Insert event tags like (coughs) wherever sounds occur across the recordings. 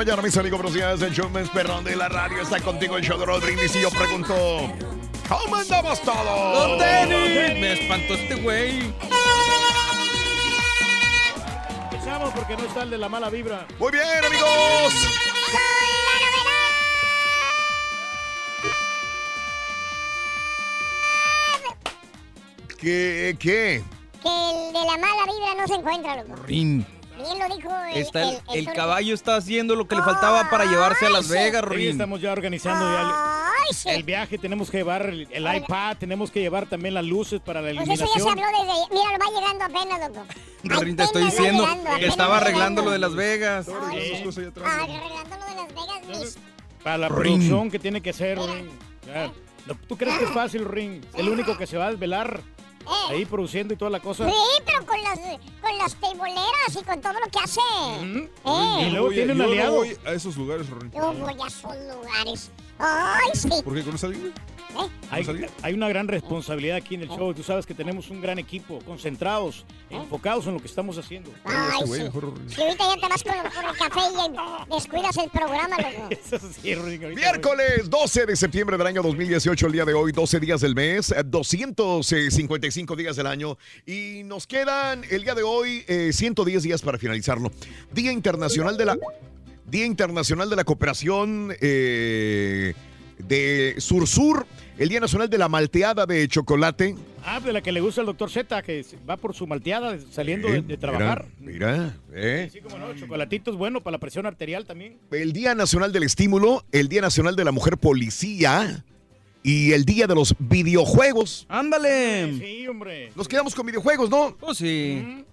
Mañana, mis amigos, buenos días. El show más perrón de la radio está contigo, el show de Raúl Brindis. Y yo pregunto, ¿cómo andamos todos? ¡Don Denny! Me espantó este güey. Empezamos porque no está el de la mala vibra. Muy bien, amigos. ¿Qué? ¿Qué? Que el de la mala vibra no se encuentra, loco. Rin. Bien lo dijo el, Está el, el toro. caballo está haciendo lo que le faltaba para llevarse a Las Vegas, Ahí Rin. estamos ya organizando ya el, sí. el viaje. Tenemos que llevar el, el iPad, tenemos que llevar también las luces para la Pues eso ya se iluminación. habló desde... Mira, lo va llegando apenas, loco. (laughs) Rin, te estoy diciendo llegando, que estaba arreglando lo de Las Vegas. Ah, arreglando lo de Las Vegas, mis... Para la producción que tiene que ser, ¿Tú crees que es fácil, Rin? El único que se va a desvelar Eh, ahí produciendo y toda la cosa. sí, pero con las, con las teiboleras y con todo lo que hace. Y Eh, luego tiene un aliado. voy a esos lugares, Rorín. yo voy a esos lugares. Ay, sí. ¿Por qué conoces a alguien? ¿Eh? Hay, una gran responsabilidad aquí en el show. Tú sabes que tenemos un gran equipo, concentrados, enfocados en lo que estamos haciendo. Ay, sí. Si ahorita ya te vas con, con el café y descuidas el programa, loco. (laughs) Eso sí, Miércoles 12 de septiembre del año 2018, el día de hoy, 12 días del mes, eh, 255 días del año y nos quedan el día de hoy eh, 110 días para finalizarlo. Día Internacional de la Día Internacional de la Cooperación eh, de Sur Sur, el Día Nacional de la Malteada de Chocolate. Ah, de la que le gusta el doctor Z, que va por su malteada saliendo de, Eh, de trabajar. Mira, mira, eh. Sí, como no, chocolatito es bueno para la presión arterial también. El Día Nacional del Estímulo, el Día Nacional de la Mujer Policía y el Día de los Videojuegos. ¡Ándale! Sí, hombre. Nos quedamos con videojuegos, ¿no? Pues sí.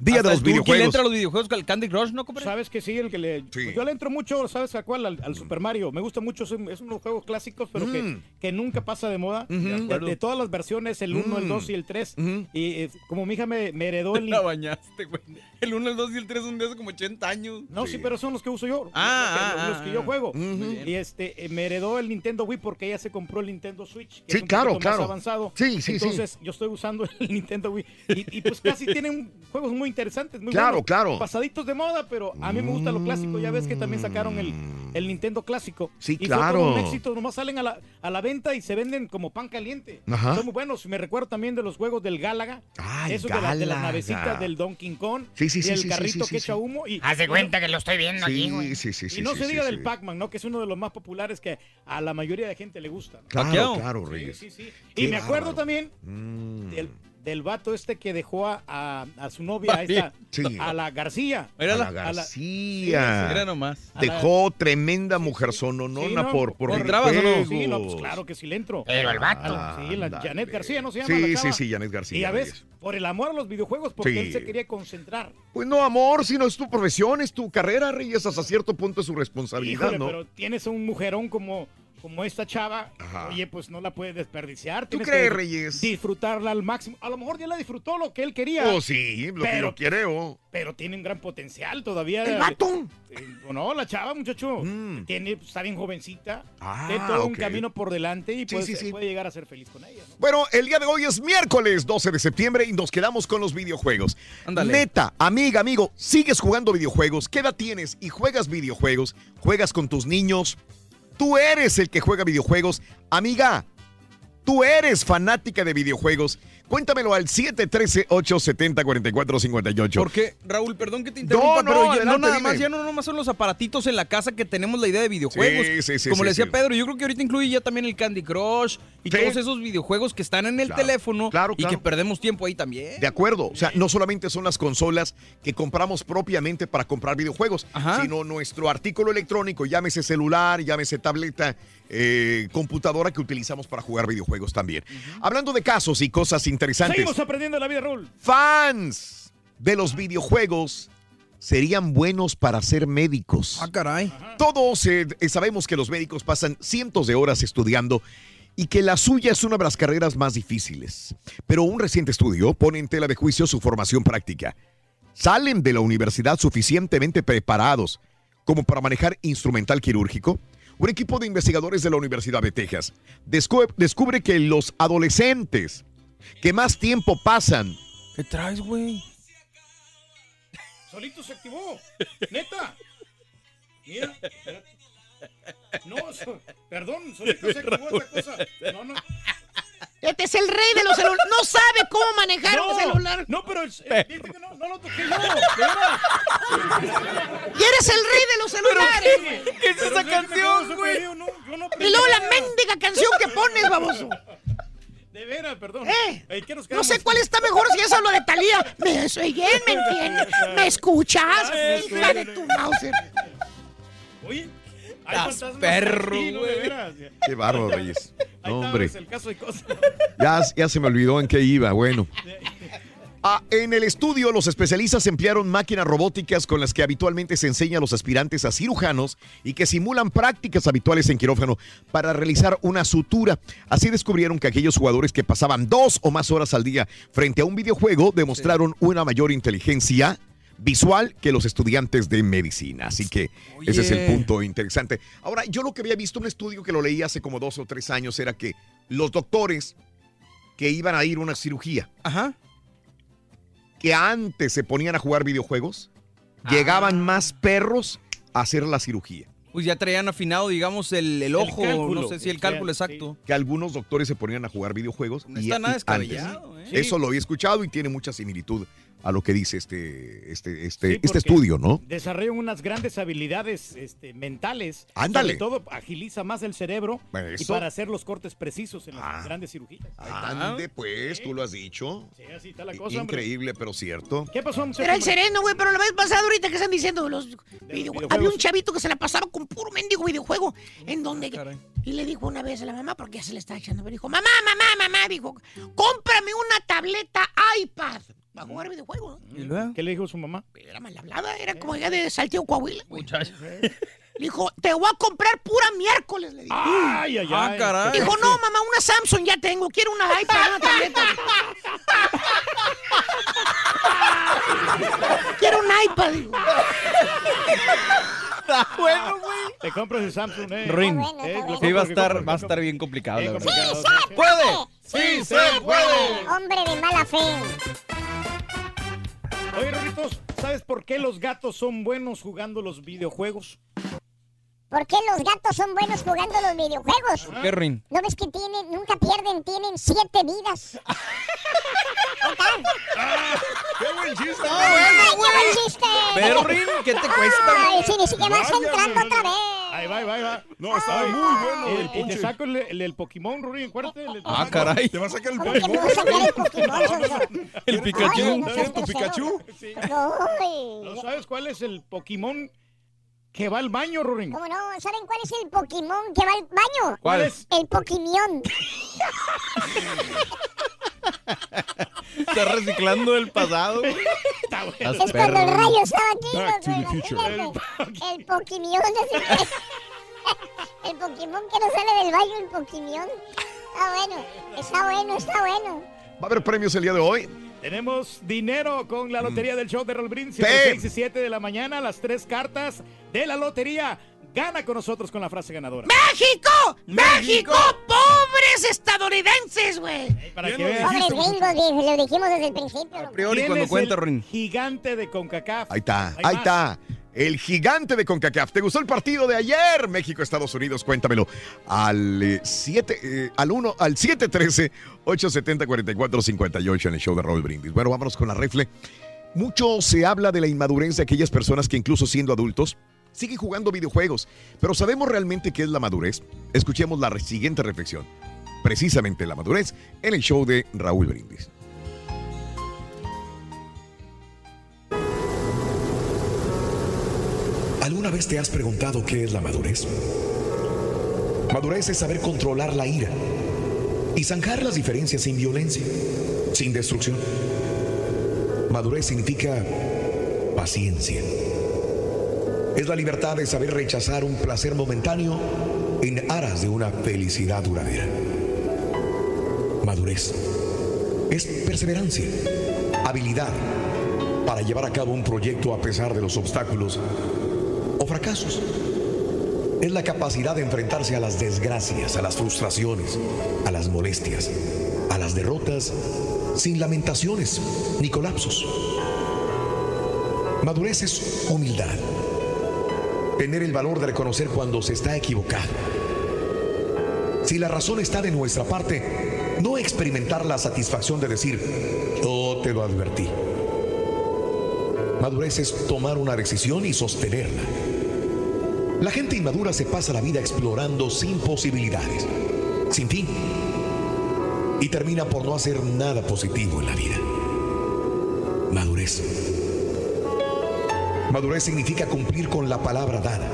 Día Hasta de los el Turqui le videojuegos. entra a los videojuegos con el Candy Crush, ¿no, compadre? Sabes que sí, el que le. Sí. pues yo le entro mucho, ¿sabes a cuál? Al, al Super Mario. Me gusta mucho, es, un- es unos juegos clásicos, pero que, Mm. que nunca pasa de moda. Ujú. de, acuerdo. de todas las versiones, el 1, el Mm. 2 y el 3. Ujú. Y eh, como mi hija me, me heredó (laughs) el. La bañaste, güey. El 1, el 2 y el 3 son de hace como 80 años. No, sí, pero son los que uso yo. Ah, los, que, ah, los que yo ah. juego. Ujú. Y este, eh, me heredó el Nintendo Wii porque ella se compró el Nintendo Switch. Que Sí, es un claro, poquito más claro. avanzado. Sí, sí, sí. Entonces, yo estoy usando (laughs) el Nintendo Wii. Y, y pues casi tienen juegos muy interesantes. Muy Claro, buenos. claro. Pasaditos de moda, pero a mí me gusta lo clásico. Ya ves que también sacaron el, el Nintendo clásico. Sí, y claro. Fue todo un éxito. Nomás salen a la, a la venta y se venden como pan caliente. Ajá. Son muy buenos. Me recuerdo también de los juegos del Gálaga. Ay, Eso de, la- de las Gálaga. navecitas del Donkey Kong. Sí, sí, y sí, el sí, sí, carrito sí, que sí, echa sí. humo. Y, Haz de cuenta que lo estoy viendo aquí, Sí, güey. sí, sí, sí. y no sí, se sí, diga sí. del Pac-Man, ¿no? Que es uno de los más populares que a la mayoría de gente le gusta. ¿no? Claro, claro, Sí, Reyes. sí, sí. Qué Y me acuerdo también Mm. del, del vato este que dejó a, a- a su novia, a, esta- Sí. a la García. A Mírala. la a la- García. Mira nomás. la- Dejó tremenda mujer sononona Sí, no, por, por ¿por trabas o no? Sí, no, pues claro que sí le entro. Pero el vato. Ah, Sí, la. Janet García, ¿no se llama? Sí, la sí, sí, Janet García. Y a veces, por el amor a los videojuegos, porque Sí. él se quería concentrar. Pues no, amor, sino es tu profesión, es tu carrera, Reyes, hasta cierto punto es su responsabilidad, Híjole, ¿no? pero tienes a un mujerón como, como esta chava, Ajá. oye, pues no la puedes desperdiciar. ¿Tú crees, que Reyes? Disfrutarla al máximo. A lo mejor ya la disfrutó lo que él quería, Oh, sí, lo que Pero- yo quiero. pero tiene un gran potencial todavía. El vato. Eh, ¿O no? La chava, muchacho. Mm. Tiene, pues, está bien jovencita. Ah, tiene todo un camino por delante y Sí, puede, sí, sí. puede llegar a ser feliz con ella. ¿no? Bueno, el día de hoy es miércoles 12 de septiembre y nos quedamos con los videojuegos. Ándale. Neta, amiga, amigo, ¿sigues jugando videojuegos? ¿Qué edad tienes y juegas videojuegos? ¿Juegas con tus niños? Tú eres el que juega videojuegos. Amiga, tú eres fanática de videojuegos. Cuéntamelo al 713-870-4458. Porque, Raúl, perdón que te interrumpa, No, no, pero ya- no adelante, nada dime. más, ya no nomás son los aparatitos en la casa que tenemos la idea de videojuegos. Sí, sí, sí, Como le decía. Pedro, yo creo que ahorita incluye ya también el Candy Crush y todos esos videojuegos que están en el Claro, teléfono claro, y que perdemos tiempo ahí también. De acuerdo, o sea, no solamente son las consolas que compramos propiamente para comprar videojuegos, Ajá. sino nuestro artículo electrónico, llámese celular, llámese tableta, eh, computadora que utilizamos para jugar videojuegos también. Hablando de casos y cosas interesantes, Seguimos aprendiendo la vida, Raúl. fans de los videojuegos serían buenos para ser médicos. Ah, caray. Todos eh, eh, sabemos que los médicos pasan cientos de horas estudiando y que la suya es una de las carreras más difíciles. Pero un reciente estudio pone en tela de juicio su formación práctica. Salen de la universidad suficientemente preparados como para manejar instrumental quirúrgico. Un equipo de investigadores de la Universidad de Texas descu- descubre que los adolescentes que más tiempo pasan ¿Qué traes, güey? Solito se activó. Neta. Mira. No, so- perdón, solito se activó esta cosa. No, no. Este es el rey de los celulares. No sabe cómo manejar un celular. no, pero el, eh, fíjate que no, no lo toqué yo. Y eres el rey de los celulares. No quedamos? sé cuál está mejor si es lo de Talía. ¿Me soy bien? ¿Me (laughs) entiendes? ¿Me escuchas? Hija de tu Mauser. Oye, fantasmas perro. Qué bárbaro, Reyes. No, hombre. es el caso de cosas. Ya, ya se me olvidó en qué iba. Bueno. Ah, en el estudio, los especialistas emplearon máquinas robóticas con las que habitualmente se enseña a los aspirantes a cirujanos y que simulan prácticas habituales en quirófano para realizar una sutura. Así descubrieron que aquellos jugadores que pasaban dos o más horas al día frente a un videojuego demostraron una mayor inteligencia visual que los estudiantes de medicina. Así que ese es el punto interesante. Ahora, yo lo que había visto, un estudio que lo leí hace como dos o tres años, era que los doctores que iban a ir a una cirugía, Ajá. Que antes se ponían a jugar videojuegos, llegaban Ah. más perros a hacer la cirugía. Pues ya traían afinado, digamos, el, el ojo, cálculo. no sé si el cálculo sí. exacto. Que algunos doctores se ponían a jugar videojuegos. No y- está nada y descabellado, antes. ¿eh? Eso lo había escuchado y tiene mucha similitud a lo que dice este, este, este, Sí, este estudio, ¿no? Desarrollan unas grandes habilidades este, mentales. Ándale. Sobre todo agiliza más el cerebro y Eso. para hacer los cortes precisos en las Ah. grandes cirugías. Ande, pues, tú lo has dicho. Sí, así está la cosa, hombre. Increíble, pero cierto. ¿Qué pasó, muchacho, Era el sereno, güey, pero la vez pasada ahorita que están diciendo los videojuegos. videojuegos. Había un chavito que se la pasaba con puro mendigo videojuego. En donde. caray. Y le dijo una vez a la mamá, porque ya se le está echando. Me dijo, mamá, mamá, mamá, dijo, cómprame una tableta iPad. Para jugar videojuegos. ¿no? ¿Y luego? ¿Qué le dijo su mamá? Era mal hablada, era como ya de Saltillo, Coahuila. Muchacho. (laughs) Le dijo, te voy a comprar pura miércoles, le dijo. Ay, ay, Ah, ay. caray. Dijo, no, mamá, una Samsung ya tengo, quiero una (laughs) iPad, una tableta. (laughs) quiero un iPad, dijo. bueno, güey. Te compras el Samsung, eh. Rin. bueno, está Eh, bueno. Sí, va a compro, estar, compro, va a compro. estar bien complicado, la Bien verdad. complicado, sí. ¡Puede! ¡Sí, se puede! Hombre de mala fe. Oye, Roritos, ¿sabes por qué los gatos son buenos jugando los videojuegos? ¿Por qué los gatos son buenos jugando los videojuegos? ¿Qué, Rin? ¿No ves que tienen, nunca pierden, tienen siete vidas? (laughs) ¡Qué buen chiste! ¡Ay, qué buen chiste! Pero, Rin, ¿qué te cuesta? Ay, si ni siquiera vas entrando otra vez. Ahí va, ahí va, ahí va. No, estaba muy bueno El- y te saco el, el, el Pokémon, Rory, acuérdate. el- Ah, caray. Te va a sacar el ¿Cómo que me Pokémon. vas a sacar el Pokémon? El Pikachu. ¿Quieres tu. Pikachu? Sí. ¿No sabes cuál es el Pokémon que va al baño, Rurín. ¿Cómo no? ¿Saben cuál es el Pokémon que va al baño? ¿Cuál es? El Pokémon. Está reciclando el pasado. Está bueno. Es cuando el rayo estaba aquí. Back to the future. imagínate. El Pokémon. (laughs) El Pokémon que no sale del baño, el Pokémon. Está bueno, está bueno, está bueno. ¿Va a haber premios el día de hoy? Tenemos dinero con la lotería del show de. Sí. 6 y 7 de la mañana, las tres cartas de la lotería. Gana con nosotros con la frase ganadora. ¡México! ¡México! ¡Pobres estadounidenses, güey! Para Yo que no veas. Pobres gringos, lo dijimos desde el principio. A priori ¿Quién cuando cuenta, Rin. Gigante de CONCACAF. Ahí está, ahí está. El gigante de CONCACAF. ¿Te gustó el partido de ayer? México-Estados Unidos, cuéntamelo. Al 7, al 1, al 713 870 4458 en el show de Roll Brindis. Bueno, vámonos con la refle. Mucho se habla de la inmadurez de aquellas personas que incluso siendo adultos siguen jugando videojuegos. Pero ¿sabemos realmente qué es la madurez? Escuchemos la siguiente reflexión. Precisamente la madurez en el show de Raúl Brindis. ¿Alguna vez te has preguntado qué es la madurez? Madurez es saber controlar la ira y zanjar las diferencias sin violencia, sin destrucción. Madurez significa paciencia. Es la libertad de saber rechazar un placer momentáneo en aras de una felicidad duradera. Madurez es perseverancia, habilidad para llevar a cabo un proyecto a pesar de los obstáculos o fracasos. Es la capacidad de enfrentarse a las desgracias, a las frustraciones, a las molestias, a las derrotas, sin lamentaciones ni colapsos. Madurez es humildad. Tener el valor de reconocer cuando se está equivocado. Si la razón está de nuestra parte, no experimentar la satisfacción de decir, yo te lo advertí. Madurez es tomar una decisión y sostenerla. La gente inmadura se pasa la vida explorando sin posibilidades, sin fin, y termina por no hacer nada positivo en la vida. Madurez. Madurez significa cumplir con la palabra dada.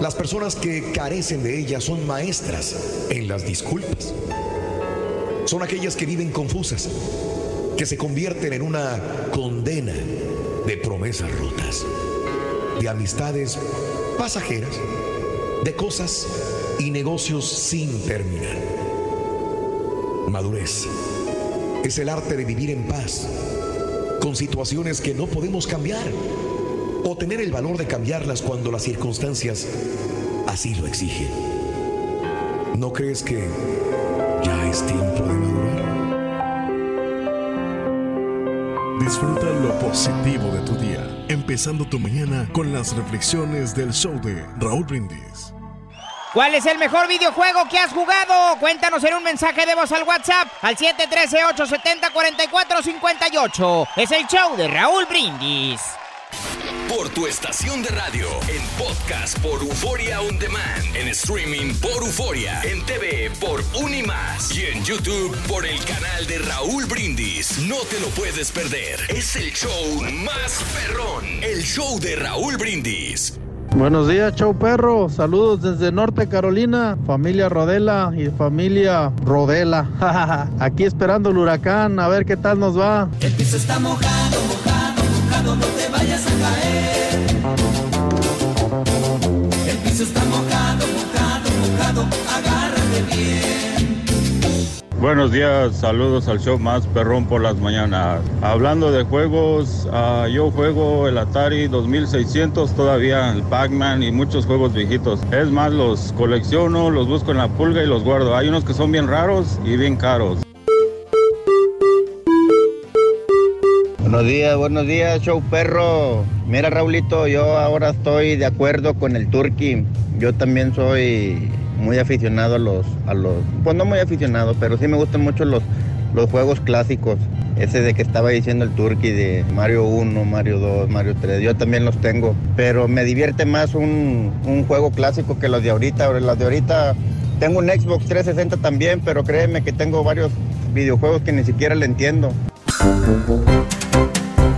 Las personas que carecen de ella son maestras en las disculpas. Son aquellas que viven confusas, que se convierten en una condena de promesas rotas, de amistades pasajeras, de cosas y negocios sin terminar. Madurez es el arte de vivir en paz con situaciones que no podemos cambiar o tener el valor de cambiarlas cuando las circunstancias así lo exigen. ¿No crees que ya es tiempo de madurar? Disfruta lo positivo de tu día, empezando tu mañana con las reflexiones del show de Raúl Brindis. ¿Cuál es el mejor videojuego que has jugado? Cuéntanos en un mensaje de voz al WhatsApp al 713-870-4458. Es el show de Raúl Brindis. Por tu estación de radio, en podcast por Euforia On Demand, en streaming por Euforia, en TV por Unimás y en YouTube por el canal de Raúl Brindis. No te lo puedes perder. Es el show más perrón, el show de Raúl Brindis. Buenos días, Chau Perro. Saludos desde Norte Carolina, familia Rodela y familia Rodela. (laughs) Aquí esperando el huracán, a ver qué tal nos va. El piso está mojado, no te vayas a caer. El piso está mojado, mojado, mojado, agárrate bien. Buenos días, saludos al show más perrón por las mañanas. Hablando de juegos, ah, yo juego el Atari 2600 todavía, el Pac-Man y muchos juegos viejitos. Es más, los colecciono, los busco en la pulga y los guardo. Hay unos que son bien raros y bien caros. Buenos días, buenos días, show perro. Mira, Raulito, yo ahora estoy de acuerdo con el Turqui. Yo también soy muy aficionado a los, a los, pues no muy aficionado, pero sí me gustan mucho los, los juegos clásicos. Ese de que estaba diciendo el Turqui de Mario 1, Mario 2, Mario 3, yo también los tengo. Pero me divierte más un, un juego clásico que los de ahorita. Los de ahorita tengo un Xbox 360 también, pero créeme que tengo varios videojuegos que ni siquiera le entiendo.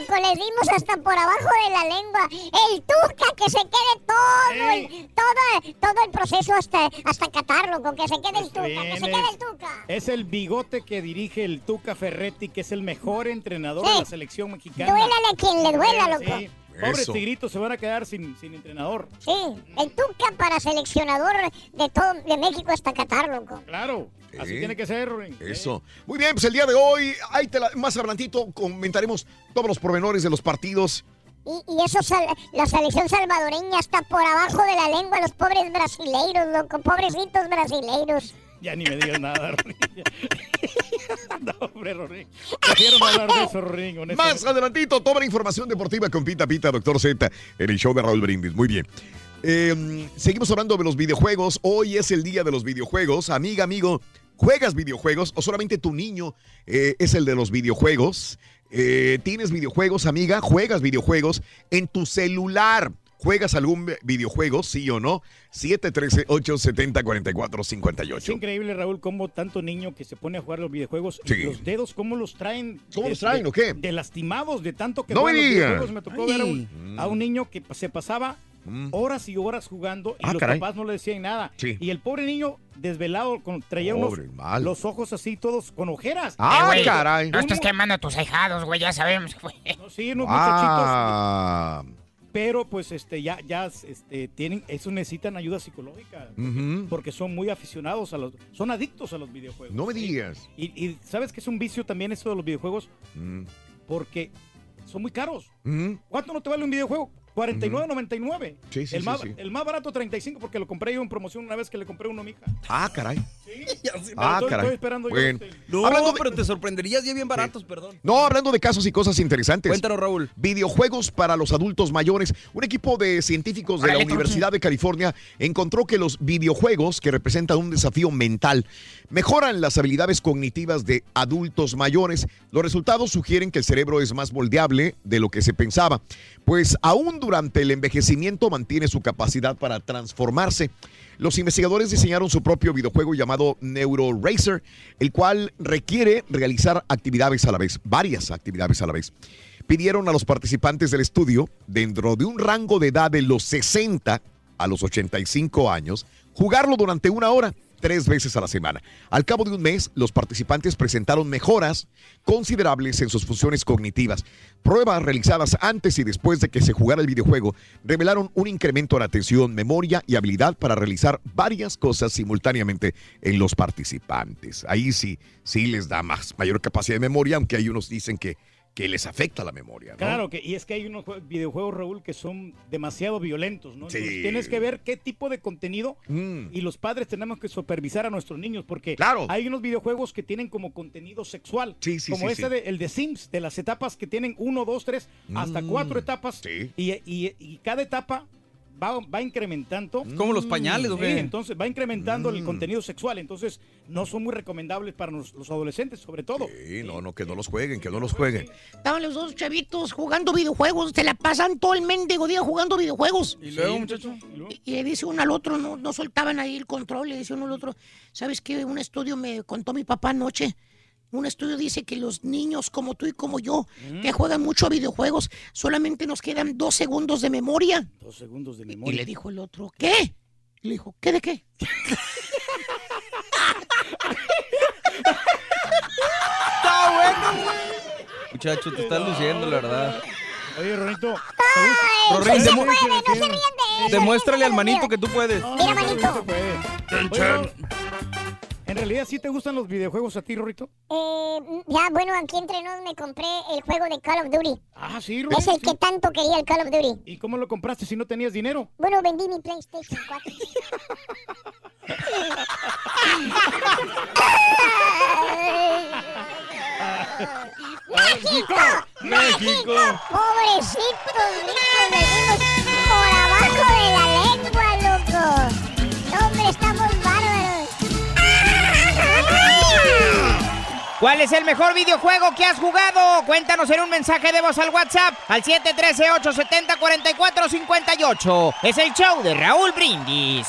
loco! Les dimos hasta por abajo de la lengua. El Tuca, que se quede todo el, todo, todo el proceso hasta, hasta Qatar, loco. Que se quede el Tuca, que se quede es- el Tuca. Es el bigote que dirige el Tuca Ferretti, que es el mejor entrenador Sí. de la selección mexicana. Duélale a quien le duela, loco. Sí. Pobres Eso. tigritos se van a quedar sin, sin entrenador. Sí, el Tuca para seleccionador de todo de México hasta Qatar, loco. Claro, así Sí. tiene que ser. Ruin. Eso. Muy bien, pues el día de hoy, ahí te la- más adelantito comentaremos todos los pormenores de los partidos. Y, y eso, sal- la selección salvadoreña está por abajo de la lengua, los pobres brasileiros, loco, pobrecitos brasileiros. Ya ni me digas nada, (laughs) Ruin. (laughs) no, hombre, Ruin. Prefiero no hablar de eso, Ruin. honestamente. Más adelantito, toda la información deportiva con Pita Pita, Doctor Z, en el show de Raúl Brindis. Muy bien. Eh, seguimos hablando de los videojuegos. Hoy es el día de los videojuegos. Amiga, amigo, ¿juegas videojuegos o solamente tu niño eh, es el de los videojuegos? Eh, ¿Tienes videojuegos, amiga? ¿Juegas videojuegos en tu celular? ¿Juegas algún videojuego, sí o no? 713-870-4458. Es increíble, Raúl, cómo tanto niño que se pone a jugar los videojuegos, Sí. y los dedos, cómo los traen. ¿Cómo los traen, de- o qué? De lastimados, de tanto que No me los. Me tocó ver a un, Mm. a un niño que se pasaba horas y horas jugando y Ah, los caray. papás no le decían nada. Sí. Y el pobre niño desvelado, con, traía unos, mal. los ojos así todos con ojeras. Ah, Eh, güey, caray. No estás quemando a tus ahijados, güey, ya sabemos. güey. No, sí, unos muchachitos. Pero pues este ya ya este tienen eso necesitan ayuda psicológica porque son muy aficionados a los son adictos a los videojuegos. No me digas. Y, y sabes que es un vicio también eso de los videojuegos Mm. porque son muy caros. ¿Cuánto no te vale un videojuego? 49.99. Sí, sí, el, sí, más, sí. el más barato 35 porque lo compré yo en promoción una vez que le compré uno a mi hija. Ah, caray. Pero (laughs) Ah, estoy, caray. estoy esperando yo, Bueno. este, No, Hablando de- pero te sorprenderías ya bien baratos, perdón. No, hablando de casos y cosas interesantes. Cuéntanos, Raúl. Videojuegos para los adultos mayores. Un equipo de científicos de la. Universidad de California encontró que los videojuegos, que representan un desafío mental, mejoran las habilidades cognitivas de adultos mayores. Los resultados sugieren que el cerebro es más moldeable de lo que se pensaba, pues aún durante el envejecimiento mantiene su capacidad para transformarse. Los investigadores diseñaron su propio videojuego llamado Neuro Racer, el cual requiere realizar actividades a la vez, varias actividades a la vez. Pidieron a los participantes del estudio, dentro de un rango de edad de los 60 a los 85 años, jugarlo durante una hora, tres veces a la semana. Al cabo de un mes, los participantes presentaron mejoras considerables en sus funciones cognitivas. Pruebas realizadas antes y después de que se jugara el videojuego revelaron un incremento en atención, memoria y habilidad para realizar varias cosas simultáneamente en los participantes. Ahí sí, sí les da más, mayor capacidad de memoria, aunque hay unos dicen que, que les afecta la memoria. ¿no? Claro, que, y es que hay unos jue- videojuegos, Raúl, que son demasiado violentos, ¿no? Entonces, Sí. tienes que ver qué tipo de contenido Mm. y los padres tenemos que supervisar a nuestros niños porque Claro. hay unos videojuegos que tienen como contenido sexual, Sí, sí, como este de, el de Sims, de las etapas que tienen uno, dos, tres, hasta Mm. cuatro etapas Sí. y, y- y cada etapa va, va incrementando. Como los pañales, ¿o Sí, entonces va incrementando Mm. el contenido sexual, entonces no son muy recomendables para los, los adolescentes, sobre todo. Sí, no, no, que no los jueguen, que no los jueguen. Estaban los dos chavitos jugando videojuegos. Se la pasan todo el mendigo día jugando videojuegos. ¿Y luego, muchacho? Y le dice uno al otro, no, no soltaban ahí el control, le dice uno al otro, ¿sabes qué? Un estudio me contó mi papá anoche. Un estudio dice que los niños como tú y como yo, que juegan mucho a videojuegos, solamente nos quedan dos segundos de memoria. Dos segundos de Y memoria. le dijo el otro, ¿qué? Y le dijo, ¿qué de qué? (laughs) Está bueno. Muchacho, te estás luciendo, la verdad. Oye, Ronito, Rorín, se puede, no se de eso, demuéstrale al manito que tú puedes. Mira, manito. Oye, ¿En realidad sí te gustan los videojuegos a ti, Rorito? Eh, ya, bueno, aquí entre nos me compré el juego de Call of Duty. Ah, sí, Es el sí. que tanto quería el Call of Duty. ¿Y cómo lo compraste si no tenías dinero? Bueno, vendí mi PlayStation 4. ¡México! ¡México! Pobrecitos, por abajo de la lengua, loco. No, hombre, estamos ¿Cuál es el mejor videojuego que has jugado? Cuéntanos en un mensaje de voz al WhatsApp al 713-870-4458. Es el show de Raúl Brindis.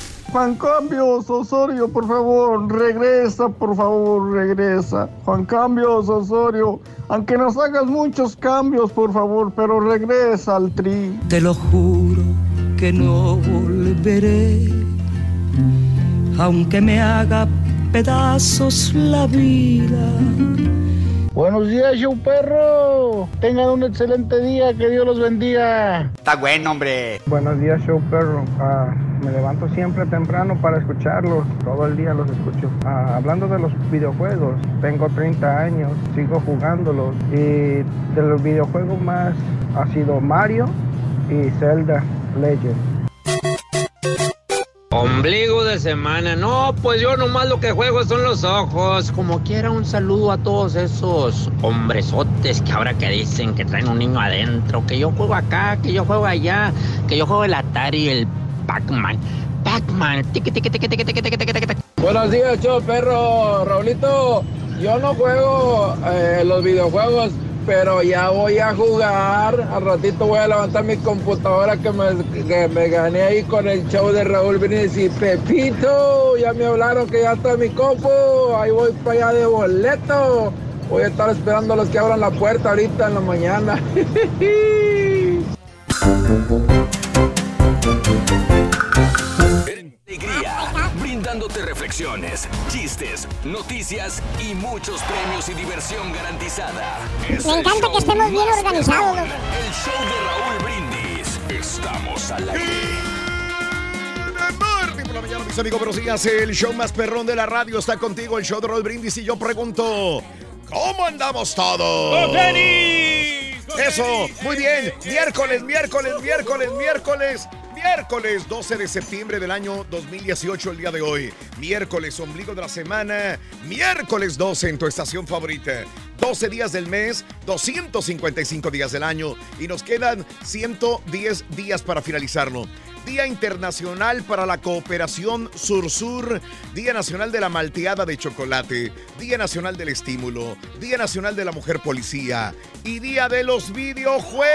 Juan Cambios, Osorio, por favor, regresa, por favor, regresa. Juan Cambios, Osorio, aunque nos hagas muchos cambios, por favor, pero regresa al tri. Te lo juro que no volveré, aunque me haga pedazos la vida. Buenos días, show perro. Tengan un excelente día, que Dios los bendiga. Está bueno, hombre. Buenos días, show perro. Ah, me levanto siempre temprano para escucharlos. Todo el día los escucho. Ah, hablando de los videojuegos, tengo 30 años, sigo jugándolos. Y de los videojuegos más ha sido Mario y Zelda Legend. Ombligo de semana. No, pues yo nomás lo que juego son los ojos. Como quiera, un saludo a todos esos hombresotes que ahora que dicen que traen un niño adentro. Que yo juego acá, que yo juego allá, que yo juego el Atari, el Pac-Man. Pac-Man. Buenos días, show perro. Raulito, yo no juego eh, los videojuegos, pero ya voy a jugar. Al ratito voy a levantar mi computadora que me, que me gané ahí con el show de Raúl Brindis y Pepito. Ya me hablaron que ya está mi compu. Ahí voy para allá de boleto. Voy a estar esperando a los que abran la puerta ahorita en la mañana. (laughs) Brindándote reflexiones, chistes, noticias y muchos premios y diversión garantizada. Es Me encanta que estemos bien organizados, loco. El show de Raúl Brindis. Estamos al aire. Martín por la mañana, mis amigos, buenos días. El show más perrón de la radio está contigo, el show de Roll Brindis. Y yo pregunto, ¿cómo andamos todos? Eso, muy bien. Miércoles, miércoles, miércoles, miércoles. Miércoles 12 de septiembre del año 2018, el día de hoy. Miércoles, ombligo de la semana. Miércoles 12 en tu estación favorita. 12 días del mes, 255 días del año y nos quedan 110 días para finalizarlo. Día Internacional para la Cooperación Sur-Sur, Día Nacional de la Malteada de Chocolate, Día Nacional del Estímulo, Día Nacional de la Mujer Policía y Día de los Videojuegos.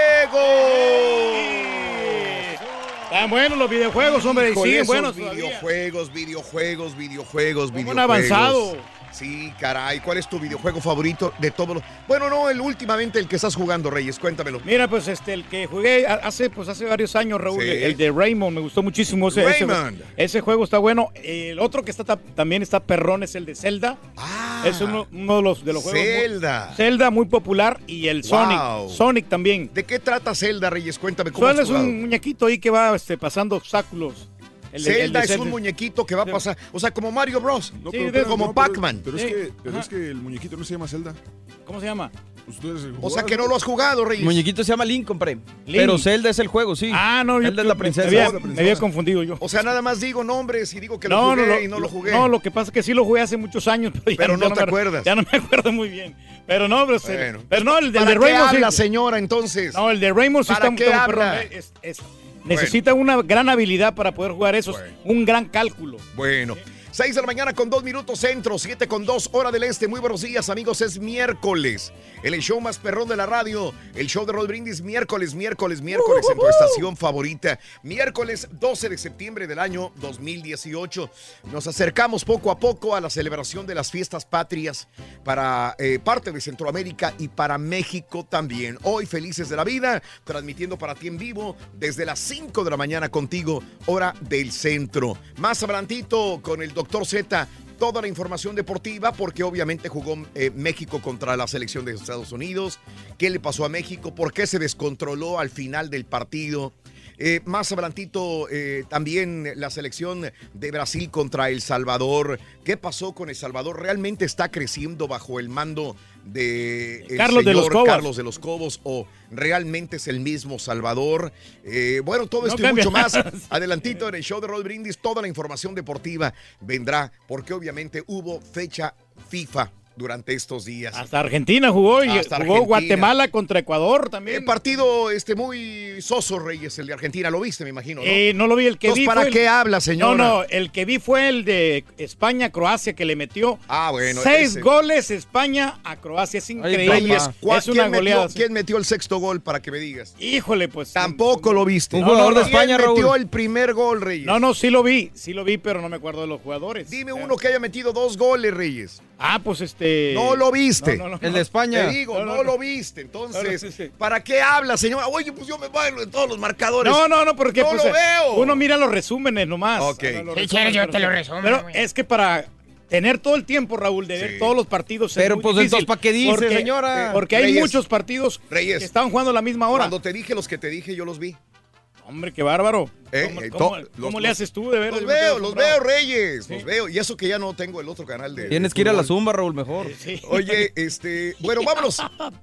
Están buenos los videojuegos, hombre, y siguen buenos videojuegos, videojuegos, videojuegos, ¿Cómo han videojuegos. avanzado? Sí, caray. ¿Cuál es tu videojuego favorito de todos los? Bueno, no, el últimamente el que estás jugando, Reyes. Cuéntamelo. Mira, pues este, el que jugué hace, pues, hace varios años, Raúl, Sí. el de Raymond, me gustó muchísimo. Ese, Raymond. ese juego está bueno. El otro que está ta- también está perrón es el de Zelda. es uno, uno de los, de los juegos. muy- Ah. Zelda. Zelda, muy popular. Y el Sonic. Wow. Sonic también. ¿De qué trata Zelda, Reyes? Cuéntame cómo Zelda es un muñequito ahí que va este, pasando obstáculos. El de- el Zelda de es un muñequito que va a pasar, o sea, como Mario Bros. No, pero- pero- como no, Pac-Man. Pero, es, Sí. que, pero es que el muñequito no se llama Zelda. ¿Cómo se llama? O sea, que no lo has jugado, Reyes. El muñequito se llama Link, compré. Link. Pero Zelda es el juego, sí. Ah, no, yo Zelda es la princesa. Me había, me había confundido yo. O sea, nada más digo nombres y digo que lo No, jugué no, y no lo jugué. No, lo que pasa es que sí lo jugué hace muchos años. (laughs) Pero, ya- Pero ya no te me- acuerdas. Ya no me acuerdo muy bien. Pero no, pero, Bueno. pero no, el de, ¿Para de qué Raymond sí- habla, señora, entonces? No, el de Raymond sí ¿Para está, qué está muy habla? es- es- necesita una gran habilidad para poder jugar esos. Un gran cálculo. Bueno. 6 de la mañana con 2 minutos centro, 7 con 2 hora del este. Muy buenos días, amigos. Es miércoles. El show más perrón de la radio. El show de Roll Brindis, miércoles, miércoles, miércoles en tu estación favorita. Miércoles 12 de septiembre del año 2018. Nos acercamos poco a poco a la celebración de las fiestas patrias para eh, parte de Centroamérica y para México también. Hoy, felices de la vida, transmitiendo para ti en vivo desde las 5 de la mañana contigo, hora del centro. Más adelantito con el doctor Z. Toda la información deportiva, porque obviamente jugó eh, México contra la selección de Estados Unidos. ¿Qué le pasó a México? ¿Por qué se descontroló al final del partido? Eh, más adelantito eh, también la selección de Brasil contra El Salvador. ¿Qué pasó con El Salvador? ¿Realmente está creciendo bajo el mando de el Carlos de los señor Cobos. Carlos de los Cobos o realmente es el mismo Salvador. Eh, bueno, todo No esto y mucho más. (laughs) Adelantito en el show de Roll Brindis, toda la información deportiva vendrá porque obviamente hubo fecha FIFA durante estos días. Hasta Argentina jugó y Hasta jugó Argentina. Guatemala contra Ecuador El también. partido este muy soso, Reyes, el de Argentina. Lo viste, me imagino, ¿no? Eh, no lo vi, el que Entonces, vi ¿para fue el- qué habla, señora? No, no, el que vi fue el de España-Croacia que le metió Ah, bueno. seis ese. goles España a Croacia. Es increíble. Reyes, ¿cuál- es una ¿quién, goleada. metió, quién metió el sexto gol para que me digas? Híjole, pues. Tampoco lo viste. Un jugador de ¿Quién España, metió el primer gol, Reyes? No, no, sí lo vi, sí lo vi, pero no me acuerdo de los jugadores. Dime uno que haya metido dos goles, Reyes. Ah, pues este. No lo viste. No, no, no. El de España. Te digo, no, No, no, lo viste. No, no, Entonces, sí, sí. ¿para qué habla, señora? Oye, pues yo me bailo en todos los marcadores. No, no, no, porque No pues, lo eh, veo. uno mira los resúmenes nomás. Ok. Ah, resúmenes, Chero, yo te lo resumo, Pero güey. es que para tener todo el tiempo, Raúl, de ver todos los partidos es Pero, muy pues, entonces, ¿para qué dice, porque- señora? Porque hay Reyes. muchos partidos Reyes. que están jugando a la misma hora. Cuando te dije los que te dije, yo los vi. Hombre, qué bárbaro. Eh, ¿Cómo, eh, cómo- to- cómo los- le haces tú de ver? Los veo, los veo. Reyes. Los veo. Y eso que ya no tengo el otro canal de. Tienes de que ir a la zumba, Raúl, mejor. Oye, este, bueno, vámonos.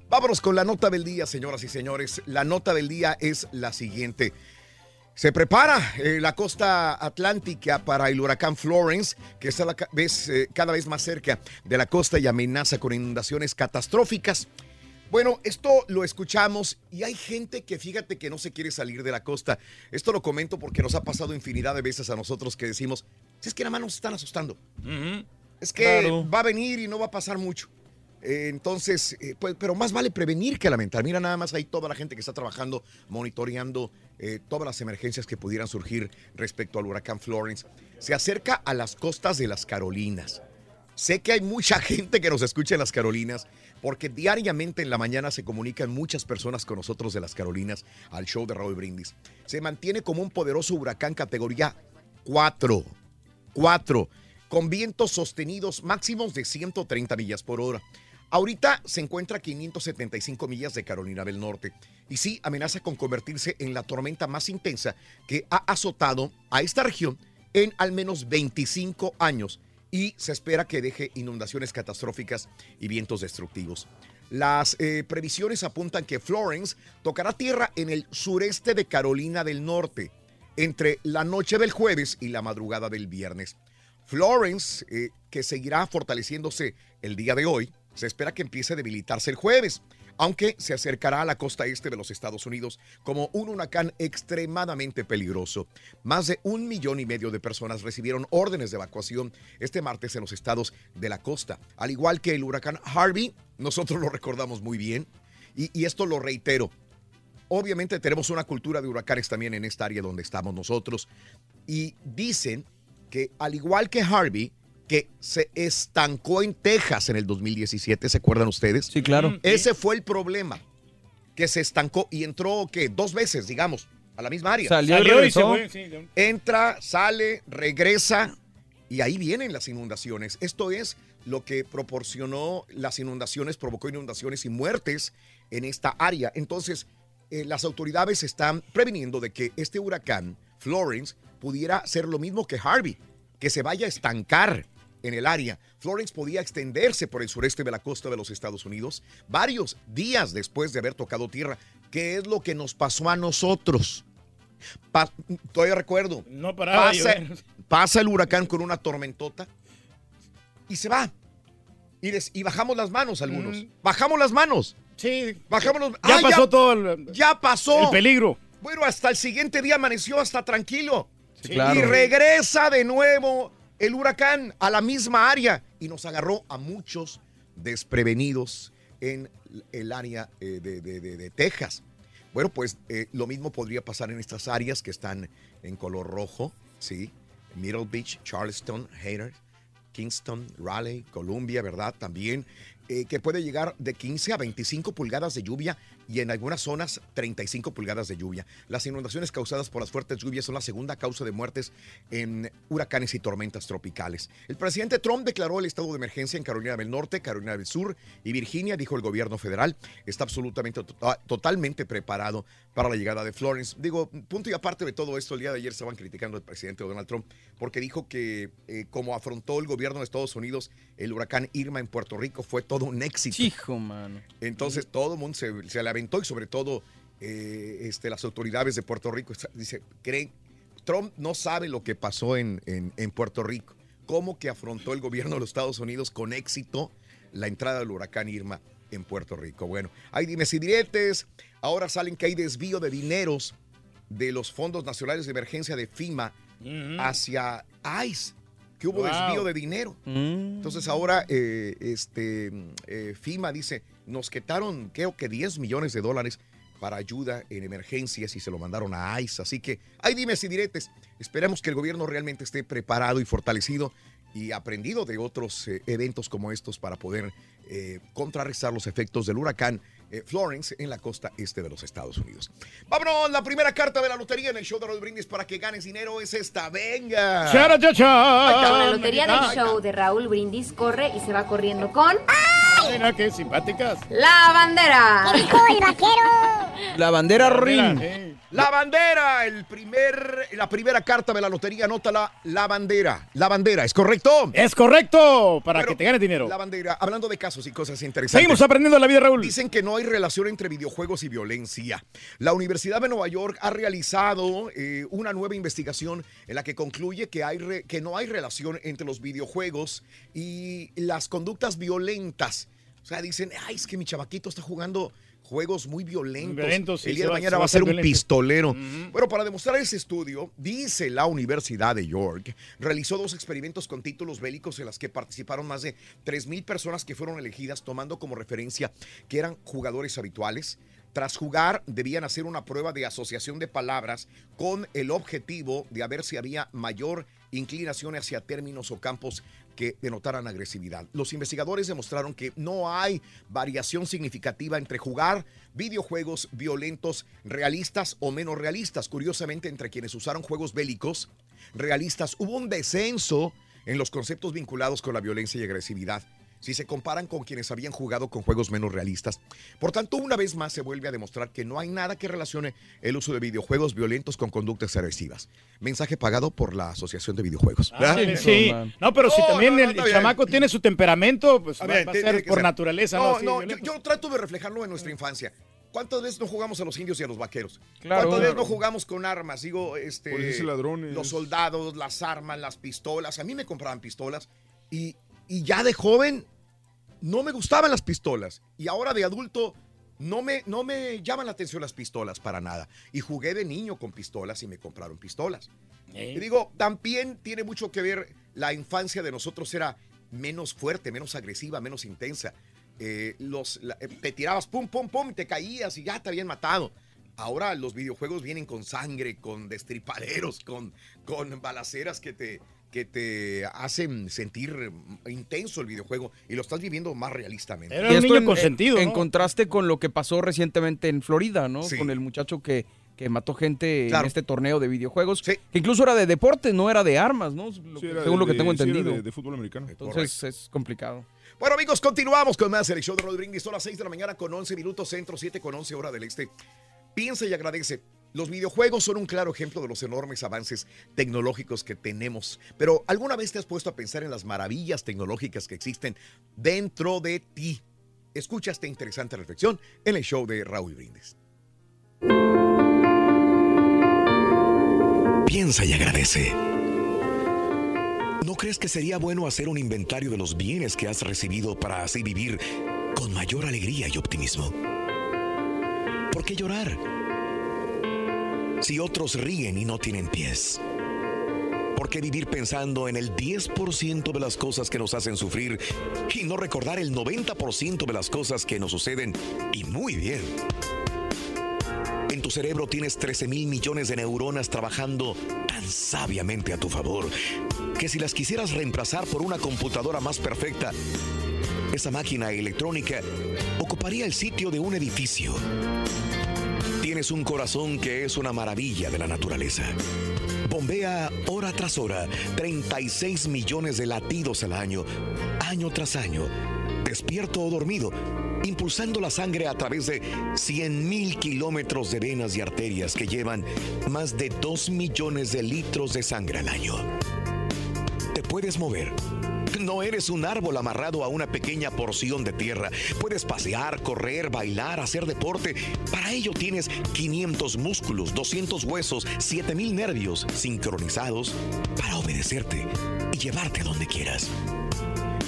Vámonos con la nota del día, señoras y señores. La nota del día es la siguiente. Se prepara eh, la costa atlántica para el huracán Florence, que está la eh, cada vez más cerca de la costa y amenaza con inundaciones catastróficas. Bueno, esto lo escuchamos y hay gente que fíjate que no se quiere salir de la costa. Esto lo comento porque nos ha pasado infinidad de veces a nosotros que decimos, "Si es que nada más nos están asustando. Es que Claro. va a venir y no va a pasar mucho. Eh, entonces, eh, pues, pero más vale prevenir que lamentar. Mira nada más ahí toda la gente que está trabajando, monitoreando eh, todas las emergencias que pudieran surgir respecto al huracán Florence. Se acerca a las costas de las Carolinas. Sé que hay mucha (laughs) gente que nos escucha en las Carolinas, porque diariamente en la mañana se comunican muchas personas con nosotros de las Carolinas al show de Raúl Brindis. Se mantiene como un poderoso huracán categoría 4. 4. Con vientos sostenidos máximos de 130 millas por hora. Ahorita se encuentra a 575 millas de Carolina del Norte y sí amenaza con convertirse en la tormenta más intensa que ha azotado a esta región en al menos 25 años y se espera que deje inundaciones catastróficas y vientos destructivos. Las eh, previsiones apuntan que Florence tocará tierra en el sureste de Carolina del Norte entre la noche del jueves y la madrugada del viernes. Florence, eh, que seguirá fortaleciéndose el día de hoy, se espera que empiece a debilitarse el jueves, aunque se acercará a la costa este de los Estados Unidos como un huracán extremadamente peligroso. Más de un millón y medio de personas recibieron órdenes de evacuación este martes en los estados de la costa. Al igual que el huracán Harvey, nosotros lo recordamos muy bien, y, y esto lo reitero. Obviamente tenemos una cultura de huracanes también en esta área donde estamos nosotros. Y dicen que al igual que Harvey, que se estancó en Texas en el 2017, ¿se acuerdan ustedes? Sí, claro. Ese fue el problema, que se estancó y entró, ¿qué? Dos veces, digamos, a la misma área. Salió y Salió y se fue. sí, Entra, sale, regresa y ahí vienen las inundaciones. Esto es lo que proporcionó las inundaciones, provocó inundaciones y muertes en esta área. Entonces, eh, las autoridades están previniendo de que este huracán, Florence, pudiera ser lo mismo que Harvey, que se vaya a estancar en el área. Florence podía extenderse por el sureste de la costa de los Estados Unidos varios días después de haber tocado tierra, que es lo que nos pasó a nosotros. Pa- todavía recuerdo. No paraba pasa, pasa el huracán con una tormentota y se va. Y, bajamos las manos algunos. Mm. Bajamos las manos. Sí. Bajamos los- Ya ¡Ah, pasó todo el, Ya pasó. el peligro. Bueno, hasta el siguiente día amaneció hasta tranquilo. Sí, claro. Y regresa de nuevo el huracán a la misma área y nos agarró a muchos desprevenidos en el área eh, de, Texas. Bueno, pues eh, lo mismo podría pasar en estas áreas que están en color rojo, ¿sí? Middle Beach, Charleston, Hayter, Kingston, Raleigh, Columbia, ¿verdad? También, eh, que puede llegar de 15 a 25 pulgadas de lluvia y en algunas zonas 35 pulgadas de lluvia. Las inundaciones causadas por las fuertes lluvias son la segunda causa de muertes en huracanes y tormentas tropicales. El presidente Trump declaró el estado de emergencia en Carolina del Norte, Carolina del Sur y Virginia, dijo el gobierno federal, está absolutamente to- ah, totalmente preparado para la llegada de Florence. Digo, punto y aparte de todo esto, el día de ayer estaban criticando al presidente Donald Trump porque dijo que eh, como afrontó el gobierno de Estados Unidos el huracán Irma en Puerto Rico fue todo un éxito. Hijo, mano. Entonces todo el mundo se, se le aventó y sobre todo eh, este, las autoridades de Puerto Rico dice, creen, Trump no sabe lo que pasó en, en- en Puerto Rico, cómo que afrontó el gobierno de los Estados Unidos con éxito la entrada del huracán Irma en Puerto Rico. Bueno, hay dimes y diretes, ahora salen que hay desvío de dineros de los fondos nacionales de emergencia de FIMA hacia ICE, que hubo Wow. desvío de dinero. Mm. Entonces ahora eh, este, eh, FIMA dice, nos quitaron creo que 10 millones de dólares para ayuda en emergencias y se lo mandaron a ICE. Así que hay dimes y diretes. Esperemos que el gobierno realmente esté preparado y fortalecido y aprendido de otros eh, eventos como estos para poder eh, contrarrestar los efectos del huracán eh, Florence en la costa este de los Estados Unidos. Vámonos, la primera carta de la lotería en el show de los brindis para que ganes dinero es esta. ¡Venga! Chara, cha, cha. Ahí está. La lotería del show de Raúl Brindis corre y se va corriendo con Mira qué simpáticas. la bandera. ¿Qué dijo el vaquero? La bandera ring. La bandera, el primer, la primera carta de la lotería, anótala, la bandera. La bandera, ¿es correcto? Es correcto, para que te ganes dinero. La bandera, hablando de casos y cosas interesantes. Seguimos aprendiendo la vida, Raúl. Dicen que no hay relación entre videojuegos y violencia. La Universidad de Nueva York ha realizado eh, una nueva investigación en la que concluye que, hay que no hay relación entre los videojuegos y las conductas violentas. O sea, dicen, ay, es que mi chavaquito está jugando juegos muy violentos. Violentos, sí, El día de va- mañana va a ser un violento. pistolero. Bueno, para demostrar ese estudio, dice la Universidad de York, realizó dos experimentos con títulos bélicos en las que participaron más de 3.000 personas que fueron elegidas tomando como referencia que eran jugadores habituales. Tras jugar, debían hacer una prueba de asociación de palabras con el objetivo de ver si había mayor inclinación hacia términos o campos que denotaran agresividad. Los investigadores demostraron que no hay variación significativa entre jugar videojuegos violentos realistas o menos realistas. Curiosamente, entre quienes usaron juegos bélicos realistas hubo un descenso en los conceptos vinculados con la violencia y agresividad si se comparan con quienes habían jugado con juegos menos realistas. Por tanto, una vez más se vuelve a demostrar que no hay nada que relacione el uso de videojuegos violentos con conductas agresivas. Mensaje pagado por la Asociación de Videojuegos. Ah, sí, sí. No, pero si No, también no, no, el bien. chamaco tiene su temperamento, pues A va, ver, va a ser por ser. naturaleza, ¿no? No, no, yo, yo trato de reflejarlo en nuestra infancia. ¿Cuántas veces no jugamos a los indios y a los vaqueros? Claro. ¿Cuántas veces Claro. no jugamos con armas? Digo, este. Ladrones. Los soldados, las armas, las pistolas. A mí me compraban pistolas y, y ya de joven no me gustaban las pistolas. Y ahora de adulto no me, no me llaman la atención las pistolas para nada. Y jugué de niño con pistolas y me compraron pistolas. Y digo, también tiene mucho que ver la infancia de nosotros era menos fuerte, menos agresiva, menos intensa. Eh, los, la- eh, te tirabas pum, pum, pum, y te caías y ya te habían matado. Ahora los videojuegos vienen con sangre, con destripaderos, con, con balaceras que te, que te hacen sentir intenso el videojuego y lo estás viviendo más realistamente. Y esto en, en- en contraste con lo que pasó recientemente en Florida, ¿no? Sí. Con el muchacho que, que mató gente Claro. en este torneo de videojuegos, que incluso era de deporte, no era de armas, ¿no? Lo era según lo que de- tengo sí, era entendido. de- de fútbol americano. Entonces es complicado. Bueno, amigos, continuamos con más selección de Rodríguez. Son las 6 de la mañana con 11 minutos centro, 7 con 11 hora del este. Piensa y agradece. Los videojuegos son un claro ejemplo de los enormes avances tecnológicos que tenemos. Pero ¿alguna vez te has puesto a pensar en las maravillas tecnológicas que existen dentro de ti? Escucha esta interesante reflexión en el show de Raúl Brindis. Piensa y agradece. ¿No crees que sería bueno hacer un inventario de los bienes que has recibido para así vivir con mayor alegría y optimismo? ¿Por qué llorar? Si otros ríen y no tienen pies. ¿Por qué vivir pensando en el 10% de las cosas que nos hacen sufrir y no recordar el 90% de las cosas que nos suceden y muy bien? En tu cerebro tienes 13 mil millones de neuronas trabajando tan sabiamente a tu favor que si las quisieras reemplazar por una computadora más perfecta, esa máquina electrónica ocuparía el sitio de un edificio. Tienes un corazón que es una maravilla de la naturaleza. Bombea hora tras hora 36 millones de latidos al año, año tras año, despierto o dormido, impulsando la sangre a través de 100 mil kilómetros de venas y arterias que llevan más de 2 millones de litros de sangre al año. Te puedes mover, No eres un árbol amarrado a una pequeña porción de tierra. Puedes pasear, correr, bailar, hacer deporte. Para ello tienes 500 músculos, 200 huesos, 7000 nervios sincronizados para obedecerte y llevarte donde quieras.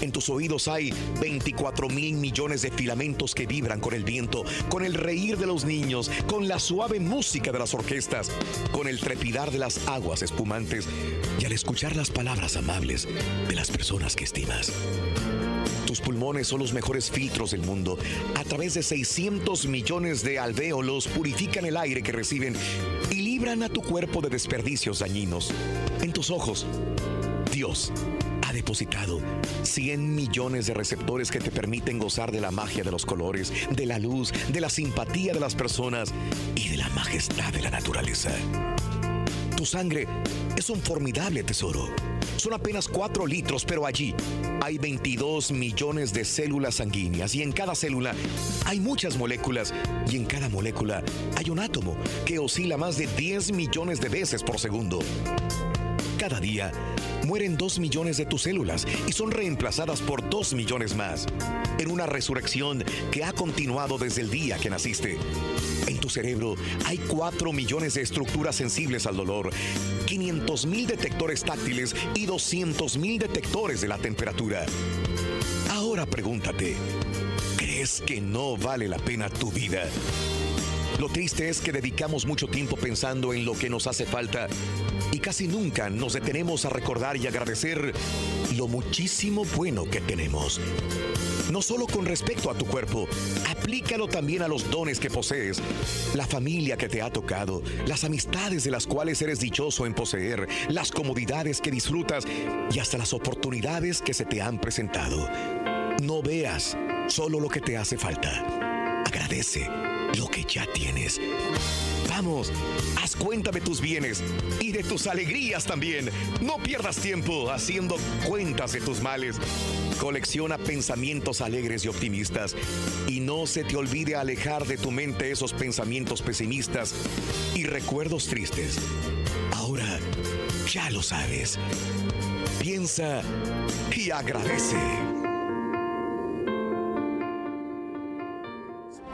En tus oídos hay 24 mil millones de filamentos que vibran con el viento, con el reír de los niños, con la suave música de las orquestas, con el trepidar de las aguas espumantes y al escuchar las palabras amables de las personas que estimas. Tus pulmones son los mejores filtros del mundo. A través de 600 millones de alvéolos purifican el aire que reciben y libran a tu cuerpo de desperdicios dañinos. En tus ojos, Dios ha depositado 100 millones de receptores que te permiten gozar de la magia de los colores, de la luz, de la simpatía de las personas y de la majestad de la naturaleza. Tu sangre es un formidable tesoro. Son apenas 4 litros, pero allí hay 22 millones de células sanguíneas y en cada célula hay muchas moléculas y en cada molécula hay un átomo que oscila más de 10 millones de veces por segundo. Cada día mueren 2 millones de tus células y son reemplazadas por 2 millones más. En una resurrección que ha continuado desde el día que naciste. En tu cerebro hay 4 millones de estructuras sensibles al dolor, 500 mil detectores táctiles y 200 mil detectores de la temperatura. Ahora pregúntate, ¿crees que no vale la pena tu vida? Lo triste es que dedicamos mucho tiempo pensando en lo que nos hace falta y casi nunca nos detenemos a recordar y agradecer lo muchísimo bueno que tenemos. No solo con respecto a tu cuerpo, aplícalo también a los dones que posees, la familia que te ha tocado, las amistades de las cuales eres dichoso en poseer, las comodidades que disfrutas y hasta las oportunidades que se te han presentado. No veas solo lo que te hace falta. Agradece lo que ya tienes. Vamos, haz cuenta de tus bienes y de tus alegrías también. No pierdas tiempo haciendo cuentas de tus males. Colecciona pensamientos alegres y optimistas y no se te olvide alejar de tu mente esos pensamientos pesimistas y recuerdos tristes. Ahora ya lo sabes. Piensa y agradece.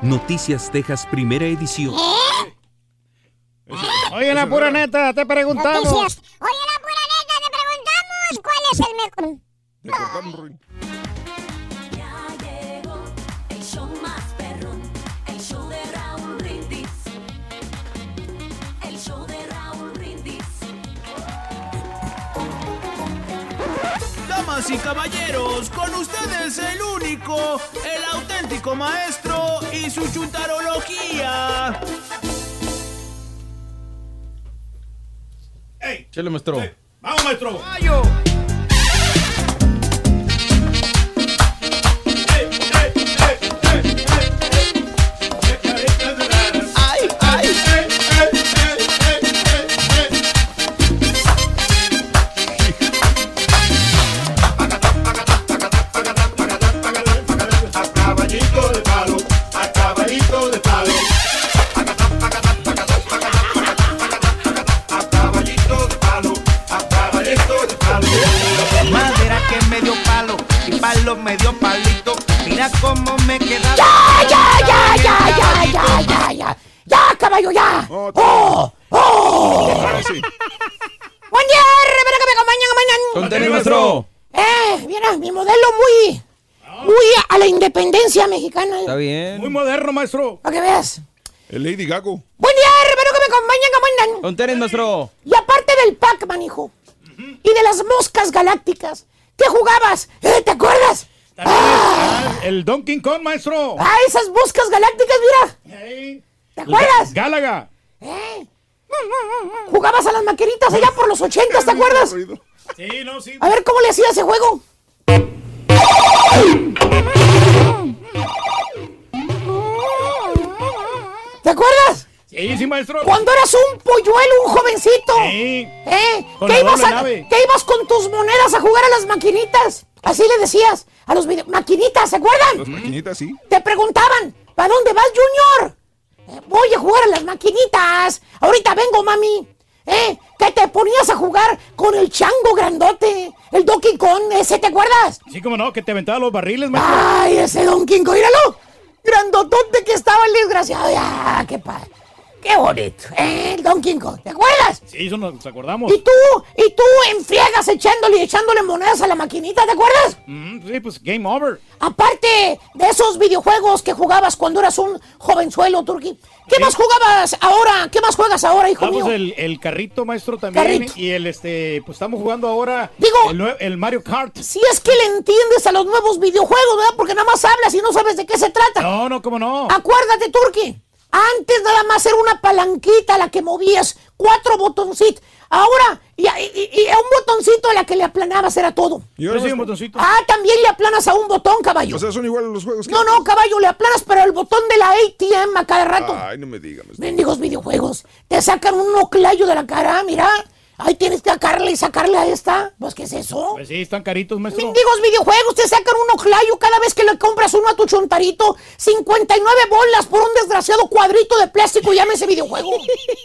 Noticias Texas, primera edición. Oye, la pura neta, te preguntamos. Noticias. Oye, la pura neta, te preguntamos cuál es el mejor. Damas y caballeros, con ustedes el único, el auténtico maestro y su chuntarología. Chele, maestro. Vamos, maestro. Ay, Está bien. Muy moderno, maestro. Para que veas. El Lady Gago. Buen día, revelo que me acompañan mañana. Con tenis, maestro. Y aparte del Pac-Man, hijo. Y de las moscas galácticas. ¿Qué jugabas? ¿Eh, ¿Te acuerdas? Ah, el Donkey Kong, maestro. Ah, esas moscas galácticas, mira. ¿Te acuerdas? Gálaga. ¿Eh? Jugabas a las maquinitas allá por los ochentas, ¿te acuerdas? Sí, no, sí. A ver cómo le hacía ese juego. (laughs) ¿Te acuerdas? Sí, sí, maestro. Cuando eras un polluelo, un jovencito. ¿Eh? Con ¿Qué la ibas, a- que ibas con tus monedas a jugar a las maquinitas? Así le decías a los video... maquinitas, ¿se acuerdan? Las maquinitas, sí. Te preguntaban, ¿para dónde vas, Junior? "Eh, voy a jugar a las maquinitas. Ahorita vengo, mami. ¿Eh? que te ponías a jugar con el chango grandote, el Donkey Kong, ese, ¿te acuerdas? Sí, como no, que te aventaba los barriles, maestro. Ay, ese Donkey Kong, míralo. Grandotote que estaba el desgraciado. Ah, qué padre. Qué bonito. ¿eh? El Donkey Kong, ¿te acuerdas? Sí, eso nos acordamos. Y tú, y tú en friegas echándole y echándole monedas a la maquinita, ¿te acuerdas? Mm, sí, pues game over. Aparte de esos videojuegos que jugabas cuando eras un jovenzuelo, Turki. ¿Qué más jugabas ahora? ¿Qué más juegas ahora, hijo Vamos mío? el, el carrito, maestro, también. Carrito. Y el, este, pues estamos jugando ahora Digo- el, el Mario Kart. Si es que le entiendes a los nuevos videojuegos, ¿verdad? Porque nada más hablas y no sabes de qué se trata. No, no, cómo no. Acuérdate, Turki. Antes nada más era una palanquita la que movías, cuatro botoncitos. Ahora, y, y- y a un botoncito a la que le aplanabas era todo. Y ahora sí, un botoncito. Ah, también le aplanas a un botón, caballo. O sea, son iguales los juegos. que no, no, caballo, le aplanas, pero el botón de la ATM a cada rato. Ay, no me digas. Mendigos videojuegos. Te sacan un oclayo de la cara, mira. Ahí tienes que sacarle y sacarle a esta. Pues, ¿qué es eso? Pues sí, están caritos, maestro. Mendigos videojuegos, te sacan un oclayo cada vez que le compras uno a tu chontarito. 59 bolas por un desgraciado cuadrito de plástico, llámese videojuego.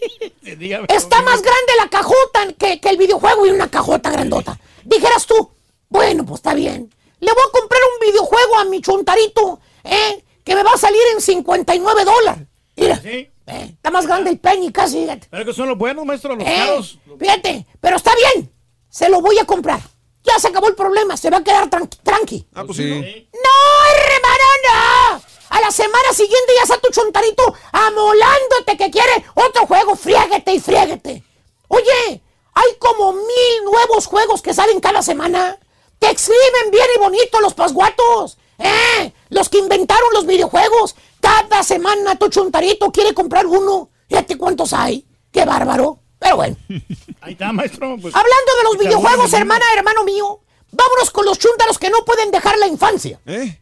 (laughs) Dígame. Está más grande la cajota que, que el videojuego y una cajota grandota. Dijeras tú, bueno, pues está bien. Le voy a comprar un videojuego a mi chontarito, ¿eh? Que me va a salir en 59 dólares. Mira, Sí. Eh, está más grande el penny casi, fíjate. Pero que son los buenos, maestro, los Eh, caros. fíjate, pero está bien. Se lo voy a comprar. Ya se acabó el problema, se va a quedar tranqui. tranqui. Ah, pues sí. ¿no? ¡No, hermano, no! A la semana siguiente ya está tu chontarito amolándote que quiere otro juego. Friéguete y friéguete. Oye, hay como mil nuevos juegos que salen cada semana. Te exhiben bien y bonito los pasguatos. ¿Eh? Los que inventaron los videojuegos. Cada semana tu chontarito quiere comprar uno. Fíjate cuántos hay. ¡Qué bárbaro! Pero bueno. (laughs) Ahí está, maestro. pues. Hablando de los videojuegos, de hermana, hermano mío, vámonos con los chúntaros que no pueden dejar la infancia. ¿Eh?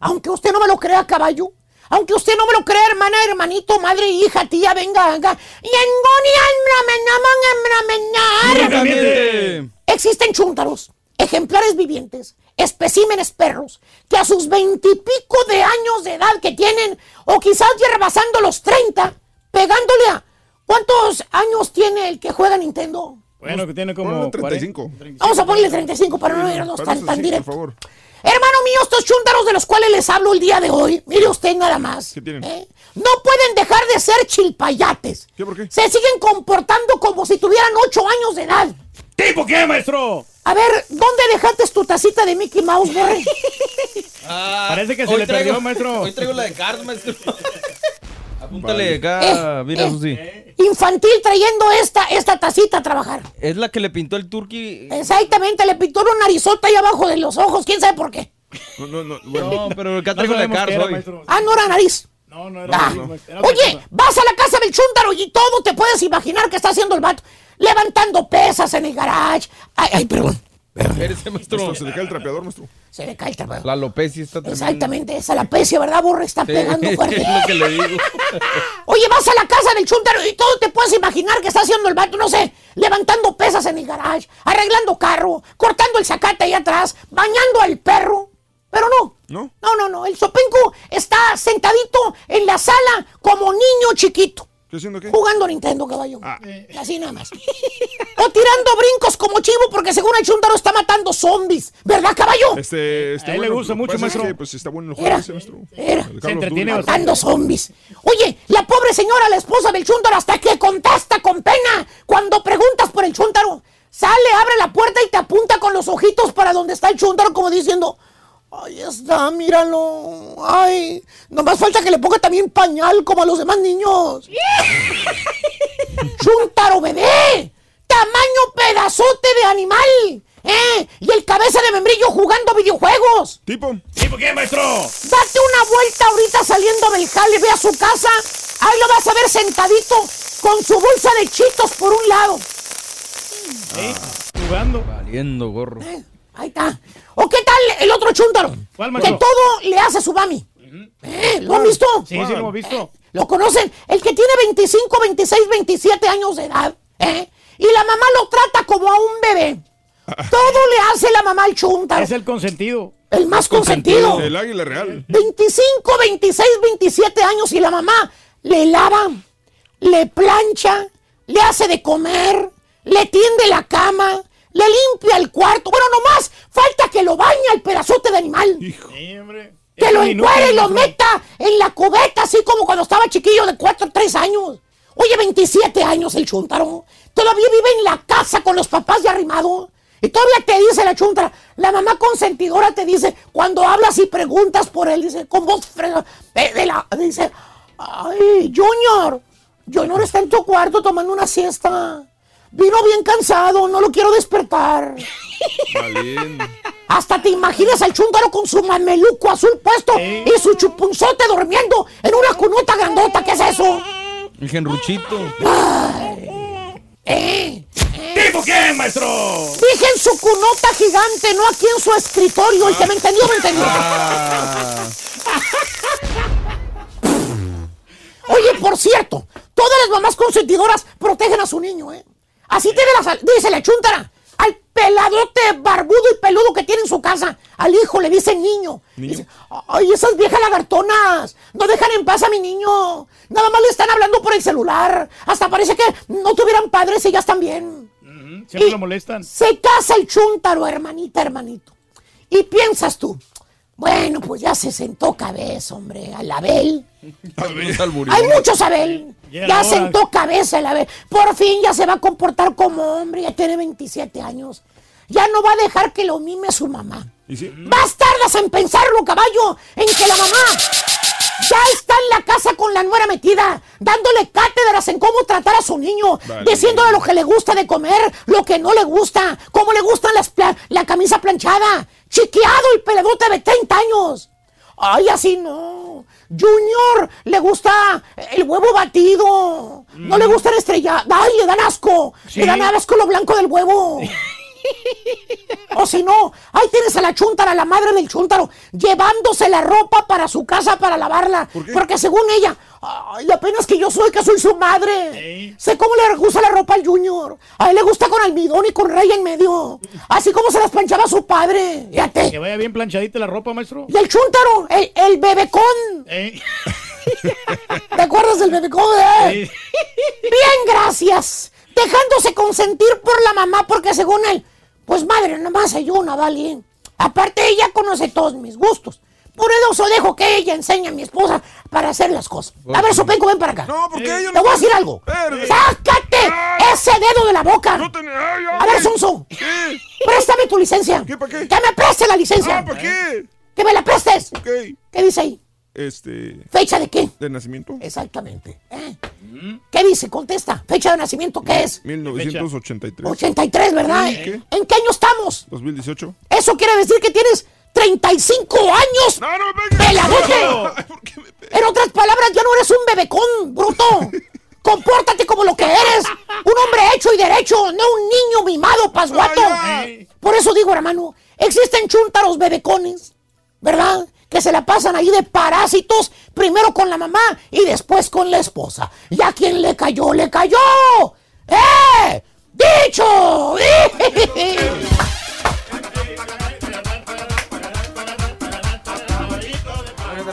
Aunque usted no me lo crea, caballo. Aunque usted no me lo crea, hermana, hermanito, madre, hija, tía, venga, venga. Existen chúntaros, ejemplares vivientes, especímenes perros, que a sus veintipico de años de edad que tienen, o quizás ya rebasando los 30, pegándole a... ¿Cuántos años tiene el que juega Nintendo? Bueno, que tiene como. Ponle 35. 40. Vamos a ponerle 35 para no irnos tan, tan directo. Por favor. Hermano mío, estos chúntaros de los cuales les hablo el día de hoy, mire usted nada más. ¿Qué tienen? ¿eh? No pueden dejar de ser chilpayates. ¿Qué, por qué? Se siguen comportando como si tuvieran 8 años de edad. ¿Tipo qué, maestro? A ver, ¿dónde dejaste tu tacita de Mickey Mouse, Borre? (laughs) Parece que se le traigo- perdió, maestro. Hoy traigo la de Cars, maestro. (laughs) Apúntale Eh, acá, mira, eh. Susi. Infantil trayendo esta, esta tacita a trabajar. Es la que le pintó el turqui. Exactamente, le pintó una narizota ahí abajo de los ojos, quién sabe por qué. No, no, no. Bueno. No, pero acá No traigo la de Cars era, hoy. maestro. Ah, no era nariz. No, no era. Ah. no, otra Oye, cosa. vas a la casa del chúntaro y todo te puedes imaginar que está haciendo el vato. Levantando pesas en el garage. Ay, ay, perdón. Espérese, maestro. Maestro, se le cae el trapeador, maestro. Se le cae el trabajo. La alopecia está tremenda. Exactamente, esa la pecia, ¿verdad, Borre? Está Sí, pegando (laughs) es fuerte. lo que le digo. (laughs) Oye, vas a la casa del chúntaro y todo te puedes imaginar que está haciendo el vato, no sé, levantando pesas en el garage, arreglando carro, cortando el zacate ahí atrás, bañando al perro. Pero no. ¿No? No, no, no. El sopenco está sentadito en la sala como niño chiquito. ¿Qué haciendo qué? Jugando Nintendo, caballo. Ah. Así nada más. o tirando brincos como chivo porque según el chúntaro está matando zombies. ¿Verdad, caballo? Este, este A él le gusta que mucho, pasa es maestro. que, pues está bueno el Era, ese, maestro. era. Se entretiene matando zombies. Oye, la pobre señora, la esposa del chúntaro, hasta que contesta con pena cuando preguntas por el chúntaro. Sale, abre la puerta y te apunta con los ojitos para donde está el chúntaro, como diciendo: Ahí está, míralo. Ay, nomás falta que le ponga también pañal como a los demás niños. (laughs) ¡Chúntaro bebé! ¡Tamaño pedazote de animal! ¿Eh? Y el cabeza de membrillo jugando videojuegos. Tipo. ¿Tipo qué, maestro? Date una vuelta ahorita saliendo del jale, ve a su casa. Ahí lo vas a ver sentadito con su bolsa de chitos por un lado. ¿Eh? Jugando. Valiendo gorro. Eh, Ahí está. ¿O qué tal el otro chúntaro? ¿Cuál, que todo le hace a su mami. ¿Eh? ¿Lo han visto? Sí, sí, lo hemos visto. ¿Lo conocen? El que tiene 25, 26, 27 años de edad. ¿eh? Y la mamá lo trata como a un bebé. (laughs) Todo le hace la mamá al chúntaro. Es el consentido. El más consentido. El águila real. 25, 26, 27 años y la mamá le lava, le plancha, le hace de comer, le tiende la cama, le limpia el cuarto. Bueno, nomás falta que lo baña el pedazote de animal. Hombre. Que lo encuere y lo meta en la cubeta, así como cuando estaba chiquillo de 4 o 3 años. Oye, 27 años el chuntaro. Todavía vive en la casa con los papás de arrimado. Y todavía te dice la chuntara, la mamá consentidora te dice, cuando hablas y preguntas por él, dice, con voz de, de la, dice, ay, Junior, Junior está en tu cuarto tomando una siesta. Vino bien cansado, no lo quiero despertar. Hasta te imaginas al chúntaro con su mameluco azul puesto y su chupunzote durmiendo en una cunota grandota. ¿Qué es eso? El genruchito. ¿Eh? ¿Tipo quién, maestro? Dije en su cunota gigante, no aquí en su escritorio. El que me entendió, me entendió. Ah. Oye, por cierto, todas las mamás consentidoras protegen a su niño, ¿eh? Así tiene la, sal- dice la chuntara. Al peladote barbudo y peludo que tiene en su casa. Al hijo le dice niño. Dice, Ay, esas viejas lagartonas. No dejan en paz a mi niño. Nada más le están hablando por el celular. Hasta parece que no tuvieran padres y ya están bien. Siempre Y lo molestan. Se casa el chuntaro, hermanita, hermanito. Y piensas tú, bueno, pues ya se sentó cabeza, hombre, al Abel. Hay muchos Abel. Ya sentó cabeza el Abel. Por fin ya se va a comportar como hombre, ya tiene 27 años. Ya no va a dejar que lo mime su mamá. Más tardas en pensarlo, caballo, en que la mamá ya está en la casa con la nuera metida, dándole cátedras en cómo tratar a su niño, Vale. diciéndole lo que le gusta de comer, lo que no le gusta, cómo le gustan las pla- la camisa planchada, chiqueado el peladote de 30 años. Ay, así no. Junior le gusta el huevo batido. No le gusta el estrella. Ay, le dan asco. Sí. Le dan asco lo blanco del huevo. (laughs) O si no, ahí tienes a la chuntara, la madre del chuntaro, llevándose la ropa para su casa para lavarla. Porque según ella, ay, apenas que yo soy, que soy su madre. Sé cómo le gusta la ropa al Junior. A él le gusta con almidón y con raya en medio. Así como se las planchaba su padre. Fíjate. Que vaya bien planchadita la ropa, maestro. Y el chuntaro, el, el bebecón. Eh. (laughs) ¿Te acuerdas del bebecón? eh? Bien, gracias. Dejándose consentir por la mamá porque según él, pues madre, nomás hay una, ¿vale? Aparte ella conoce todos mis gustos. Por eso dejo que ella enseñe a mi esposa para hacer las cosas. A ver, Sopenco, ven para acá. No, ¿por qué? Yo Te voy a decir algo. ¡Sácate ese dedo de la boca! A ver, Sonso. Préstame tu licencia. ¿Qué, para qué? Que me preste la licencia. Ah, ¿para qué? Que me la prestes. ¿Qué dice ahí? Este. ¿Fecha de qué? ¿De nacimiento? Exactamente. ¿eh? ¿Qué dice? Contesta. ¿Fecha de nacimiento qué es? 1983. 83, ¿verdad? ¿En qué año estamos? 2018. Eso quiere decir que tienes 35 años. ¡No, no ¡Peladote! En otras palabras, ya no eres un bebecón, bruto. (laughs) Compórtate como lo que eres. Un hombre hecho y derecho, no un niño mimado, pasguato. Por eso digo, hermano, existen chúntaros bebecones, ¿verdad? Que se la pasan ahí de parásitos, primero con la mamá y después con la esposa. Y a quien le cayó, le cayó. ¡Eh! ¡Dicho!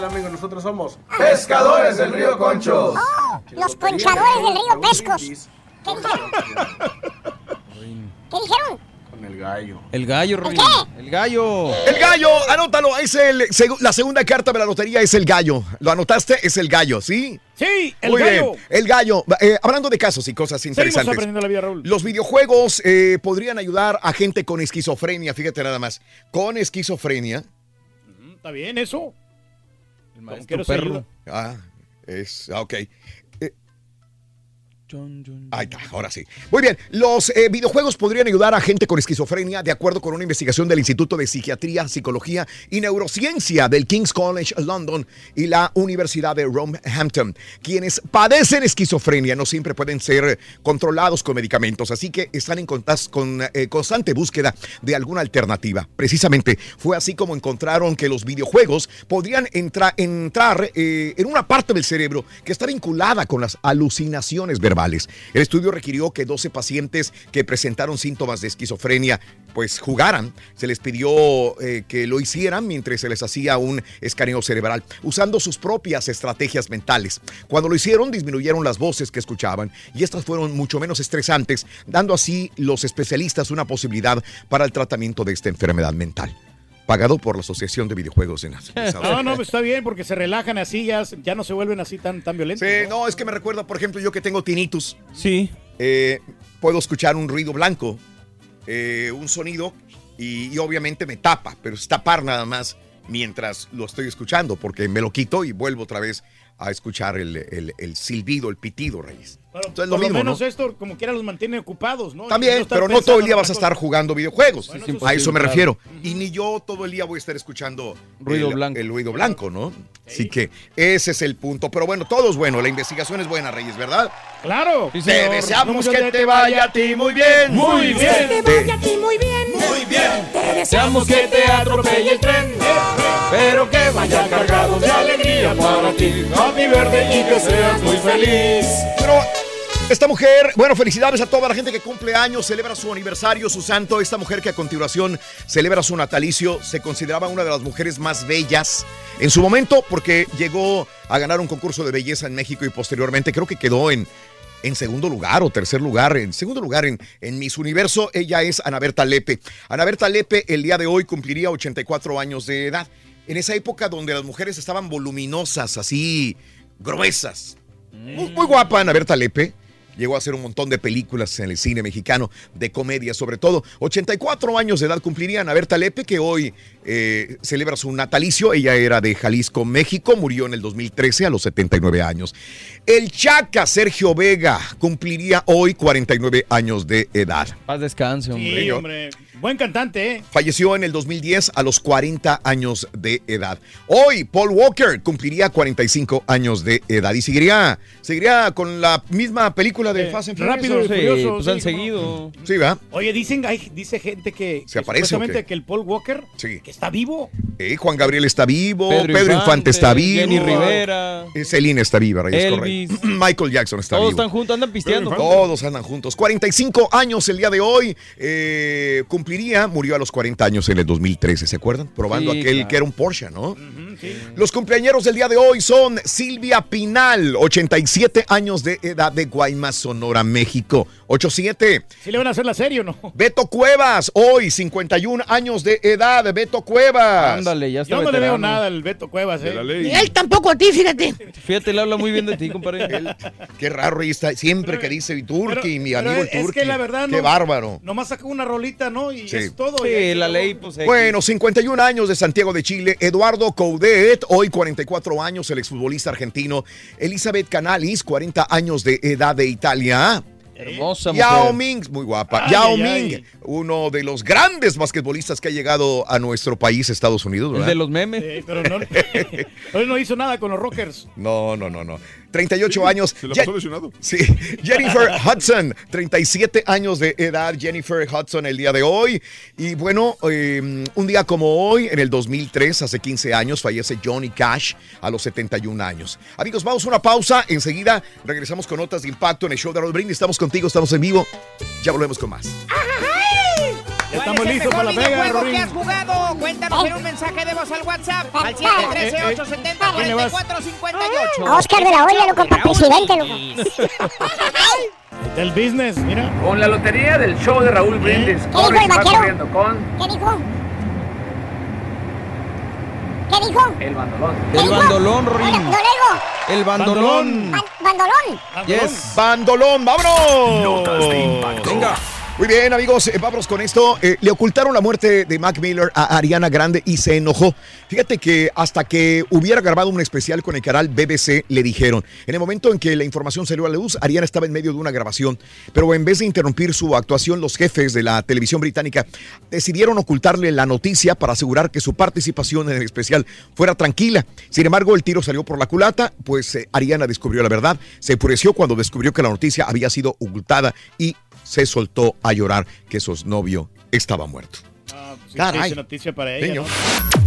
amigo, nosotros somos Pescadores del Río Concho. Oh, los conchadores del río Pescos. ¿Qué dijeron? ¿Qué dijeron? Con el gallo. El gallo, Rorín. El gallo. El gallo, anótalo, es el, la segunda carta de la lotería es el gallo. ¿Lo anotaste? Es el gallo, ¿sí? Sí, el Muy gallo. bien. El gallo. Eh, hablando de casos y cosas interesantes. aprendiendo la vida, Raúl. Los videojuegos eh, podrían ayudar a gente con esquizofrenia, fíjate nada más. Con esquizofrenia. ¿Está bien eso? El maestro perro. Ah, es. ah, Ok. Ahí está, ahora sí. Muy bien, los eh, videojuegos podrían ayudar a gente con esquizofrenia de acuerdo con una investigación del Instituto de Psiquiatría, Psicología y Neurociencia del King's College London y la Universidad de Roehampton. Quienes padecen esquizofrenia no siempre pueden ser controlados con medicamentos, así que están en con eh, constante búsqueda de alguna alternativa. Precisamente fue así como encontraron que los videojuegos podrían entra- entrar eh, en una parte del cerebro que está vinculada con las alucinaciones verbales. El estudio requirió que 12 pacientes que presentaron síntomas de esquizofrenia pues jugaran. Se les pidió eh, que lo hicieran mientras se les hacía un escaneo cerebral, usando sus propias estrategias mentales. Cuando lo hicieron, disminuyeron las voces que escuchaban y estas fueron mucho menos estresantes, dando así los especialistas una posibilidad para el tratamiento de esta enfermedad mental. Pagado por la Asociación de Videojuegos en (laughs) No, no, está bien porque se relajan así, ya, ya no se vuelven así tan, tan violentos. Sí, no, es que me recuerda, por ejemplo, yo que tengo tinnitus. Sí. eh, puedo escuchar un ruido blanco, eh, un sonido, y, y obviamente me tapa, pero es tapar nada más mientras lo estoy escuchando, porque me lo quito y vuelvo otra vez a escuchar el, el- el silbido, el pitido, Reyes. Pero Entonces, por lo mismo, menos ¿no? esto, como quiera, los mantiene ocupados, ¿no? También, pero no todo el día vas a estar jugando videojuegos. Bueno, eso sí. a eso me claro. refiero. Y ni yo todo el día voy a estar escuchando Ruido el, blanco. el ruido blanco, ¿no? Así que ese es el punto. Pero bueno, todo es bueno. La investigación es buena, Reyes, ¿verdad? Claro. Te señor. deseamos que te vaya a ti muy bien. Muy bien. Te- a ti muy bien. Muy bien, Te deseamos que te atropelle el tren, pero que vaya cargado de alegría para ti, Happy Verde, y que seas muy feliz. Pero esta mujer, bueno, felicidades a toda la gente que cumple años, celebra su aniversario, su santo. Esta mujer que a continuación celebra su natalicio, se consideraba una de las mujeres más bellas en su momento porque llegó a ganar un concurso de belleza en México y posteriormente creo que quedó en, en segundo lugar o tercer lugar, en segundo lugar en, en Miss Universo. Ella es Ana Berta Lepe. Ana Berta Lepe el día de hoy cumpliría 84 años de edad. En esa época donde las mujeres estaban voluminosas, así gruesas. Muy, muy guapa Ana Berta Lepe. Llegó a hacer un montón de películas en el cine mexicano, de comedia sobre todo. 84 años de edad cumpliría Ana Berta Lepe, que hoy eh, celebra su natalicio. Ella era de Jalisco, México. Murió en el 2013 a los 79 años. El Chaca Sergio Vega cumpliría hoy 49 años de edad. Paz descanse, hombre. Sí, hombre. Buen cantante, ¿eh? Falleció en el 2010 a los 40 años de edad. Hoy Paul Walker cumpliría 45 años de edad y seguiría, seguiría con la misma película de Eh, Fast and Rápido Furious. Sí, Furioso, pues sí, han seguido. Sí, ¿verdad? Oye, dicen, hay- dice gente que, ¿Se que aparece que el Paul Walker Sí. que está vivo. Eh, Juan Gabriel está vivo, Pedro, Pedro Infante, Infante, está vivo, Jenny Rivera. eh, Celine está viva, Reyes, Elvis. correcto. (clears throat) Michael Jackson está Todos vivo. están juntos, andan pisteando. Todos andan juntos. 45 años el día de hoy. eh, cumpliría, murió a los 40 años en el 2013, ¿se acuerdan? Probando Sí, aquel claro. que era un Porsche, ¿no? Los cumpleañeros del día de hoy son Silvia Pinal, 87 años de edad de Guaymas, Sonora, México. 87. ¿Sí le van a hacer la serie o no? Beto Cuevas, hoy 51 años de edad, Beto Cuevas. Ándale, ya está Yo no le veo nada al Beto Cuevas, ¿eh? De la ley. Ni él tampoco a ti, fíjate. Fíjate, le habla muy bien de ti, compadre. (laughs) Qué raro, y está siempre que dice Turki, Pero- mi pero amigo el es Turki. que la verdad Qué no- bárbaro. Nomás sacó una rolita, ¿no? Y Sí. es todo. Sí, y la ley, pues. Bueno, 51 años de Santiago de Chile, Eduardo Coudet, hoy 44 años, el exfutbolista argentino, Elizabeth Canalis, 40 años de edad de Italia. Hermosa Yao. Ming, muy guapa. Ay, Yao ay, Ming, ay. uno de los grandes basquetbolistas que ha llegado a nuestro país, Estados Unidos, El ¿verdad? de los memes. Sí, pero no, (laughs) hoy no hizo nada con los Rockers. No, no, no, no. 38 años. Se la pasó lesionado. Sí, Jennifer (laughs) Hudson, 37 años de edad, Jennifer Hudson el día de hoy. Y bueno, eh, un día como hoy, en el 2003, hace 15 años, fallece Johnny Cash a los 71 años. Amigos, vamos a una pausa. Enseguida regresamos con notas de impacto en el show de Raúl Brindis. Estamos contigo, estamos en vivo. Ya volvemos con más. Estamos listos para la pega, videojuego que Rorín. has jugado? Cuéntanos en un mensaje de voz al WhatsApp al Eh, eh, 713-870-4458. Oscar de la Hoya, loco, para presidente, loco. Del business, mira. Con la lotería del show de Raúl Brindis. ¿Qué dijo el va vaquero? con ¿Qué dijo? ¿Qué dijo? el bandolón. El bandolón, No, Rin. no digo. El bandolón. Ban- bandolón. Yes. Bandolón, vámonos. Notas de impacto. Venga. Muy bien, amigos, eh, vámonos con esto. Eh, le ocultaron la muerte de Mac Miller a Ariana Grande y se enojó. Fíjate que hasta que hubiera grabado un especial con el canal BBC, le dijeron. En el momento en que la información salió a la luz, Ariana estaba en medio de una grabación, pero en vez de interrumpir su actuación, los jefes de la televisión británica decidieron ocultarle la noticia para asegurar que su participación en el especial fuera tranquila. Sin embargo, el tiro salió por la culata, pues eh, Ariana descubrió la verdad, se enfureció cuando descubrió que la noticia había sido ocultada y se soltó a llorar que su novio estaba muerto. Ah, pues sí, Caray. triste noticia para ella, Niño. ¿no?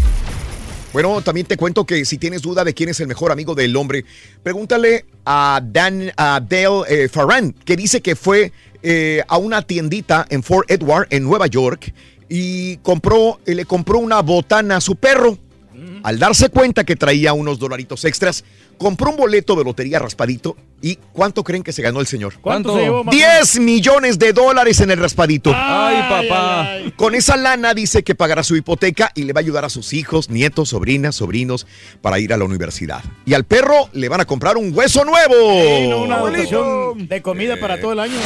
Bueno, también te cuento que si tienes duda de quién es el mejor amigo del hombre, pregúntale a Dan a Dale eh, Farran, que dice que fue eh, a una tiendita en Fort Edward, en Nueva York, y compró, eh, le compró una botana a su perro. Al darse cuenta que traía unos dolaritos extras, compró un boleto de lotería raspadito. ¿Y cuánto creen que se ganó el señor? ¿Cuánto se llevó, mamá? 10 millones de dólares en el raspadito. Ay, papá. Con esa lana dice que pagará su hipoteca y le va a ayudar a sus hijos, nietos, sobrinas, sobrinos para ir a la universidad. Y al perro le van a comprar un hueso nuevo. Sí, no, una dotación de comida para todo el año.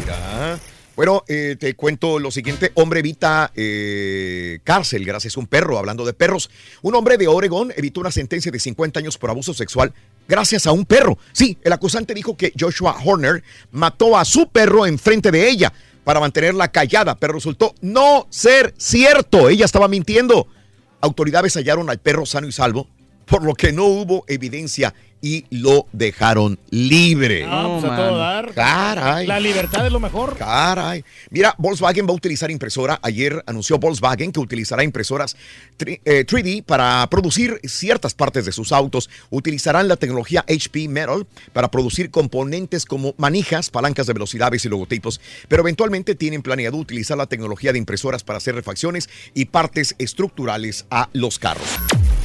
Mira. Bueno, eh, te cuento lo siguiente. Hombre evita eh, cárcel gracias a un perro. Hablando de perros, un hombre de Oregón evitó una sentencia de 50 años por abuso sexual gracias a un perro. Sí, el acusante dijo que Joshua Horner mató a su perro enfrente de ella para mantenerla callada, pero resultó no ser cierto. Ella estaba mintiendo. Autoridades hallaron al perro sano y salvo, por lo que no hubo evidencia y lo dejaron libre. Ah, pues a todo dar. Caray. La libertad es lo mejor. Caray. Mira, Volkswagen va a utilizar impresora. Ayer anunció Volkswagen que utilizará impresoras tri- eh, 3D para producir ciertas partes de sus autos. Utilizarán la tecnología HP Metal para producir componentes como manijas, palancas de velocidades y logotipos. Pero eventualmente tienen planeado utilizar la tecnología de impresoras para hacer refacciones y partes estructurales a los carros.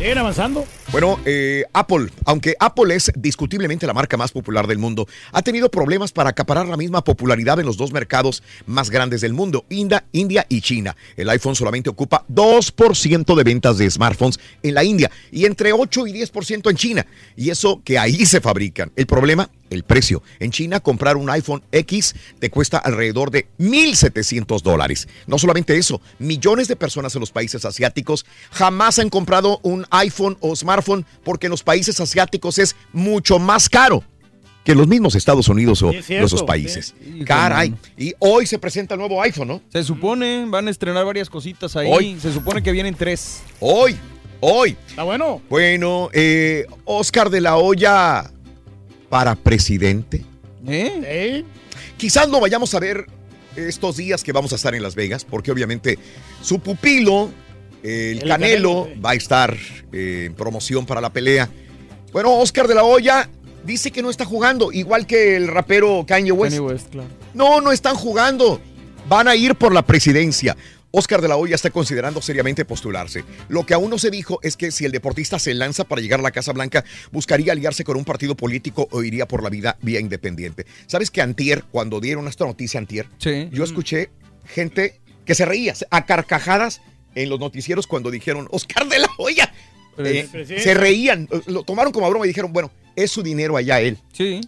Siguen avanzando. Bueno, eh, Apple, aunque Apple es discutiblemente la marca más popular del mundo, ha tenido problemas para acaparar la misma popularidad en los dos mercados más grandes del mundo, India, India y China. El iPhone solamente ocupa 2% de ventas de smartphones en la India y entre 8 y 10% en China. Y eso que ahí se fabrican. El problema, el precio. En China, comprar un iPhone X te cuesta alrededor de 1.700 dólares. No solamente eso, millones de personas en los países asiáticos jamás han comprado un iPhone o smartphone porque en los países asiáticos es mucho más caro que en los mismos Estados Unidos o Sí, es cierto, esos países. sí. Caray. Y hoy se presenta el nuevo iPhone, ¿no? Se supone, van a estrenar varias cositas ahí. Hoy. Se supone que vienen tres. Hoy, hoy. Está bueno. Bueno, eh, Oscar de la Hoya para presidente. ¿Eh? Quizás lo vayamos a ver estos días que vamos a estar en Las Vegas, porque obviamente su pupilo, el, El Canelo, Canelo, va a estar eh, en promoción para la pelea. Bueno, Oscar de la Hoya dice que no está jugando, igual que el rapero Kanye West. Kanye West, claro. No, no están jugando. Van a ir por la presidencia. Oscar de la Hoya está considerando seriamente postularse. Lo que aún no se dijo es que si el deportista se lanza para llegar a la Casa Blanca, buscaría aliarse con un partido político o iría por la vida vía independiente. ¿Sabes que antier, cuando dieron esta noticia antier, yo escuché gente que se reía a carcajadas en los noticieros cuando dijeron Oscar de la Hoya. Eh, sí. se reían, lo tomaron como a broma y dijeron, bueno, es su dinero allá él.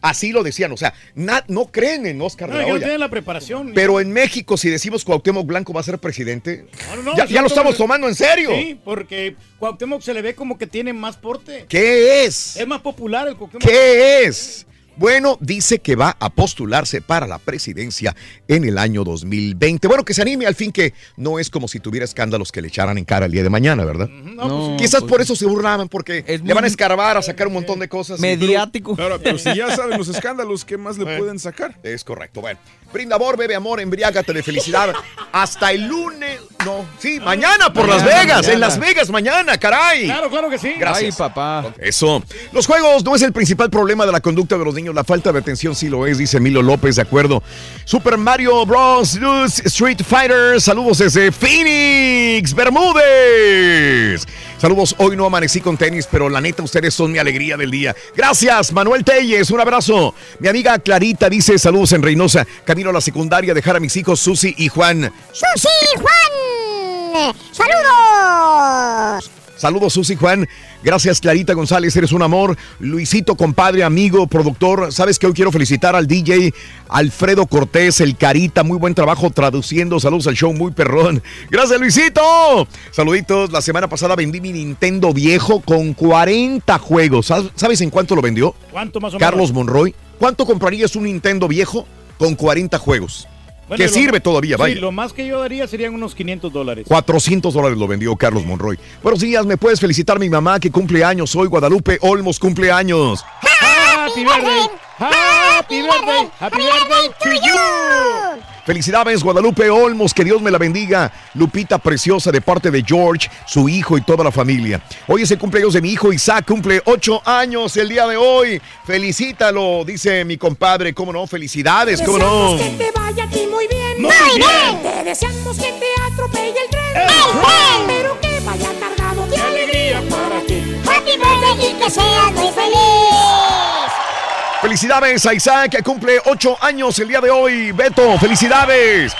Así lo decían, o sea, na- no creen en Oscar No, la que no Hoya. tienen la preparación. Pero en México, si decimos Cuauhtémoc Blanco va a ser presidente, No, no, ya, lo estamos tomando en serio. Sí, porque Cuauhtémoc se le ve como que tiene más porte. ¿Qué es? Es más popular el Cuauhtémoc. ¿Qué es? Bueno, dice que va a postularse para la presidencia en el año 2020. Bueno, que se anime al fin que no es como si tuviera escándalos que le echaran en cara el día de mañana, ¿verdad? No, Quizás pues- por eso se burlaban, porque le van a escarbar a sacar un montón de cosas. Mediático. Claro, pero si ya saben los (laughs) escándalos, ¿qué más le Bueno. pueden sacar? Es correcto. Bueno, brinda amor, bebe amor, embriágate de felicidad. Hasta el lunes. No, sí, mañana por Las Mañana, Vegas. En. Las Vegas mañana, caray. Claro, claro que sí. Gracias. Ay, papá. Eso. Los juegos no es el principal problema de la conducta de los niños. La falta de atención sí lo es, dice Emilio López, de acuerdo. Super Mario Bros. Street Fighter. Saludos desde Phoenix, Bermúdez. Saludos, hoy no amanecí con tenis, pero la neta, ustedes son mi alegría del día. Gracias, Manuel Telles, un abrazo. Mi amiga Clarita dice saludos en Reynosa. Camino a la secundaria, dejar a mis hijos Susi y Juan. ¡Susi, Juan! ¡Saludos! Saludos, Susi Juan. Gracias, Clarita González. Eres un amor. Luisito, compadre, amigo, productor. Sabes que hoy quiero felicitar al DJ Alfredo Cortés, el Carita. Muy buen trabajo traduciendo. Saludos al show, muy perrón. Gracias, Luisito. Saluditos. La semana pasada vendí mi Nintendo viejo con 40 juegos. ¿Sab- ¿Sabes en cuánto lo vendió? ¿Cuánto más o Carlos menos? Monroy. ¿Cuánto comprarías un Nintendo viejo con 40 juegos? Bueno, que lo- sirve todavía, Sí, vaya. lo más que yo daría serían unos 500 dólares. 400 dólares lo vendió Carlos Monroy. Buenos días, ¿me puedes felicitar mi mamá que cumple años? Soy Guadalupe Olmos, cumple años. Happy birthday. Happy birthday. Happy birthday to you. Felicidades, Guadalupe Olmos, que Dios me la bendiga. Lupita preciosa de parte de George, su hijo y toda la familia. Hoy es el cumpleaños de mi hijo Isaac, cumple ocho años el día de hoy. Felicítalo, dice mi compadre. ¿Cómo no? Felicidades, ¿cómo no? Deseamos que te vaya a ti muy bien. Muy bien. Te deseamos que te atropelle el tren. Pero que vaya cargado de alegría para ti. Happy birthday y que seas muy feliz. Felicidades a Isaac, que cumple ocho años el día de hoy. Beto, felicidades.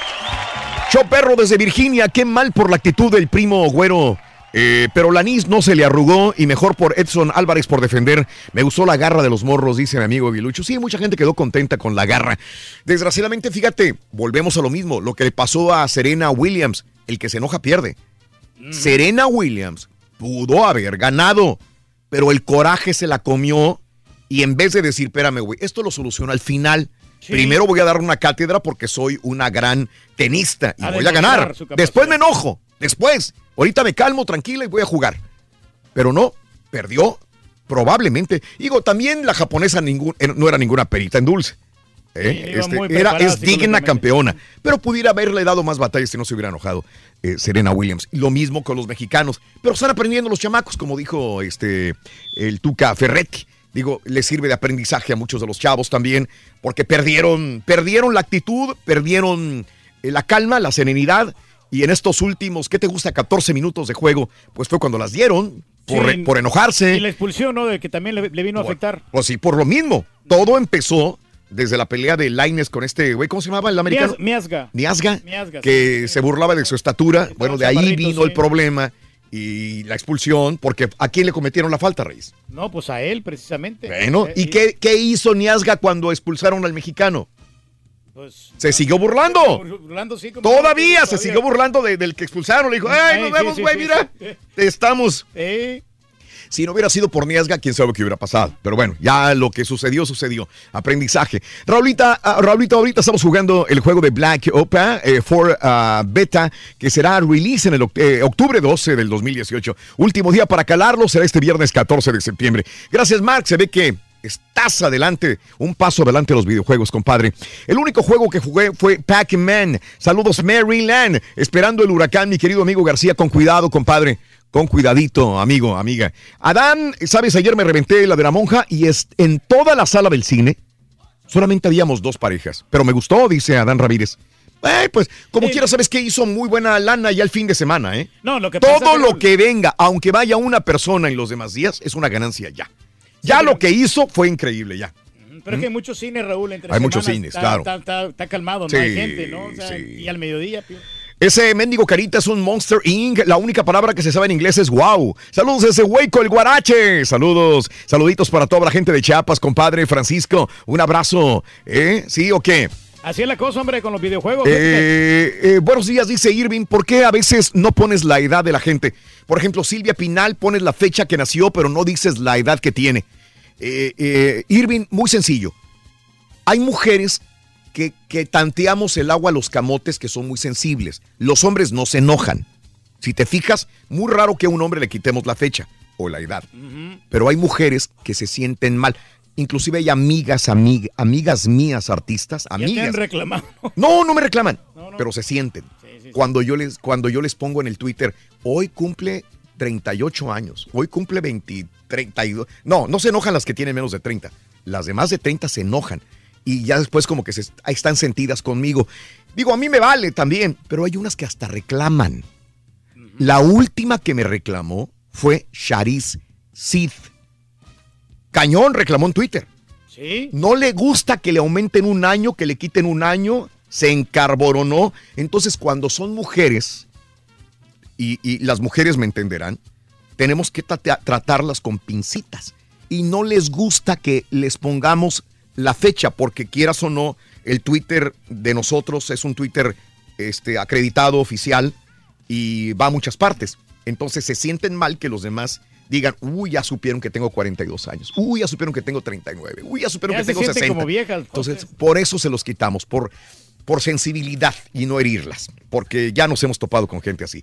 Show Perro desde Virginia, qué mal por la actitud del primo Güero. Eh, pero Lanís no se le arrugó y mejor por Edson Álvarez por defender. Me gustó la garra de los morros, dice mi amigo Vilucho. Sí, mucha gente quedó contenta con la garra. Desgraciadamente, fíjate, volvemos a lo mismo. Lo que le pasó a Serena Williams. El que se enoja pierde. Serena Williams pudo haber ganado, pero el coraje se la comió y en vez de decir, espérame, güey, esto lo soluciono al final. Primero voy a dar una cátedra porque soy una gran tenista y A voy a ganar. Después me enojo. Después. Ahorita me calmo, tranquila y voy a jugar. Pero no, perdió. Probablemente. Digo, también la japonesa ningún- eh, no era ninguna perita en dulce. ¿eh? Sí, Este, era, es digna campeona. Pero pudiera haberle dado más batallas si no se hubiera enojado eh, Serena Williams. Lo mismo con los mexicanos. Pero están aprendiendo los chamacos, como dijo este, el Tuca Ferretti. Digo, le sirve de aprendizaje a muchos de los chavos también, porque perdieron, perdieron la actitud, perdieron eh, la calma, la serenidad. Y en estos últimos, ¿qué te gusta? 14 minutos de juego, pues fue cuando las dieron por, Sí, por enojarse. Y la expulsión, ¿no? De que también le, le vino a afectar. Pues sí, por lo mismo. Todo empezó desde la pelea de Laines con este güey, ¿cómo se llamaba el americano? Mias- Miasga. Miasga, que se burlaba de su estatura. Bueno, de ahí vino sí. el problema y la expulsión, porque ¿a quién le cometieron la falta, Reyes? No, pues a él precisamente. Bueno, Eh, ¿y qué, qué hizo Niasga cuando expulsaron al mexicano? Pues, Se siguió burlando. burlando, sí, como- Todavía se todavía. siguió burlando de- del que expulsaron. Le dijo, ¡ay, nos sí, vemos, güey! sí, mira, estamos. Si no hubiera sido por Niasga, quién sabe qué hubiera pasado. Pero bueno, ya lo que sucedió, sucedió. Aprendizaje. Raulita, ah, Raulita, ahorita estamos jugando el juego de Black Opa eh, for ah, Beta, que será release en el eh, octubre 12 del 2018. Último día para calarlo será este viernes 14 de septiembre. Gracias, Mark. Se ve que estás adelante, un paso adelante de los videojuegos, compadre. El único juego que jugué fue Pac-Man. Saludos, Maryland. Esperando el huracán, mi querido amigo García, con cuidado, compadre. Con cuidadito, amigo, amiga. Adán, sabes, ayer me reventé la de la monja y es en toda la sala del cine solamente habíamos dos parejas. Pero me gustó, dice Adán Ramírez. Eh, pues, como quiera, sabes que hizo muy buena lana ya el fin de semana, ¿eh? No, lo que pasa, Todo pero- lo que venga, aunque vaya una persona en los demás días, es una ganancia ya. Ya lo que hizo fue increíble, ya. Pero es que hay muchos cines, Raúl, entre Hay muchos cines, está- claro. Está, está- está calmado, no Sí, hay gente, ¿no? O sea, Y al mediodía, pío. Ese mendigo carita es un Monster Inc. La única palabra que se sabe en inglés es wow. Saludos ese hueco, el guarache. Saludos, saluditos para toda la gente de Chiapas, compadre Francisco. Un abrazo. ¿Eh? ¿Sí o qué? Así es la cosa, hombre, con los videojuegos. Eh, eh, buenos días, dice Irving. ¿Por qué a veces no pones la edad de la gente? Por ejemplo, Silvia Pinal pones la fecha que nació, pero no dices la edad que tiene. Eh, eh, Irving, muy sencillo. Hay mujeres que, que tanteamos el agua a los camotes que son muy sensibles. Los hombres no se enojan. Si te fijas, muy raro que a un hombre le quitemos la fecha o la edad. Pero hay mujeres que se sienten mal. Inclusive hay amigas, amig- amigas mías, artistas, Ya te amigas. han reclamado. No, no me reclaman, pero se sienten. Cuando, yo les, cuando yo les pongo en el Twitter, hoy cumple 38 años, hoy cumple 20, 32. No, no se enojan las que tienen menos de 30. Las de más de 30 se enojan. Y ya después como que se, ahí están sentidas conmigo. Digo, a mí me vale también, pero hay unas que hasta reclaman. La última que me reclamó fue Sharice Sid. Cañón reclamó en Twitter. Sí. No le gusta que le aumenten un año, que le quiten un año, se encarboronó. Entonces, cuando son mujeres, y, y las mujeres me entenderán, tenemos que trata- tratarlas con pincitas. Y no les gusta que les pongamos la fecha, porque quieras o no, el Twitter de nosotros es un Twitter este, acreditado, oficial, y va a muchas partes. Entonces se sienten mal que los demás digan, uy, ya supieron que tengo 42 años, uy, ya supieron que tengo 39, uy, ya supieron Ya que se tengo sienten 60. como viejas, Entonces, por eso se los quitamos, por por sensibilidad y no herirlas, porque ya nos hemos topado con gente así.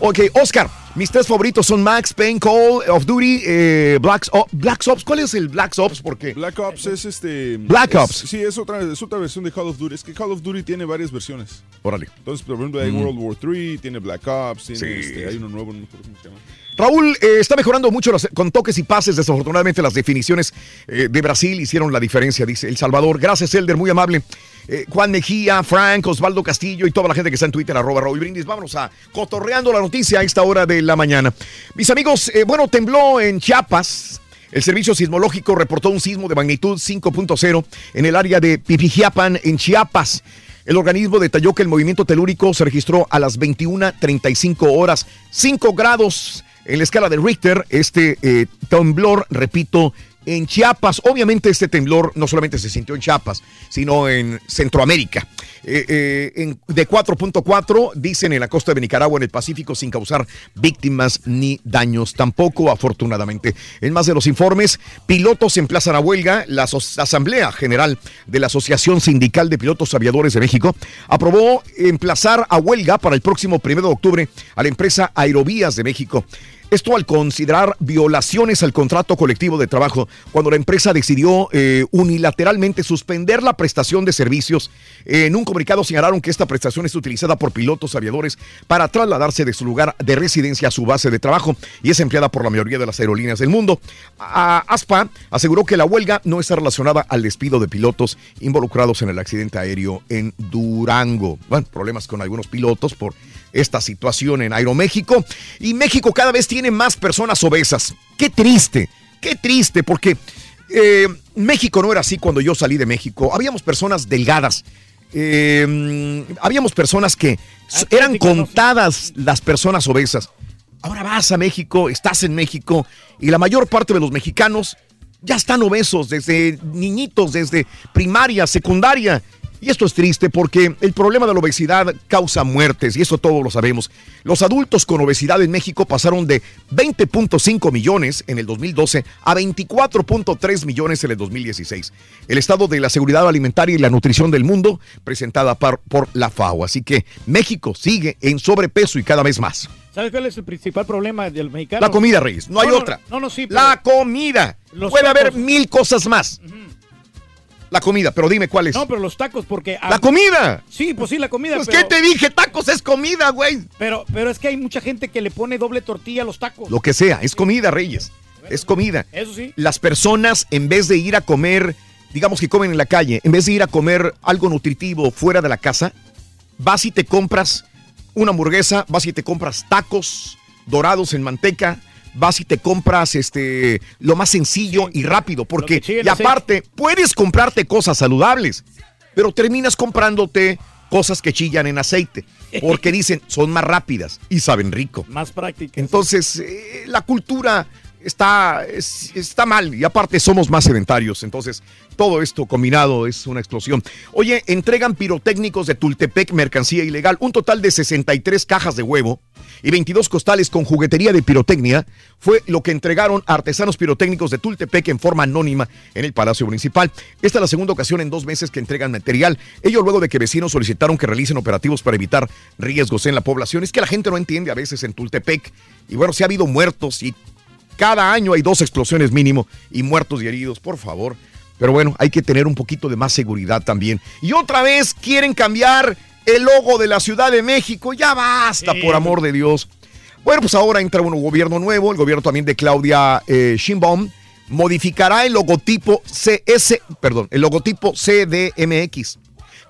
Ok, Oscar, mis tres favoritos son Max Payne, Call of Duty, eh, Black, Ops. Black Ops. ¿Cuál es el Black Ops? Porque Black Ops es este. Black es- Ops. Sí, es otra, es otra versión de Call of Duty. Es que Call of Duty tiene varias versiones. Órale. Entonces, por ejemplo, hay Mm. World War 3, tiene Black Ops, tiene Sí. este, hay uno nuevo, no me acuerdo cómo se llama. Raúl eh, está mejorando mucho con toques y pases. Desafortunadamente, las definiciones eh, de Brasil hicieron la diferencia, dice El Salvador. Gracias, Elder, muy amable. Eh, Juan Mejía, Frank, Osvaldo Castillo y toda la gente que está en Twitter, arroba Raúl Brindis. Vámonos a cotorreando la noticia a esta hora de la mañana. Mis amigos, bueno, tembló en Chiapas. El servicio sismológico reportó un sismo de magnitud 5.0 en el área de Pipijiapan, en Chiapas. El organismo detalló que el movimiento telúrico se registró a las 21.35 horas, 5 grados en la escala de Richter. Este eh, temblor, repito, en Chiapas. Obviamente este temblor no solamente se sintió en Chiapas, sino en Centroamérica. Eh, eh, de 4.4, dicen en la costa de Nicaragua, en el Pacífico, sin causar víctimas ni daños tampoco, afortunadamente. En más de los informes, pilotos emplazan a huelga. La Asamblea General de la Asociación Sindical de Pilotos Aviadores de México aprobó emplazar a huelga para el próximo 1 de octubre a la empresa Aerovías de México. Esto al considerar violaciones al contrato colectivo de trabajo cuando la empresa decidió eh, unilateralmente suspender la prestación de servicios. En un comunicado señalaron que esta prestación es utilizada por pilotos aviadores para trasladarse de su lugar de residencia a su base de trabajo y es empleada por la mayoría de las aerolíneas del mundo. ASPA aseguró que la huelga no está relacionada al despido de pilotos involucrados en el accidente aéreo en Durango. Bueno, problemas con algunos pilotos por esta situación en Aeroméxico. Y México cada vez tiene más personas obesas. Qué triste, qué triste, porque eh, México no era así cuando yo salí de México. Habíamos personas delgadas. eh, habíamos personas que s- eran contadas las personas obesas. Ahora vas a México, estás en México y la mayor parte de los mexicanos ya están obesos desde niñitos, desde primaria, secundaria. Y esto es triste porque el problema de la obesidad causa muertes y eso todos lo sabemos. Los adultos con obesidad en México pasaron de 20.5 millones en el 2012 a 24.3 millones en el 2016. El estado de la seguridad alimentaria y la nutrición del mundo presentada par- por la FAO. Así que México sigue en sobrepeso y cada vez más. ¿Sabes cuál es el principal problema del mexicano? La comida, Reyes. No hay otra. No, no, sí. La comida. Puede haber mil cosas más. La comida, pero dime cuál es. No, pero los tacos, porque... ¡La comida! Sí, pues sí, la comida, Pues, pero... ¿qué te dije? Tacos es comida, güey. Pero, pero es que hay mucha gente que le pone doble tortilla a los tacos. Lo que sea, es comida, Reyes. Es comida. Eso sí. Las personas, en vez de ir a comer, digamos que comen en la calle, en vez de ir a comer algo nutritivo fuera de la casa, vas y te compras una hamburguesa, vas y te compras tacos dorados en manteca, vas y te compras este lo más sencillo y rápido, porque y aparte puedes comprarte cosas saludables, pero terminas comprándote cosas que chillan en aceite, porque (laughs) dicen son más rápidas y saben rico. Más práctica. Entonces, eh, la cultura está, es- está mal y aparte somos más sedentarios. Entonces, todo esto combinado es una explosión. Oye, entregan pirotécnicos de Tultepec mercancía ilegal, un total de 63 cajas de huevo y 22 costales con juguetería de pirotecnia fue lo que entregaron artesanos pirotécnicos de Tultepec en forma anónima en el Palacio Municipal. Esta es la segunda ocasión en dos meses que entregan material. Ello luego de que vecinos solicitaron que realicen operativos para evitar riesgos en la población. Es que la gente no entiende a veces en Tultepec. Y bueno, si ha habido muertos y cada año hay dos explosiones mínimo y muertos y heridos, por favor. Pero bueno, hay que tener un poquito de más seguridad también. Y otra vez quieren cambiar el logo de la Ciudad de México. Ya basta, por amor de Dios. Bueno, pues ahora entra un gobierno nuevo, el gobierno también de Claudia eh, Sheinbaum modificará el logotipo CS, perdón, el logotipo CDMX,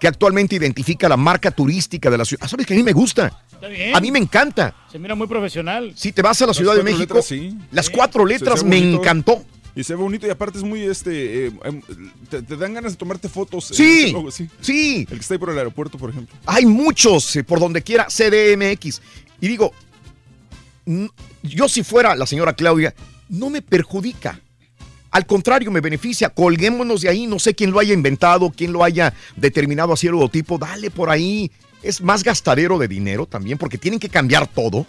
que actualmente identifica la marca turística de la ciudad. Ah, ¿Sabes que a mí me gusta? Está bien. A mí me encanta. Se mira muy profesional. Si te vas a la Las Ciudad de México, letras, sí. las cuatro letras se me bonito. encantó. Y se ve bonito y aparte es muy este. eh, em, te, te dan ganas de tomarte fotos. en Sí, logo, sí. sí. El que está ahí por el aeropuerto, por ejemplo. Hay muchos eh, por donde quiera CDMX. Y digo, yo si fuera la señora Claudia, no me perjudica. Al contrario, me beneficia. Colguémonos de ahí. No sé quién lo haya inventado, quién lo haya determinado así el logotipo. Dale por ahí. Es más gastadero de dinero también porque tienen que cambiar todo.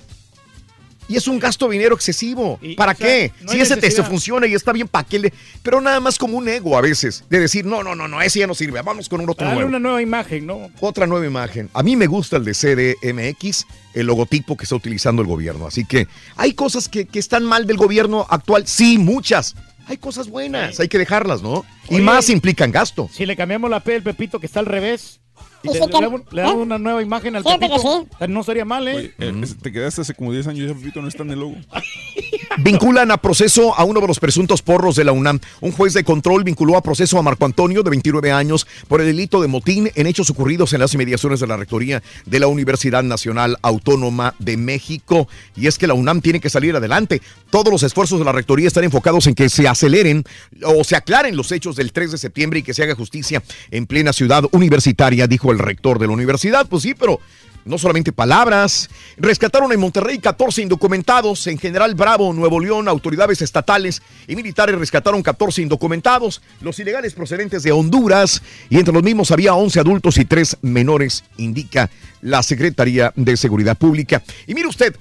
Y es un gasto de dinero excesivo. Y, ¿Para sea, qué? no si ese test necesidad. funciona y está bien, ¿para qué le...? Pero nada más como un ego a veces, de decir, no, no, no, no, ese ya no sirve, vamos con un otro Dale nuevo. una nueva imagen, ¿no? Otra nueva imagen. A mí me gusta el de CDMX, el logotipo que está utilizando el gobierno. Así que hay cosas que, que están mal del gobierno actual. Sí, muchas. Hay cosas buenas, hay que dejarlas, ¿no? Y más implican gasto. Si le cambiamos la P del Pepito que está al revés. Y le, le damos, le damos ¿eh? una nueva imagen al Pepito. No sería mal, ¿eh? Oye, eh, ese- te quedaste hace como 10 años y ese Pepito no está en el logo. (laughs) Vinculan a proceso a uno de los presuntos porros de la UNAM. Un juez de control vinculó a proceso a Marco Antonio, de 29 años, por el delito de motín en hechos ocurridos en las inmediaciones de la rectoría de la Universidad Nacional Autónoma de México. Y es que la UNAM tiene que salir adelante. Todos los esfuerzos de la rectoría están enfocados en que se aceleren o se aclaren los hechos del 3 de septiembre y que se haga justicia en plena ciudad universitaria, dijo el rector de la universidad. Pues sí, pero no solamente palabras. Rescataron en Monterrey 14 indocumentados. En General Bravo, Nuevo León, autoridades estatales y militares rescataron 14 indocumentados. Los ilegales procedentes de Honduras. Y entre los mismos había 11 adultos y 3 menores, indica la Secretaría de Seguridad Pública. Y mire usted,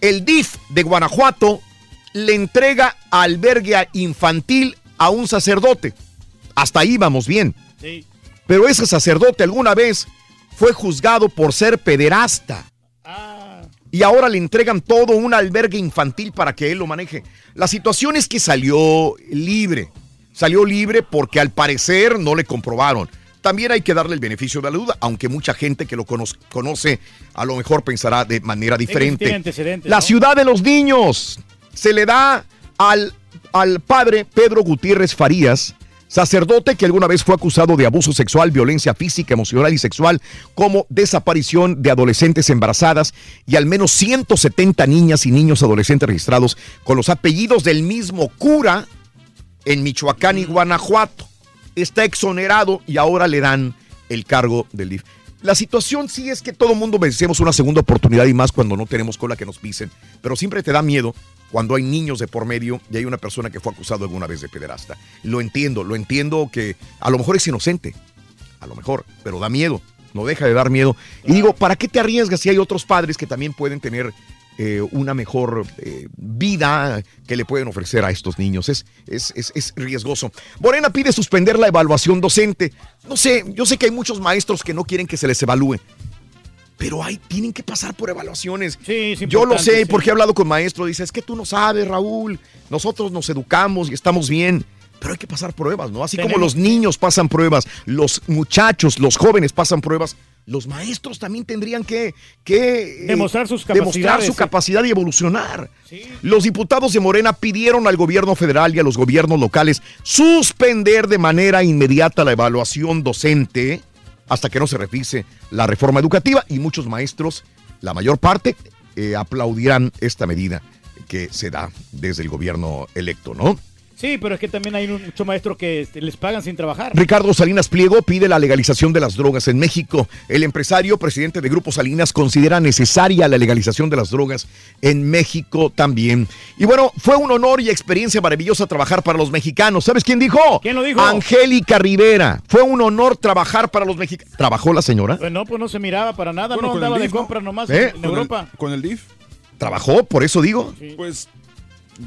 el DIF de Guanajuato le entrega albergue infantil a un sacerdote. Hasta ahí vamos bien. Sí. Pero ese sacerdote alguna vez fue juzgado por ser pederasta. Y ahora le entregan todo un albergue infantil para que él lo maneje. La situación es que salió libre. Salió libre porque al parecer no le comprobaron. También hay que darle el beneficio de la duda, aunque mucha gente que lo cono- conoce a lo mejor pensará de manera diferente. La ciudad de los niños se le da al, al padre Pedro Gutiérrez Farías, sacerdote que alguna vez fue acusado de abuso sexual, violencia física, emocional y sexual, como desaparición de adolescentes embarazadas y al menos 170 niñas y niños adolescentes registrados con los apellidos del mismo cura en Michoacán y Guanajuato. Está exonerado y ahora le dan el cargo del DIF. La situación sí es que todo mundo merecemos una segunda oportunidad y más cuando no tenemos cola que nos pisen, pero siempre te da miedo cuando hay niños de por medio y hay una persona que fue acusado alguna vez de pederasta. Lo entiendo, lo entiendo que a lo mejor es inocente, a lo mejor, pero da miedo, no deja de dar miedo. Y digo, ¿para qué te arriesgas si hay otros padres que también pueden tener eh, una mejor eh, vida que le pueden ofrecer a estos niños? Es, es, es, es riesgoso. Morena pide suspender la evaluación docente. No sé, yo sé que hay muchos maestros que no quieren que se les evalúe. Pero hay, tienen que pasar por evaluaciones. Yo lo sé sí. porque he hablado con maestros. Dice, es que tú no sabes, Raúl. Nosotros nos educamos y estamos bien. Pero hay que pasar pruebas, ¿no? Así como los niños pasan pruebas, los muchachos, los jóvenes pasan pruebas, los maestros también tendrían que, que, eh, Demostrar sus demostrar su sí. capacidad y evolucionar. Los diputados de Morena pidieron al gobierno federal y a los gobiernos locales suspender de manera inmediata la evaluación docente hasta que no se revise la reforma educativa y muchos maestros, la mayor parte, eh, aplaudirán esta medida que se da desde el gobierno electo, ¿no? Sí, pero es que también hay muchos maestros que les pagan sin trabajar. Ricardo Salinas Pliego pide la legalización de las drogas en México. El empresario, presidente de Grupo Salinas, considera necesaria la legalización de las drogas en México también. Y bueno, fue un honor y experiencia maravillosa trabajar para los mexicanos. ¿Sabes quién dijo? ¿Quién lo dijo? Angélica Rivera. Fue un honor trabajar para los mexicanos. ¿Trabajó la señora? Pues no, pues no se miraba para nada, Bueno, no andaba de DIF, ¿no? compras nomás ¿Eh? en, en Con el- Europa. con el DIF. ¿Trabajó? Por eso digo. Pues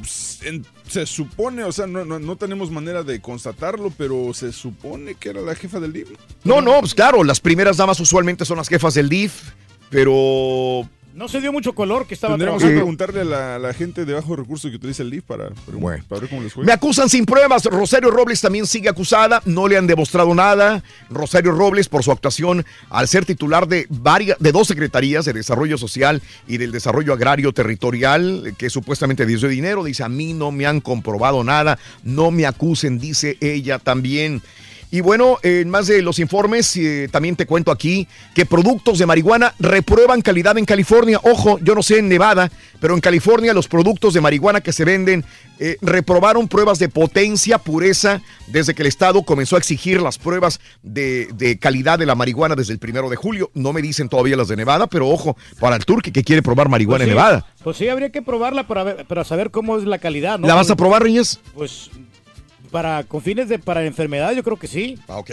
se supone, o sea, no, no, no tenemos manera de constatarlo, pero se supone que era la jefa del DIF. No, no, pues claro, las primeras damas usualmente son las jefas del DIF, pero No se dio mucho color que estaba Tendríamos que preguntarle a la, la gente de bajo recursos que utiliza el DIF para, para, para ver cómo les fue. Me acusan sin pruebas. Rosario Robles también sigue acusada. No le han demostrado nada. Rosario Robles por su actuación al ser titular de varias, de dos secretarías de Desarrollo Social y del Desarrollo Agrario Territorial, que supuestamente dio dinero. Dice, a mí no me han comprobado nada. No me acusen, dice ella también. Y bueno, en más de los informes, eh, también te cuento aquí que productos de marihuana reprueban calidad en California. Ojo, yo no sé en Nevada, pero en California los productos de marihuana que se venden eh, reprobaron pruebas de potencia, pureza, desde que el Estado comenzó a exigir las pruebas de, de calidad de la marihuana desde el primero de julio. No me dicen todavía las de Nevada, pero ojo, para el turque que quiere probar marihuana Pues en Nevada. Pues sí, habría que probarla para, ver, para saber cómo es la calidad, ¿no? ¿La vas a probar, Riñez? Pues para con fines de para enfermedad, yo creo que sí. Ah, ok.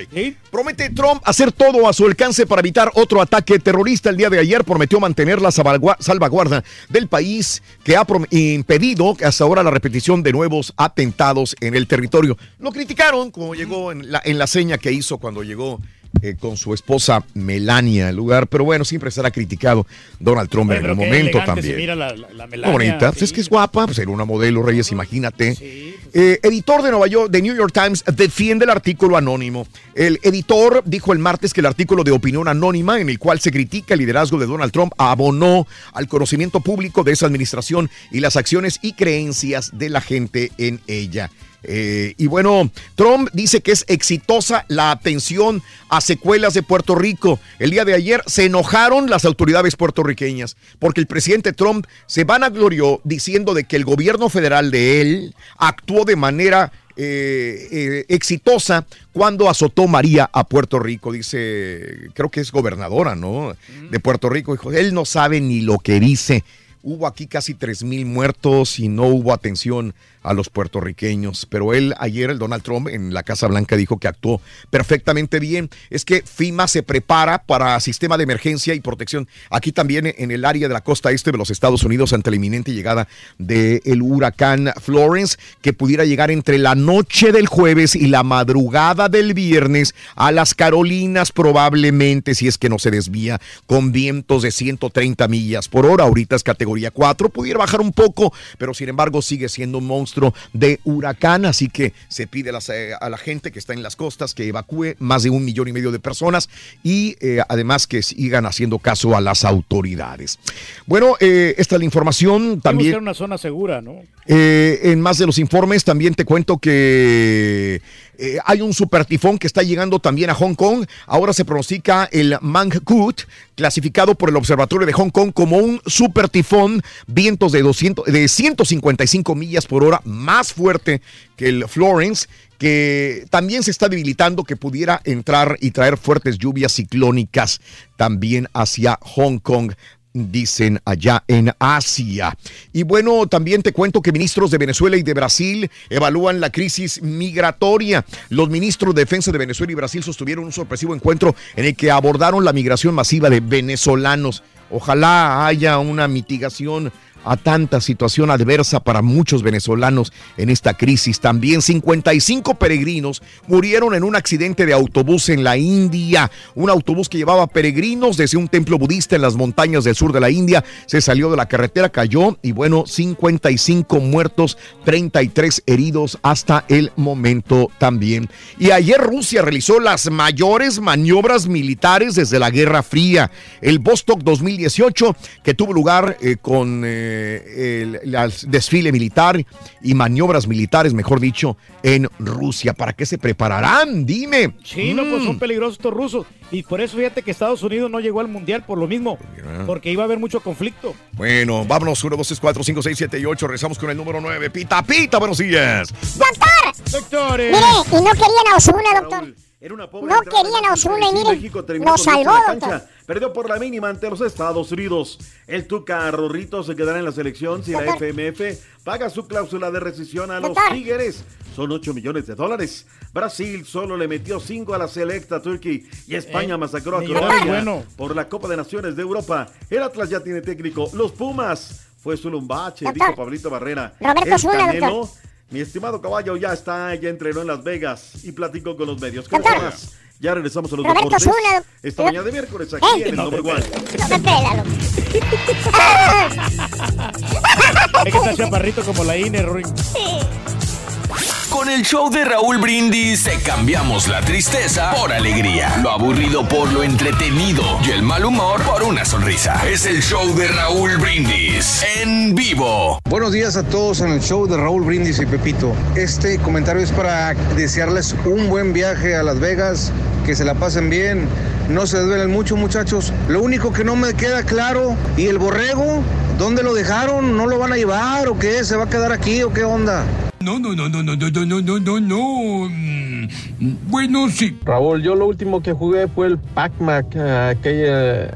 Promete Trump hacer todo a su alcance para evitar otro ataque terrorista. El día de ayer prometió mantener la salvagua- salvaguarda del país que ha impedido hasta ahora la repetición de nuevos atentados en el territorio. Lo criticaron como llegó en la, en la seña que hizo cuando llegó eh, con su esposa Melania al lugar, pero bueno, siempre será criticado Donald Trump Oye, en el momento también. mira la, la, Melania, bonita, pues es que es guapa, pues era una modelo, Reyes, imagínate. Eh, editor de Nueva York, de New York Times, defiende el artículo anónimo. El editor dijo el martes que el artículo de opinión anónima en el cual se critica el liderazgo de Donald Trump abonó al conocimiento público de esa administración y las acciones y creencias de la gente en ella. Eh, y bueno, Trump dice que es exitosa la atención a secuelas de Puerto Rico. El día de ayer se enojaron las autoridades puertorriqueñas porque el presidente Trump se vanaglorió diciendo de que el gobierno federal de él actuó de manera eh, eh, exitosa cuando azotó María a Puerto Rico. Dice, creo que es gobernadora, ¿no? De Puerto Rico. Dijo, él no sabe ni lo que dice. Hubo aquí casi 3 mil muertos y no hubo atención a los puertorriqueños. Pero él ayer, el Donald Trump, en la Casa Blanca dijo que actuó perfectamente bien. Es que FIMA se prepara para sistema de emergencia y protección aquí también en el área de la costa este de los Estados Unidos ante la inminente llegada del huracán Florence, que pudiera llegar entre la noche del jueves y la madrugada del viernes a las Carolinas probablemente, si es que no se desvía, con vientos de 130 millas por hora. Ahorita es categoría 4, pudiera bajar un poco, pero sin embargo sigue siendo un monstruo de huracán, así que se pide las, eh, a la gente que está en las costas que evacúe más de un millón y medio de personas y eh, además que sigan haciendo caso a las autoridades. Bueno, eh, esta es la información también. buscar una zona segura, ¿no? En más de los informes también te cuento que eh, hay un super tifón que está llegando también a Hong Kong. Ahora se pronostica el Mangkut, clasificado por el Observatorio de Hong Kong como un super tifón, vientos de, 200, de 155 millas por hora, más fuerte que el Florence que también se está debilitando, que pudiera entrar y traer fuertes lluvias ciclónicas también hacia Hong Kong dicen allá en Asia. Y bueno, también te cuento que ministros de Venezuela y de Brasil evalúan la crisis migratoria. Los ministros de Defensa de Venezuela y Brasil sostuvieron un sorpresivo encuentro en el que abordaron la migración masiva de venezolanos. Ojalá haya una mitigación a tanta situación adversa para muchos venezolanos en esta crisis. También 55 peregrinos murieron en un accidente de autobús en la India. Un autobús que llevaba peregrinos desde un templo budista en las montañas del sur de la India se salió de la carretera, cayó y bueno, 55 muertos, 33 heridos hasta el momento también. Y ayer Rusia realizó las mayores maniobras militares desde la Guerra Fría. El Vostok 2018 que tuvo lugar eh, con... eh, el, el desfile militar y maniobras militares, mejor dicho, en Rusia. ¿Para qué se prepararán? Dime. Sí, no, pues Mm. son peligrosos estos rusos. Y por eso fíjate que Estados Unidos no llegó al mundial por lo mismo. Porque iba a haber mucho conflicto. Bueno, vámonos. 1, 2, 3, 4, 5, 6, 7 y 8. Regresamos con el número 9. Pita, pita, buenos días. Doctores. Mire, y no querían a Osuna, doctor. Era una pobre No querían a Osuna y miren, México terminó lo salvó, la doctor. cancha. Perdió por la mínima ante los Estados Unidos. El Tuca Rorrito se quedará en la selección si la. FMF paga su cláusula de rescisión a los. Tigres. Son 8 millones de dólares. Brasil solo le metió 5 a la Selecta Turkey y España Eh, masacró a Croacia bueno. por la Copa de Naciones de Europa. El Atlas ya tiene técnico. Los Pumas fue solo un bache, Doctor. dijo Pablito Barrera. Roberto Canelo, doctor. Mi estimado caballo ya está, ya entrenó en Las Vegas y platicó con los medios. ¿Qué Doctor. más? Ya regresamos a los Roberto deportes. Doc- Esta mañana de miércoles aquí Ey. en el No, Number One. No me pela, loco. (laughs) (laughs) Es que está chaparrito como la INE, Ruin. Con el show de Raúl Brindis cambiamos la tristeza por alegría, lo aburrido por lo entretenido y el mal humor por una sonrisa. Es el show de Raúl Brindis en vivo. Buenos días a todos en el show de Raúl Brindis y Pepito. Este comentario es para desearles un buen viaje a Las Vegas, que se la pasen bien, no se desvelen mucho muchachos. Lo único que no me queda claro, ¿y el borrego? ¿Dónde lo dejaron? ¿No lo van a llevar o qué? ¿Se va a quedar aquí o qué onda? No, no, no, no, no, no, no, no, no, no. Mm, Bueno, sí. Raúl, yo lo último que jugué fue el Pac-Man, eh, aquel, eh,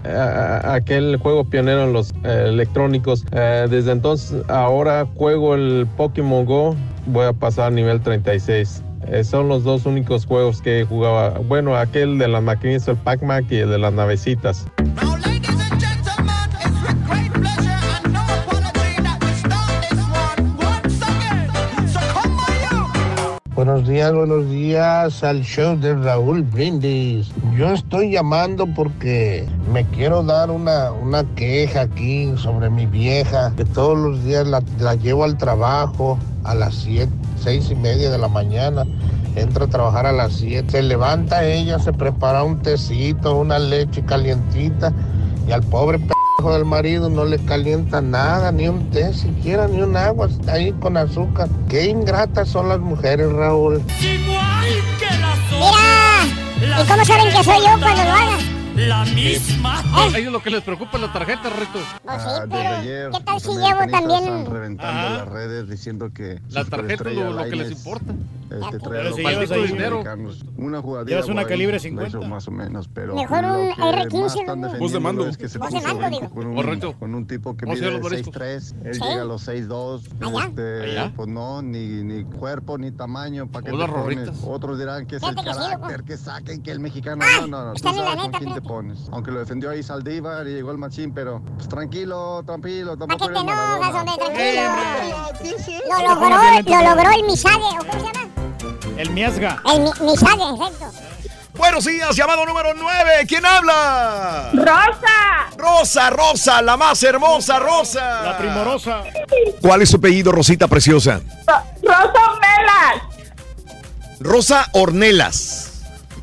aquel juego pionero en los eh, electrónicos. Eh, desde entonces, ahora juego el Pokémon Go, voy a pasar a nivel 36. Eh, son los dos únicos juegos que jugaba. Bueno, aquel de las maquinitas, el Pac-Man y el de las navecitas. Buenos días al show de Raúl Brindis. Yo estoy llamando porque me quiero dar una, una queja aquí sobre mi vieja, que todos los días la, la llevo al trabajo a las siete, seis y media de la mañana. Entra a trabajar a las 7, se levanta ella, se prepara un tecito, una leche calientita y al pobre del marido no le calienta nada, ni un té siquiera, ni un agua, está ahí con azúcar. Qué ingratas son las mujeres, Raúl. Mira, ¿y cómo saben que soy yo cuando lo haga? La misma. Ah. A ellos lo que les preocupa es la tarjeta, Rito. Pues sí, Ah, pero ayer, ¿qué tal si llevo también? Están reventando Ajá. las redes diciendo que La tarjeta es lo, lo que les importa. Este, trae Pero los si llevas ahí dinero. Una jugadita Llevas una calibre lo 50. hizo más o menos, pero Mejor un que R15, más están ¿no? defendiendo Voz de mando. es que se puso con un, Correcto. con un tipo que ¿Cómo se mide llama los mariscos? 6'3", él Sí. llega a los 6'2", Allá. este, Allá. pues no, ni, ni cuerpo, ni tamaño, ¿para qué Unas te pones? Otros dirán que es el que carácter, que saquen, que el mexicano, Ah, no, no, no, tú sabes con quién te pones. Aunque lo defendió ahí Saldívar y llegó el machín, pero pues, tranquilo, tranquilo, ¿Para tampoco qué te eres Maradona. Tranquilo. Lo logró, lo logró el Misade, ¿o cómo se llama? El miasga. El mi- exacto. Buenos días, llamado número 9. ¿Quién habla? ¡Rosa! Rosa, Rosa, la más hermosa Rosa. La primorosa. ¿Cuál es su apellido, Rosita Preciosa? ¡Rosa Melas! Rosa Ornelas.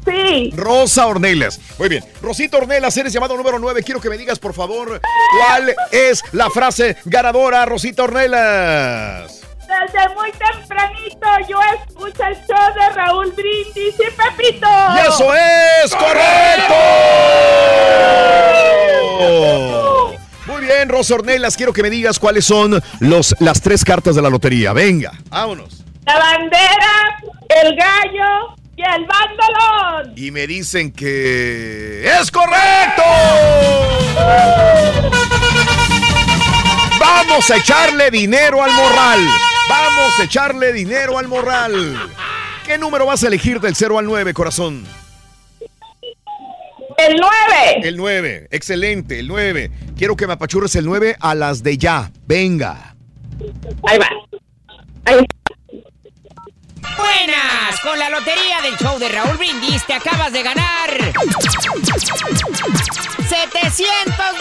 Sí. Rosa Ornelas. Muy bien. Rosita Ornelas, eres llamado número 9. Quiero que me digas, por favor, cuál es la frase ganadora, Rosita Ornelas. Desde muy tempranito yo escucho el show de Raúl Brindis y Pepito. ¡Y eso es correcto! Muy bien, Rosa Ornelas, quiero que me digas cuáles son los, las tres cartas de la lotería. Venga, vámonos. La bandera, el gallo y el bandolón. Y me dicen que es correcto. Vamos a echarle dinero al morral. Vamos a echarle dinero al morral. ¿Qué número vas a elegir del 0 al 9, corazón? El 9. El 9. Excelente, el 9. Quiero que me apachurres el 9 a las de ya. Venga. Ahí va. Buenas, con la lotería del show de Raúl Brindis te acabas de ganar 700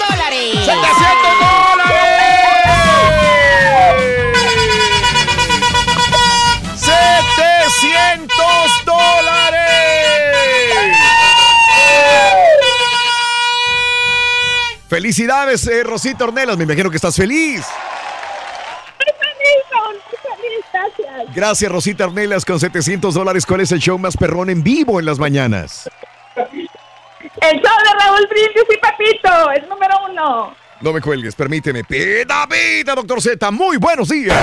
dólares. ¡700 dólares! ¡700 dólares! Felicidades, eh, Rosita Ornelas. Me imagino que estás feliz. Gracias. Gracias, Rosita Ornelas, con 700 dólares. ¿Cuál es el show más perrón en vivo en las mañanas? El show de Raúl Brindis y Pepito, es número uno. No me cuelgues, permíteme. Pida, pida, doctor Z. Muy buenos días.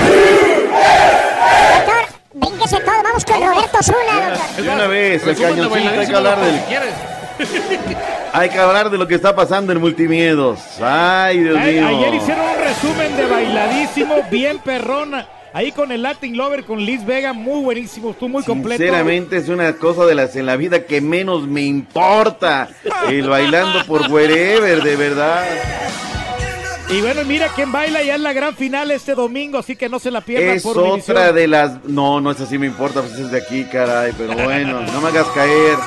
Brínquese todo, vamos con Roberto Zuna, doctor. De una vez, el cañoncito, hay que hablar del... (laughs) Hay que hablar de lo que está pasando en Multimiedos. Ay, Dios Ay, mío. ayer hicieron un resumen de bailadísimo, bien perrona. Ahí con el Latin Lover, con Liz Vega, muy buenísimo, estuvo muy completo. Sinceramente es una cosa de las en la vida que menos me importa. El bailando por wherever, de verdad. Y bueno, mira quién baila ya en la gran final este domingo, así que no se la pierdan Es por otra de las... No, no es así me importa, pues es de aquí, caray. Pero bueno, no me hagas caer.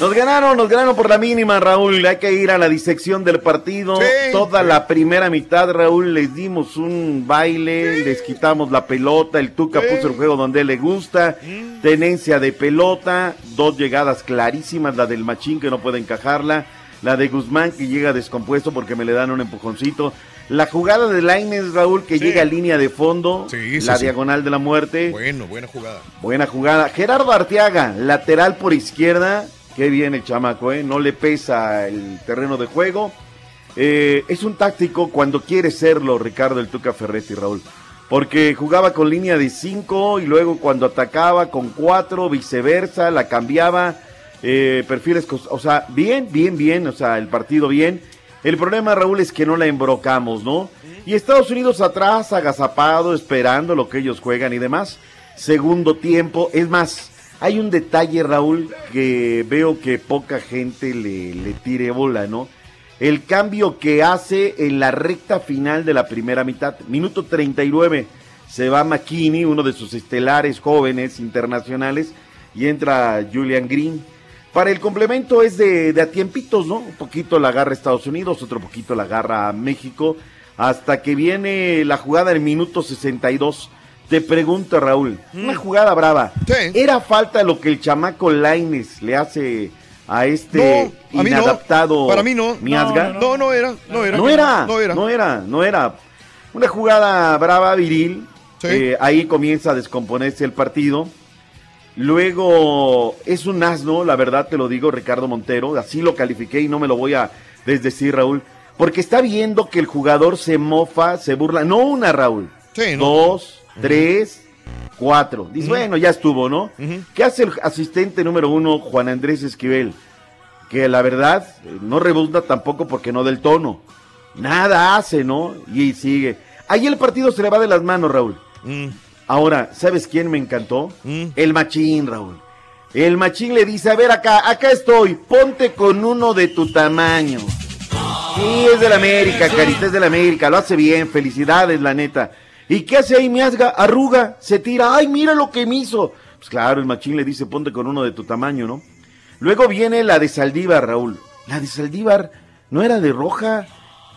Nos ganaron, nos ganaron por la mínima, Raúl. Hay que ir a la disección del partido. Sí. Toda la primera mitad, Raúl, les dimos un baile, les quitamos la pelota. El Tuca Sí. puso el juego donde le gusta. Tenencia de pelota, dos llegadas clarísimas, la del Machín que no puede encajarla. La de Guzmán que llega descompuesto porque me le dan un empujoncito. La jugada de Laines, Raúl, que Sí. llega a línea de fondo. Sí, sí, la diagonal de la muerte. Bueno, buena jugada. Buena jugada. Gerardo Arteaga, lateral por izquierda. Qué bien el chamaco, ¿eh? No le pesa el terreno de juego. Eh, es un táctico cuando quiere serlo, Ricardo el Tuca Ferretti, Raúl. Porque jugaba con línea de 5 y luego cuando atacaba con 4, viceversa, la cambiaba. Eh, perfiles, o sea, bien, bien, bien, o sea, el partido bien. El problema, Raúl, es que no la embrocamos, ¿no? Y Estados Unidos atrás, agazapado, esperando lo que ellos juegan y demás. segundo tiempo. Es más, hay un detalle, Raúl, que veo que poca gente le, le tire bola, ¿no? El cambio que hace en la recta final de la primera mitad, minuto 39, se va McKinney, uno de sus estelares jóvenes internacionales, y entra Julian Green. Para el complemento es de, de a tiempitos, ¿no? Un poquito la agarra Estados Unidos, otro poquito la agarra México, hasta que viene la jugada en el minuto 62. Te pregunto, Raúl, una jugada brava. ¿Era falta lo que el chamaco Laines le hace a este No, a mí no. inadaptado Para mí no. Miazga? No, no era. No era. No era, No era. no era, no era. Una jugada brava, viril. Eh, ahí comienza a descomponerse el partido. Luego es un asno, la verdad te lo digo, Ricardo Montero. Así lo califiqué y no me lo voy a desdecir, Raúl. Porque está viendo que el jugador se mofa, se burla. No una, Raúl. Dos, tres, cuatro. Dice, bueno, ya estuvo, ¿no? ¿Qué hace el asistente número uno, Juan Andrés Esquivel? Que la verdad no rebuzna tampoco porque no del tono. Nada hace, ¿no? Y sigue. Ahí el partido se le va de las manos, Raúl. Ahora, ¿sabes quién me encantó? El machín, Raúl. El machín le dice, a ver acá, acá estoy, ponte con uno de tu tamaño. Sí, es del América, Carita, es del América, lo hace bien, felicidades, la neta. ¿Y qué hace ahí Miasga? Arruga, se tira, ay, mira lo que me hizo. Pues claro, el machín le dice, ponte con uno de tu tamaño, ¿no? Luego viene la de Saldívar, Raúl. La de Saldívar no era de roja.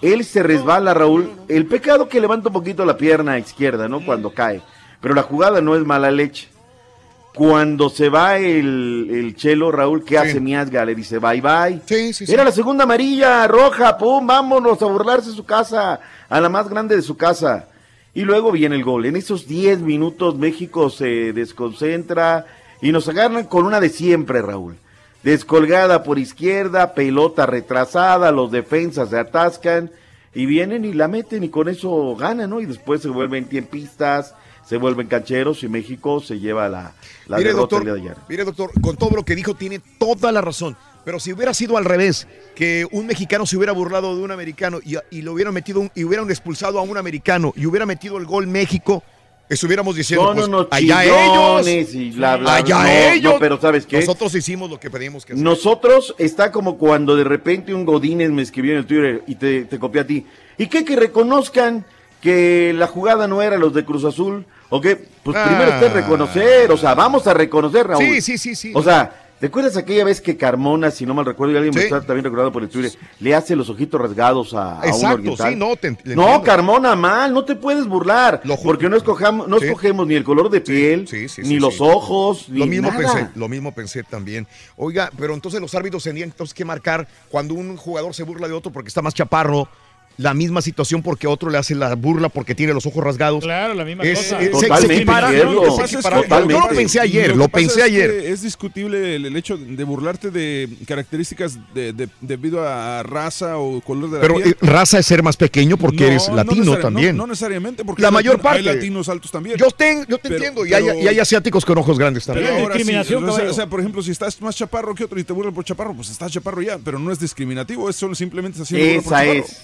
Él se resbala, Raúl. El pecado que levanta un poquito la pierna izquierda, ¿no? Cuando cae. Pero la jugada no es mala leche. Cuando se va el, el chelo, Raúl, ¿qué hace Miasga? Le dice bye bye. Era la segunda amarilla, roja, pum, vámonos a burlarse de su casa, a la más grande de su casa. Y luego viene el gol. En esos 10 minutos México se desconcentra y nos agarran con una de siempre, Raúl. Descolgada por izquierda, pelota retrasada, los defensas se atascan y vienen y la meten y con eso ganan, ¿no? Y después se vuelven tiempistas, se vuelven cancheros y México se lleva la, la Mire, derrota doctor, el día de ayer. mire, doctor, con todo lo que dijo tiene toda la razón. Pero si hubiera sido al revés, que un mexicano se hubiera burlado de un americano y, y lo hubieran metido un- y hubieran expulsado a un americano y hubiera metido el gol México, estuviéramos diciendo, Son pues, unos allá ellos, y bla, bla, allá no, no, ellos. pero ¿sabes qué? Nosotros hicimos lo que pedimos que hacer. Nosotros está como cuando de repente un Godínez me escribió en el Twitter y te, te copié a ti. ¿Y qué? Que reconozcan que la jugada no era los de Cruz Azul. ¿O? Pues Ah. primero usted reconocer, o sea, vamos a reconocer, Raúl. Sí, sí, sí, sí. O sea, ¿te acuerdas aquella vez que Carmona, si no mal recuerdo, y alguien me está también recordando por el Twitter, le hace los ojitos rasgados a, a un Exacto, oriental? sí, no, te- no. Carmona, mal, no te puedes burlar, porque no escogemos, no Sí. escogemos ni el color de piel, sí, sí, ni los ojos, ni Lo mismo nada. pensé, lo mismo pensé también. Oiga, pero entonces los árbitros tendrían entonces que marcar cuando un jugador se burla de otro porque está más chaparro, la misma situación porque otro le hace la burla porque tiene los ojos rasgados. Claro, la misma Es- cosa. es- se- Totalmente se equipara, cierto. ¿no? Lo que Se pasa es equipara. que- Yo lo pensé ayer, lo, pensé es ayer. que Es discutible el, el hecho de burlarte de características de, de- debido a raza o color de la Pero piel. eh, raza es ser más pequeño porque No, eres no latino también. No, no necesariamente, porque La mayor latino- hay parte. latinos altos también. Yo, ten- yo te Pero- entiendo, y, hay, pero- y hay asiáticos con ojos grandes Pero también. ahora sí, o, sea, o sea, por ejemplo, si estás más chaparro que otro y te burlan por chaparro, pues estás chaparro ya, pero no es discriminativo, es solo simplemente haciendo Esa chaparro. es.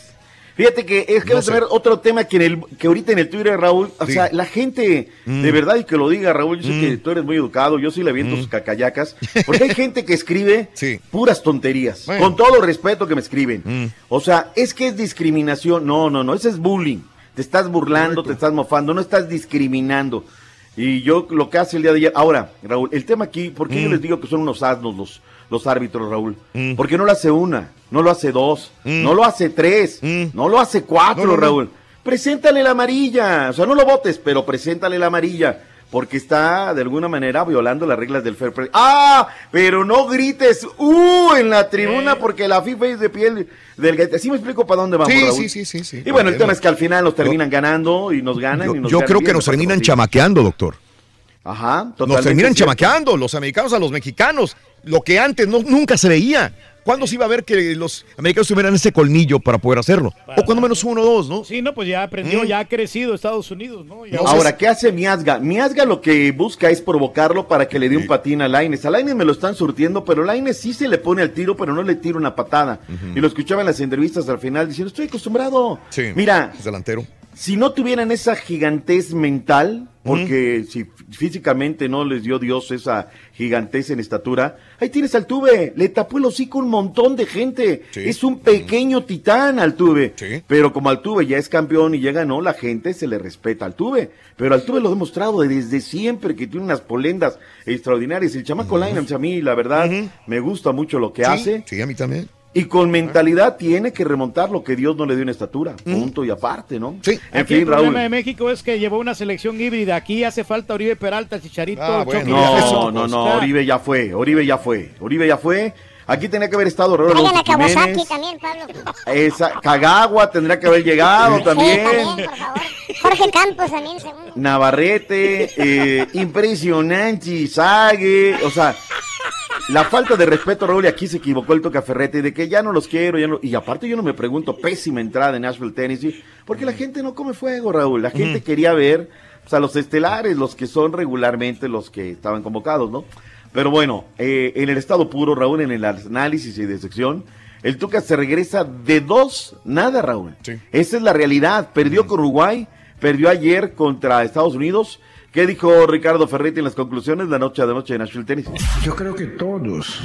Fíjate que es que No vamos a ver otro tema que, en el, que ahorita en el Twitter, Raúl, o Sí. sea, la gente, Mm. de verdad, y que lo diga, Raúl, yo sé que tú eres muy educado, yo sí le aviento sus cacayacas, (laughs) porque hay gente que escribe puras tonterías, Bueno. con todo respeto que me escriben. Mm. O sea, es que es discriminación, no, no, no, ese es bullying, te estás burlando, te estás mofando, no estás discriminando. Y yo lo que hace el día de ayer, ahora, Raúl, el tema aquí, ¿por qué yo Mm. les digo que son unos asnos los, los árbitros, Raúl? Porque no lo hace una, no lo hace dos, no lo hace tres, no lo hace cuatro, Mm. No, no, no. Raúl. Preséntale la amarilla, o sea, no lo votes, pero preséntale la amarilla. Porque está de alguna manera violando las reglas del fair play. ¡Ah! Pero no grites ¡Uh! en la tribuna porque la FIFA es de piel del. ¿Sí me explico para dónde vamos, Sí, Raúl? sí, sí, sí, sí. Y bueno, el tema es que al final nos terminan ganando y nos ganan y Yo, nos yo ganan creo bien, que no nos terminan chamaqueando, doctor. Ajá, Nos terminan chamaqueando los americanos a los mexicanos. Lo que antes no, nunca se veía. ¿Cuándo se iba a ver que los americanos tuvieran ese colmillo para poder hacerlo? O cuando menos uno o dos, ¿no? Sí, no, pues ya aprendió, Mm. ya ha crecido Estados Unidos, ¿no? Ya- Ahora, ¿qué hace Miazga? Miazga lo que busca es provocarlo para que le dé un patín a Laines. A Laines me lo están surtiendo, pero Laines sí se le pone al tiro, pero no le tira una patada. Y lo escuchaba en las entrevistas al final diciendo, estoy acostumbrado. Sí. Mira, Es delantero. si no tuvieran esa gigantez mental, porque si físicamente no les dio Dios esa giganteza en estatura, ahí tienes al Tuve, le tapó el hocico un montón de gente, es un pequeño titán al Tuve, pero como al Tuve ya es campeón y ya ganó, la gente se le respeta al Tuve, pero al Tuve lo ha demostrado desde siempre que tiene unas polendas extraordinarias, el chamaco Linehams a mí, la verdad, me gusta mucho lo que Sí, hace. Sí, a mí también. Y con mentalidad tiene que remontar lo que Dios no le dio en estatura. Punto y aparte, ¿no? Sí. En Aquí fin, el problema Raúl. de México es que llevó una selección híbrida. Aquí hace falta Oribe Peralta, Chicharito, Ah, No, no, no, Oribe ya fue, Oribe ya fue, Oribe ya fue. Aquí tenía que haber estado Raúl Traigan a Kawasaki también, Pablo. Esa, Cagagua tendría que haber llegado Sí, también. también, por favor. Jorge Campos también, segundo. Navarrete, eh, impresionante, Sague, o sea, la falta de respeto, Raúl, y aquí se equivocó el Tocaferrete, de que ya no los quiero, ya no, y aparte yo no me pregunto, pésima entrada en Nashville, Tennessee, porque la gente no come fuego, Raúl, la gente quería ver, o sea, los estelares, los que son regularmente los que estaban convocados, ¿no? Pero bueno, eh, en el estado puro, Raúl, en el análisis y disección, el Tuca se regresa de dos, nada, Raúl. Esa es la realidad. Perdió con Uruguay, perdió ayer contra Estados Unidos. ¿Qué dijo Ricardo Ferretti en las conclusiones la noche de noche de Nashville Tennis? Yo creo que todos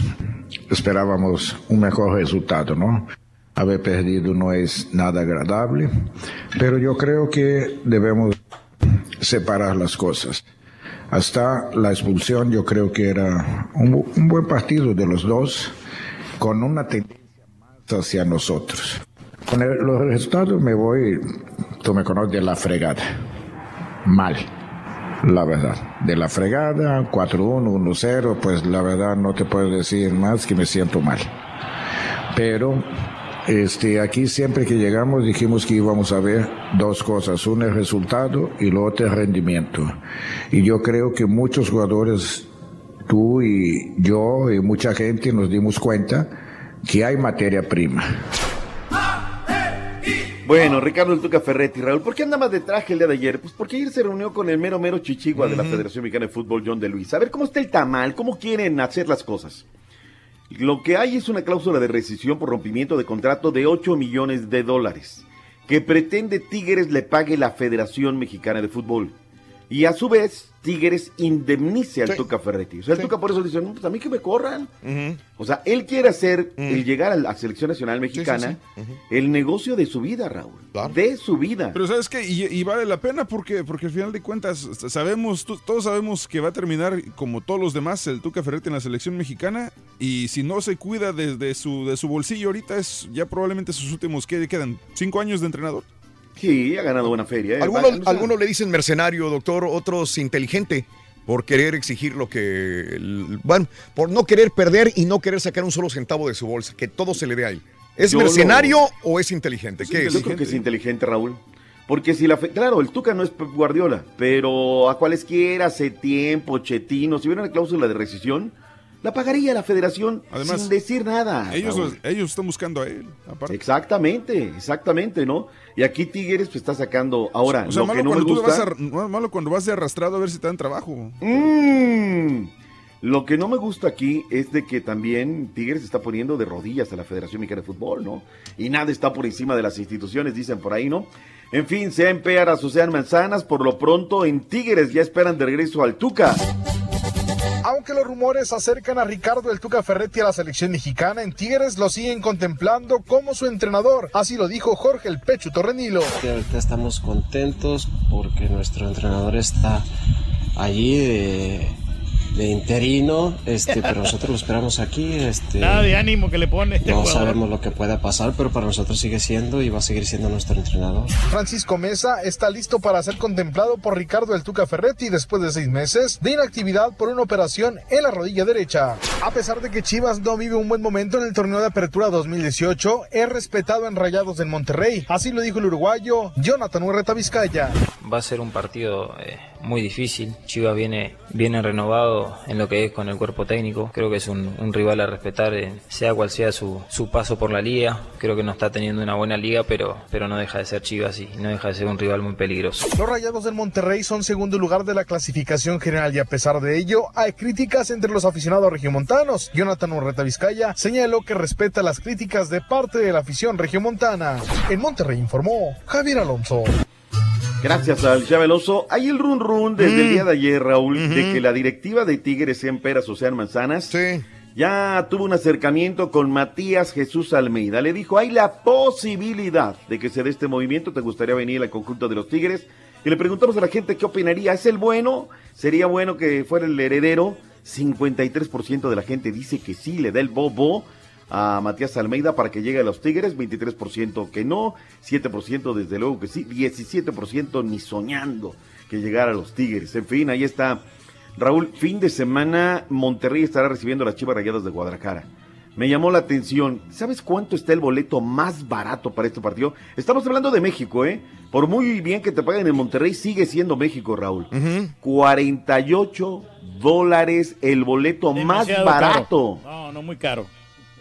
esperábamos un mejor resultado, ¿no? Haber perdido no es nada agradable, pero yo creo que debemos separar las cosas. Hasta la expulsión yo creo que era un, un buen partido de los dos, con una tendencia más hacia nosotros. Con el- los resultados me voy, tú me conoces, de la fregada. Mal la verdad. De la fregada, 4-1, 1-0, pues la verdad no te puedo decir más que me siento mal. Pero este, aquí siempre que llegamos dijimos que íbamos a ver dos cosas, uno el resultado y lo otro el rendimiento. Y yo creo que muchos jugadores, tú y yo y mucha gente nos dimos cuenta que hay materia prima. Bueno, Ricardo El Tuca Ferretti, Raúl, ¿por qué andabas de traje el día de ayer? Pues porque ayer se reunió con el mero mero chichigua de la. Federación Mexicana de Fútbol, John de Luis. A ver cómo está el tamal, cómo quieren hacer las cosas. Lo que hay es una cláusula de rescisión por rompimiento de contrato de 8 millones de dólares que pretende Tigres le pague la Federación Mexicana de Fútbol. Y a su vez, Tigres indemnice al Tuca Ferretti. O sea, el Tuca por eso dice, no, pues a mí que me corran. O sea, él quiere hacer, el llegar a la Selección Nacional Mexicana, el negocio de su vida, Raúl. De su vida. Pero sabes qué, y, y vale la pena porque, porque al final de cuentas sabemos, todos sabemos que va a terminar como todos los demás el Tuca Ferretti en la selección mexicana y si no se cuida desde su, de su bolsillo ahorita es ya probablemente sus últimos, ¿qué quedan? ¿Cinco años de entrenador? Sí, ha ganado buena feria. ¿eh? Algunos, algunos le dicen mercenario, doctor, otros inteligente, por querer exigir lo que... Bueno, por no querer perder y no querer sacar un solo centavo de su bolsa, que todo se le dé a él. ¿Es Yo mercenario o es inteligente? ¿Qué es? Yo creo que es inteligente, Raúl. Porque si la fe- claro, el Tuca no es Pep Guardiola, pero a cualesquiera hace tiempo, Chetino, si hubiera una cláusula de rescisión, la pagaría la federación Además, sin decir nada. Ellos, Raúl. ellos están buscando a él, aparte. Exactamente, exactamente, ¿no? Y aquí Tigres pues está sacando ahora O sea, lo malo que no me gusta. vas a- malo cuando vas de arrastrado a ver si te dan trabajo. Mm. Lo que no me gusta aquí es de que también Tigres está poniendo de rodillas a la Federación Mexicana de Fútbol, ¿no? Y nada está por encima de las instituciones, dicen por ahí, ¿no? En fin, sean pearas o sean manzanas, por lo pronto en Tigres ya esperan de regreso al Tuca. Aunque los rumores acercan a Ricardo El Tuca Ferretti a la selección mexicana, en Tigres lo siguen contemplando como su entrenador. Así lo dijo Jorge El Pecho Torrenilo. Que ahorita estamos contentos porque nuestro entrenador está allí de, de interino, este, pero nosotros lo esperamos aquí. Este, Nada de ánimo que le pone este no jugador. sabemos lo que pueda pasar, pero para nosotros sigue siendo y va a seguir siendo nuestro entrenador. Francisco Mesa está listo para ser contemplado por Ricardo El Tuca Ferretti después de seis meses de inactividad por una operación en la rodilla derecha. A pesar de que Chivas no vive un buen momento en el torneo de apertura 2018, es respetado en Rayados del Monterrey. Así lo dijo el uruguayo Jonathan Urreta Vizcaya. Va a ser un partido eh, muy difícil. Chivas viene, viene renovado en lo que es con el cuerpo técnico. Creo que es un, rival a respetar, eh, sea cual sea su, su paso por la liga. Creo que no está teniendo una buena liga, pero, pero no deja de ser Chivas y no deja de ser un rival muy peligroso. Los Rayados del Monterrey son segundo lugar de la clasificación general y a pesar de ello hay críticas entre los aficionados regiomontanos. Jonathan Urreta Vizcaya señaló que respeta las críticas de parte de la afición regiomontana. En Monterrey informó Javier Alonso. Gracias al Chabeloso. Hay el run run desde el Mm. día de ayer, Raúl, de que la directiva de Tigres en peras, o sea, en manzanas, ya tuvo un acercamiento con Matías Jesús Almeida. Le dijo, hay la posibilidad de que se dé este movimiento. ¿Te gustaría venir al conjunto de los Tigres? Y le preguntamos a la gente qué opinaría. ¿Es el bueno? ¿Sería bueno que fuera el heredero? 53% de la gente dice que sí, le da el bobo a Matías Almeida para que llegue a los Tigres, 23% que no, 7% desde luego que sí, 17% ni soñando que llegara a los Tigres. En fin, ahí está. Raúl, fin de semana Monterrey estará recibiendo las Chivas Rayadas de Guadalajara. Me llamó la atención. ¿Sabes cuánto está el boleto más barato para este partido? Estamos hablando de México, ¿eh? Por muy bien que te paguen en Monterrey, sigue siendo México, Raúl. 48 dólares el boleto más barato. caro. No, no, muy caro.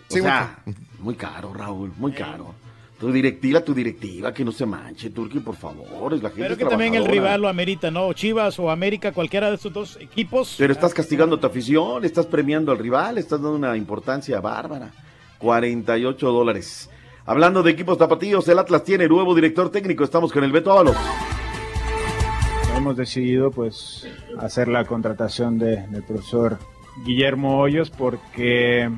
O sea, muy caro, Raúl, muy caro. Tu directiva, tu directiva, que no se manche, Turki, por favor. Es la gente Pero que también el rival lo amerita, ¿no? Chivas o América, cualquiera de estos dos equipos. Pero estás castigando a tu afición, estás premiando al rival, estás dando una importancia bárbara. 48 dólares. Hablando de equipos tapatíos, el Atlas tiene nuevo director técnico. Estamos con el Beto Ábalos. Hemos decidido pues hacer la contratación de- del profesor Guillermo Hoyos porque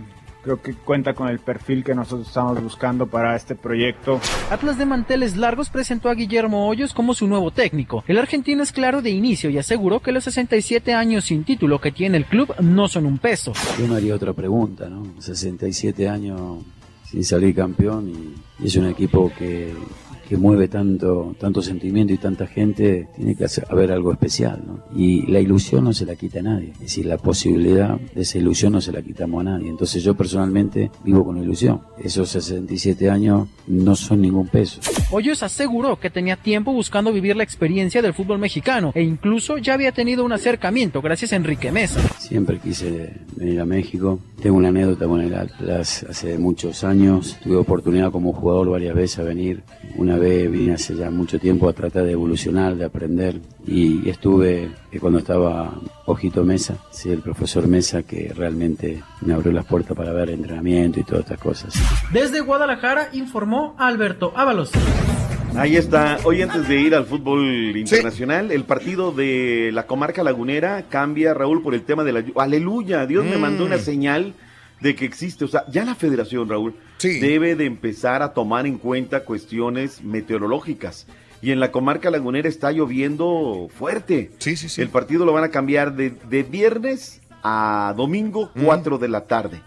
creo que cuenta con el perfil que nosotros estamos buscando para este proyecto. Atlas de Manteles Largos presentó a Guillermo Hoyos como su nuevo técnico. El argentino es claro de inicio y aseguró que los 67 años sin título que tiene el club no son un peso. Yo me haría otra pregunta, ¿no? 67 años sin salir campeón y, y es un equipo que, que mueve tanto, tanto sentimiento y tanta gente, tiene que hacer- haber algo especial, ¿no? Y la ilusión no se la quita a nadie, es decir, la posibilidad de esa ilusión no se la quitamos a nadie. Entonces yo personalmente vivo con ilusión. Esos 67 años no son ningún peso. Hoyos aseguró que tenía tiempo buscando vivir la experiencia del fútbol mexicano e incluso ya había tenido un acercamiento gracias a Enrique Mesa. Siempre quise venir a México. Tengo una anécdota con el Atlas hace muchos años. Tuve oportunidad como jugador varias veces a venir. Una vez vine hace ya mucho tiempo a tratar de evolucionar, de aprender. Y estuve eh, cuando estaba Ojito Mesa, sí, el profesor Mesa, que realmente me abrió las puertas para ver entrenamiento y todas estas cosas. Desde Guadalajara informó Alberto Ábalos. Ahí está. Hoy antes de ir al fútbol internacional, el partido de la comarca lagunera cambia, Raúl, por el tema de la... Aleluya, Dios me Mm. mandó una señal de que existe. O sea, ya la federación, Raúl, debe de empezar a tomar en cuenta cuestiones meteorológicas. Y en la comarca lagunera está lloviendo fuerte. Sí, sí, sí. El partido lo van a cambiar de, de viernes a domingo, 4 de la tarde.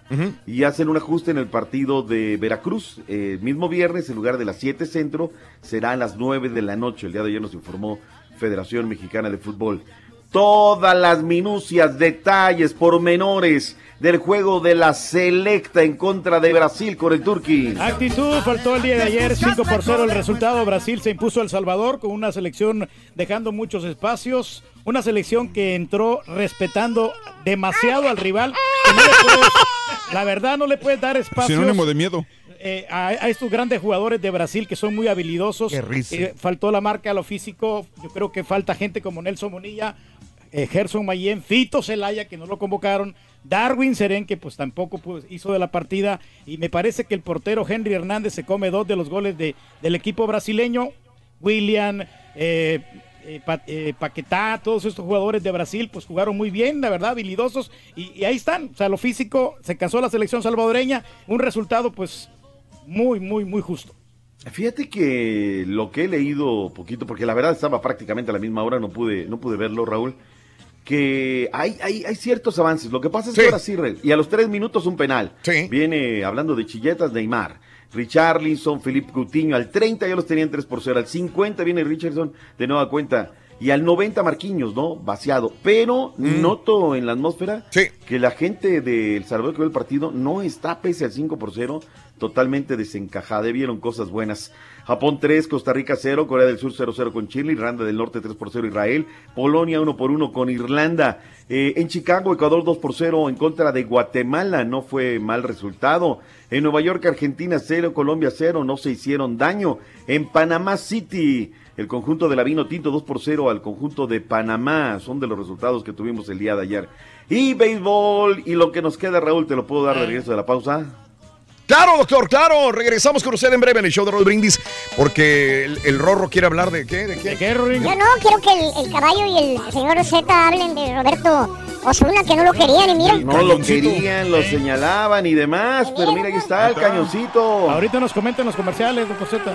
Y hacen un ajuste en el partido de Veracruz. El mismo viernes, en lugar de las 7 centro, será a las 9 de la noche. El día de ayer nos informó Federación Mexicana de Fútbol. Todas las minucias, detalles, pormenores del juego de la selecta en contra de Brasil con el Turqui. Actitud, faltó el día de ayer, 5 por 0 el resultado. Brasil se impuso a El Salvador con una selección dejando muchos espacios. Una selección que entró respetando demasiado al rival. no puedes- la verdad, no le puedes dar espacio. Sinónimo de miedo. eh, a, a estos grandes jugadores de Brasil que son muy habilidosos. Qué risa. Eh, faltó la marca a lo físico. Yo creo que falta gente como Nelson Monilla, eh, Gerson Mayen, Fito Celaya, que no lo convocaron. Darwin Seren, que pues tampoco hizo de la partida. Y me parece que el portero Henry Hernández se come dos de los goles de, del equipo brasileño. William, eh, eh, eh, Paquetá, todos estos jugadores de Brasil, pues jugaron muy bien, la verdad, habilidosos. Y, y ahí están. O sea, lo físico, se casó la selección salvadoreña. Un resultado, pues, muy, muy, muy justo. Fíjate que lo que he leído poquito, porque la verdad estaba prácticamente a la misma hora, no pude, no pude verlo, Raúl, que hay, hay, hay ciertos avances. Lo que pasa es que ahora sí, y a los tres minutos un penal. Viene hablando de chilletas, Neymar. Richarlison, Felipe Coutinho, al 30 ya los tenían 3 por 0, al 50 viene Richardson de nueva cuenta, y al 90 Marquinhos, ¿no? Vaciado. Pero noto en la atmósfera que la gente de El Salvador que ve el partido no está, pese al 5 por 0, totalmente desencajada. Vieron cosas buenas. Japón 3, Costa Rica 0, Corea del Sur 0-0 con Chile, Irlanda del Norte 3 por 0 Israel, Polonia 1 por 1 con Irlanda. Eh, en Chicago, Ecuador 2 por 0 en contra de Guatemala, no fue mal resultado. En Nueva York, Argentina 0, Colombia 0, no se hicieron daño. En Panamá City, el conjunto de la Vino Tinto 2 por 0 al conjunto de Panamá, son de los resultados que tuvimos el día de ayer. Y béisbol, y lo que nos queda, Raúl, te lo puedo dar de regreso de la pausa. Claro, doctor, claro. Regresamos con usted en breve en el show de Roll Brindis, porque el, el Rorro quiere hablar de qué, de qué. Yo no, quiero que el, el caballo y el señor Z hablen de Roberto Osuna, que no lo querían y mira. No lo querían, lo señalaban y demás, pero mira, ahí está el cañoncito. Ahorita nos comentan los comerciales, doctor Z.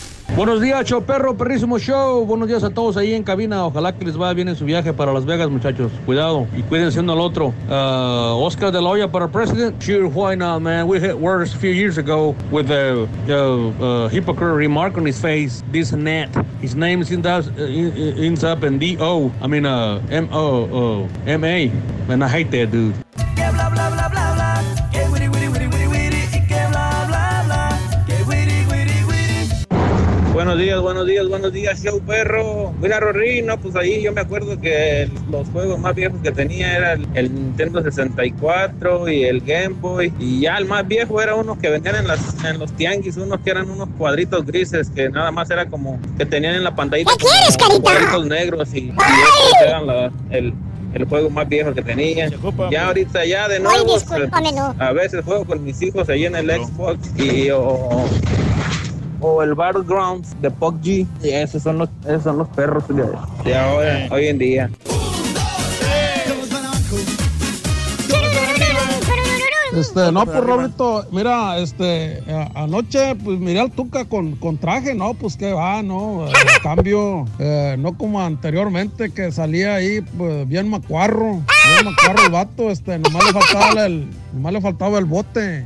Buenos días, show perro, perrísimo show. Buenos días a todos ahí en cabina. Ojalá que les vaya bien en su viaje para Las Vegas, muchachos. Cuidado y cuídense uno al otro. Uh, Oscar de la Hoya para president. Sure, why not, man? We hit worse a few years ago with a, uh, hypocrite remark on his face. This that. His name ends up, uh, ends up in D O. I mean, uh, M O M A. Man, I hate that dude. Buenos días, show perro. Mira, Rory, no, pues ahí yo me acuerdo que los juegos más viejos que tenía era el, el Nintendo 64 y el Game Boy. Y ya el más viejo era uno que vendían en, las, en los tianguis, unos que eran unos cuadritos grises que nada más era como que tenían en la pantallita ¿Qué quieres, carita? cuadritos negros y, y esos eran la- el, el juego más viejo que tenía. Ya ahorita ya de Ay, nuevo, pues, no. a veces juego con mis hijos ahí en el Xbox y o, o el Battlegrounds de PUBG. Y esos son los, esos son los perros de, de ahora, hoy en día. Este, no, pues Roberto, mira, este, anoche, pues miré al Tuca con, con traje, no, pues qué va, ¿no? Eh, cambio, eh, no como anteriormente que salía ahí, pues bien macuarro, bien macuarro el vato, este, nomás le faltaba el, nomás le faltaba el bote.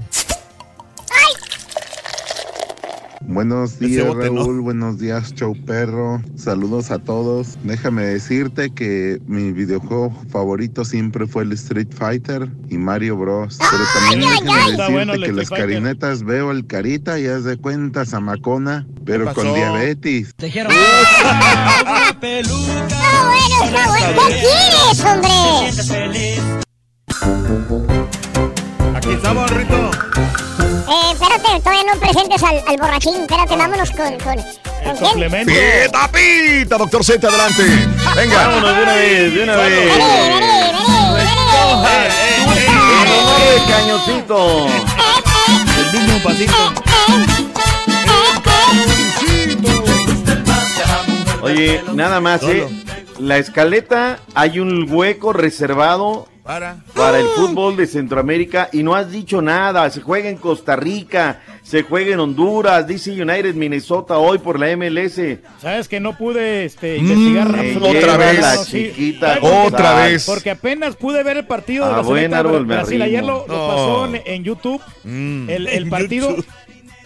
Buenos días bote, ¿no? Raúl, buenos días Show Perro, saludos a todos. Déjame decirte que mi videojuego favorito siempre fue el Street Fighter y Mario Bros. Pero también déjame Está decirte bueno que las Fighter. carinetas veo el carita y haz de cuenta zamacona, pero con diabetes. (laughs) Está bueno, está bueno. ¿Qué quieres, hombre? Aquí estamos, Rito. Eh, espérate, todavía no presentes al, al borrachín. Espérate, vámonos con. con, ¿con quién? Pita, pita, doctor Z, adelante. Venga. Vámonos de una vez, de una vez. En honor del cañoncito. El mismo pasito. Oye, nada más, ¿eh? La escaleta hay un hueco reservado Para. para el fútbol de Centroamérica y no has dicho nada. Se juega en Costa Rica, se juega en Honduras, DC United Minnesota hoy por la MLS. Sabes que no pude este, investigar me absolutamente lleva nada, la ¿no? Sí. chiquita. Otra vez. Porque apenas pude ver el partido de Ah, la buen árbol, Brasil. Ayer lo, pasó en, en YouTube, Mm. el, el En partido. YouTube.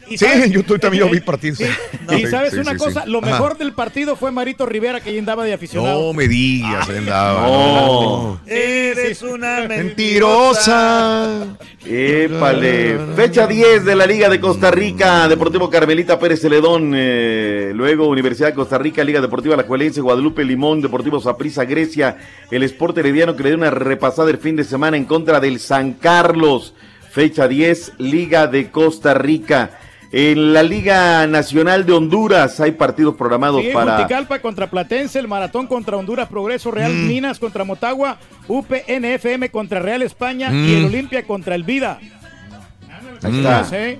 Y Sí, sabes- en YouTube también yo vi partidos. Sí. No. y sabes Sí, una sí, cosa, sí. lo Ajá. mejor del partido fue Marito Rivera que ahí andaba de aficionado. No me digas, andaba. No. Eres una Mentirosa. Épale. Fecha 10 de la Liga de Costa Rica, Deportivo Carmelita Pérez Celedón, eh, luego Universidad de Costa Rica, Liga Deportiva La Juelense, Guadalupe Limón, Deportivo Saprissa Grecia, el Sport Herediano que le dio una repasada el fin de semana en contra del San Carlos. Fecha 10, Liga de Costa Rica. En la Liga Nacional de Honduras hay partidos programados Sí, para... Juticalpa contra Platense, el Maratón contra Honduras Progreso, Real Mm. Minas contra Motagua, UPNFM contra Real España Mm. y el Olimpia contra el Vida. Ahí está. Sí.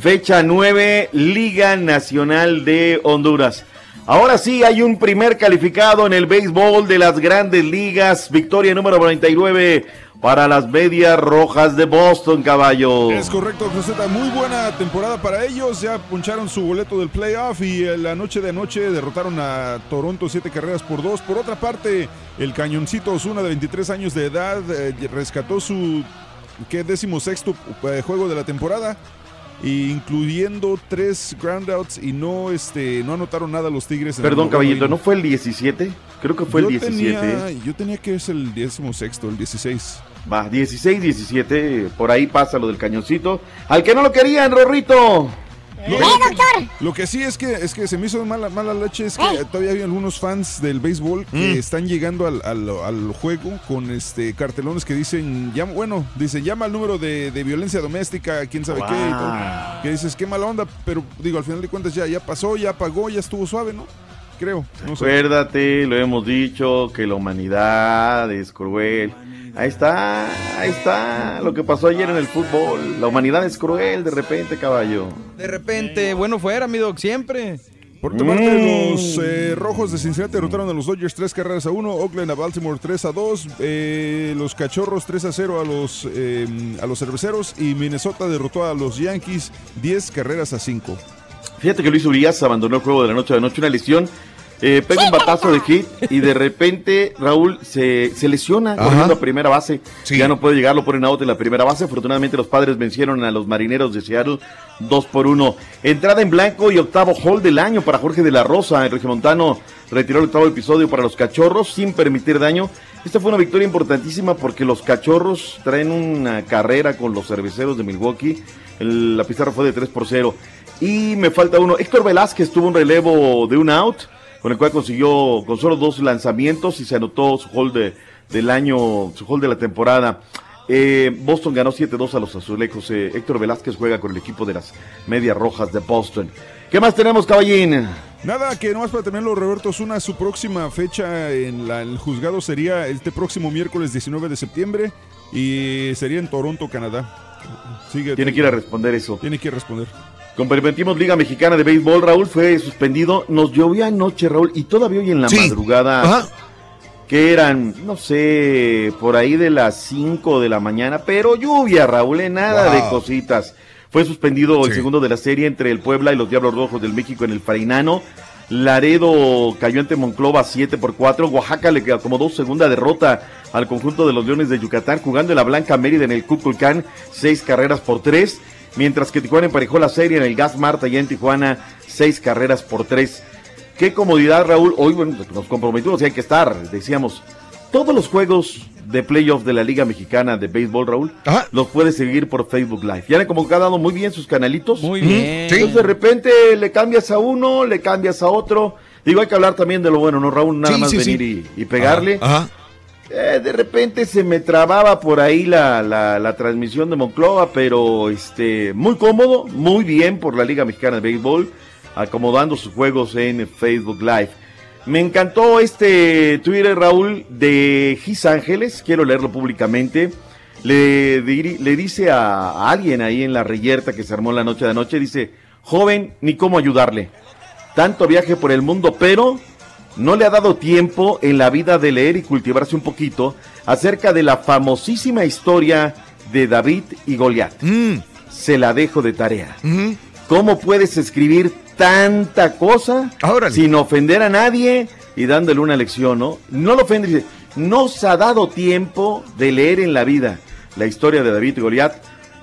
Fecha 9, Liga Nacional de Honduras. Ahora sí, hay un primer calificado en el béisbol de las grandes ligas. Victoria número 99 para las medias rojas de Boston, caballo. Es correcto, Joseta. Muy buena temporada para ellos. Ya puncharon su boleto del playoff y eh, la noche de anoche derrotaron a Toronto siete carreras por dos. Por otra parte, el cañoncito Osuna de 23 años de edad eh, rescató su ¿qué, décimo sexto eh, juego de la temporada. Incluyendo tres groundouts y no este no anotaron nada los Tigres. en Perdón, caballito. ¿no fue el 17? Creo que fue yo el 17. Tenía, yo tenía que es el décimo sexto, el 16. Va, 16, 17, por ahí pasa lo del cañoncito. Al que no lo querían, Rorrito. Lo, ¡Eh, doctor! lo que sí es que es que se me hizo mala, mala leche es que todavía hay algunos fans del béisbol que Mm. están llegando al, al- al juego con este cartelones que dicen, llama, bueno, dice, llama al número de, de violencia doméstica, quién sabe qué, y todo. Que dices, qué mala onda, pero digo, al final de cuentas ya, ya pasó, ya pagó, ya estuvo suave, ¿no? Creo, no sé. Acuérdate, lo hemos dicho, que la humanidad es cruel. Ahí está, ahí está lo que pasó ayer en el fútbol. La humanidad es cruel de repente, caballo. De repente, bueno fuera, mi doc, siempre. Por otra parte, los eh, rojos de Cincinnati derrotaron a los Dodgers tres carreras a uno, Oakland a Baltimore 3 a 2, eh, los cachorros 3 a 0 a los, eh, a los cerveceros y Minnesota derrotó a los Yankees 10 carreras a 5. Fíjate que Luis Urias abandonó el juego de la noche a la noche, una lesión. Eh, pega un batazo de hit y de repente Raúl se, se lesiona Ajá. corriendo a primera base. Ya no puede llegar, lo ponen out en la primera base. Afortunadamente los padres vencieron a los marineros de Seattle 2 por 1. Entrada en blanco y octavo hall del año para Jorge de la Rosa. El regiomontano retiró el octavo episodio para los cachorros sin permitir daño. Esta fue una victoria importantísima porque los cachorros traen una carrera con los cerveceros de Milwaukee. El- la pizarra fue de 3 por 0. Y me falta uno. Héctor Velázquez tuvo un relevo de un out, con el cual consiguió con solo dos lanzamientos y se anotó su hall de, del año, su hall de la temporada. Eh, Boston ganó 7-2 a los azulejos. Eh, Héctor Velázquez juega con el equipo de las Medias Rojas de Boston. ¿Qué más tenemos, caballín? Nada, que nomás para terminarlo, Roberto Osuna, su próxima fecha en la- el juzgado sería este próximo miércoles 19 de septiembre y sería en Toronto, Canadá. Sigue, Tiene que ir a responder eso. Tiene que ir a responder. Comprometimos Liga Mexicana de Béisbol, Raúl, fue suspendido. Nos llovió anoche, Raúl, y todavía hoy en la Sí. madrugada, Ajá. que eran, no sé, por ahí de las 5 de la mañana, pero lluvia, Raúl, eh, nada Wow. de cositas. Fue suspendido el segundo de la serie entre el Puebla y los Diablos Rojos del México en el Farinano. Laredo cayó ante Monclova 7 por 4. Oaxaca le acomodó segunda derrota al conjunto de los Leones de Yucatán, jugando en la Blanca Mérida en el Cuculcán, 6 carreras por 3. Mientras que Tijuana emparejó la serie en el Gas Marta y en Tijuana, 6 carreras por 3. Qué comodidad, Raúl. Hoy bueno, nos comprometimos y hay que estar. Decíamos, todos los juegos de playoff de la Liga Mexicana de Béisbol, Raúl, los puedes seguir por Facebook Live. Ya han como que ha dado muy bien sus canalitos. Muy bien. Entonces de repente le cambias a uno, le cambias a otro. Digo, hay que hablar también de lo bueno, ¿no, Raúl? Nada Sí, más sí, venir sí. Y, y pegarle. Ajá. Eh, de repente se me trababa por ahí la, la, transmisión de Monclova, pero este muy cómodo, muy bien por la Liga Mexicana de Béisbol, acomodando sus juegos en Facebook Live. Me encantó este Twitter, Raúl, de Gis Ángeles, quiero leerlo públicamente. Le, le dice a alguien ahí en la reyerta que se armó la noche de anoche, dice, joven, ni cómo ayudarle. Tanto viaje por el mundo, pero no le ha dado tiempo en la vida de leer y cultivarse un poquito acerca de la famosísima historia de David y Goliat. Se la dejo de tarea. ¿Cómo puedes escribir tanta cosa sin ofender a nadie y dándole una lección, no? No lo ofende, dice, no se ha dado tiempo de leer en la vida la historia de David y Goliat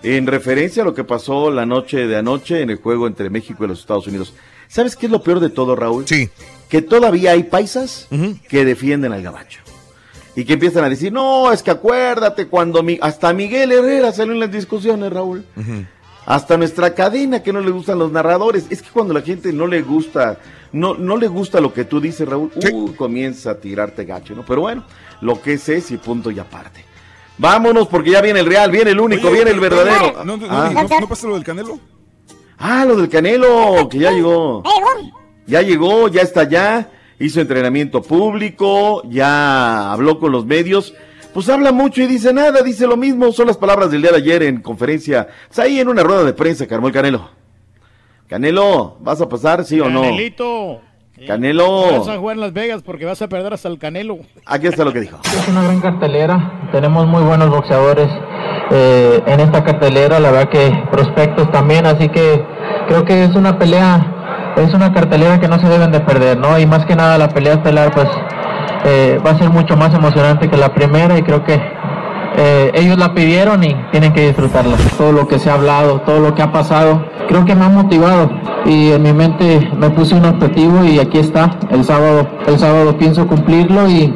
en referencia a lo que pasó la noche de anoche en el juego entre México y los Estados Unidos. ¿Sabes qué es lo peor de todo, Raúl? Sí. Que todavía hay paisas que defienden al gabacho. Y que empiezan a decir, no, es que acuérdate cuando mi, hasta Miguel Herrera salió en las discusiones, Raúl. Hasta nuestra cadena que no le gustan los narradores. Es que cuando la gente no le gusta, no, no le gusta lo que tú dices, Raúl, uh, comienza a tirarte gacho, ¿no? Pero bueno, lo que es es y punto y aparte. Vámonos porque ya viene el real, viene el único, Oye, viene el verdadero. ¿No, no, Ah. no- no pasa lo del Canelo? Ah, lo del Canelo, que ya llegó. Ya llegó, ya está allá, hizo entrenamiento público, ya habló con los medios. Pues habla mucho y dice nada, dice lo mismo, son las palabras del día de ayer en conferencia. Pues ahí en una rueda de prensa que armó el Canelo. Canelo, ¿vas a pasar, sí o no? Canelito. Canelo, Vas a jugar en Las Vegas porque vas a perder hasta el Canelo. aquí está lo que dijo. Es una gran cartelera, tenemos muy buenos boxeadores eh, en esta cartelera, la verdad que prospectos también, así que creo que es una pelea, es una cartelera que no se deben de perder, ¿no? Y más que nada la pelea estelar pues eh, va a ser mucho más emocionante que la primera y creo que eh, ellos la pidieron y tienen que disfrutarla. Todo lo que se ha hablado, todo lo que ha pasado, creo que me ha motivado y en mi mente me puse un objetivo y aquí está. El sábado, el sábado pienso cumplirlo y,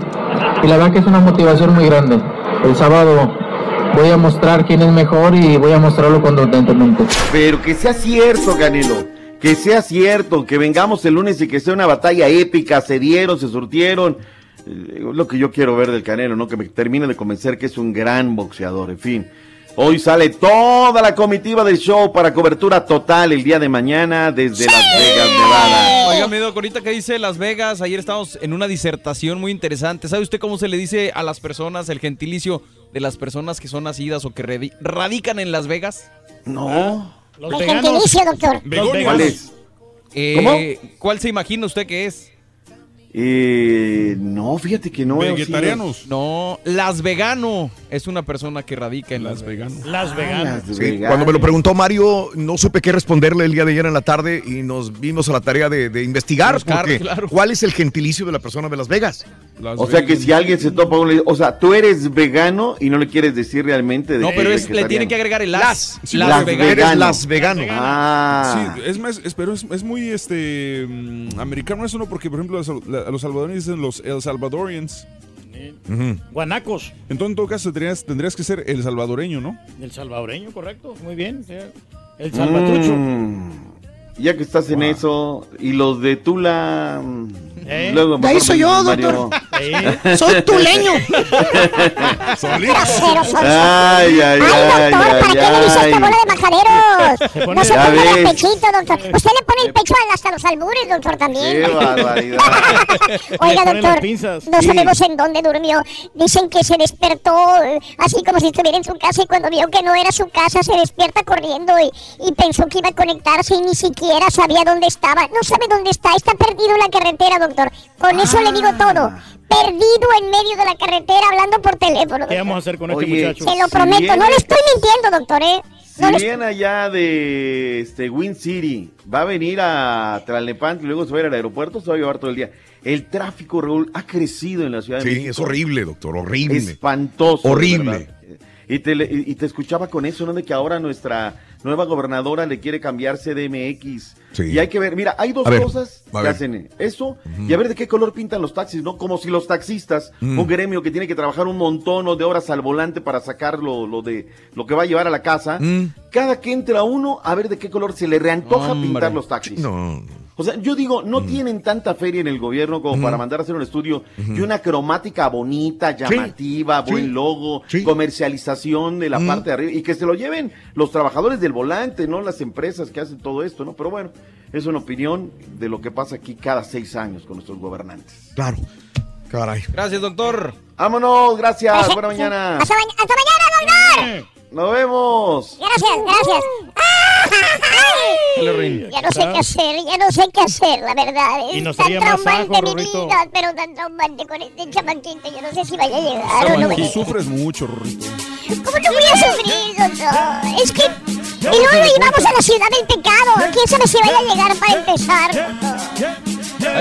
y la verdad que es una motivación muy grande. El sábado voy a mostrar quién es mejor y voy a mostrarlo contundentemente. Pero que sea cierto, Canelo. Que sea cierto, que vengamos el lunes y que sea una batalla épica, se dieron, se surtieron. Eh, Lo que yo quiero ver del Canelo, ¿no? Que me termine de convencer que es un gran boxeador, en fin. Hoy sale toda la comitiva del show para cobertura total el día de mañana desde Las Vegas, Nevada. Oiga, mi doc, ahorita que dice Las Vegas, ayer estábamos en una disertación muy interesante. ¿Sabe usted cómo se le dice a las personas, el gentilicio de las personas que son nacidas o que radi- radican en Las Vegas? No. Los El veganos. gentilicio, doctor. ¿Cuál es? Eh, ¿Cómo? ¿Cuál se imagina usted que es? Eh, no, fíjate que no. Vegetarianos. No, Las Vegano es una persona que radica en Las, Las Ah, las Sí, veganas. Cuando me lo preguntó Mario, no supe qué responderle el día de ayer en la tarde y nos vimos a la tarea de, de investigar. Buscar, porque, claro. ¿Cuál es el gentilicio de la persona de Las Vegas? Las O sea que si alguien se topa, o sea, tú eres vegano y no le quieres decir realmente de No, que pero es, le tienen que agregar el las. Sí, las, las veganas. Las Vegano. Ah, Sí, es más, es- pero es, es muy este mm, americano eso no porque por ejemplo a los- a los salvadoreños dicen los El Salvadorians. Guanacos. Entonces en todo caso tendrías, tendrías que ser el salvadoreño, ¿no? El salvadoreño, correcto. Muy bien. El salvatrucho. Mm, ya que estás en eso, y los de Tula. mm, ¿Eh? Luego, De ahí soy yo, Mario. doctor. Sí. Soy tuleño. (laughs) Ay, ay, Ay, ay, doctor, ¿para ay, qué le dice esta ay. bola de majaderos? No se ponga el pechito, doctor. Usted le pone el pecho hasta los albures, doctor, también. Qué barbaridad. (laughs) Oiga, Le doctor, no Sí. sabemos en dónde durmió. Dicen que se despertó eh, así como si estuviera en su casa y cuando vio que no era su casa se despierta corriendo y, y pensó que iba a conectarse y ni siquiera sabía dónde estaba. No sabe dónde está, está perdido en la carretera, doctor. Con eso le digo todo. Perdido en medio de la carretera hablando por teléfono. ¿Qué vamos a hacer con este muchacho? Se lo Si prometo, no le estoy mintiendo, doctor, ¿eh? Si No le viene allá de este, Wind City, va a venir a Tlalnepantla y luego se va a ir al aeropuerto, se va a llevar todo el día. El tráfico, Raúl, ha crecido en la Ciudad de Sí, México. es horrible, doctor, horrible. Espantoso. Horrible. Y te, y te escuchaba con eso, ¿no? De que ahora nuestra nueva gobernadora le quiere cambiar CDMX. Sí. Y hay que ver, mira, hay dos ver, cosas que hacen eso y a ver de qué color pintan los taxis, ¿no? Como si los taxistas, Mm. un gremio que tiene que trabajar un montón de horas al volante para sacar lo, lo de lo que va a llevar a la casa, Mm. cada que entra uno, a ver de qué color se le reantoja Hombre. pintar los taxis. No, O sea, yo digo, Mm. no tienen tanta feria en el gobierno como para mandar a hacer un estudio y una cromática bonita, llamativa, Sí. buen logo, Sí. comercialización de la Mm. parte de arriba y que se lo lleven los trabajadores del volante, no las empresas que hacen todo esto, ¿no? Pero bueno, es una opinión de lo que pasa aquí cada seis años con nuestros gobernantes. claro. Caray. Gracias, doctor. Vámonos, gracias, buena mañana. Hasta, ma- hasta mañana, doctor. Nos vemos. Gracias, gracias. Ya no sé qué hacer, ya no sé qué hacer, la verdad. Y nos tan traumante mi Rorrito. vida, pero tan traumante con este chamaquito. Yo no sé si vaya a llegar o no. Tú sufres mucho, Rorrito. ¿Cómo no voy a sufrir, doctor? Es que... Y luego lo llevamos a la ciudad del pecado. ¿Quién sabe si vaya a llegar para empezar, doctor?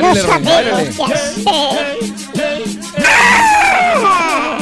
No sabemos qué hacer. Tambo,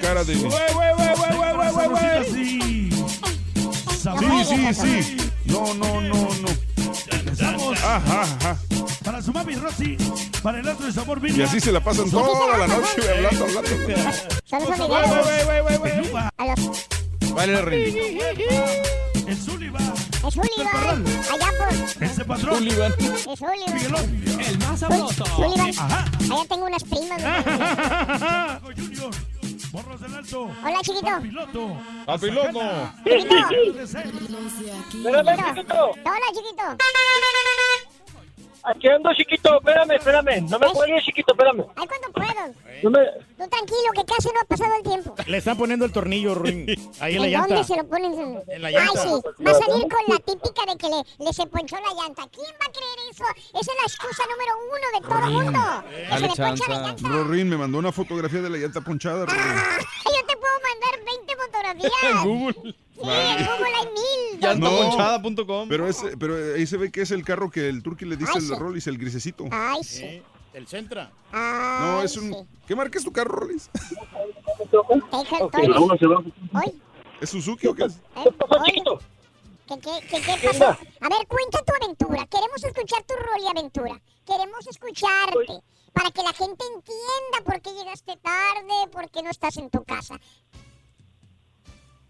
cara de... Sí. Sí, sí, sí. No, no, no, no. Ajá, ajá. para su mami Rosy, para el otro de sabor Y Vinia. así se la pasan toda la noche hablando, hablando. Son los amigueros. A los... Báilale, Rin. El Sullivan. Es Sullivan. Allá por... Ese patrón. Sullivan. Es Sullivan. El más sabroso. Sullivan. Ajá. Allá tengo unas primas. (laughs) Junior. Morros del Alto. Hola, chiquito. Piloto. Al piloto. Chiquito. Hola, chiquito. Aquí ando, chiquito, espérame, espérame. No me cuelgues, chiquito, espérame. Ay, cuando puedo. No me... Tú tranquilo, que casi no ha pasado el tiempo. Le están poniendo el tornillo, Rin. (laughs) Ahí en la ¿En llanta. dónde se lo ponen? En la Ay, llanta. sí. Va a salir con la típica de que le, le se ponchó la llanta. ¿Quién va a creer eso? Esa es la excusa número uno de todo el mundo. Que se le poncha la llanta. Rorín me mandó una fotografía de la llanta ponchada. (laughs) Ay, yo te puedo mandar 20 fotografías. (laughs) En Google. Sí, en Google hay mil Llantaponchada.com. Pero, ese- pero ahí se ve que es el carro que el Turqui le dice Ay, el sí. Rollis, el grisecito. Ay, sí. El Centra. No, es un... ¿Qué marca es tu carro, Rollis? Hoy, ¿Es Suzuki o qué es? ¿Qué pasó, chiquito? ¿Qué, qué, qué, qué pasó? A ver, cuenta tu aventura. Queremos escuchar tu rol y aventura. Queremos escucharte para que la gente entienda por qué llegaste tarde, por qué no estás en tu casa.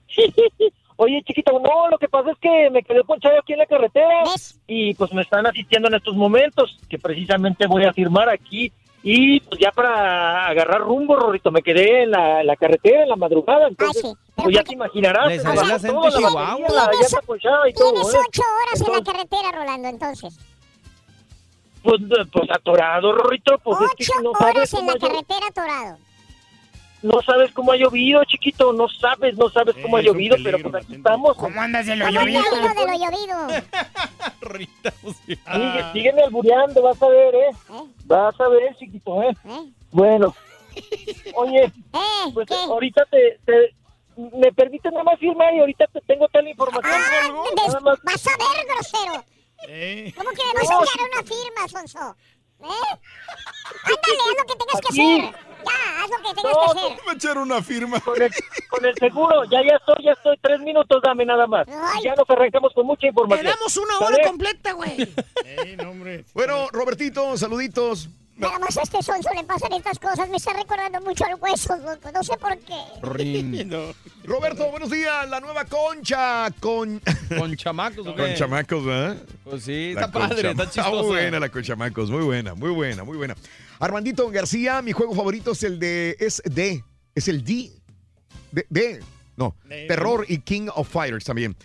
(laughs) Oye, chiquito, no, lo que pasa es que me quedé ponchado aquí en la carretera y pues me están asistiendo en estos momentos, que precisamente voy a firmar aquí. Y pues ya para agarrar rumbo, Rorrito, me quedé en la, la carretera en la madrugada, entonces pues ya te imaginarás. Le se salió el acento chihuahua. la Tienes- llanta ponchada y todo, Tienes ¿eh? ocho horas en la carretera, Rolando, entonces. Pues, pues atorado, Rorrito, pues es Ocho que no sabes horas en la carretera atorado. No sabes cómo ha llovido, chiquito, no sabes, no sabes cómo ha llovido, peligro, pero pues aquí estamos. ¿Cómo andas de lo ¿Cómo llovido? ido de lo llovido? (laughs) Sigue, sígueme albureando, vas a ver, ¿eh? Vas a ver, chiquito, ¿eh? Bueno. Oye, pues ahorita te, te- ¿Me permites nada más firmar y ahorita te tengo toda la información? Des- Nada más. Vas a ver, grosero. Eh. ¿Cómo que me vas a No, echar una firma, Sonso? ¿Eh? Ándale, haz lo que tengas que hacer. Ya, haz lo que tengas No, que hacer. Me echar una firma. Con el, con el seguro, ya, ya estoy, ya estoy. Tres minutos, dame nada más. Y ya nos arrancamos con mucha información. Damos una ¿Sale? hora completa, güey. Bueno, Robertito, saluditos. Nada más a este Sonso le pasan estas cosas. Me está recordando mucho al hueso, loco. No sé por qué. (laughs) Roberto, buenos días. La nueva concha con... (laughs) Con chamacos, ¿o qué? Con chamacos, ¿verdad? Pues sí, La está padre, está (laughs) chistosa. Muy buena la con chamacos, muy buena, muy buena, muy buena. Armandito García, mi juego favorito es el de... Es D, es el D. D, D. no. Terror y King of Fighters también.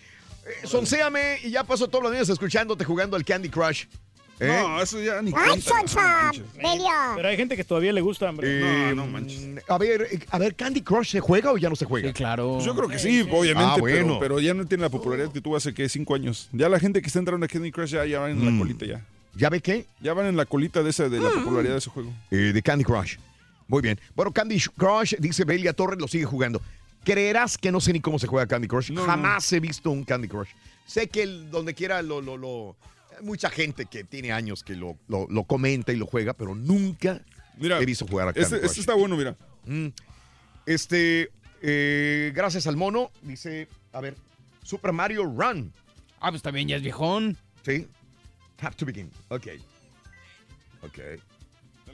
Eh, sonséame y ya paso todos los días escuchándote jugando al Candy Crush. ¿Eh? No, eso ya ni ¡Ay, cuenta. ¡Belia! Pero hay gente que todavía le gusta, hombre. Eh, A ver, eh, a ver, ¿Candy Crush se juega o ya no se juega? Sí, claro. Yo creo que sí, obviamente, Ah, bueno. pero, pero ya no tiene la popularidad que tuvo hace que cinco años. Ya la gente que está entrando a Candy Crush ya, ya van en Mm. la colita ya. ¿Ya ve qué? Ya van en la colita de esa de la popularidad de ese juego. Eh, de Candy Crush. Muy bien. Bueno, Candy Crush, dice Belia Torres, lo sigue jugando. ¿Creerás que no sé ni cómo se juega Candy Crush? Jamás he visto un Candy Crush. Sé que el- donde quiera lo, lo, lo- hay mucha gente que tiene años que lo, lo- lo comenta y lo juega, pero nunca Mira, he visto jugar a Candy Este, Crush. este está bueno, mira. Mm. Este, eh, gracias al mono, dice, a ver, Super Mario Run. Ah, pues también ya es viejón. Sí. Have to begin. Ok. Ok.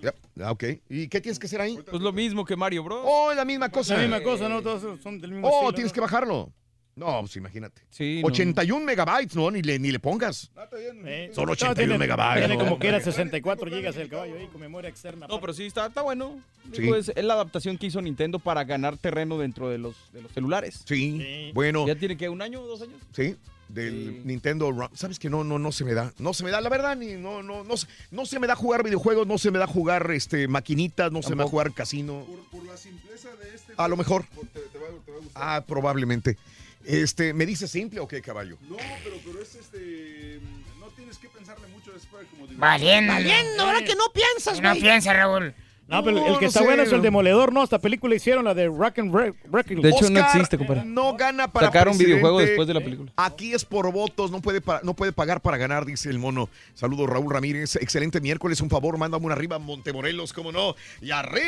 Yep. ah, Ok. ¿Y qué tienes que hacer ahí? Pues lo mismo que Mario Bros. Oh, la misma cosa. La misma cosa, ¿no? Todos son del mismo Oh, estilo, tienes ¿no? que bajarlo. No, pues imagínate. Sí, no. 81 megabytes, no, ni le, ni le pongas. Eh, Son no, 81 tiene- megabytes. Tiene como no, que era hombre. 64 gigas el caballo ahí con memoria externa. No, pero sí, está, está bueno. Sí. Digo, es, es la adaptación que hizo Nintendo para ganar terreno dentro de los, de los celulares. Sí, bueno. ¿Ya tiene que un año o dos años? Sí, del Nintendo Run. ¿Sabes que no, no, no se me da? No se me da, la verdad, ni, no, no, no, se- no se me da jugar videojuegos, no se me da jugar este, maquinitas, no se me da jugar casino. Por la simpleza de este. A lo mejor. Te, te va, te va a gustar. Ah, probablemente. Este, ¿me dice simple o qué, caballo? No, pero, pero es este. No tienes que pensarle mucho, es como digo. Valiendo. Valiendo, ahora que no piensas, No güey. piensa, Raúl. No, pero el que no está sé, bueno es el. Demoledor, ¿no? Esta película hicieron, la de Rock and. Wreck- De hecho, no existe, compadre. No gana para Sacaron videojuego después de la película. Aquí es por votos, no puede, no puede pagar para ganar, dice el mono. Saludos, Raúl Ramírez. Excelente miércoles, un favor, mándame una arriba, Montemorelos, cómo no. Y arriba,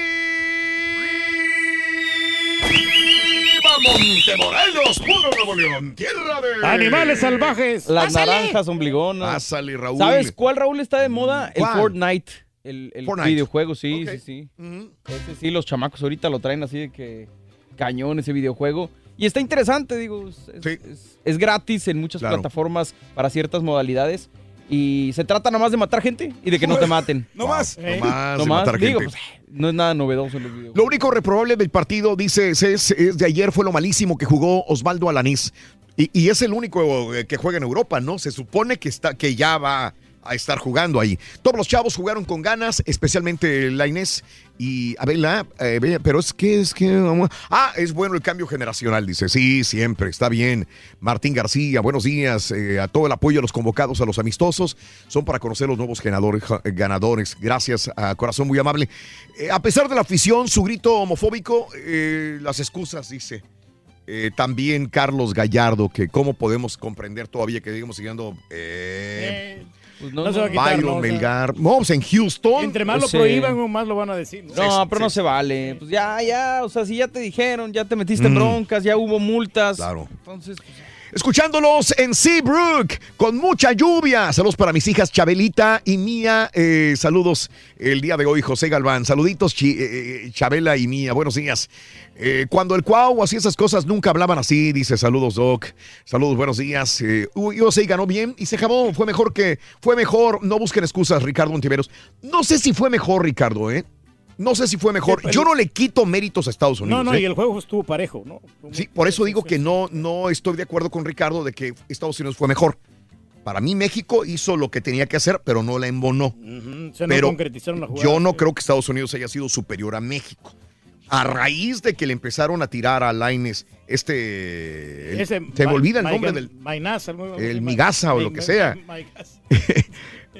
Montemorelos, puro Nuevo León, tierra de... Animales salvajes. Las Pásale. naranjas ombligonas. Pásale, Raúl. ¿Sabes cuál, Raúl, está de moda? El ¿Cuál? Fortnite. El, el Fortnite. videojuego, sí, sí, sí. Ujú. Ese sí, los chamacos ahorita lo traen así de que cañón ese videojuego. Y está interesante, digo. Es, es- Sí. es- es gratis en muchas Claro. plataformas para ciertas modalidades. Y se trata nada más de matar gente y de que no te maten. (laughs) No más. No más No de más. matar Digo, gente. pues, no es nada novedoso en los videojuegos. Lo único reprobable del partido, dice, es, es de ayer fue lo malísimo que jugó Osvaldo Alanís. Y, y es el único eh, que juega en Europa, ¿no? Se supone que, está, que ya va a estar jugando ahí. Todos los chavos jugaron con ganas, especialmente la Inés y Abela, eh, pero es que, es que... Ah, es bueno el cambio generacional, dice. Sí, siempre, está bien. Martín García, buenos días. eh, a todo el apoyo a los convocados, a los amistosos. Son para conocer los nuevos ganadores. ganadores. Gracias, corazón muy amable. Eh, a pesar de la afición, su grito homofóbico, las excusas, dice. También Carlos Gallardo, que cómo podemos comprender todavía que digamos siguiendo Pues no, no se va a quitar, Byron ¿no? O sea, Melgar. No, pues en Houston. Entre más lo Sí. prohíban o más lo van a decir. ¿no? No, pero no se vale. Pues ya, ya, o sea, si ya te dijeron, ya te metiste en Mm. broncas, ya hubo multas. Claro. Entonces, pues, Escuchándolos en Seabrook, con mucha lluvia. Saludos para mis hijas Chabelita y Mía. Eh, saludos el día de hoy, José Galván. Saluditos, eh, eh, Chabela y Mía. Buenos días. Eh, cuando el Cuau hacía esas cosas, nunca hablaban así. Dice saludos, Doc. Saludos, buenos días. Eh, USA ganó bien y se acabó. Fue mejor que. Fue mejor. No busquen excusas, Ricardo Ontiveros. No sé si fue mejor, Ricardo, ¿eh? No sé si fue mejor. Yo no le quito méritos a Estados Unidos. No, no, ¿eh? y el juego estuvo parejo, ¿no? Sí, por eso digo que no, no estoy de acuerdo con Ricardo de que Estados Unidos fue mejor. Para mí México hizo lo que tenía que hacer, pero no la embonó. Se pero concretizaron la jugada. yo no creo que Estados Unidos haya sido superior a México. A raíz de que le empezaron a tirar a Laines este... el- Ese se me olvida el nombre del... Mainaz, el Migasa o lo que sea.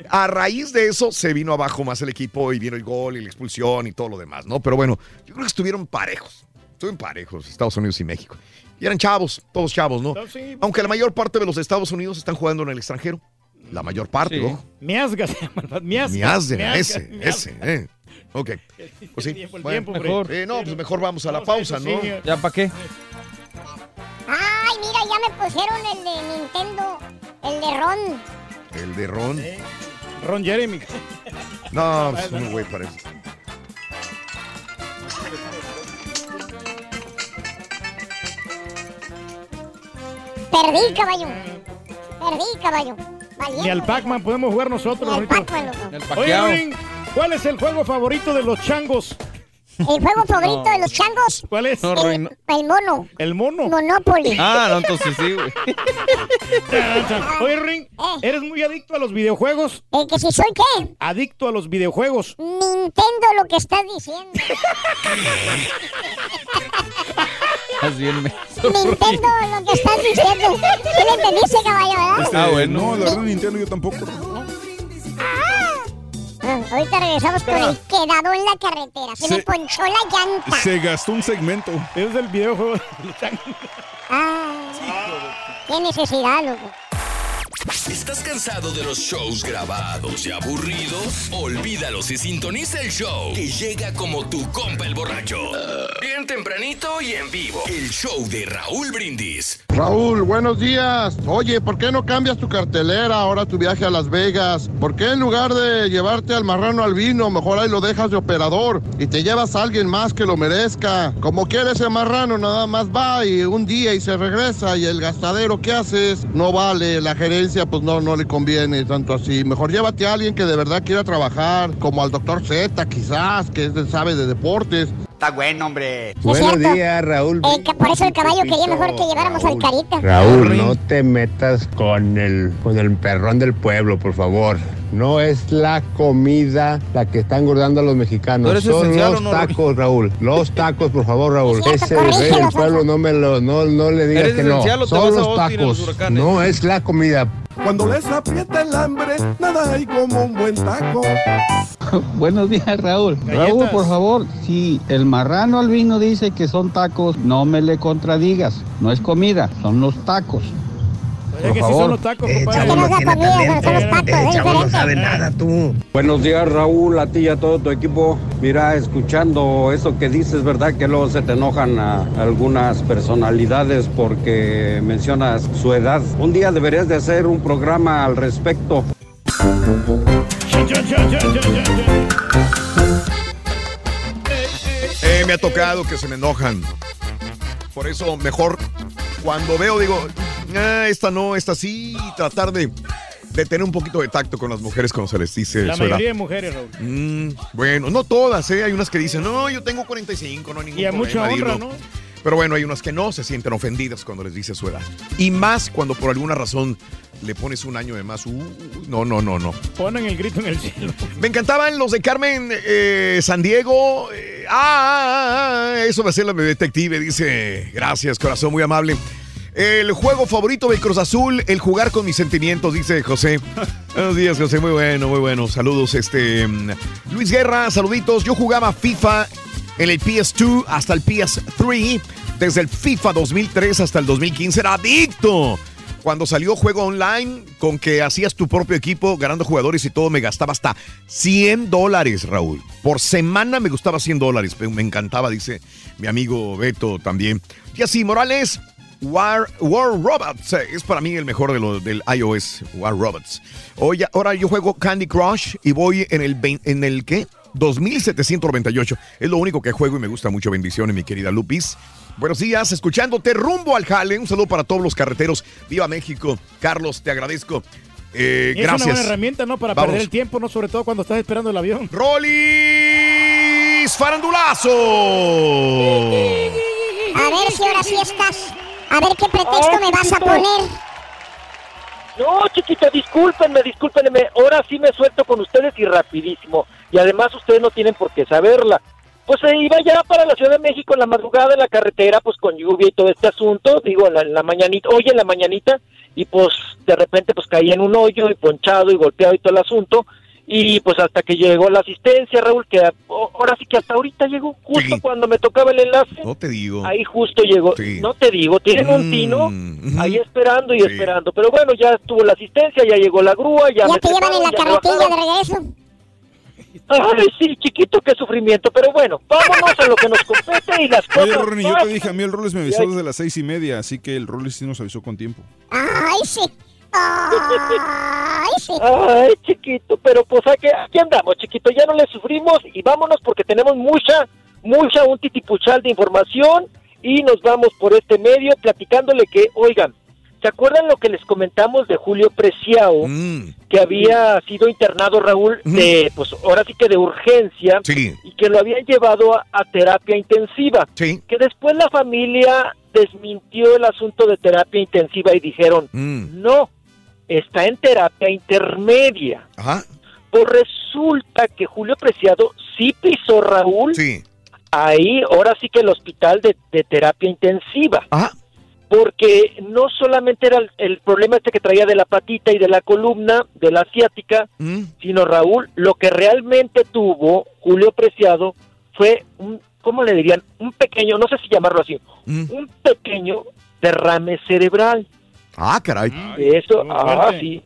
A raíz de eso se vino abajo más el equipo y vino el gol y la expulsión y todo lo demás, ¿no? Pero bueno, yo creo que estuvieron parejos. Estuvieron parejos Estados Unidos y México. Y eran chavos, todos chavos, ¿no? Aunque la mayor parte de los Estados Unidos están jugando en el extranjero. La mayor parte, Sí. ojo. Miasga (laughs) se llama. Miasga. Miasga, Miasga, ese, Miasga. ese, eh. Ok. (laughs) Pues sí. tiempo, el Bueno, tiempo, mejor. eh, no, pues mejor vamos a la pausa, ¿no? sí. ¿ya para qué? Ay, mira, ya me pusieron el de Nintendo, el de Ron. El de Ron. Ron Jeremy. No, pues un güey parece. Perdí, caballo. Perdí, caballo. Valiente. Ni al Pac-Man podemos jugar nosotros. Ni al. Pac-Man, loco. Oye, ¿cuál es el juego favorito de los changos? El juego (laughs) favorito No. de los changos. ¿Cuál es? No, no. El mono. El mono. Monopoly. Ah, no, entonces sí, güey. (laughs) Oye, Ring, Eh. ¿eres muy adicto a los videojuegos? ¿El que si soy qué? Adicto a los videojuegos. Nintendo lo que estás diciendo. (laughs) Bien me... Nintendo lo que estás diciendo. ¿Sí le entendiste, caballo, verdad? Ah, bueno. No, la verdad Nintendo yo tampoco. Ah, ahorita regresamos con el quedado en la carretera. Se, me Se- ponchó la llanta. Se gastó un segmento. Es el videojuego. Ah, qué necesidad, loco. ¿Estás cansado de los shows grabados y aburridos? Olvídalos y sintoniza el show que llega como tu compa el borracho. Bien tempranito y en vivo. El show de Raúl Brindis. Raúl, buenos días. Oye, ¿por qué no cambias tu cartelera ahora tu viaje a Las Vegas? ¿Por qué en lugar de llevarte al marrano al vino, mejor ahí lo dejas de operador y te llevas a alguien más que lo merezca? Como quiere ese marrano, nada más va y un día y se regresa y el gastadero que haces no vale, la gerencia pues no, no le conviene tanto así. Mejor llévate a alguien que de verdad quiera trabajar, como al doctor Z quizás, que es de- sabe de deportes. Está bueno, hombre. Buenos días, Raúl. Eh, que por eso el caballo quería mejor que lleváramos al carita. Raúl, no te metas con el, con el perrón del pueblo, por favor. No es la comida la que está engordando a los ¿No mexicanos. Son los no, tacos, Raúl. Los tacos, por favor, Raúl. Ese rey del pueblo no me lo, no, no le digas ¿Eres que no. Son los tacos. No es la comida. Cuando les aprieta el hambre, nada hay como un buen taco. (laughs) Buenos días, Raúl. Galletas. Raúl, por favor, si el marrano al vino dice que son tacos, no me le contradigas. No es comida, son los tacos. Sí favor. son los tacos, Que compadre. no tacos, es diferente. nada tú. Buenos días, Raúl, a ti y a todo tu equipo. Mira, escuchando eso que dices, ¿verdad? Que luego se te enojan a algunas personalidades porque mencionas su edad. Un día deberías de hacer un programa al respecto. Eh, me ha tocado que se me enojan. Por eso mejor cuando veo digo, "Ah, esta no, esta sí, y tratar de, de tener un poquito de tacto con las mujeres cuando se les dice La mayoría de mujeres, Raúl. Mm, bueno, no todas, ¿eh? Hay unas que dicen, no, yo tengo 45, no hay ningún Y a problema. mucha honra, dilo". ¿no? Pero bueno, hay unas que no se sienten ofendidas cuando les dice su edad. Y más cuando por alguna razón le pones un año de más. Uh, no, no, no, no. Ponen el grito en el cielo. (laughs) Me encantaban los de Carmen eh, San Diego. Eh, ah, ah, ah, eso va a ser la detective, dice. Gracias, corazón, muy amable. El juego favorito del Cruz Azul, el jugar con mis sentimientos, dice José. (laughs) Buenos días, José, muy bueno, muy bueno. Saludos, este. mm, Luis Guerra, saluditos. Yo jugaba FIFA en el PS2 hasta el PS3. desde el FIFA 2003 hasta el 2015 era adicto. Cuando salió juego online, con que hacías tu propio equipo, ganando jugadores y todo, me gastaba hasta 100 dólares, Raúl. Por semana me gustaba 100 dólares. Me encantaba, dice mi amigo Beto también. Y así, Morales, War, War Robots eh, es para mí el mejor de lo, del iOS, War Robots. Hoy, ahora yo juego Candy Crush y voy en el, en el ¿qué? 2798. Es lo único que juego y me gusta mucho. Bendiciones, mi querida Lupis. Buenos días, escuchándote rumbo al jale. Un saludo para todos los carreteros. Viva México. Carlos, te agradezco. Eh, Y es una gracias. buena herramienta, ¿no? Para Vamos. perder el tiempo, ¿no? Sobre todo cuando estás esperando el avión. ¡Rolis Farandulazo! A ver si ahora sí estás. A ver qué pretexto me vas a poner. No, chiquita, discúlpenme, discúlpenme. Ahora sí me suelto con ustedes y rapidísimo. Y además ustedes no tienen por qué saberla. Pues se iba ya para la Ciudad de México en la madrugada en la carretera, pues con lluvia y todo este asunto, digo, en la, en la mañanita, hoy en la mañanita, y pues de repente pues caí en un hoyo y ponchado y golpeado y todo el asunto, y pues hasta que llegó la asistencia, Raúl, que ahora sí que hasta ahorita llegó, justo cuando me tocaba el enlace, No te digo. ahí justo llegó, Sí. no te digo, tienen un Mm, tino ujú. ahí esperando y Sí. esperando, pero bueno, ya estuvo la asistencia, ya llegó la grúa, ya, Ya me te llevan en la carretilla de regreso. Ay, sí, chiquito, qué sufrimiento, pero bueno, vámonos a lo que nos compete y las cosas. Oye, Ronnie, yo te dije, a mí el Roles me avisó desde las seis y media, así que el Roles sí nos avisó con tiempo. Ay, sí. Ay, sí. Ay, chiquito, pero pues aquí, aquí andamos, chiquito, ya no le sufrimos y vámonos porque tenemos mucha, mucha, un titipuchal de información y nos vamos por este medio platicándole que, oigan, ¿se acuerdan lo que les comentamos de Julio Preciado? Mm. Que había sido internado Raúl de, pues ahora sí que de urgencia Sí. y que lo habían llevado a, a terapia intensiva. Que después la familia desmintió el asunto de terapia intensiva y dijeron, Mm. no, está en terapia intermedia. Ajá. Pues resulta que Julio Preciado sí pisó Raúl. Ahí, ahora sí que el hospital de, de terapia intensiva. Porque no solamente era el, el problema este que traía de la patita y de la columna, de la asiática, sino Raúl, lo que realmente tuvo Julio Preciado fue un, ¿cómo le dirían? Un pequeño, no sé si llamarlo así, un pequeño derrame cerebral. Ah, caray. Eso, ah, fuerte. sí.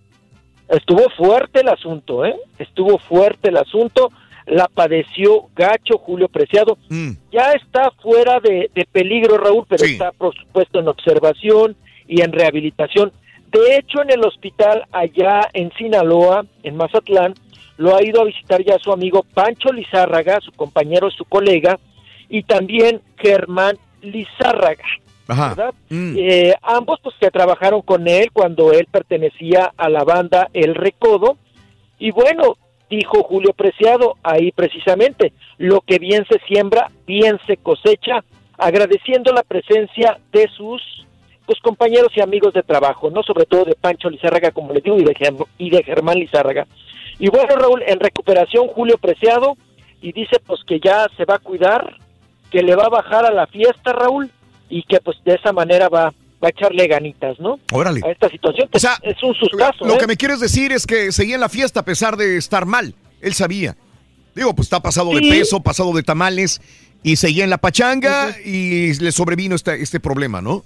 Estuvo fuerte el asunto, ¿eh? Estuvo fuerte el asunto. La padeció gacho Julio Preciado. Mm. Ya está fuera de, de peligro, Raúl, pero está, por supuesto, en observación y en rehabilitación. De hecho, en el hospital allá en Sinaloa, en Mazatlán, lo ha ido a visitar ya su amigo Pancho Lizárraga, su compañero, su colega, y también Germán Lizárraga. Ajá. ¿verdad? Eh, ambos pues que trabajaron con él cuando él pertenecía a la banda El Recodo y bueno, dijo Julio Preciado ahí precisamente, lo que bien se siembra, bien se cosecha, agradeciendo la presencia de sus pues compañeros y amigos de trabajo, no sobre todo de Pancho Lizárraga, como les digo, y de, y de Germán Lizárraga. Y bueno, Raúl, en recuperación Julio Preciado y dice pues que ya se va a cuidar, que le va a bajar a la fiesta, Raúl, y que pues de esa manera va, va a echarle ganitas, ¿no? Órale. A esta situación, que es un sustazo, Lo ¿eh? que me quieres decir es que seguía en la fiesta a pesar de estar mal. Él sabía. Digo, pues está pasado de peso, pasado de tamales y seguía en la pachanga y le sobrevino este, este problema, ¿no?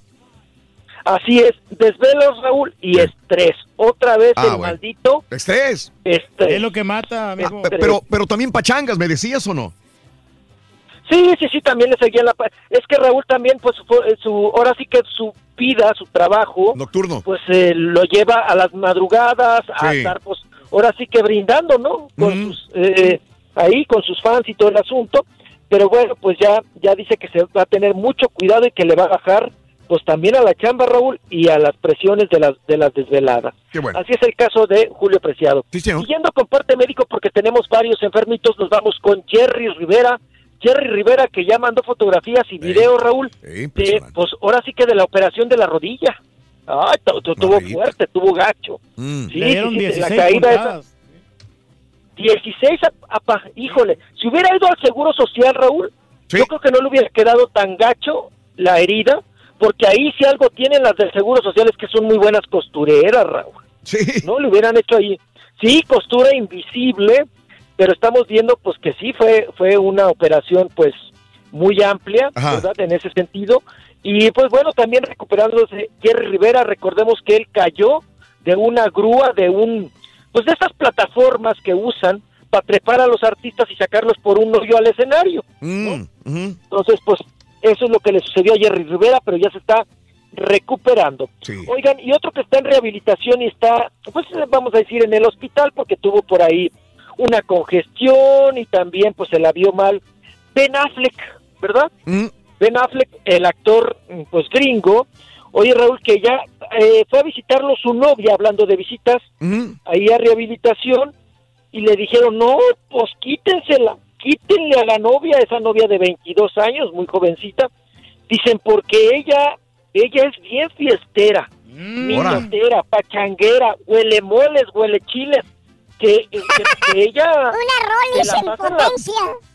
Así es, desvelos, Raúl, y estrés. Otra vez Ah, el bueno. maldito Estrés. estrés. Es lo que mata, amigo. Pe- Pero, pero también pachangas, ¿me decías o no? Sí, sí, sí, también le seguía la... Es que Raúl también, pues, fue- su, ahora sí que su vida, su trabajo... Nocturno. Pues eh, lo lleva a las madrugadas, a Sí. estar, pues, ahora sí que brindando, ¿no? Con sus, eh, ahí, con sus fans y todo el asunto. Pero bueno, pues ya, ya dice que se va a tener mucho cuidado y que le va a bajar, pues, también a la chamba, Raúl, y a las presiones de las, de las desveladas. Qué bueno. Así es el caso de Julio Preciado. Siguiendo con parte médico, porque tenemos varios enfermitos, nos vamos con Jerry Rivera. Jerry Rivera que ya mandó fotografías y videos, Raúl, de, pues ahora sí que de la operación de la rodilla. Ay, tu- tu- tuvo fuerte, tuvo gacho. Mm. Sí, Le dieron sí, sí, 16 la caída esa. pulgadas. 16, a- apa, híjole, si hubiera ido al Seguro Social, Raúl, yo creo que no le hubiera quedado tan gacho la herida, porque ahí si algo tienen las del Seguro Social es que son muy buenas costureras, Raúl. No le hubieran hecho ahí. Sí, costura invisible, pero estamos viendo pues que sí fue fue una operación pues muy amplia, Ajá. ¿verdad? En ese sentido Y pues bueno, también recuperándose Jerry Rivera, recordemos que él cayó de una grúa, de un, pues de esas plataformas que usan para trepar a los artistas y sacarlos por un hoyo al escenario. Mm. Entonces, pues eso es lo que le sucedió a Jerry Rivera, pero ya se está recuperando. Oigan, y otro que está en rehabilitación y está, pues vamos a decir, en el hospital porque tuvo por ahí una congestión y también pues se la vio mal. Ben Affleck, ¿verdad? Mm. Ben Affleck, el actor mm, pues gringo. Oye Raúl, que ya eh, fue a visitarlo su novia, hablando de visitas, ahí a rehabilitación, y le dijeron, no, pues quítensela, quítenle a la novia, esa novia de 22 años, muy jovencita. Dicen, porque ella, ella es bien fiestera, Ora. fiestera, pachanguera, huele moles, huele chiles, que, que- que (laughs) ella... Una Rollis en en la- potencia.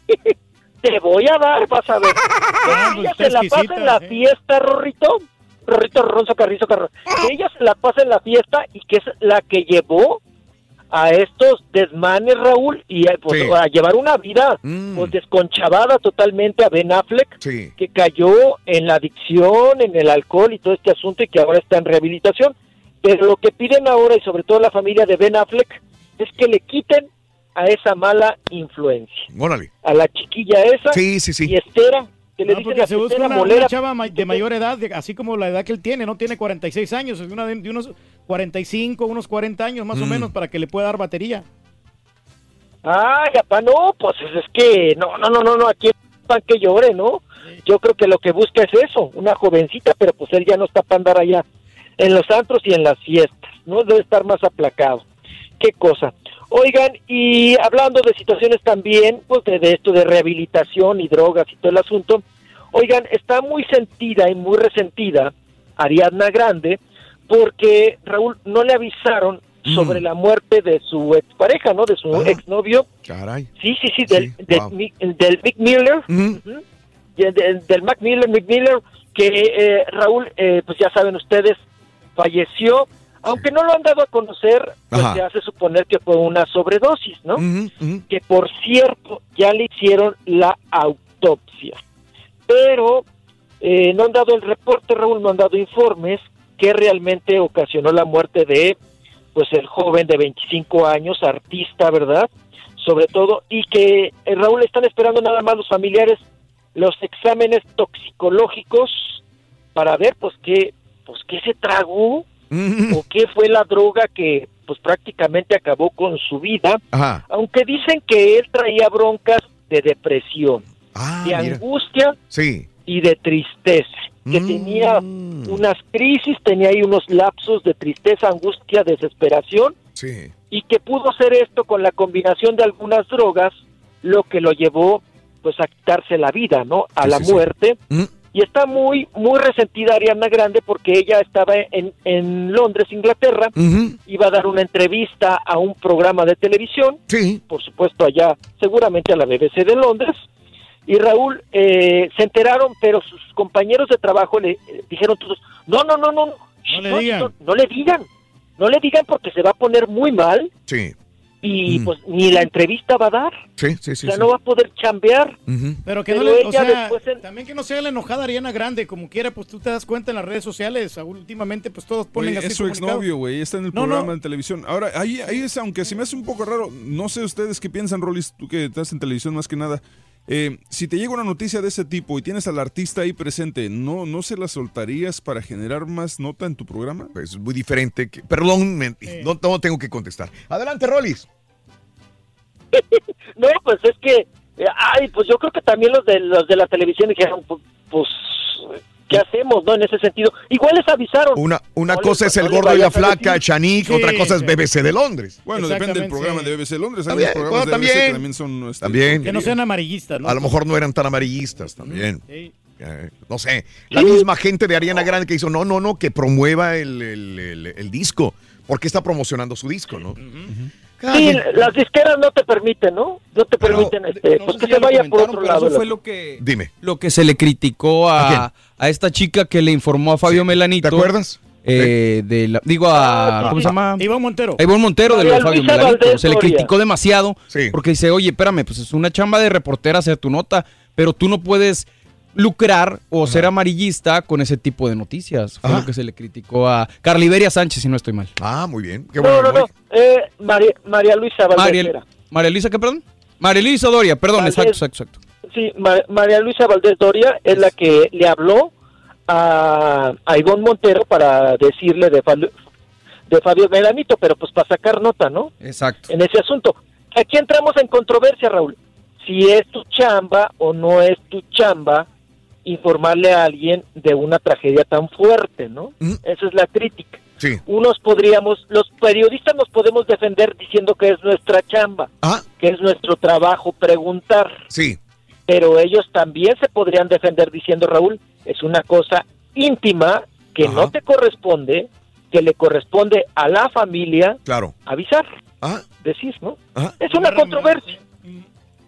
(laughs) Te voy a dar, vas a ver. (laughs) Que ella se la pasa en la ¿eh? fiesta, Rorrito. Rorrito Ronzo Carrizo Carro. Que ella se la pasa en la fiesta y que es la que llevó a estos desmanes, Raúl, y eh, pues, Sí. Mm. a llevar una vida pues, desconchavada totalmente a Ben Affleck, Sí. que cayó en la adicción, en el alcohol y todo este asunto y que ahora está en rehabilitación. Pero lo que piden ahora, y sobre todo la familia de Ben Affleck, es que le quiten a esa mala influencia Órale. a la chiquilla esa Sí, sí, sí. y Estera, que le No, dicen porque se busca una, molera. una chava de mayor edad, de- así como la edad que él tiene, no tiene 46 años, es una de, de unos 45, unos 40 años más o Mm. menos para que le pueda dar batería. Ay, papá, no, pues es que no, no, no, no, no, aquí pan que llore, ¿no? Yo creo que lo que busca es eso, una jovencita, pero pues él ya no está para andar allá en los antros y en las fiestas, ¿no? Debe estar más aplacado. Qué cosa. Oigan, y hablando de situaciones también, pues de, de esto de rehabilitación y drogas y todo el asunto, oigan, está muy sentida y muy resentida Ariadna Grande porque Raúl no le avisaron sobre la muerte de su expareja, ¿no? De su exnovio. Caray. Sí, sí, sí, del, del, wow. Del Mick Miller. Del Mac Miller, Mick Miller, que eh, Raúl, eh, pues ya saben ustedes, falleció. Aunque no lo han dado a conocer, pues Ajá. se hace suponer que fue una sobredosis, ¿no? Que por cierto, ya le hicieron la autopsia. Pero eh, no han dado el reporte, Raúl, no han dado informes que realmente ocasionó la muerte de pues el joven de 25 años, artista, ¿verdad? Sobre todo, y que eh, Raúl están esperando nada más los familiares los exámenes toxicológicos para ver pues qué pues qué se tragó o qué fue la droga que pues prácticamente acabó con su vida, Ajá. aunque dicen que él traía broncas de depresión, de Ah, mira. angustia Sí. y de tristeza, que tenía unas crisis, tenía ahí unos lapsos de tristeza, angustia, desesperación, Sí. y que pudo hacer esto con la combinación de algunas drogas, lo que lo llevó pues a quitarse la vida, ¿no? A Sí, la sí, sí. Y está muy, muy resentida Ariana Grande porque ella estaba en, en Londres, Inglaterra, iba a dar una entrevista a un programa de televisión, sí. por supuesto allá, seguramente a la BBC de Londres, y Raúl eh, se enteraron, pero sus compañeros de trabajo le eh, dijeron todos, no, no, no, no, no, le digan. no, no le digan, no le digan porque se va a poner muy mal Sí. Y pues ni la entrevista va a dar, Sí, sí, sí. o sea, sí. no va a poder chambear. Pero que Pero no le, o sea, después en- también que no sea la enojada Ariana Grande, como quiera, pues tú te das cuenta en las redes sociales, últimamente pues todos ponen Güey, así es su exnovio, güey. Está en el No, no. programa de televisión. Ahora, ahí, ahí es, aunque se me hace un poco raro, no sé ustedes qué piensan, Rolis, tú que estás en televisión más que nada. Eh, si te llega una noticia de ese tipo y tienes al artista ahí presente, ¿no, ¿no se la soltarías para generar más nota en tu programa? Pues es muy diferente. que- perdón, me- no, no tengo que contestar. Adelante, Rolis. (laughs) No, pues es que, eh, ay, pues yo creo que también los de los de la televisión dijeron, pu- pues, ¿qué hacemos, no? En ese sentido, igual les avisaron. Una, una No cosa les- es el no gordo y la flaca. Chanik, Sí, otra cosa es sí. BBC de Londres. Bueno, depende del programa sí. de BBC Londres. Hay También, programas bueno, de BBC también. que también son... este, También. Que no sean amarillistas, ¿no? A lo mejor no eran tan amarillistas también. Sí. Eh, no sé. La misma gente de Ariana Grande que hizo, no, no, no, que promueva el, el- el- el disco. Porque está promocionando su disco, ¿no? Sí, las disqueras no te permiten, ¿no? No te permiten, este, pues que se vaya por otro pero lado. Eso fue lo que, Dime. lo que se le criticó ¿A a, a esta chica que le informó a Fabio Melanito. ¿Te acuerdas? Eh, de la- digo a. Ah, ¿Cómo se llama? Iván Montero. A Ivonne Montero de lo de María Fabio Melanito. Se le criticó demasiado Sí. porque dice, oye, espérame, pues es una chamba de reportera hacer tu nota, pero tú no puedes lucrar o ser amarillista con ese tipo de noticias. Fue lo que se le criticó a Carliberia Sánchez, si no estoy mal. Ah, muy bien. Qué No, no, no. Eh, María, María Luisa Valdés María. María Luisa, ¿qué, perdón? María Luisa Doria, perdón, Valdés. exacto, exacto, exacto. Sí, Ma- María Luisa Valdés Doria es la que le habló a, a Ivonne Montero para decirle de, Fabio- de Fabio Melanito, pero pues para sacar nota, ¿no? Exacto. En ese asunto. Aquí entramos en controversia, Raúl. Si es tu chamba o no es tu chamba informarle a alguien de una tragedia tan fuerte, ¿no? Esa es la crítica. Sí. Unos podríamos, los periodistas nos podemos defender diciendo que es nuestra chamba, que es nuestro trabajo preguntar. Sí. Pero ellos también se podrían defender diciendo, Raúl, es una cosa íntima que no te corresponde, que le corresponde a la familia Claro. avisar, decir, ¿no? Es una controversia.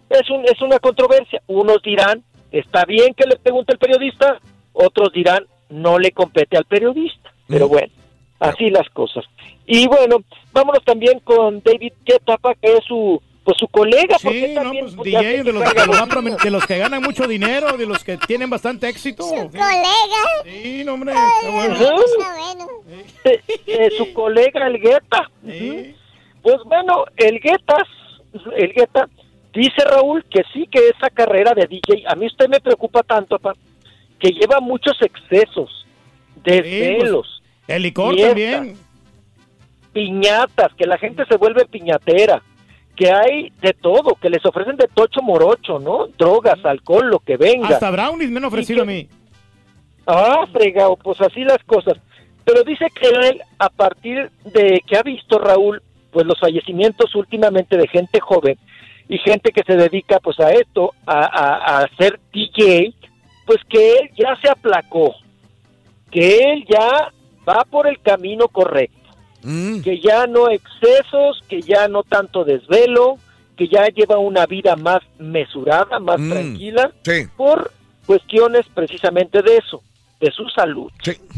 Es, un, es una controversia. Unos dirán, está bien que le pregunte el periodista, otros dirán, no le compete al periodista. Pero bueno, así las cosas. Y bueno, vámonos también con David Guetta, que es su pues su colega. porque Sí, no, también, pues pues, DJ de los, que los de los ganan mucho dinero, de los que tienen bastante éxito. colega. Sí, no, hombre. está bueno. Eh, eh, su colega el Guetta. Ujú. Pues bueno, el Guetta, el Guetta dice Raúl que sí que esa carrera de DJ, a mí usted me preocupa tanto, pa, que lleva muchos excesos, desvelos, El licor fiestas, también. piñatas, que la gente se vuelve piñatera, que hay de todo, que les ofrecen de tocho morocho, ¿no? Drogas, alcohol, lo que venga. Hasta brownies me han ofrecido a mí. Ah, fregado, pues así las cosas. Pero dice que él, a partir de que ha visto Raúl, pues los fallecimientos últimamente de gente joven y gente que se dedica pues a esto, a, a, a ser DJ, pues que él ya se aplacó, que él ya va por el camino correcto, que ya no excesos, que ya no tanto desvelo, que ya lleva una vida más mesurada, más Mm. tranquila, Sí. por cuestiones precisamente de eso, de su salud.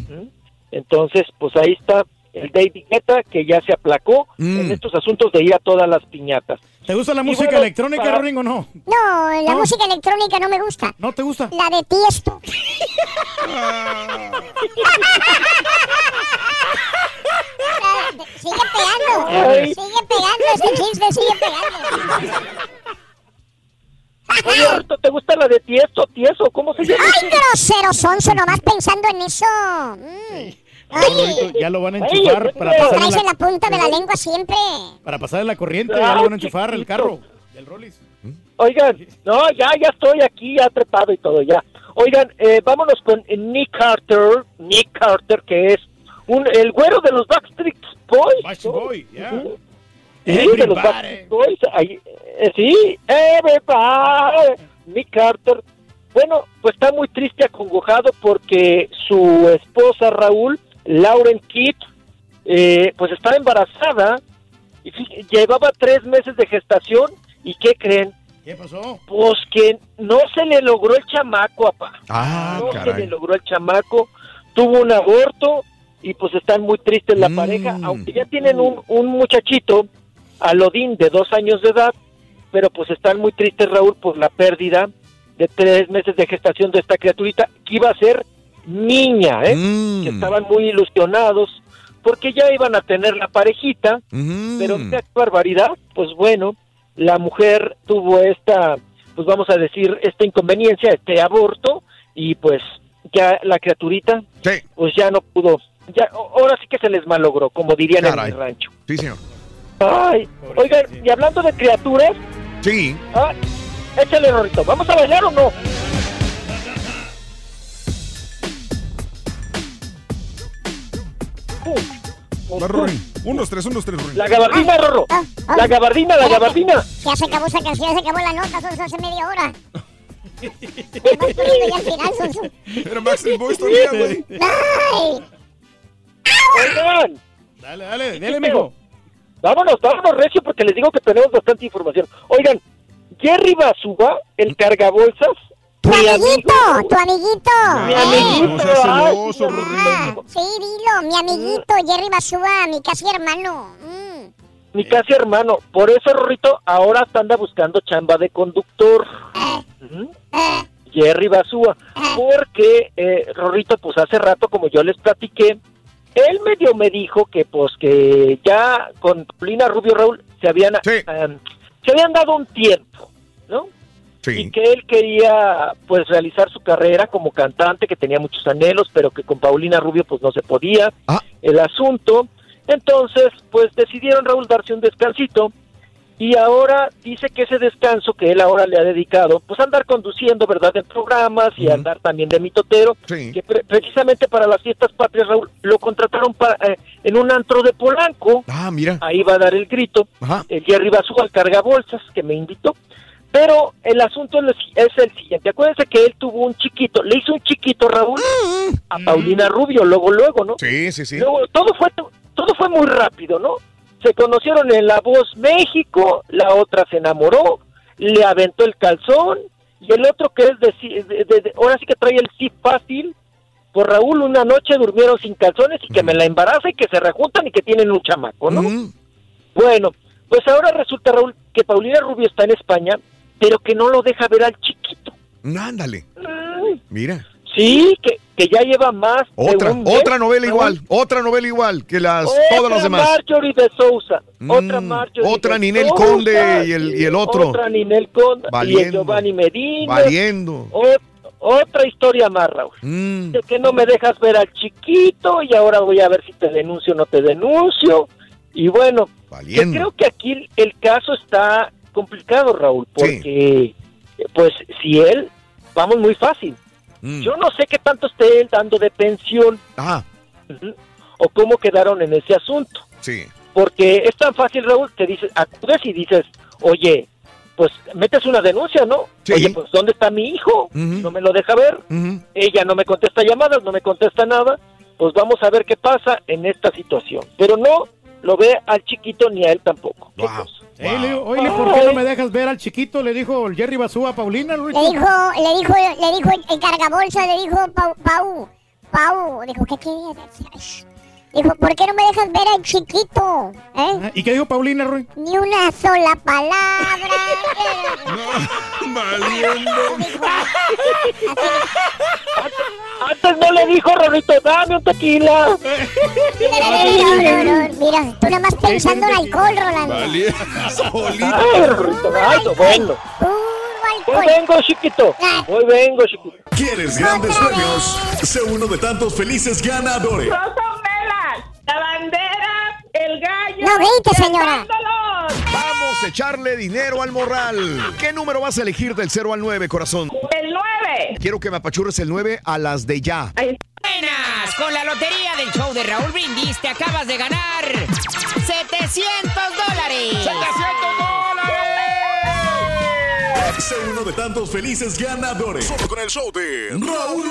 ¿Mm? Entonces, pues ahí está el David Guetta que ya se aplacó en estos asuntos de ir a todas las piñatas. ¿Te gusta la música bueno, electrónica, para- Ring, o no? No, la música electrónica no me gusta. ¿No te gusta? La de Tiesto. (laughs) sigue pegando. Ay. Sigue pegando ese chiste, sigue pegando. Oye, Roberto, ¿te gusta la de Tiesto? ¿Tieso? ¿Cómo se llama? ¡Ay, grosero sonso! Nomás pensando en eso. Mm. Ya lo van a enchufar hombre. para traes en la, la punta de la lengua siempre. para pasarle la corriente. Ya lo van a enchufar el carro del Rollis. Oigan, no, ya, ya estoy aquí, ya trepado y todo, ya. Oigan, eh, vámonos con Nick Carter, Nick Carter, que es un, el güero de los Backstreet Boys. Backstreet Boy, ya. Ujú. Sí, de los. Backstreet Boys. ahí, eh, sí, everybody. Nick Carter. Bueno, pues está muy triste, acongojado, porque su esposa Raúl, Lauren Kidd, eh, pues estaba embarazada y llevaba tres meses de gestación. ¿Y qué creen? ¿Qué pasó? Pues que no se le logró el chamaco, papá. Ah, no se le logró el chamaco. Tuvo un aborto y pues están muy tristes Mm. la pareja, aunque ya tienen un, un muchachito, Alodín, de dos años de edad, pero pues están muy tristes, Raúl, por la pérdida de tres meses de gestación de esta criaturita, que iba a ser niña, ¿eh? Mm. Que estaban muy ilusionados, porque ya iban a tener la parejita, Mm. pero qué barbaridad, pues bueno, la mujer tuvo esta, pues vamos a decir, esta inconveniencia, este aborto, y pues ya la criaturita, pues ya no pudo, ya ahora sí que se les malogró, como dirían Caray. en mi rancho. Sí, señor. Ay, oigan, y hablando de criaturas, Sí. ah, échale, Rorito, ¿vamos a bailar o no? Va, Rorín. Un, dos, tres, un, dos, tres, Rorín. La gabardina, Rorro, la gabardina, la gabardina. Ya se acabó esa canción, ya se acabó la nota, Sonso, hace media hora. Ya al final. Era Backstreet Boys todavía, güey. ¡Ay! Dale, dale, dale, mijo. Vámonos, vámonos, Recio, porque les digo que tenemos bastante información. Oigan, Jerry Basuba, el cargabolsas, ¡Tu mi amiguito! ¡Tu amiguito! mi ¡Eh! amiguito, No seas ay, celoso, mi amiguito, Sí, dilo, mi amiguito, Jerry Basuba, mi casi hermano. Mm. mi casi hermano. Por eso, Rorrito, ahora anda buscando chamba de conductor. Ujú. Jerry Basúa, porque eh, Rorrito, pues hace rato, como yo les platiqué, él medio me dijo que pues que ya con Paulina Rubio Raúl se habían, eh, se habían dado un tiempo, ¿no? Y que él quería pues realizar su carrera como cantante, que tenía muchos anhelos, pero que con Paulina Rubio pues no se podía el asunto. Entonces, pues decidieron Raúl darse un descansito y ahora dice que ese descanso que él ahora le ha dedicado, pues andar conduciendo, ¿verdad?, en programas y andar también de mitotero, que pre- precisamente para las fiestas patrias, Raúl, lo contrataron para, eh, en un antro de Polanco. Ah, mira. Ahí va a dar el grito. El Jerry Basúa, al cargabolsas, que me invitó. Pero el asunto es el siguiente. Acuérdense que él tuvo un chiquito, le hizo un chiquito, Raúl, a Paulina Rubio, luego, luego, ¿no? Sí, sí, sí. Luego, todo fue todo fue muy rápido, ¿no? Se conocieron en La Voz México, la otra se enamoró, le aventó el calzón, y el otro que es de, de- de- de- ahora sí que trae el sí fácil, por Raúl una noche durmieron sin calzones y que me la embaraza y que se rejuntan y que tienen un chamaco, ¿no? Bueno, pues ahora resulta, Raúl, que Paulina Rubio está en España, pero que no lo deja ver al chiquito. Ándale. Mira. Sí, que, que ya lleva más de Otra, un mes, otra novela igual, otra novela igual que las Otra todas las demás. Marjorie de Sousa. Mm, otra Marjorie otra de Ninel Sousa, Conde y el- y el otro. Otra Ninel Conde y el Valiendo. Giovanni Medina. Valiendo. Ot- otra historia más, Raúl. Mm. De que no me dejas ver al chiquito y ahora voy a ver si te denuncio o no te denuncio. Y bueno, yo Valiendo. creo que aquí el caso está complicado, Raúl, porque pues si él, vamos muy fácil. Mm. Yo no sé qué tanto esté él dando de pensión o cómo quedaron en ese asunto. Sí. Porque es tan fácil, Raúl, que dices, acudes y dices, oye, pues metes una denuncia, ¿no? Oye, pues ¿dónde está mi hijo? No me lo deja ver. Ella no me contesta llamadas, no me contesta nada. Pues vamos a ver qué pasa en esta situación. Pero no lo ve al chiquito ni a él tampoco. ¿Qué le digo, oye, ¿por qué no me dejas ver al chiquito? Le dijo el Jerry Basúa a Paulina. Luis. Le dijo, le dijo, le dijo el, cargabolsa, le dijo Pau, Pau, Pau, dijo, ¿qué decir? Dijo, ¿por qué no me dejas ver al chiquito? ¿Eh? ¿Y qué dijo Paulina, Rui? Ni una sola palabra. (laughs) Antes no le dijo, Rorrito, dame un tequila. No, no, no, mira, tú nada más pensando en alcohol, Rolando. Ay, Rorrito, ay, no, bueno. Hoy vengo, chiquito. Hoy vengo, chiquito. ¿Quieres grandes premios? Sé uno de tantos felices ganadores. La bandera, el gallo. No grite, señora. Vamos a echarle dinero al morral. ¿Qué número vas a elegir del 0 al 9, corazón? El 9. Quiero que me apachurres el 9 a las de ya. Buenas, con la lotería del show de Raúl Brindis te acabas de ganar 700 dólares. ¡700 Sé uno de tantos felices ganadores. Solo con el show de Raúl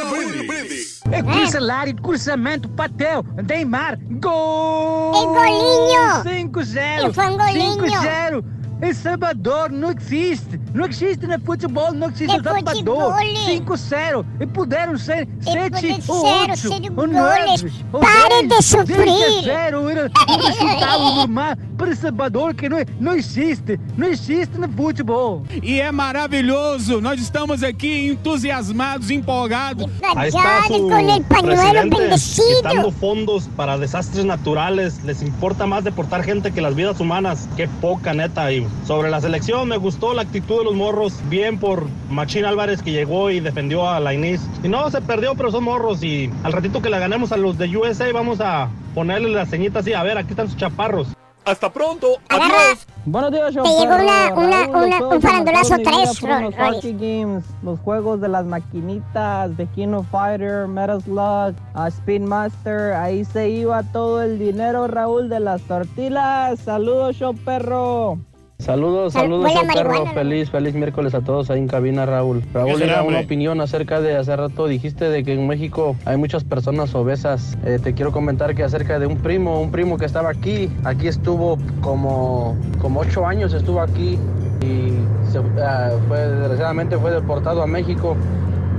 Brindis. É Cruzalari, cruzamento, Patel, Neymar, gol! É golinho! 5-0! E foi um golinho. 5-0! Em Salvador não existe! Não existe no futebol, não existe em Salvador! futebol. 5-0! E puderam ser 7 ou zero, 8 zero ou goles. 9 ou Pare 10, de sofrer. 0 era resultado normal para Salvador que não, não existe! Não existe no futebol! E é maravilhoso. Nós estamos aqui entusiasmados, empolgados. Ahí está su con el pañuelo bendecido. quitando fondos para desastres naturales. Les importa más deportar gente que las vidas humanas. Qué poca neta. Y sobre la selección me gustó la actitud de los morros. Bien por Machín Álvarez que llegó y defendió a la Inés. Y no, se perdió, pero son morros. Y al ratito que la ganemos a los de USA vamos a ponerle la ceñita así. A ver, aquí están sus chaparros. Hasta pronto. Adiós. Buenos días, Te llegó una- un juegos farandulazo que marcaron mi vida tres, fueron Ro- los Rory. Arcade Games, los juegos de las maquinitas, de Kino Fighter, Metal Slug, Spin Master, ahí se iba todo el dinero, Raúl, de las tortillas. Saludos, show perro. Saludos, Sal- saludos, huele a show perro. marihuana, ¿no? Feliz, feliz miércoles a todos ahí en cabina, Raúl. Raúl, será, una opinión acerca de hace rato dijiste de que en México hay muchas personas obesas. Eh, te quiero comentar que acerca de un primo, un primo que estaba aquí, aquí estuvo como, como ocho años estuvo aquí y se- ah, fue, desgraciadamente fue deportado a México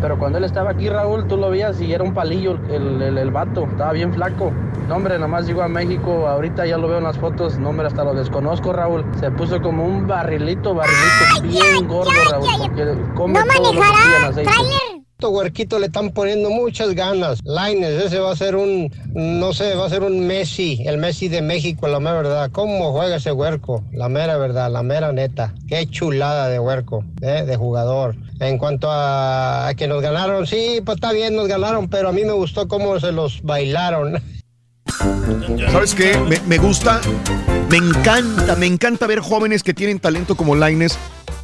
pero cuando él estaba aquí, Raúl, tú lo veías y era un palillo el, el, el vato, estaba bien flaco. No, hombre, nomás llegó a México, ahorita ya lo veo en las fotos, no, hombre, hasta lo desconozco, Raúl. Se puso como un barrilito, barrilito, bien gordo, Raúl, porque come ¿No aceite. Trailer? Huerquito le están poniendo muchas ganas. Laines, ese va a ser un, no sé, va a ser un Messi, el Messi de México, la mera verdad. ¿Cómo juega ese huerco? La mera verdad, la mera neta. Qué chulada de huerco, ¿eh? de jugador. En cuanto a, a que nos ganaron, sí, pues está bien, nos ganaron, pero a mí me gustó cómo se los bailaron. ¿Sabes qué? Me, me gusta, me encanta, me encanta ver jóvenes que tienen talento como Laines,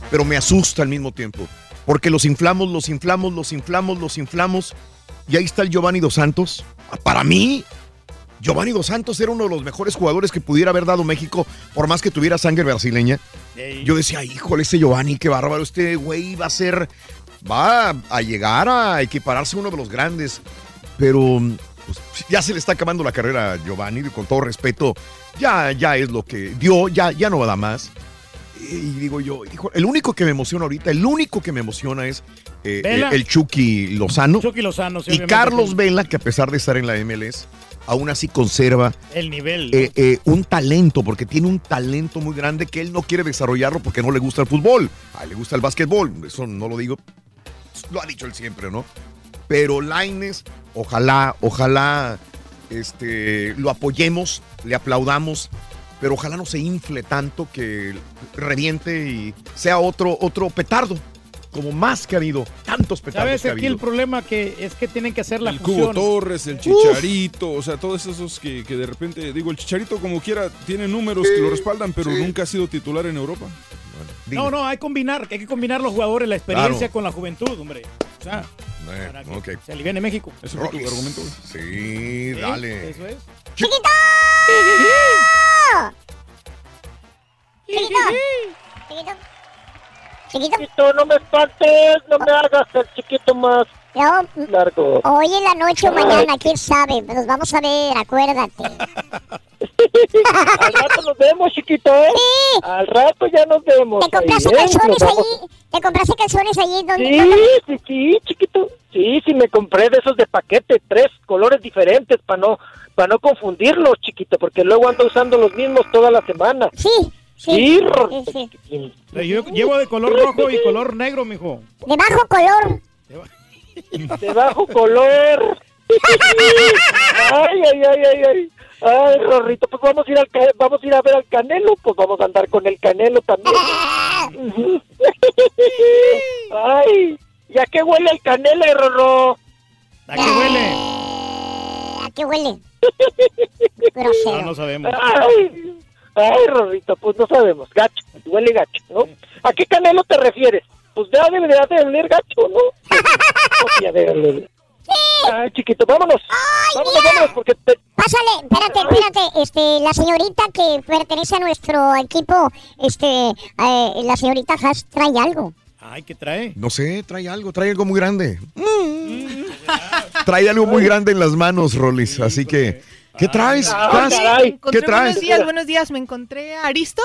pero me asusta al mismo tiempo. Porque los inflamos, los inflamos, los inflamos, los inflamos. Y ahí está el Giovanni Dos Santos. Para mí, Giovanni Dos Santos era uno de los mejores jugadores que pudiera haber dado México, por más que tuviera sangre brasileña. Yo decía, híjole, ese Giovanni, qué bárbaro, este güey va a ser, va a llegar a equipararse a uno de los grandes. Pero pues, ya se le está acabando la carrera a Giovanni, con todo respeto, ya, ya es lo que dio, ya, ya no va a dar más. Y digo yo, hijo, el único que me emociona ahorita, el único que me emociona es eh, eh, el Chucky Lozano. Chucky Lozano, sí, y Carlos. Vela, que a pesar de estar en la MLS, aún así conserva El nivel. ¿no? eh, eh, un talento, porque tiene un talento muy grande que él no quiere desarrollarlo porque no le gusta el fútbol. A él le gusta el básquetbol, eso no lo digo, lo ha dicho él siempre, ¿no? Pero Laines, ojalá, ojalá este, lo apoyemos, le aplaudamos, pero ojalá no se infle tanto que reviente y sea otro, otro petardo, como más que ha habido, tantos petardos ¿Sabes que ha aquí habido. el problema que es que tienen que hacer la El Cubo fusión? Torres, el Chicharito, o sea, todos esos que, que de repente, digo, el Chicharito como quiera tiene números que lo respaldan, pero nunca ha sido titular en Europa. No, no, hay que combinar, hay que combinar los jugadores, la experiencia Claro. con la juventud, hombre. O sea, Eh, para que ok. se aliviane México. Ese fue tu argumento. Sí, dale. Eso es. ¡Chiquito! ¡Chiquito! ¡Chiquito! Chiquito, no me espantes, no me hagas el chiquito más No, largo. hoy en la noche o mañana, quién sabe. Nos vamos a ver, acuérdate. Al rato nos vemos, chiquito, ¿eh? Sí. Al rato ya nos vemos. ¿Te compraste ahí, ¿eh? calzones allí? ¿Te compraste calzones allí? ¿Dónde? Sí, sí, sí, chiquito. Sí, sí, me compré de esos de paquete, tres colores diferentes para no, para no confundirlos, chiquito, porque luego ando usando los mismos toda la semana. Sí, sí. Yo llevo de color rojo y color negro, mijo. De bajo color. De bajo color. ay, ay, ay, ay, ay. Ay, Rorrito, pues vamos a ir al ca- vamos a ir a ver al Canelo, pues vamos a andar con el Canelo también. Ay, ¿ya qué huele el Canelo, Rorro? ¿A qué huele? ¿A qué huele? No, no sabemos. Ay, ay, Rorrito, pues no sabemos, gacho, huele gacho, ¿no? ¿A qué Canelo te refieres? Pues ya debería de oler gacho, ¿no? (laughs) Ya debe oler. Ay, chiquito, vámonos. vámonos, vámonos, porque te- Pásale, espérate, espérate, este, la señorita que pertenece a nuestro equipo, este, eh, la señorita Haas trae algo. Ay, ¿qué trae? No sé, trae algo, trae algo muy grande. Trae algo muy grande en las manos, Rolis. Así que, ¿qué traes? Ah. ¿Qué traes? Buenos días, buenos días. Me encontré a Aristo.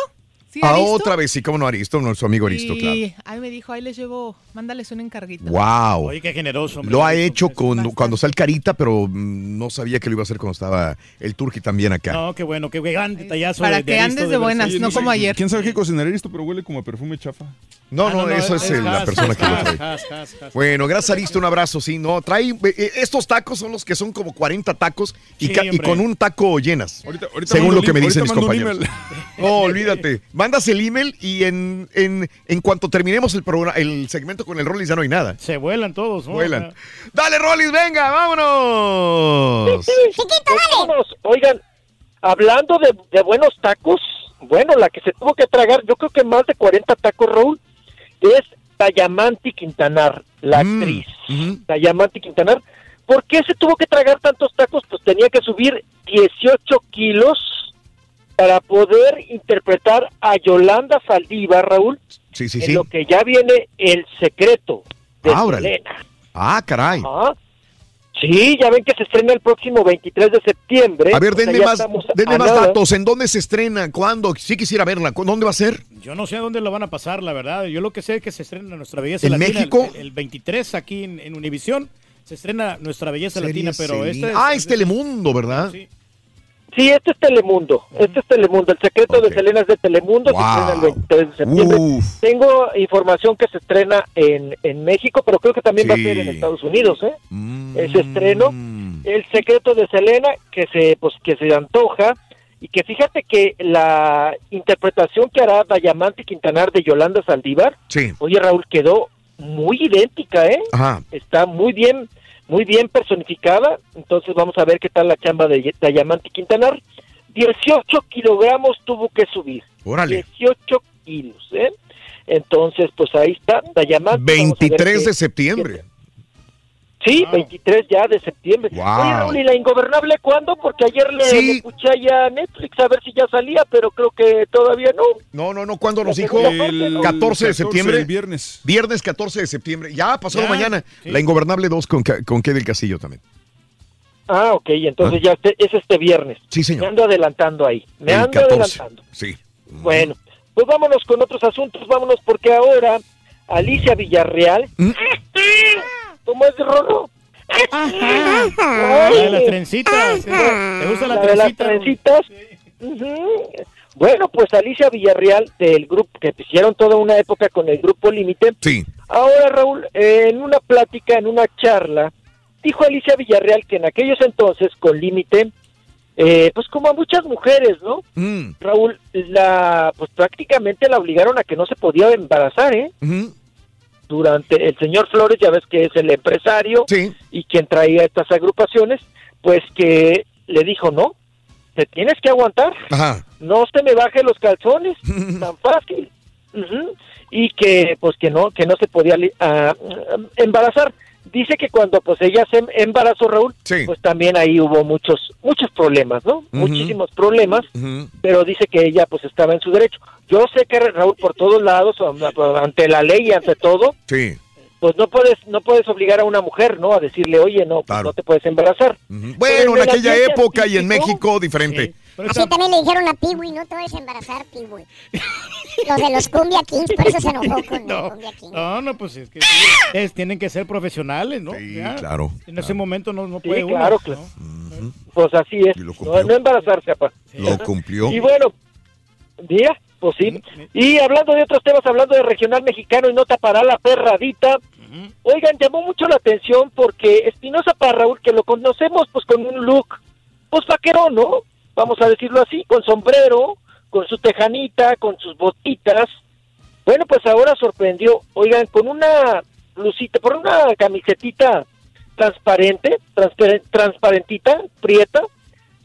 ¿Sí, Ah, Aristo? otra vez, sí, cómo no, Aristo, nuestro amigo Aristo, claro. Y ahí me dijo, ahí les llevo, mándales un encarguito. Wow. Oye, qué generoso, hombre. Lo ha hecho con, cuando está el Carita, pero mm, no sabía que lo iba a hacer cuando estaba el Turqui también acá. No, qué bueno, qué gran detallazo. Para de- que de andes Aristo, de buenas, no como ayer. ¿Quién sabe qué cocinaría esto? Pero huele como a perfume chafa. No, Ah, no, no, no, eso es- es, es el- la persona que lo trae. Bueno, gracias Aristo, un abrazo, sí, no, trae, eh, eh, estos tacos son los que son como 40 tacos y, Sí, y con un taco llenas, Ahorita- ahorita según mando lo que me dicen mis compañeros. No, olvídate, (laughs) mandas el email y en, en, en cuanto terminemos el programa, el segmento con el Rollis ya no hay nada. Se vuelan todos, ¿no? Vuelan. Dale, Rollis, venga, vámonos. Vámonos. Oigan, hablando de, de buenos tacos, bueno, la que se tuvo que tragar, yo creo que más de 40 tacos, Raúl, es Tayamanti Quintanar, la Mm, actriz. Tayamanti Quintanar. ¿Por qué se tuvo que tragar tantos tacos? Pues tenía que subir 18 kilos para poder interpretar a Yolanda Saldívar, Raúl, Sí, sí, en sí. lo que ya viene el secreto de Ah. Selena. Ah, caray. Ajá. Sí, ya ven que se estrena el próximo 23 de septiembre. A ver, O sea, denme más, denme a más datos. ¿En dónde se estrena? ¿Cuándo? Sí quisiera verla. ¿Cu- ¿Dónde va a ser? Yo no sé a dónde lo van a pasar, la verdad. Yo lo que sé es que se estrena Nuestra Belleza ¿En Latina. México? El, el 23 aquí en, en Univisión. Se estrena Nuestra Belleza Latina, pero este Ah, es Telemundo, ¿verdad? Sí, este es Telemundo. Este es Telemundo. El secreto de Selena es de Telemundo. Se Wow. estrena el 23 de septiembre. Uf. Tengo información que se estrena en, en México, pero creo que también va a Sí. ser en Estados Unidos, ¿eh? Mm. Ese estreno. El secreto de Selena, que se, pues, que se antoja. Y que fíjate que la interpretación que hará Dayamante Quintanar de Yolanda Saldívar, Sí. oye Raúl, quedó muy idéntica, ¿eh? Ajá. está muy bien, muy bien personificada. Entonces vamos a ver qué tal la chamba de Dayamante Quintanar. 18 kilogramos tuvo que subir. Órale. 18 kilos, ¿eh? Entonces, pues ahí está, Dayamante. vamos a ver 23 qué- de septiembre. Sí, 23 ya de septiembre. Wow. Oye, Raúl, ¿y la ingobernable cuándo? Porque ayer le, Sí. le escuché allá a Netflix a ver si ya salía, pero creo que todavía no. No, no, no. ¿Cuándo nos dijo? ¿no? 14 de 14, septiembre. el viernes. Viernes 14 de septiembre. Ya, pasado Ya, mañana. sí. La Ingobernable 2 con, con del Castillo también. Ah, ok, entonces ya este- es este viernes. Sí, señor. Me ando adelantando ahí. Me El ando 14. adelantando. Sí. Bueno, pues vámonos con otros asuntos, vámonos porque ahora Alicia Villarreal, ¿Mm? ¿Cómo es Rolo? La de las trencitas. ¿Te gusta la, La de las trencita? trencitas. Ujú. Bueno, pues Alicia Villarreal del grupo que hicieron toda una época con el grupo Límite. Sí. Ahora Raúl, eh, en una plática, en una charla, dijo Alicia Villarreal que en aquellos entonces con Límite, eh, pues como a muchas mujeres, ¿no? Mm. Raúl, la, pues prácticamente la obligaron a que no se podía embarazar, ¿eh? Ujú. Durante el señor Flores, ya ves que es el empresario Sí. y quien traía estas agrupaciones, pues que le dijo, no, te tienes que aguantar, Ajá. no se me baje los calzones, (laughs) tan fácil. Y que, pues que no, que no se podía ah, embarazar. Dice que cuando pues ella se embarazó, Raúl, Sí. pues también ahí hubo muchos, muchos problemas, ¿no? Muchísimos problemas pero dice que ella pues estaba en su derecho. Yo sé que Raúl por todos lados, ante la ley y ante todo, Sí. pues no puedes no puedes obligar a una mujer, ¿no? A decirle, oye, no, pues, no te puedes embarazar. Bueno, en el aquella época y en México, diferente. Así también le dijeron a Piwi, no te vayas a embarazar, Piwi. Los de los Cumbia Kings, por eso se enojó (laughs) con No, los Cumbia Kings. no, no, pues es que sí, es- tienen que ser profesionales, ¿no? Ya, claro, En ese momento no, no Sí, puede uno. claro, ¿no? claro. Pues así es. No, no embarazarse, papá. Lo cumplió. Y bueno, día, pues sí. Y hablando de otros temas, hablando de regional mexicano y nota para la perradita, oigan, llamó mucho la atención porque Espinosa para Raúl, que lo conocemos pues con un look, pues vaquero, ¿no? Vamos a decirlo así, con sombrero, con su tejanita, con sus botitas. Bueno, pues ahora sorprendió, oigan, con una blusita, por una camisetita transparente, transparen- transparentita, prieta,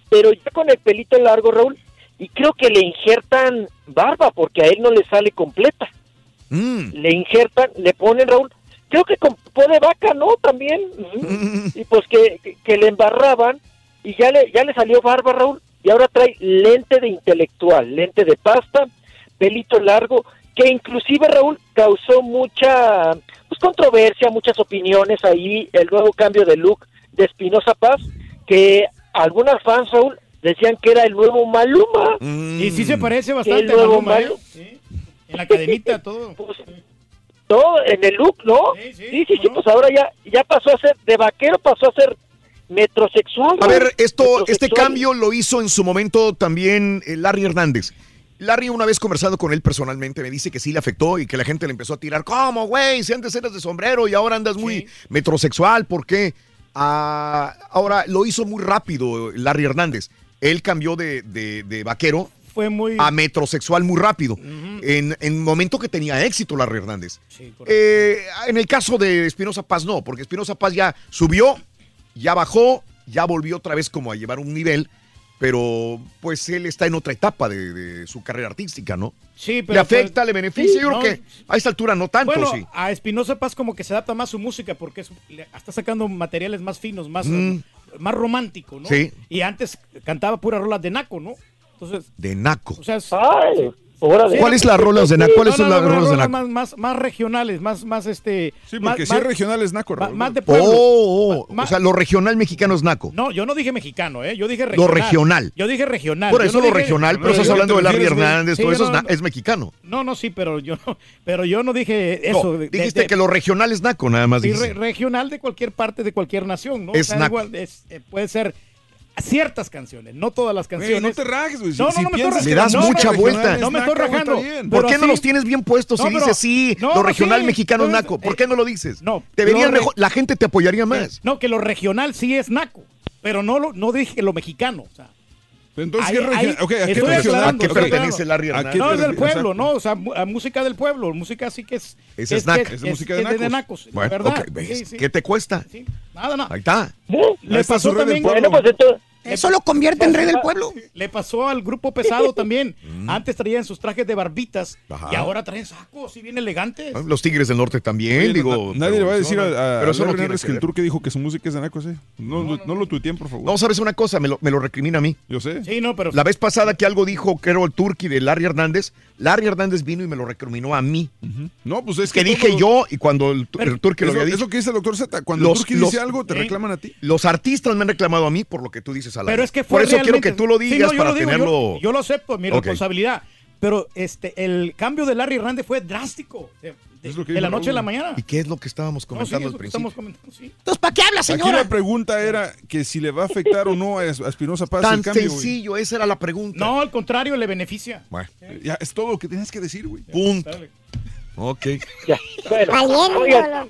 pero ya con el pelito largo, Raúl, y creo que le injertan barba porque a él no le sale completa. Mm. Le injertan, le ponen, Raúl, creo que con popó de vaca, ¿no? También. (laughs) Y pues que, que- que le embarraban y ya le, ya le salió barba, Raúl, y ahora trae lente de intelectual, lente de pasta, pelito largo, que inclusive, Raúl, causó mucha pues, controversia, muchas opiniones ahí, el nuevo cambio de look de Espinosa Paz, que algunas fans, Raúl, decían que era el nuevo Maluma. Y sí se parece bastante El nuevo Maluma, ¿eh? Sí. En la cadenita, (laughs) todo. todo en el look, ¿no? Sí, sí, sí, pues ahora ya, ya pasó a ser, de vaquero pasó a ser metrosexual. A ver, esto, este cambio lo hizo en su momento también eh, Larry Hernández. Larry, una vez conversando con él personalmente, me dice que sí le afectó y que la gente le empezó a tirar. ¿Cómo, güey? Si antes eras de sombrero y ahora andas muy metrosexual, ¿por qué? Ah, ahora, lo hizo muy rápido Larry Hernández. Él cambió de, de- de vaquero Fue muy... a metrosexual muy rápido. en, en momento que tenía éxito Larry Hernández. Eh, en el caso de Espinosa Paz no, porque Espinosa Paz ya subió, ya bajó, ya volvió otra vez como a llevar un nivel, pero pues él está en otra etapa de, de su carrera artística, ¿no? Sí, pero le afecta, pues- le beneficia, Sí, yo no. creo que a esta altura no tanto, bueno, sí. a Espinosa Paz como que se adapta más su música porque es- le- está sacando materiales más finos, más, Mm. más romántico, ¿no? Sí. Y antes cantaba puras rolas de Naco, ¿no? Entonces, De Naco. o sea, es- Ay. Órale. ¿Cuál es la rolas de Naco? ¿Cuáles No, son no, las no, rolas de Naco? Más, más, más regionales, más, más este. Sí, más- porque si más- es regional es naco, Raúl. más de pueblo. Oh, oh, Ma- o sea, lo regional mexicano es Naco. No, yo no dije mexicano, ¿eh? Yo dije Lo regional. regional. Yo dije regional. Por eso no lo dije- regional, pero No, estás hablando de Larry Hernández, sí, todo eso es, no- na- es mexicano. No, no, sí, pero yo no, pero yo no dije No, eso. de- dijiste de- que lo regional es Naco, nada más sí, re- regional de cualquier parte de cualquier nación, ¿no? Es naco. igual, es, eh, puede ser ciertas canciones, no todas las canciones. no te rajes, güey. No, no, si no me piensas Le das no, mucha no, vuelta. No me estoy rajando. ¿Por qué no sí- los tienes bien puestos si pero- dices sí, no, lo regional sí. mexicano es Naco? ¿Por eh, qué no lo dices? no, mejor- la gente te apoyaría más. No, que lo regional sí es naco, pero no lo, no dije lo mexicano, o sea. Entonces, Ahí- ¿qué regional? ahí- Ok, ¿a qué ¿A qué pertenece. Larry ¿A Hernández? No, es del pueblo, Exacto. ¿no? O sea, a música del pueblo, música así que es. Es naco. que Es de música de nacos. nacos, Bueno, ¿verdad? ok, Sí, sí. ¿Qué te cuesta? Sí, Nada, nada. Ahí está. Le pasó también. pueblo. Bueno, pues entonces, Eso lo convierte en rey del pueblo. Le pasó al grupo pesado también. (laughs) Antes traían sus trajes de barbitas Mm. Ajá. y ahora traen sacos y bien elegantes. Los Tigres del Norte también, Oye, digo. na- nadie pero- le va a decir no, a, a Pero eso no Larry tiene Hernández que que el ver. tour que dijo que su música es de nacos, ¿eh? No, no, no lo tuiteen, por favor. No, ¿sabes una cosa? Me lo, me lo recrimina a mí. Yo sé. Sí, no, pero. La vez pasada que algo dijo que era el Turkey de Larry Hernández, Larry Hernández vino y me lo recriminó a mí. No, pues es que que dije yo y cuando el, Pero- el Turkey lo Eso, había dicho. eso que dice el doctor Z, cuando Los- Turki los- dice algo, te ¿Eh? reclaman a ti. Los artistas me han reclamado a mí por lo que tú dices al Pero aire. es que fue Por eso quiero que tú lo Sí, digas no, para lo digo, yo- tenerlo. Yo, lo acepto, mi responsabilidad. Pero este, el cambio de Larry Hernández fue drástico. De, de- de la noche a la Raúl. mañana. ¿Y qué es lo que estábamos No, sí, comentando es al lo que principio? comentando, sí. Entonces, ¿para qué habla, Aquí señora? la pregunta era que si le va a afectar o no a Espinosa Paz Tan el cambio, güey. sencillo, esa era la pregunta. No, al contrario, le beneficia. Bueno, Ya, es todo lo que tienes que decir, güey. punto. Dale. Ok. ya. Bueno, oigan,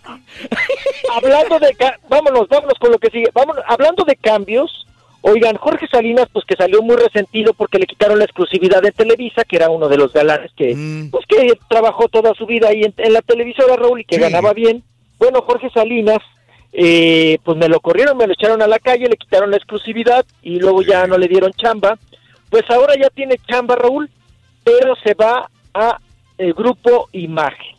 hablando de ca- vámonos, vámonos con lo que sigue. Vámonos, hablando de cambios, oigan, Jorge Salinas pues que salió muy resentido porque le quitaron la exclusividad de Televisa, que era uno de los galanes que Mm. pues que trabajó toda su vida ahí en, en la televisora Raúl y que Sí. ganaba bien. Bueno, Jorge Salinas eh, pues me lo corrieron, me lo echaron a la calle, le quitaron la exclusividad y luego ya no le dieron chamba. Pues ahora ya tiene chamba Raúl, pero se va a el grupo Imagen.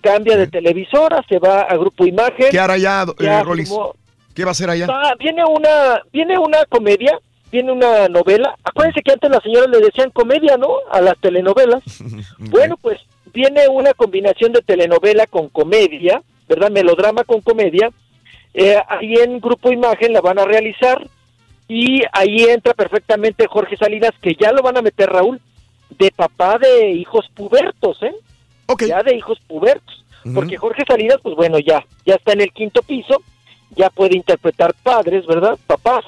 Cambia de televisora, se va a grupo Imagen. ¿Qué hará ya, eh, Ya Rolis? firmó- ¿Qué va a hacer allá? Va, viene una viene una comedia, viene una novela. Acuérdense que antes las señoras le decían comedia, ¿no? A las telenovelas. (laughs) Bueno, pues viene una combinación de telenovela con comedia, ¿verdad? Melodrama con comedia. Eh, ahí en Grupo Imagen la van a realizar y ahí entra perfectamente Jorge Salinas, que ya lo van a meter, Raúl, de papá de hijos pubertos, ¿eh? Ok. Ya de hijos pubertos. Porque Jorge Salinas, pues bueno, ya, ya está en el quinto piso, ya puede interpretar padres, ¿verdad? Papás.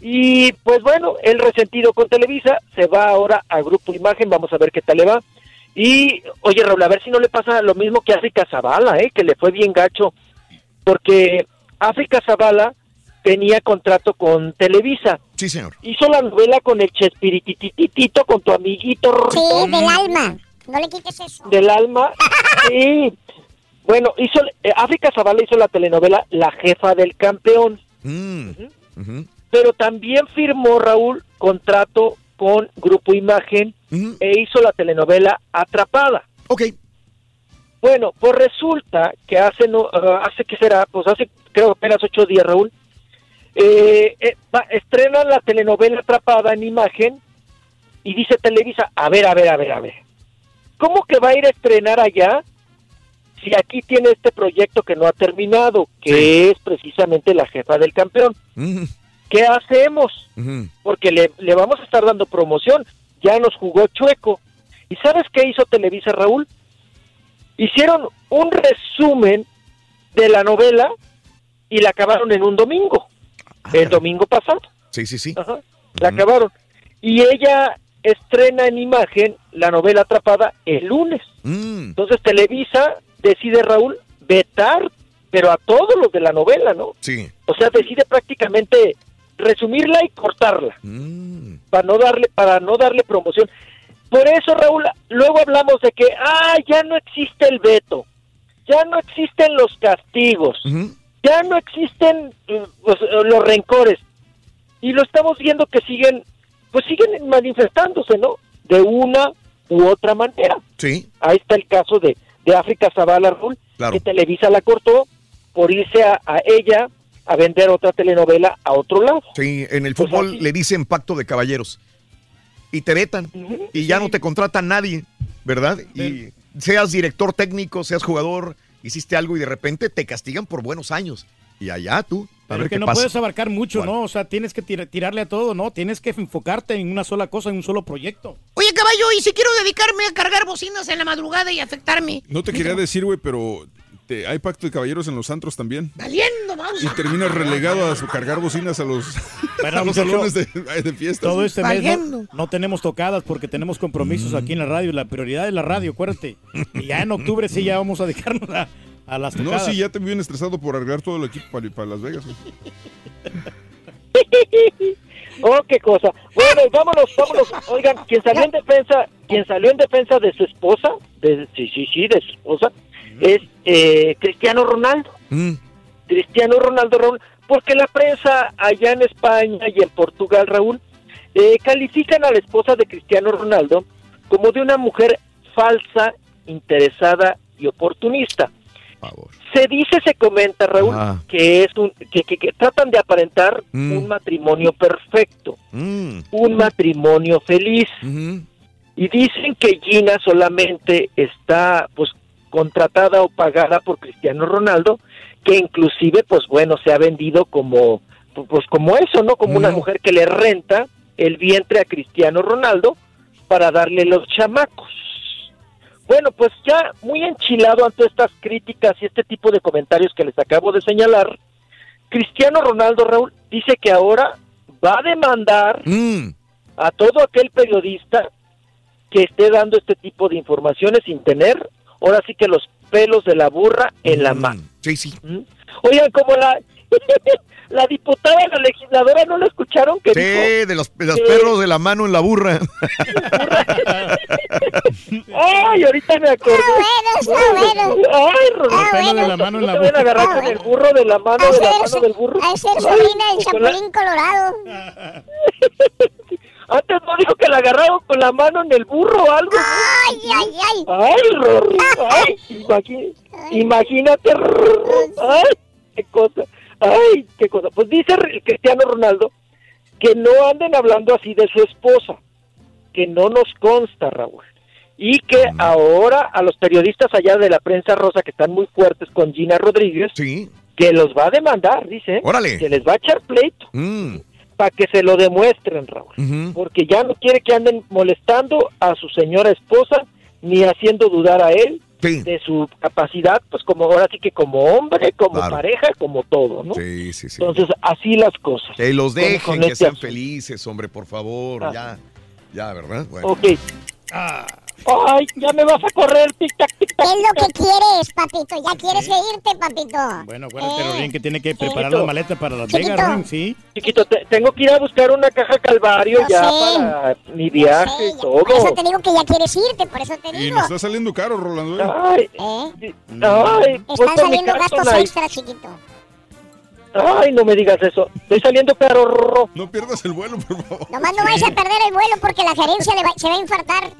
Y pues bueno, el resentido con Televisa se va ahora a Grupo Imagen, vamos a ver qué tal le va. Y oye Raúl, a ver si no le pasa lo mismo que a África Zavala, ¿eh? que le fue bien gacho, porque África Zavala tenía contrato con Televisa, Sí, señor. hizo la novela con el Chespiritititito, con tu amiguito Sí, del alma. No le quites eso. del alma. (laughs) Sí. Bueno, hizo eh, África Zavala hizo la telenovela La jefa del campeón. Mm. Pero también firmó Raúl contrato con Grupo Imagen e hizo la telenovela Atrapada. Ok. Bueno, pues resulta que hace, no, ah, hace que será, pues hace creo apenas ocho días, Raúl, eh, eh, va- estrenan la telenovela Atrapada en Imagen y dice Televisa, a ver, a ver, a ver, a ver, ¿cómo que va a ir a estrenar allá si aquí tiene este proyecto que no ha terminado, que es precisamente la jefa del campeón? ¿Qué hacemos? Porque le, le vamos a estar dando promoción. Ya nos jugó chueco. ¿Y sabes qué hizo Televisa, Raúl? Hicieron un resumen de la novela y la acabaron en un domingo, el domingo pasado. Sí, sí, sí. Ajá, la acabaron. Y ella estrena en imagen la novela Atrapada el lunes. Mm. Entonces Televisa decide, Raúl, vetar, pero a todos los de la novela, ¿no? Sí. O sea, decide prácticamente resumirla y cortarla Mm. para no darle para no darle promoción. Por eso, Raúl, luego hablamos de que ah, ya no existe el veto. Ya no existen los castigos. Ya no existen pues, eh, los rencores. Y lo estamos viendo que siguen pues siguen manifestándose, ¿no? De una u otra manera. Sí. Ahí está el caso de, de África Zavala, Raúl, Claro. que Televisa la cortó por irse a, a ella a vender otra telenovela a otro lado. Sí, en el Pues fútbol así. le dicen pacto de caballeros. y te vetan y ya no te contrata nadie, ¿verdad? Y seas director técnico, seas jugador, hiciste algo y de repente te castigan por buenos años. Y allá tú, a Pero ver que qué no pasa. puedes abarcar mucho, ¿no? O sea, tienes que tira- tirarle a todo, ¿no? Tienes que enfocarte en una sola cosa, en un solo proyecto. Oye, caballo, ¿y si quiero dedicarme a cargar bocinas en la madrugada y afectarme? No te quería decir, güey, pero te- hay pacto de caballeros en los antros también. Valiendo, vamos. Y terminas relegado a su- cargar bocinas a los, (laughs) a los salones de, de fiestas. Todo este mes no, no tenemos tocadas porque tenemos compromisos aquí en la radio. La prioridad es la radio, acuérdate. Y ya en octubre sí ya vamos a dedicarnos a, a las No, sí, ya te vi bien estresado por arreglar todo el equipo para, para Las Vegas. (laughs) Oh, qué cosa. Bueno, vámonos, vámonos. Oigan, quien salió en defensa, quien salió en defensa de su esposa, de, sí, sí, sí, de su esposa, es eh, Cristiano Ronaldo. Mm. Cristiano Ronaldo Raúl, porque la prensa allá en España y en Portugal, Raúl, eh, califican a la esposa de Cristiano Ronaldo como de una mujer falsa, interesada y oportunista. Se dice, se comenta, Raúl, Ah. que es un, que, que- que tratan de aparentar Mm. un matrimonio perfecto, Mm. un matrimonio feliz. Y dicen que Gina solamente está, pues, contratada o pagada por Cristiano Ronaldo, que inclusive, pues, bueno, se ha vendido como, pues, como eso, ¿no? Como una Mm. mujer que le renta el vientre a Cristiano Ronaldo para darle los chamacos. Bueno, pues ya muy enchilado ante estas críticas y este tipo de comentarios que les acabo de señalar, Cristiano Ronaldo, Raúl, dice que ahora va a demandar Mm. a todo aquel periodista que esté dando este tipo de informaciones sin tener, ahora sí que los pelos de la burra en la mano. Mm. Sí, sí. ¿Mm? Oigan, como la, (laughs) la diputada, la legisladora, ¿no la escucharon? Que Sí, dijo, de los, de los eh, perros de la mano en la burra. (laughs) Ay, ahorita me acordé. Está bueno, está bueno. Ay, pelo bueno. de la mano en la No te vayan a agarrar con el burro de la mano, de la mano del burro. De ser Ay, sobrina del con la- Chapulín Colorado. (laughs) Antes no dijo que la agarraron con la mano en el burro o algo. Ay, ay, ay. Ay, ay, imagínate, Rorrito, ay, qué cosa, ay, qué cosa. Pues dice el Cristiano Ronaldo que no anden hablando así de su esposa, que no nos consta, Raúl. Y que ahora a los periodistas allá de la prensa rosa que están muy fuertes con Gina Rodríguez, que los va a demandar, dice, Órale. que les va a echar pleito Mm. para que se lo demuestren, Raúl porque ya no quiere que anden molestando a su señora esposa ni haciendo dudar a él de su capacidad, pues como ahora sí que como hombre, como Claro. pareja, como todo, ¿no? Sí, sí, sí. Entonces, así las cosas. Que los Con- dejen, con que este sean asunto. felices, hombre, por favor. Ah. Ya, ya, ¿verdad? Bueno. Ok. Ay, ya me vas a correr, tic-tac, tic-tac. ¿Qué es lo que quieres, papito? ¿Ya quieres irte, papito? Bueno, acuérdate, Eh, Rorín, que tiene que preparar las maletas para Las. Vegas, Rorín, ¿sí? Chiquito, te- tengo que ir a buscar una caja calvario ya sé. para mi viaje y todo. Por eso te digo que ya quieres irte, por eso te Y digo. nos está saliendo caro, Rolando. ¿eh? Ay, ¿Eh? ay, Están saliendo gastos ahí. extra, chiquito. Ay, no me digas eso. Estoy saliendo caro. No pierdas el vuelo, por favor. Nomás no vayas a perder el vuelo porque la gerencia le va- se va a infartar.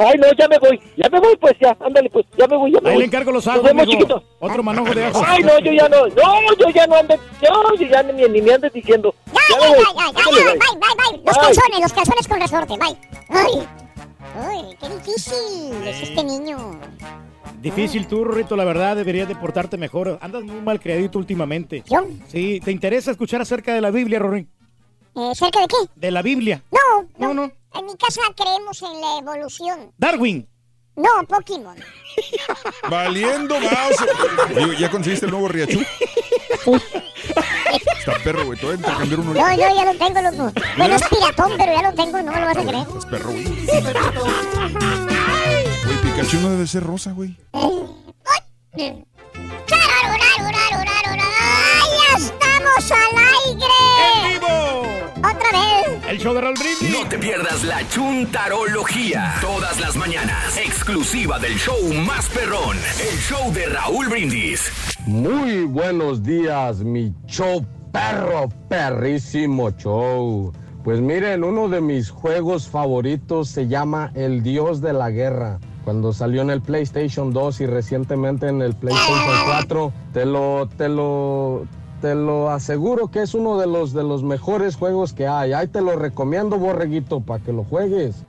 Ay, no, ya me voy. Ya me voy, pues ya. Ándale, pues. Ya me voy, ya me Ahí voy. le encargo los ajos, vemos, chiquito. Otro manojo de ajos. Ay, no, yo ya no. No, yo ya no ando. No, yo ya ni, ni me andes diciendo. Ya. Ya, ya, ya, Ándale, ya, bye. bye, bye. Los Bye. calzones, los calzones con resorte, bye. Ay, ay, qué difícil es este niño. Difícil tú, Rorrito, la verdad, deberías de portarte mejor. Andas muy mal criadito últimamente. ¿Yo? Sí, ¿te interesa escuchar acerca de la Biblia, Rorín? Eh, ¿Cerca de qué? De la Biblia. No, no, no. En mi casa creemos en la evolución. Darwin. No, Pokémon. (laughs) Valiendo mouse. Oye, ¿Ya conseguiste el nuevo Riachu? Está perro, güey. A intercambiar uno. Yo, yo ya lo tengo, loco. Bueno, es piratón, pero ya lo tengo, no me lo vas a creer. Es perro, güey. Güey, Pikachu no debe ser rosa, güey. ¡Ay, ya estamos al aire! ¡En vivo! ¡Otra vez! El show de Raúl Brindis. No te pierdas la chuntarología. Todas las mañanas. Exclusiva del show más perrón. El show de Raúl Brindis. Muy buenos días, mi show perro, perrísimo show. Pues miren, uno de mis juegos favoritos se llama El Dios de la Guerra. Cuando salió en el PlayStation 2 y recientemente en el PlayStation 4, te lo, te lo, te lo aseguro que es uno de los, de los mejores juegos que hay. Ahí te lo recomiendo, borreguito, para que lo juegues.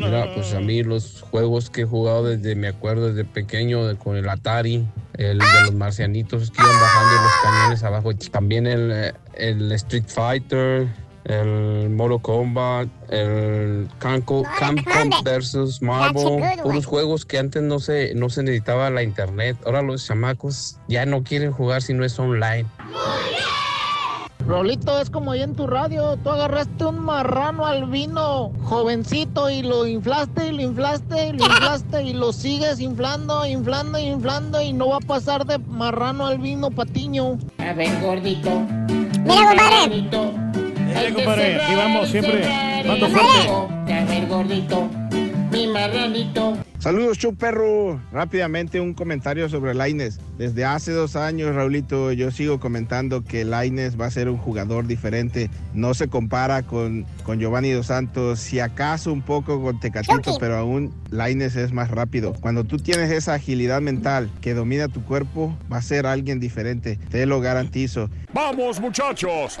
Mira, pues a mí los juegos que he jugado desde, me acuerdo desde pequeño, de- con el Atari, el de los marcianitos que iban bajando los cañones abajo, también el, eh, el Street Fighter, el Mortal Kombat, el Camco, Capcom versus Marvel, puros juegos que antes no se, no se necesitaba la internet. Ahora los chamacos ya no quieren jugar si no es online. Rolito, es como ahí en tu radio. Tú agarraste un marrano albino, jovencito, y lo inflaste, y lo inflaste, y lo inflaste, y lo sigues inflando, inflando, inflando, y no va a pasar de marrano albino patiño. A ver, gordito. Mira, compadre. Dale, compadre, aquí vamos, siempre mando fuerte. Gordito. Mi marranito. Saludos, Chup Perro. Rápidamente un comentario sobre Laines. Desde hace dos años, Raulito, yo sigo comentando que Laines va a ser un jugador diferente. No se compara con, con Giovanni Dos Santos, si acaso un poco con Tecatito, pero aún Laines es más rápido. Cuando tú tienes esa agilidad mental que domina tu cuerpo, va a ser alguien diferente. Te lo garantizo. ¡Vamos, muchachos!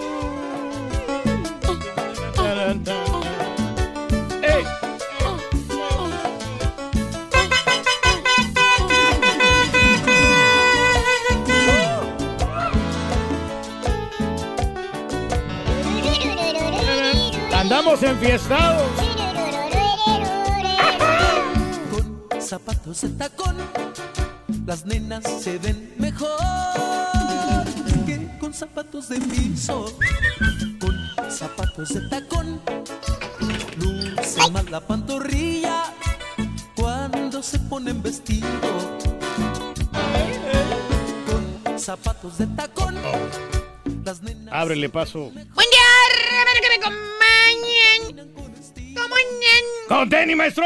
Andamos enfiestados. Con zapatos de tacón, las nenas se ven mejor que con zapatos de piso. Con zapatos de tacón, luce más la pantorrilla cuando se ponen vestido. Con zapatos de tacón, las nenas. Ábrele paso. Buen día, ver que me acompañen. ¡Con tenis, maestro!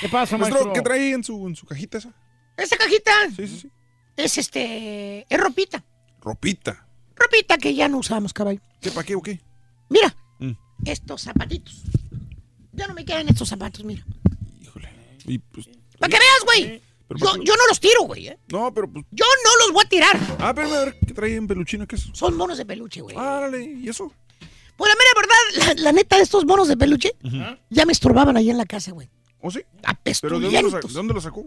¿Qué pasa, Maestro, maestro? ¿qué trae en su, en su cajita esa? Esta cajita Sí, sí, sí. es este. Es ropita. Ropita. Ropita que ya no usamos, caballo. ¿Qué, para qué o qué? Mira, Mm. estos zapatitos. Ya no me quedan estos zapatos, mira. Y, pues, Para que veas, güey. Pero Yo, no los tiro, güey. ¿eh? No, pero pues. Yo no los voy a tirar. Ah, espérame a ver, ¿qué trae en peluchino? ¿Qué es? Son monos de peluche, güey. Árale, ¿y eso? Pues la mera verdad, la, la neta de estos monos de peluche ya me estorbaban ahí en la casa, güey. ¿O sí? ¿Pero de dónde, lo, sa- de dónde lo sacó?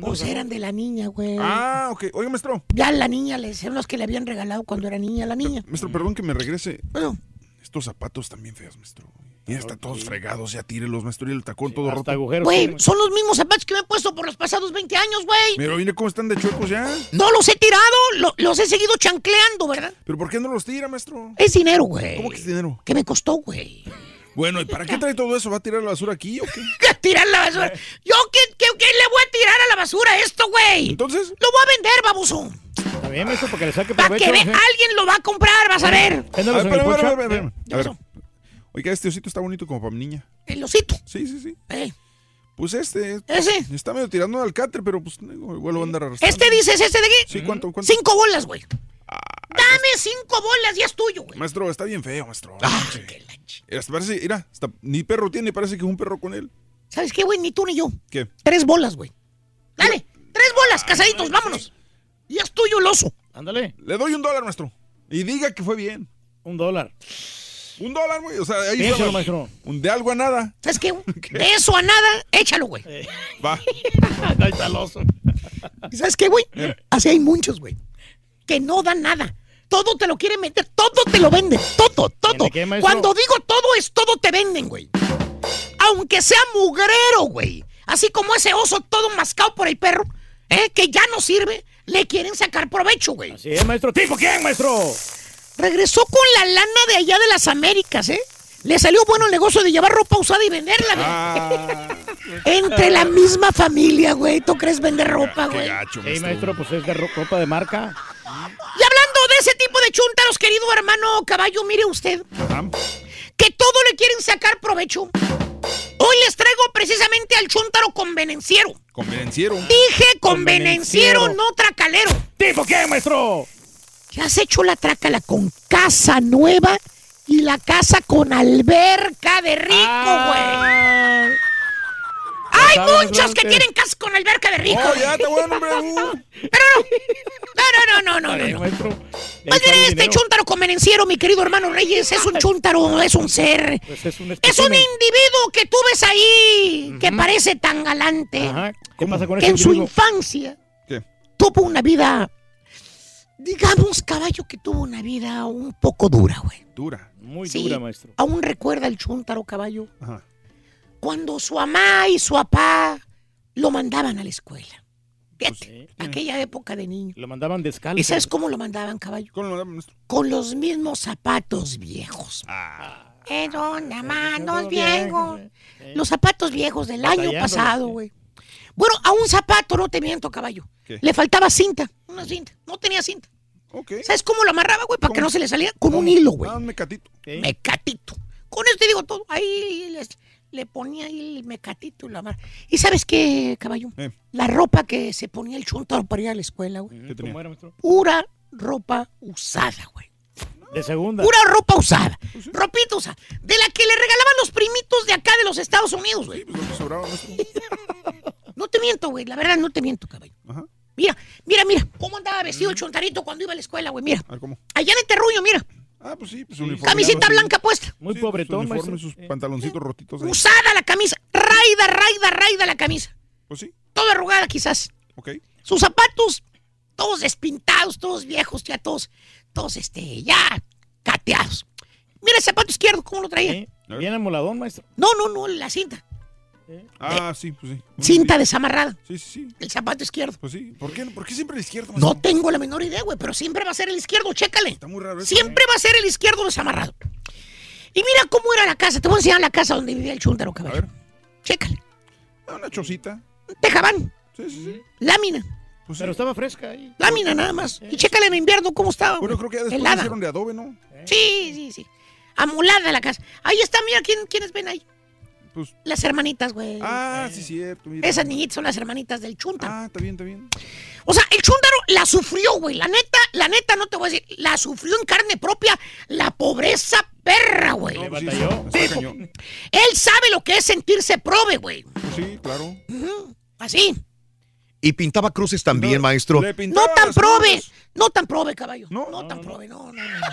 Pues eran de la niña, güey. Ah, ok. Oiga, maestro. Ya la niña, les eran los que le habían regalado cuando era niña la niña. Maestro, perdón que me regrese. Bueno. Estos zapatos también feos, maestro. Ya están todos fregados, ya tírelos, maestro. Y el tacón todo roto. Güey, son los mismos zapatos que me he puesto por los pasados 20 años, güey. Pero mire cómo están de chuecos ya. No los he tirado, lo- los he seguido chancleando, ¿verdad? ¿Pero por qué no los tira, maestro? Es dinero, güey. ¿Cómo que es dinero? ¿Qué me costó, güey? Bueno, ¿y para qué trae todo eso? ¿Va a tirar la basura aquí o qué? (laughs) ¿Qué tirar la basura? ¿Yo qué, qué, qué le voy a tirar a la basura esto, güey? Entonces. Lo voy a vender, baboso. Está bien, maestro, para que le saque Para que ve, ¿sí? alguien lo va a comprar, vas a ver. A ver, espérame, push-up. espérame, espérame, A ver. Oiga, este osito está bonito como para mi niña. El osito. Sí, sí, sí. Eh. Pues este. Ese. Está medio tirando al catre, pero pues igual lo va a andar arrastrando. ¿Este dices, este de aquí? Sí, ¿cuánto, cuánto? Cinco bolas, güey. Dame cinco bolas, ya es tuyo, güey. Maestro, está bien feo, maestro. Ah, Mira, hasta parece, mira, hasta ni perro tiene, parece que es un perro con él. ¿Sabes qué, güey? Ni tú ni yo. ¿Qué? Tres bolas, güey. Dale, tres bolas, casaditos, vámonos. Ya es tuyo el oso. Ándale. Le doy un dólar, maestro. Y diga que fue bien. Un dólar. Un dólar, güey. O sea, ahí Piénsalo, está. maestro. Un de algo a nada. ¿Sabes qué? (laughs) De eso a nada, échalo, güey. Va. (laughs) Ahí está el oso. ¿Y sabes qué, güey? Así hay muchos, güey. Que no dan nada. Todo te lo quieren meter, todo te lo venden, todo, todo. qué, maestro? Cuando digo todo es todo te venden, güey. Aunque sea mugrero, güey. Así como ese oso todo mascado por el perro, ¿eh? que ya no sirve, le quieren sacar provecho, güey. Sí, maestro. ¿Tipo quién, maestro? Regresó con la lana de allá de las Américas, ¿eh? Le salió bueno el negocio de llevar ropa usada y venderla, güey. Ah, (laughs) Entre la misma familia, güey. ¿Tú crees vender ropa, qué güey? gacho, Sí, maestro. pues es de ro- ropa de marca. Y hablando de ese tipo de chúntaros, querido hermano caballo, mire usted. Que todo le quieren sacar provecho. Hoy les traigo precisamente al chúntaro convenenciero. Convenenciero. Dije convenenciero, no tracalero. ¿Tipo qué, maestro? ¿Ya has hecho la trácala con casa nueva y la casa con alberca de rico, Ah. güey? Hay sabes, muchos que tienen casa con alberca de rico. Oh, ya, güey. está bueno, hombre. uh. Pero no. No, no, no, no, no. Maestro. Más bien este dinero. chúntaro convenenciero, mi querido hermano Reyes, es un chúntaro, es un ser. Pues es un Es un espécimen. individuo que tú ves ahí, que parece tan galante, Ajá. ¿Qué pasa con que ese en su infancia ¿Qué? tuvo una vida, digamos, caballo, que tuvo una vida un poco dura, güey. Dura. Muy Sí. dura, maestro. Aún recuerda el chúntaro, caballo, Ajá. cuando su mamá y su papá lo mandaban a la escuela. Fíjate, Sí. aquella época de niño. Lo mandaban descalzo. ¿Y sabes cómo lo mandaban, caballo? ¿Cómo lo mandamos, maestro? Con los mismos zapatos viejos. Ah. Dona, manos viejos. bien, eh. Los zapatos viejos del año pasado, güey. Bueno, a un zapato, no te miento, caballo. ¿Qué? Le faltaba cinta, una cinta. No tenía cinta. ¿Sabes cómo lo amarraba, güey? Para que no se le saliera. Con un hilo, güey. Ah, un mecatito. Mecatito. Con eso te digo todo. Ahí les- le ponía ahí el mecatito y la amarraba. ¿Y sabes qué, caballo? Eh. La ropa que se ponía el chuntaro para ir a la escuela, güey. Mm, ¿Cómo era, maestro? Pura ropa usada, güey. De segunda. Pura ropa usada. Ropita usada. De la que le regalaban los primitos de acá de los Estados Unidos, güey. Sí, pues (laughs) No te miento, güey. La verdad, no te miento, caballo. Ajá. Mira, mira, mira. ¿Cómo andaba vestido el chontarito cuando iba a la escuela, güey? Mira. A ver, ¿cómo? Allá en el terruño, mira. Ah, pues sí, pues uniforme. Camisita blanca puesta. Muy Sí, pobretón, Su uniforme, maestro. sus pantaloncitos rotitos ahí. Usada la camisa. Raida, raida, raida la camisa. Pues sí, Toda arrugada, quizás. ok. Sus zapatos, todos despintados, todos viejos, ya todos, todos, este, ya cateados. Mira el zapato izquierdo, ¿cómo lo traía? Sí. Bien amoladón, maestro. No, no, no, la cinta. Ah, sí, pues sí. Cinta desamarrada. Sí, sí, sí. El zapato izquierdo. Pues sí. ¿Por qué, ¿Por qué siempre el izquierdo? No tengo la menor idea, güey, pero siempre va a ser el izquierdo, chécale. Está muy raro eso. Siempre va a ser el izquierdo desamarrado. Y mira cómo era la casa. Te voy a enseñar la casa donde vivía el chúntaro, A caballo. ver. Chécale. Ah, Una chocita. Tejabán, Sí, sí, sí. lámina, Pues sí. Pero estaba fresca ahí. lámina nada más. Y chécale en invierno cómo estaba. Bueno, güey. creo que ya después Helada. hicieron de adobe, ¿no? Sí, sí, sí. Amulada la casa. Ahí está, mira, ¿quién, ¿quiénes ven ahí? Pues. Las hermanitas, güey. Ah, sí, cierto. Mira. Esas niñitas son las hermanitas del chúntaro. Ah, está bien, está bien. O sea, el chúntaro la sufrió, güey. La neta, la neta, no te voy a decir, la sufrió en carne propia la pobreza perra, güey. Le Pues sí. Él sabe lo que es sentirse prove, güey. Pues sí, claro. Así. Y pintaba cruces también, maestro. No tan prove. cruces. No tan prove, caballo. No. No, tan prove, no, no, no. no.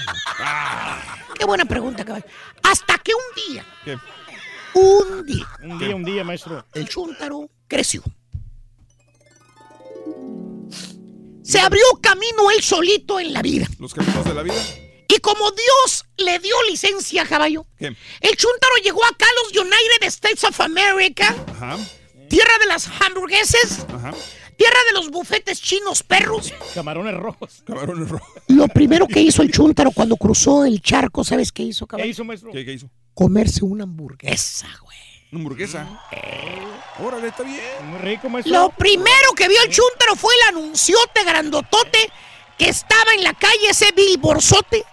Qué buena pregunta, caballo. Hasta que un día, ¿Qué? Un día, Un día, un día, maestro. el chúntaro creció. Se abrió camino él solito en la vida. Los caminos de la vida. Y como Dios le dio licencia, caballo, ¿Qué? el chúntaro llegó acá a los United States of America, Ajá. tierra de las hamburgueses, Ajá. Tierra de los bufetes chinos perros. Camarones rojos. Camarones rojos. Lo primero que hizo el chúntaro cuando cruzó el charco, ¿sabes qué hizo, ¿Qué caballo? hizo, maestro? ¿Qué, qué hizo? Comerse una hamburguesa, güey. Una hamburguesa. Órale, está bien. Muy rico, maestro. Lo primero que vio el chúntaro fue el anunciote grandotote que estaba en la calle, ese bilborzote,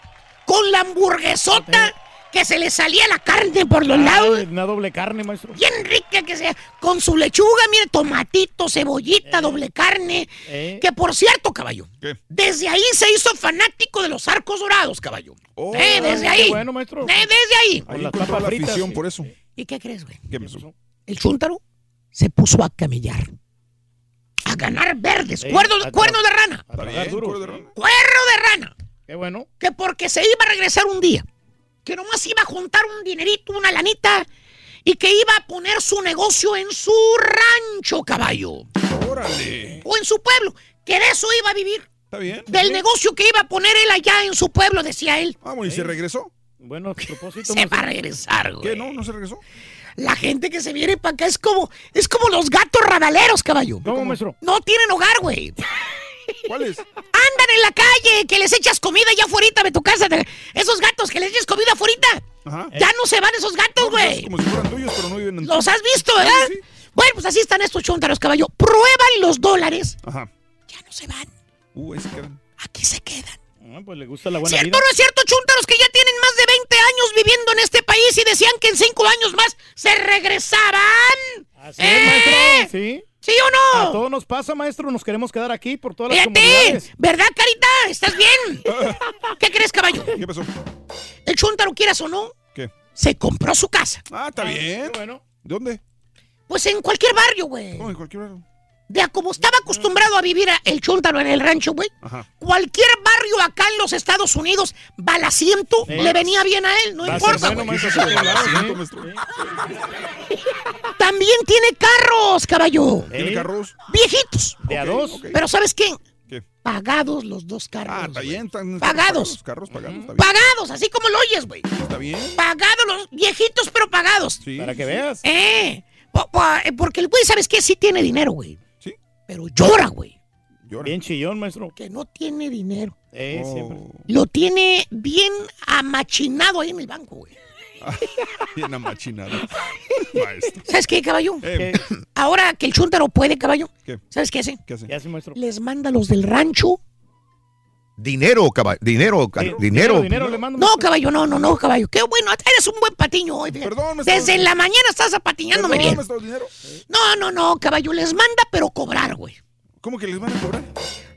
con la hamburguesota que se le salía la carne por los Ah, lados. Una doble carne, maestro. Bien rica que sea, con su lechuga, mire, tomatito, cebollita, doble carne. Eh. Que por cierto, caballo, ¿Qué? desde ahí se hizo fanático de los arcos dorados, caballo. Oh, eh, desde qué ahí. bueno, maestro. Eh, desde ahí. Ahí la afición sí. por eso. ¿Y qué crees, güey? ¿Qué pasó? El chúntaro se puso a camellar. A ganar verdes. Sí, cuerno, a tra- cuerno de rana. Cuero de rana. Cuerno de rana. Qué bueno. Que porque se iba a regresar un día. Que nomás iba a juntar un dinerito, una lanita. Y que iba a poner su negocio en su rancho, caballo. Órale. O en su pueblo. Que de eso iba a vivir. Está bien. Del negocio que iba a poner él allá en su pueblo, decía él. Bueno, ¿y se regresó? Bueno, propósito. Se va a regresar, güey. ¿Qué? ¿No? ¿No se regresó? La gente que se viene para acá es como, es como los gatos radaleros, caballo. ¿Cómo, maestro? No tienen hogar, güey. ¿Cuál es? Andan en la calle, que les echas comida ya afuera de tu casa. de- Esos gatos que les echas comida afuera. Ajá. Ya no se van esos gatos, No, pues es güey. como si fueran tuyos, pero no viven en Los has visto, ¿verdad? Sí, sí. Bueno, pues así están estos chuntaros, caballo. Prueban los dólares. Ajá. Ya no se van. Uh, ahí se quedan. Aquí se quedan. Ah, pues le gusta la buena ¿Cierto vida. no es cierto, chuntaros, que ya tienen más de 20 años viviendo en este país y decían que en 5 años más se regresaran. Así ¡Eh! es, maestro. Sí. ¿Sí o no? A todos nos pasa, maestro. Nos queremos quedar aquí por todas las Fíjate, comunidades. ¿verdad, Carita? ¿Estás bien? (laughs) ¿Qué crees, caballo? ¿Qué pasó? El chuntaro, quieras o no, ¿Qué? se compró su casa. Ah, está bien. Bueno. ¿Dónde? Pues en cualquier barrio, güey. ¿Cómo en cualquier barrio? De a como estaba acostumbrado a vivir el chuntaro en el rancho, güey. Ajá. Cualquier barrio acá en los Estados Unidos, balaciento, Sí. le venía bien a él, no Va importa. (laughs) También tiene carros, caballo. ¿Tiene carros? Viejitos. De a dos. Pero ¿sabes qué? ¿Qué? Pagados los dos carros. Ah, está bien. Están, Pagados. Los carros pagados, está bien. Pagados, así como lo oyes, güey. Está bien. Pagados los viejitos, pero pagados. Sí. Para que veas. Eh, eh, porque el güey, ¿sabes qué? Sí tiene dinero, güey. Pero llora, güey. Llora. Bien chillón, maestro. Que no tiene dinero. Eh, siempre. Lo tiene bien amachinado ahí en el banco, güey. (laughs) bien amachinado. (laughs) Maestro. ¿Sabes qué, caballo? Eh, Ahora que el chúntaro puede, caballo. ¿Qué? ¿Sabes qué hace? ¿Qué hace? ¿Qué hace, maestro? Les manda a los del rancho. Dinero, caballo. Dinero, dinero. dinero le mando. No, caballo, no, no, no, caballo. Qué bueno, eres un buen patiño hoy. Perdón. Desde la mañana estás apatiñándome bien. dinero. No, no, no, caballo, les manda, pero cobrar, güey. ¿Cómo que les van a cobrar?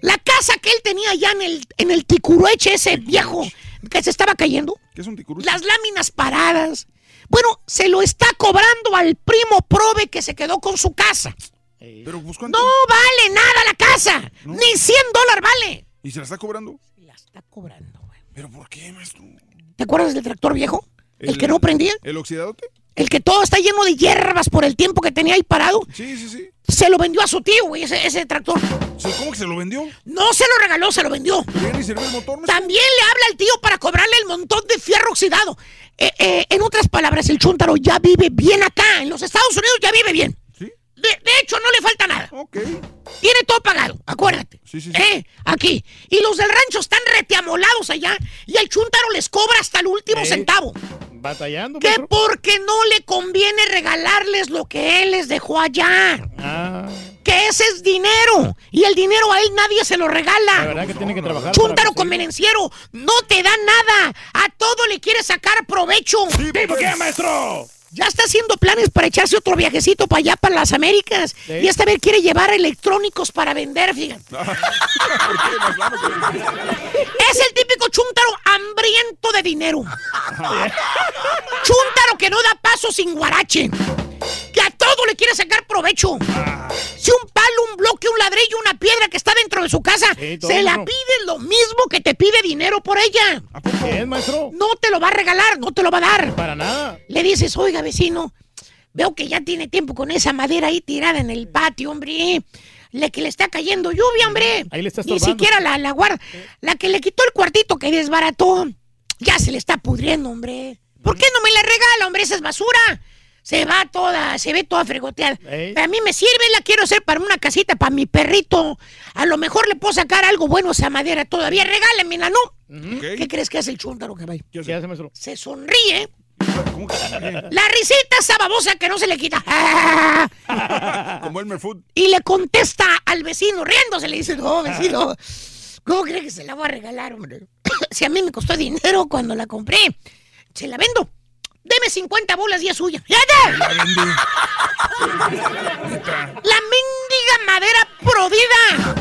La casa que él tenía allá en el, en el ticurueche ese viejo que se estaba cayendo. ¿Qué es un ticurucho? Las láminas paradas. Bueno, se lo está cobrando al primo Probe que se quedó con su casa. Pero, pues. No vale nada la casa. Ni 100 dólares vale. ¿Y se la está cobrando? La está cobrando, güey. ¿Pero por qué, maestro? ¿Te acuerdas del tractor viejo? El, que no prendía. ¿El oxidadote? El que todo está lleno de hierbas por el tiempo que tenía ahí parado. Sí, sí, sí. Se lo vendió a su tío, güey, ese, ese tractor. ¿Cómo que se lo vendió? No se lo regaló, se lo vendió. ¿Pero ya ni sirvió el motor? También le habla al tío para cobrarle el montón de fierro oxidado. Eh, eh, en otras palabras, el chúntaro ya vive bien acá. En los Estados Unidos ya vive bien. De, de hecho, no le falta nada. Ok. Tiene todo pagado, acuérdate. Sí, sí, sí. Eh, aquí. Y los del rancho están reteamolados allá. Y el chúntaro les cobra hasta el último Eh. centavo. Batallando, Que porque no le conviene regalarles lo que él les dejó allá. Ah, Que ese es dinero. Y el dinero a él nadie se lo la regala. verdad que tiene que trabajar. Conseguir- convenenciero, no te da nada. A todo le quiere sacar provecho. ¿Por qué, maestro? Ya está haciendo planes para echarse otro viajecito para allá, para las Américas. Sí. Y esta vez quiere llevar electrónicos para vender, fíjate. (laughs) Es el típico chúntaro hambriento de dinero. (laughs) chúntaro que no da paso sin guarache. Que a todo le quiere sacar provecho. Si un palo, un bloque, un ladrillo, una piedra que está dentro de su casa, Sí, se la pide lo mismo que te pide dinero por ella. ¿A poco? ¿Qué es, maestro? No te lo va a regalar, no te lo va a dar. Para nada. Le dices, oiga, vecino, veo que ya tiene tiempo con esa madera ahí tirada en el patio, hombre. Le que le está cayendo lluvia, hombre. Ahí le está Ni siquiera la, la guarda. La que le quitó el cuartito que desbarató. Ya se le está pudriendo, hombre. ¿Por qué no me la regala, hombre? Esa es basura. Se va toda, se ve toda fregoteada. A mí me sirve, la quiero hacer para una casita, para mi perrito. A lo mejor le puedo sacar algo bueno a esa madera todavía. Regálemela, ¿no? ¿Qué crees que hace el chúntaro, caballo? ¿Qué. Se sonríe. ¿Cómo que se ríe? La risita esa babosa que no se le quita. (laughs) Como Food. Y le contesta al vecino, riéndose, le dice, no, vecino, ¿cómo cree que se la voy a regalar, hombre? (coughs) si a mí me costó dinero cuando la compré, se la vendo. Deme 50 bolas y es suya. ¡Ya, ya! La mendiga madera prodida.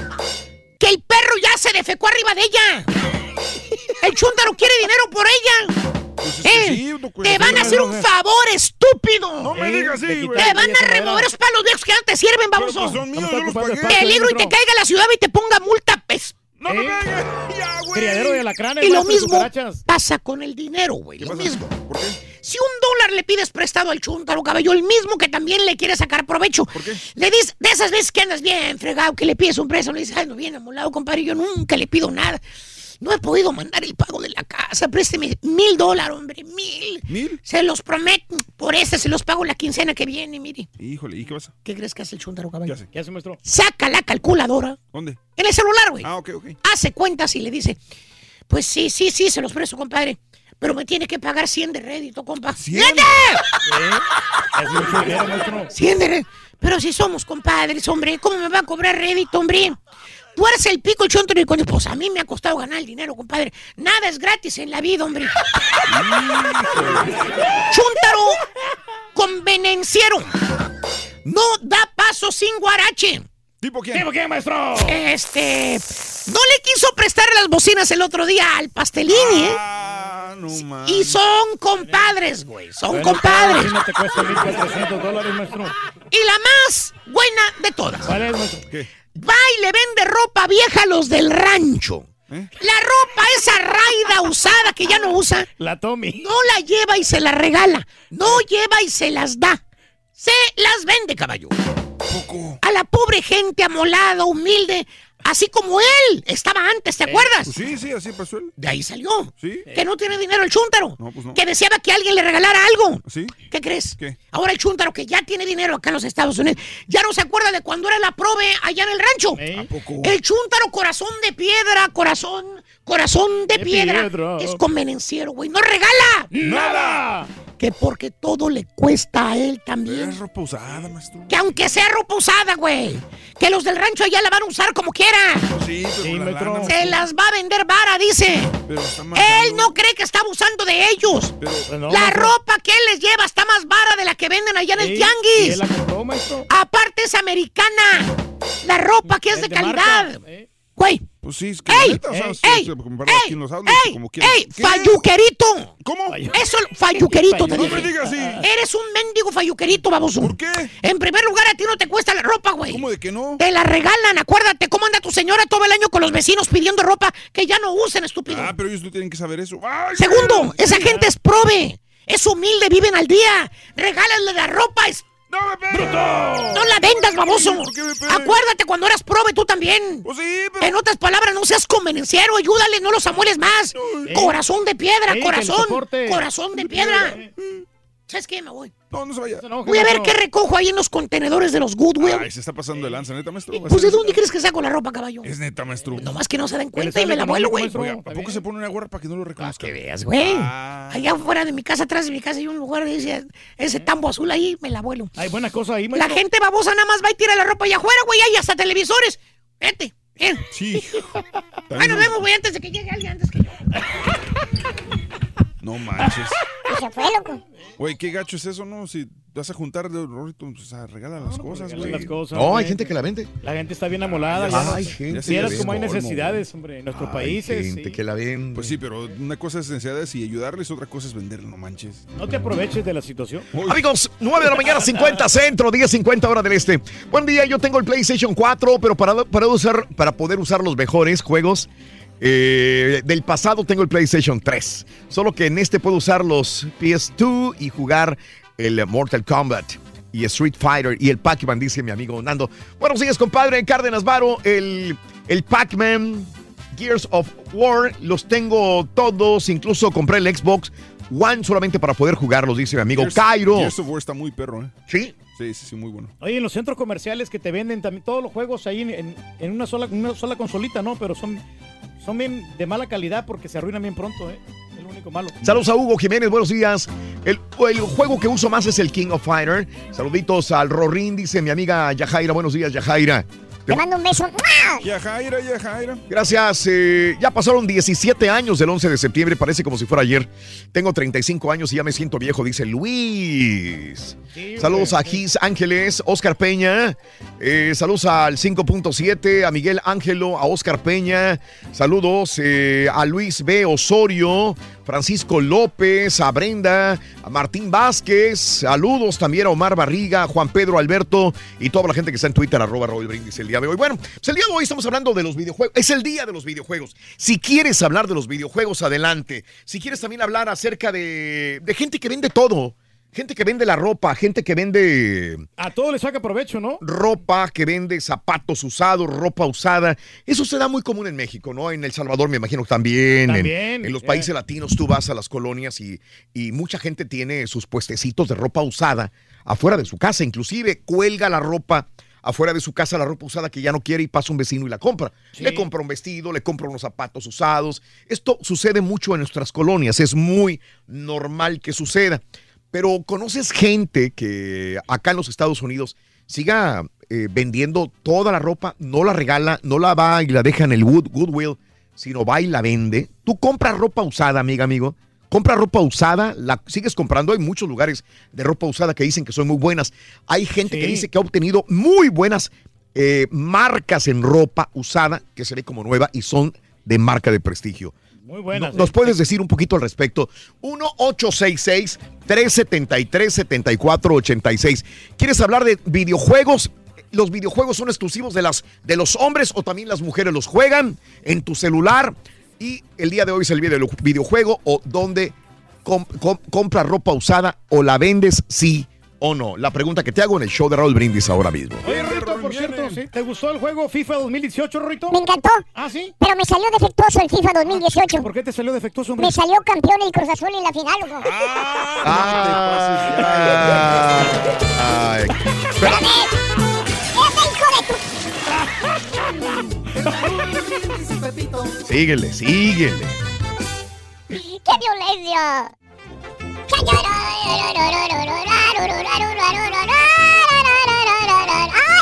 Que el perro ya se defecó arriba de ella. El chúndaro quiere dinero por ella. Pues es que Eh, sí, no, pues, te van a hacer un favor, estúpido. No me digas te así, güey. Te van a remover los palos viejos que ya no te sirven, pues son míos, No me yo está los ocupando pagué. espacio. Peligro y te caiga la ciudad y te ponga multa, pez. No me Eh. pegues. (laughs) Ya, güey. Criadero de alacranes, Y lo mismo pasa con el dinero, güey. ¿Qué Lo pasa? mismo. ¿Por qué? Si un dólar le pides prestado al chúntaro, cabello, el mismo que también le quiere sacar provecho. ¿Por qué? Le dices, de esas veces que andas bien fregado, que le pides un préstamo, le dices, ay, no bien amolado, compadre, yo nunca le pido nada. No he podido mandar el pago de la casa, présteme mil dólares, hombre, mil. ¿Mil? Se los prometo, por este se los pago la quincena que viene, mire. Híjole, ¿y qué pasa? ¿Qué crees que hace el chúntaro, ¿Qué caballo? hace? ¿Qué hace, maestro? Saca la calculadora ¿Dónde? en el celular, güey. Ah, ok, ok. hace cuentas y le dice, pues sí, sí, sí, se los presto, compadre. Pero me tiene que pagar 100 de rédito, compa. ¿Cien? ¡Fíjate! ¿Eh? Es mucho dinero, maestro. 100 de rédito. Pero si somos compadres, hombre, ¿cómo me va a cobrar rédito, hombre? Tú eres el pico el chonto y coño. Pues a mí me ha costado ganar el dinero, compadre. Nada es gratis en la vida, hombre. (laughs) Chuntaro convenenciero. No da paso sin guarache. ¿Tipo quién? ¿Tipo quién, maestro? Este. No le quiso prestar las bocinas el otro día al pastelini, ¿eh? Ah, no más. Y son compadres, güey. Son Bueno, compadres. bocina te cuesta 1.400 dólares, maestro. Y la más buena de todas. ¿Cuál es, maestro? Va y le vende ropa vieja a los del rancho. ¿Eh? La ropa esa raida usada que ya no usa. La Tommy. No la lleva y se la regala. No lleva y se las da. Se las vende, caballo. A la pobre gente amolada, humilde, así como él estaba antes, ¿te acuerdas? Pues sí, sí, así pasó él. De ahí salió. Sí. Que no tiene dinero el chúntaro. No, pues no. Que deseaba que alguien le regalara algo. ¿Sí? ¿Qué crees? ¿Qué? Ahora el chúntaro que ya tiene dinero acá en los Estados Unidos, ya no se acuerda de cuando era la prove allá en el rancho. ¿Eh? El chúntaro corazón de piedra, corazón, corazón de, De piedra. piedra. Es convenenciero, güey. No regala. ¡Nada! Que porque todo le cuesta a él también. Es ropa usada, maestro. Que aunque sea ropa usada, güey. Que los del rancho allá la van a usar como quiera. Sí, pero Sí, la lana, Se las va a vender vara, dice. Pero está Él no cree que está abusando de ellos. Pero, Pues no, la maestro. ropa que él les lleva está más vara de la que venden allá en el Sí, y tianguis. él la compró, maestro. Aparte es americana. La ropa que es de de marca, calidad. ¿eh? Güey. pues sí, es que ¡Ey! neta, o sea, ¡Ey! ¡Ey! se puede comprar aquí en los ¡Ey! como quieras. ¡Ey! ¡Falluquerito! ¿Cómo? Eso, falluquerito te No dije. me digas así. Eres un mendigo falluquerito, baboso. ¿Por qué? En primer lugar, a ti no te cuesta la ropa, güey. ¿Cómo de que no? Te la regalan, acuérdate cómo anda tu señora todo el año con los vecinos pidiendo ropa que ya no usen, estúpido. Ah, pero ellos no tienen que saber eso. ¡Ay, Segundo, esa gente es prove. Es humilde, viven al día. Regálale la ropa. Es... ¡No me pegues! No la vendas, baboso. ¿Por qué me pegas? Acuérdate cuando eras prove tú también. Pues sí, pero... En otras palabras, no seas convenenciero, ayúdale, no los amueles más. Corazón de piedra, corazón, corazón de piedra. ¿Sabes qué? Me voy. No, no se vaya. No, Voy a ver qué recojo ahí en los contenedores de los Goodwill. Ay, se está pasando de lanza, neta, maestro. pues, ¿de dónde crees que saco la ropa, caballo? Es neta, maestro. Nomás que no se le cuenta y me la vuelo, güey. ¿a poco se pone una gorra para que no lo reconozca? Que veas, güey. Ah. Allá afuera de mi casa, atrás de mi casa, hay un lugar de ese, ese tambo azul ahí, me la vuelo. Hay buena cosa ahí, La maestro. gente babosa nada más va y tira la ropa allá afuera, güey, hay hasta televisores. Vete, bien. Sí. (laughs) Ahí nos vemos, güey, antes de que llegue alguien, antes que yo. (laughs) No manches. Y (laughs) se fue, loco. Güey, qué gacho es eso, ¿no? Si vas a juntar Rorito, o sea, regala las cosas, Regala güey. las cosas, No, hay gente que la vende. La gente está bien amolada. No- hay gente Vieras ya cómo hay necesidades, hombre, en nuestros Hay países. gente sí. que la vende. Pues sí, pero una cosa es necesidades y ayudarles, otra cosa es venderlo, no manches. No te aproveches de la situación. Amigos, 9 de la mañana, 50 centro, 10, 50 hora del este. Buen día, yo tengo el PlayStation 4, pero para, para, usar, para poder usar los mejores juegos eh, del pasado tengo el PlayStation 3. Solo que en este puedo usar los PS2 y jugar el Mortal Kombat y Street Fighter y el Pac-Man, dice mi amigo Nando. Buenos días, compadre Cárdenas Varo, el, el Pac-Man, Gears of War, los tengo todos, incluso compré el Xbox One solamente para poder jugarlos, dice mi amigo Gears- Cairo. Gears of War está muy perro, ¿eh? Sí. Sí, sí, sí, muy bueno. Oye, en los centros comerciales que te venden también todos los juegos ahí en, en- en una sola una sola consolita, ¿no? Pero son, son bien de mala calidad porque se arruinan bien pronto, ¿eh? Es único malo. Saludos a Hugo Jiménez, buenos días. El, el juego que uso más es el King of Fighter. Saluditos al Rorín, dice mi amiga Yajaira. Buenos días, Yajaira. Te mando un beso. Ya Jaira, ya Jaira. Gracias. eh, ya pasaron 17 años del 11 de septiembre, parece como si fuera ayer. Tengo 35 años y ya me siento viejo, dice Luis. Saludos a Gis Ángeles, Oscar Peña. eh, saludos al 5.7, a Miguel Ángelo, a Oscar Peña. Saludos eh, a Luis B. Osorio, Francisco López, a Brenda, a Martín Vázquez. Saludos también a Omar Barriga, a Juan Pedro Alberto y toda la gente que está en Twitter, arroba Raúl Brindis el día de hoy. Bueno, pues el día de hoy estamos hablando de los videojuegos. Es el día de los videojuegos. Si quieres hablar de los videojuegos, adelante. Si quieres también hablar acerca de, de gente que vende todo. Gente que vende la ropa, gente que vende A todos les saca provecho, ¿no? ropa, que vende zapatos usados, ropa usada. Eso se da muy común en México, ¿no? En El Salvador me imagino que también. En- También, En, los eh. países latinos tú vas a las colonias y, y mucha gente tiene sus puestecitos de ropa usada afuera de su casa. Inclusive cuelga la ropa afuera de su casa, la ropa usada que ya no quiere y pasa un vecino y la compra. Le compra un vestido, le compra unos zapatos usados. Esto sucede mucho en nuestras colonias. Es muy normal que suceda. Pero conoces gente que acá en los Estados Unidos siga eh, vendiendo toda la ropa, no la regala, no la va y la deja en el Wood, Goodwill, sino va y la vende. Tú compras ropa usada, amiga, amigo. Compra ropa usada, la sigues comprando. Hay muchos lugares de ropa usada que dicen que son muy buenas. Hay gente que dice que ha obtenido muy buenas eh, marcas en ropa usada que se ve como nueva y son de marca de prestigio. Muy buenas. ¿Nos eh. puedes decir un poquito al respecto? 1-866-373-7486. ¿Quieres hablar de videojuegos? ¿Los videojuegos son exclusivos de, las, de los hombres o también las mujeres los juegan en tu celular? Y el día de hoy es el video- videojuego o donde com- com- compras ropa usada o la vendes sí o no. La pregunta que te hago en el show de Raúl Brindis ahora mismo. Oye, Rorito, por cierto, ¿sí? ¿te gustó el juego FIFA 2018, Rorito? Me encantó. ¿Ah, sí? Pero me salió defectuoso el FIFA 2018. ¿Por qué te salió defectuoso, hombre? Me salió campeón el Cruz Azul en la final, loco. Ah, ay. Pero- síguele, síguele. ¡Qué violencia! ¡Ah,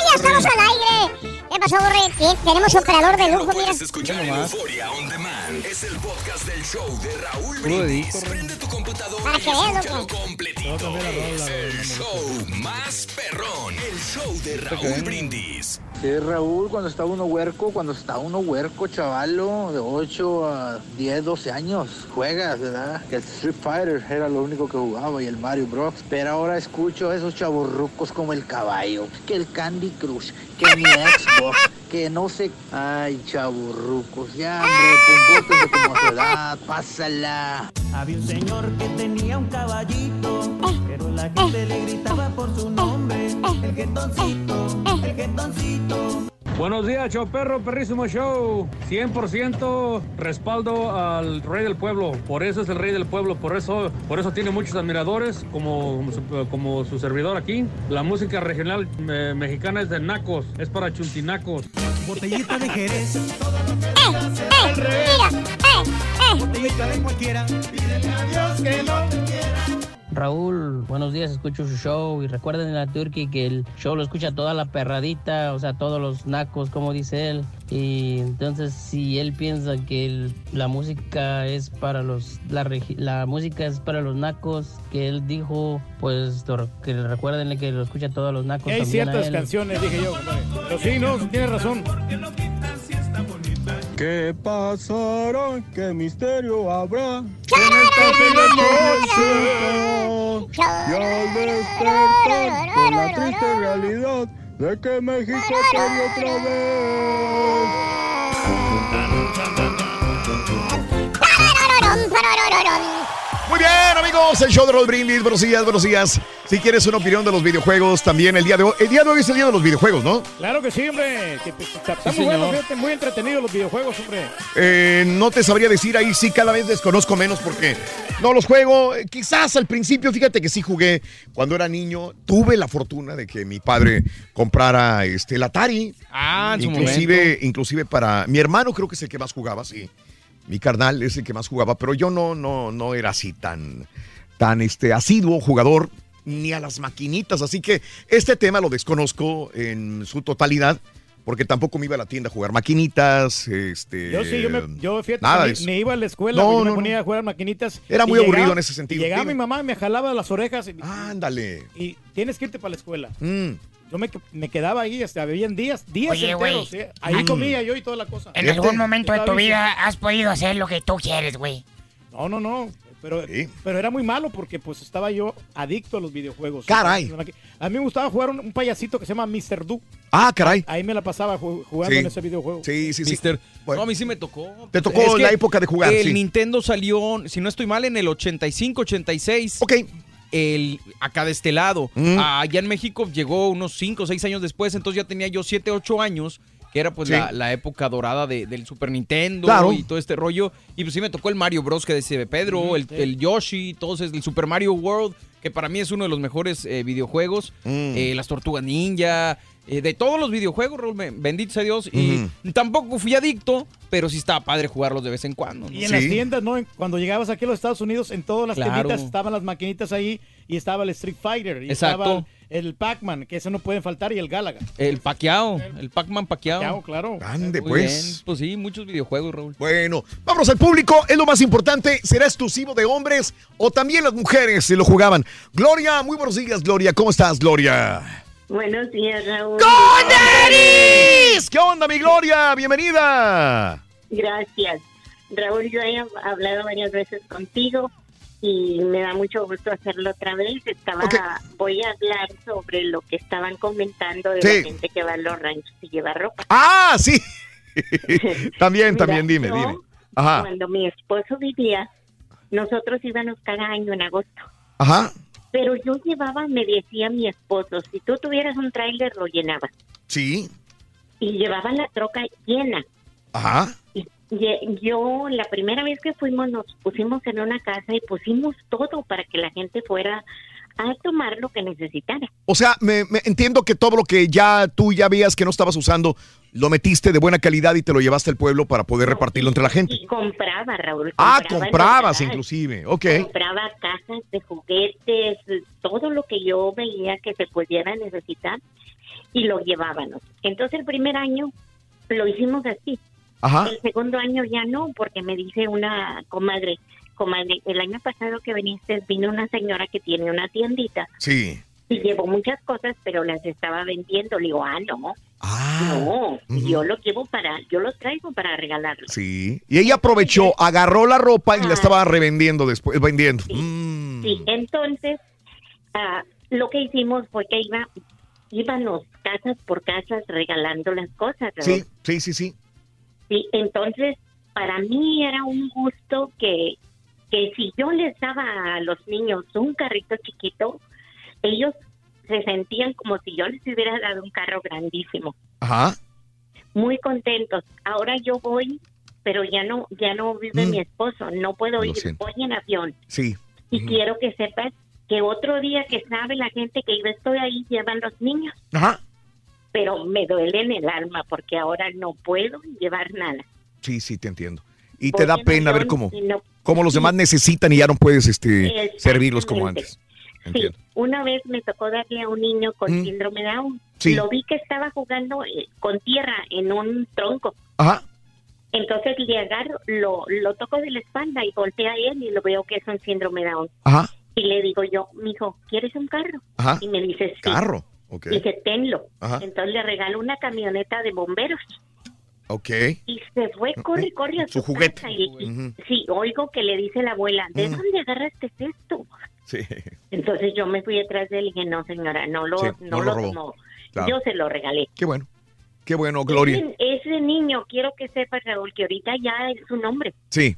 ya estamos al aire! ¿Qué pasó, Borre? Bien, Tenemos operador de lujo, mira. Puedes escuchar en Euforia On Demand. Es el podcast del show de Raúl Puro Brindis. Prende tu computadora Para y que veas, escúchalo loco. completito. Es el show más perrón. El show de Raúl Brindis. Sí, Raúl, cuando está uno huerco, cuando está uno huerco, chavalo, de 8 a 10, 12 años, juegas, ¿verdad? Que el Street Fighter era lo único que jugaba y el Mario Bros. Pero ahora escucho a esos chavorrucos como el caballo, que el Candy Crush, que mi Xbox, que no sé... Ay, chavorrucos, ya, hombre, compórtense como a su edad, pásala. Había un señor que tenía un caballito, pero la gente le gritaba por su nombre. El jetoncito, el jetoncito. Buenos días, show perro, perrísimo show. 100% respaldo al rey del pueblo. Por eso es el rey del pueblo. Por eso, por eso tiene muchos admiradores, como, su- como su servidor aquí. La música regional eh, mexicana es de nacos, es para chuntinacos. Botellita de Jerez, todo lo que al revés. Botellita de cualquiera, pídele a Dios que no te quiera. Raúl, buenos días, escucho su show y recuerden en la Turkey que el show lo escucha toda la perradita, o sea, todos los nacos, como dice él. Y entonces si él piensa que el- la música es para los, la, música es para los nacos, que él dijo, pues que recuerden que lo escucha todos los nacos. Hay ciertas canciones, dije yo. Pero sí, no, tienes razón. ¿Qué pasará? ¿Qué misterio habrá? En esta. Y al despertar con la triste realidad de que México perdió otra Muy bien, amigos, el show de Raúl Brindis. Buenos días, buenos días. Si quieres una opinión de los videojuegos, también el día de hoy. El día de hoy es el día de los videojuegos, ¿no? Claro que sí, hombre. Está, muy bueno, muy entretenidos los videojuegos, hombre. Eh, no te sabría decir, ahí sí cada vez desconozco menos porque no los juego. Eh, Quizás al principio, fíjate que sí jugué cuando era niño. Tuve la fortuna de que mi padre comprara este, el Atari. Ah, en su inclusive, momento. inclusive para mi hermano creo que es el que más jugaba, sí. Mi carnal es el que más jugaba, pero yo no, no, no era así tan, tan este, asiduo jugador ni a las maquinitas. Así que este tema lo desconozco en su totalidad. Porque tampoco me iba a la tienda a jugar maquinitas, este... Yo sí, yo, me, yo fíjate, nada me, me iba a la escuela, No, me no, ponía a jugar maquinitas. Era muy aburrido en ese sentido. Llegaba Dime. mi mamá y me jalaba las orejas. Y, Ándale. y tienes que irte para la escuela. Mm. Yo me, me quedaba ahí, hasta habían días, días Oye, enteros. güey. ¿eh? Ahí comía yo y toda la cosa. En algún momento de tu vida has podido hacer lo que tú quieres, güey. No, no, no. Pero, pero era muy malo porque pues estaba yo adicto a los videojuegos. Caray. A mí me gustaba jugar un, un payasito que se llama Mr. Do. Ah, caray. Ahí me la pasaba ju- jugando Sí. en ese videojuego. Sí, sí, Mister. No, a mí sí me tocó. Te tocó Es la época de jugar, El sí. Nintendo salió, si no estoy mal, en el 85, 86. Ok. El, acá de este lado. Mm. Allá en México llegó unos 5 o 6 años después, entonces ya tenía yo 7, 8 años, que era pues Sí. la, la época dorada de- del Super Nintendo Claro. y todo este rollo. Y pues sí me tocó el Mario Bros. que decía Pedro, Mm, el, el Yoshi, entonces el Super Mario World, que para mí es uno de los mejores eh, videojuegos. Mm. Eh, las Tortugas Ninja. Eh, de todos los videojuegos, Raúl, bendito sea Dios. Y tampoco fui adicto, pero sí estaba padre jugarlos de vez en cuando. ¿no? Y en las tiendas, ¿no? Cuando llegabas aquí a los Estados Unidos, en todas las Claro. tienditas estaban las maquinitas ahí y estaba el Street Fighter. Y Exacto. estaba el Pac-Man, que ese no pueden faltar, y el Galaga. El paqueado, el Pac-Man paqueado. Paqueado, claro. Ande, Muy pues. bien. Pues sí, muchos videojuegos, Raúl. Bueno, vamos al público. Es lo más importante. ¿Será exclusivo de hombres o también las mujeres se lo jugaban? Gloria, muy buenos días, Gloria. ¿Cómo estás, Gloria? Buenos días, Raúl. ¡Conderis! ¿Qué onda, mi Gloria? Bienvenida. Gracias. Raúl, yo he hablado varias veces contigo y me da mucho gusto hacerlo otra vez. Estaba, voy a hablar sobre lo que estaban comentando de Sí. la gente que va a los ranchos y lleva ropa. Ah, sí. (laughs) también, Mira, también, dime, yo, dime. Ajá, Cuando mi esposo vivía, nosotros íbamos cada año en agosto. ajá. Pero yo llevaba, me decía mi esposo, si tú tuvieras un tráiler lo llenaba. Sí, Y llevaba la troca llena. ajá. Y ye- yo la primera vez que fuimos nos pusimos en una casa y pusimos todo para que la gente fuera a tomar lo que necesitara. O sea, me, me entiendo que todo lo que ya tú ya veías que no estabas usando, lo metiste de buena calidad y te lo llevaste al pueblo para poder repartirlo entre la gente. Y compraba, Raúl. Ah, compraba en comprabas inclusive. Ok. Compraba cajas de juguetes, todo lo que yo veía que se pudiera necesitar y lo llevábamos. Entonces el primer año lo hicimos así. Ajá. El segundo año ya no, porque me dice una comadre, comadre, el año pasado que viniste vino una señora que tiene una tiendita Sí. (laughs) y llevó muchas cosas, pero las estaba vendiendo. Le digo, ah, no, no, yo los llevo para, yo los traigo para regalarlos. Sí. Y ella aprovechó, agarró la ropa y la estaba revendiendo después, vendiendo. Mm. Sí, entonces ah, lo que hicimos fue que iba, íbamos casas por casas regalando las cosas. Raúl. Sí, sí, sí, sí. Sí, entonces para mí era un gusto que, que si yo les daba a los niños un carrito chiquito, ellos se sentían como si yo les hubiera dado un carro grandísimo, Ajá. muy contentos. Ahora yo voy, pero ya no, ya no vive Mm. mi esposo, no puedo Lo ir, siento. voy en avión. Sí. Y quiero que sepas que otro día que sabe la gente que yo estoy ahí llevan los niños, Ajá. pero me duele en el alma porque ahora no puedo llevar nada. Sí, sí, te entiendo. Y te da en pena ver cómo, no- cómo los sí. demás necesitan y ya no puedes este, servirlos como antes. Sí, una vez me tocó darle a un niño con Mm. síndrome Down. Sí. Lo vi que estaba jugando eh, con tierra en un tronco. Ajá. Entonces le agarro, lo, lo toco de la espalda y volteé a él y lo veo que es un síndrome Down. Ajá. Y le digo yo, mijo, ¿quieres un carro? Ajá. Y me dice, sí. Carro. Ok. Dice, tenlo. Ajá. Entonces le regalo una camioneta de bomberos. Ok. Y se fue, corre, corre a Su su, juguete. casa. Y, sí, oigo que le dice la abuela, ¿de Mm. dónde agarraste esto? Sí. Entonces yo me fui detrás de él y dije, no señora, no lo, Sí, no no lo robó. tomó. Claro. Yo se lo regalé. Qué bueno. Qué bueno, Gloria. Ese, ese niño, quiero que sepa, Raúl, que ahorita ya es su nombre. Sí,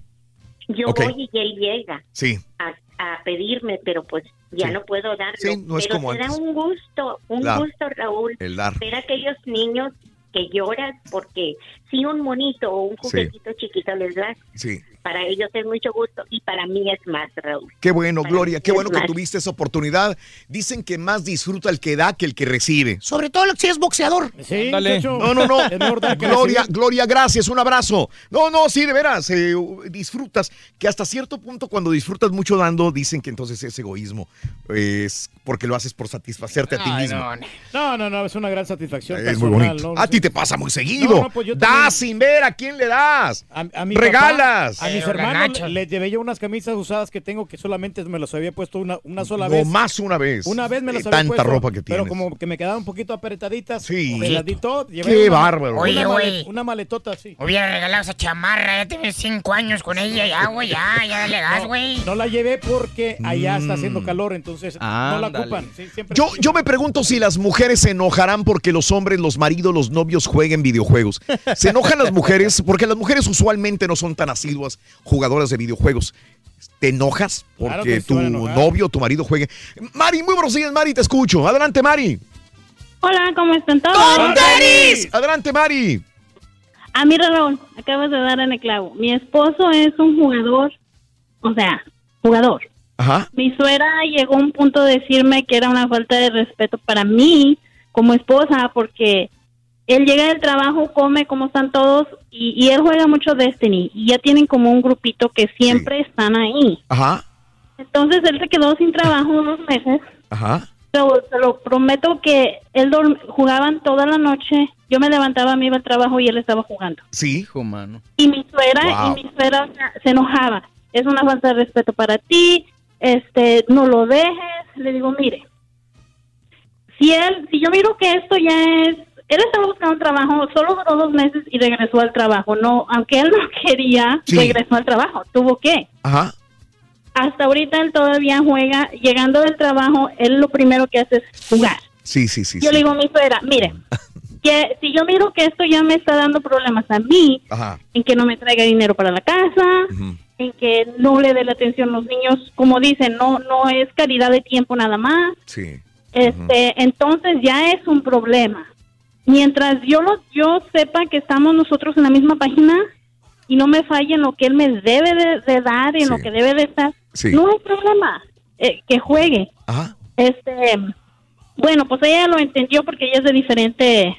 Yo voy y él llega sí. a, a pedirme, pero pues ya Sí. no puedo darlo. Sí, no es pero como antes. un gusto, un gusto, Raúl, El dar. ver a aquellos niños que lloran porque si un monito o un Sí. juguetito chiquito les das, Sí. Para ellos es mucho gusto y para mí es más, Raúl. Qué bueno, Gloria. Qué bueno que tuviste esa oportunidad. Dicen que más disfruta el que da que el que recibe. Sobre todo si es boxeador. Sí, muchacho. No, no, no. (laughs) Gloria. Gloria, gracias, un abrazo. No, no, sí, de veras, eh, disfrutas, que hasta cierto punto cuando disfrutas mucho dando, dicen que entonces es egoísmo, es porque lo haces por satisfacerte a ti Ay, mismo. no, no, no, no, es una gran satisfacción. Es muy bonito. ¿no? A ti te pasa muy seguido. No, no, pues yo también- das sin ver a quién le das. A, a mi Regalas. papá, a mis Pero hermanos le- les llevé yo unas camisas usadas que tengo que solamente me las había puesto una, una sola No vez. más una vez. Una vez me las había tanta puesto, ropa que Pero tienes. como que me quedaban un poquito apretaditas, Sí. se las di todo. llevé Qué una- bárbaro. Una, Oye, güey. una maletota así. Hubiera regalado esa chamarra, ya tienes cinco años con ella, ya, güey, ya, ya dale gas, güey. No la llevé porque allá está haciendo calor, entonces no la ocupan. Sí, siempre- Yo, yo me pregunto si las mujeres se enojarán porque los hombres, los maridos, los novios jueguen videojuegos. ¿Se enojan las mujeres? Porque las mujeres usualmente no son tan asiduas jugadoras de videojuegos. ¿Te enojas porque tu novio o tu marido juegue? Mari, muy buenos días, Mari, te escucho. Adelante, Mari. Hola, ¿cómo están todos? Adelante, Mari. A mí, Raúl, acabas de dar en el clavo. Mi esposo es un jugador, o sea, jugador. Ajá. Mi suegra llegó a un punto de decirme que era una falta de respeto para mí como esposa porque él llega del trabajo, come como están todos y, y él juega mucho Destiny y ya tienen como un grupito que siempre están ahí. Ajá. Entonces él se quedó sin trabajo unos meses Ajá. Pero te lo prometo que él jugaban toda la noche. Yo me levantaba, me iba al trabajo y él estaba jugando. Sí. Hijo, mano. Y mi suegra, Wow. y mi suegra se enojaba. Es una falta de respeto para ti, este, no lo dejes. Le digo, mire, si él, si yo miro que esto ya es, él estaba buscando un trabajo, solo duró dos meses y regresó al trabajo. No, aunque él no (laughs) quería, Sí. regresó al trabajo. Tuvo que. Ajá. Hasta ahorita él todavía juega. Llegando del trabajo, él lo primero que hace es jugar. Sí, sí, sí. yo sí. le digo a mi suegra, mire, que si yo miro que esto ya me está dando problemas a mí, Ajá. en que no me traiga dinero para la casa, en que no le dé la atención a los niños, como dicen, no no es calidad de tiempo nada más. Sí. Este, entonces ya es un problema. Mientras yo lo yo sepa que estamos nosotros en la misma página y no me falle en lo que él me debe de, de dar y en lo que debe de estar, Sí. no hay problema eh, que juegue. Ajá. Este, bueno, pues ella lo entendió porque ella es de diferente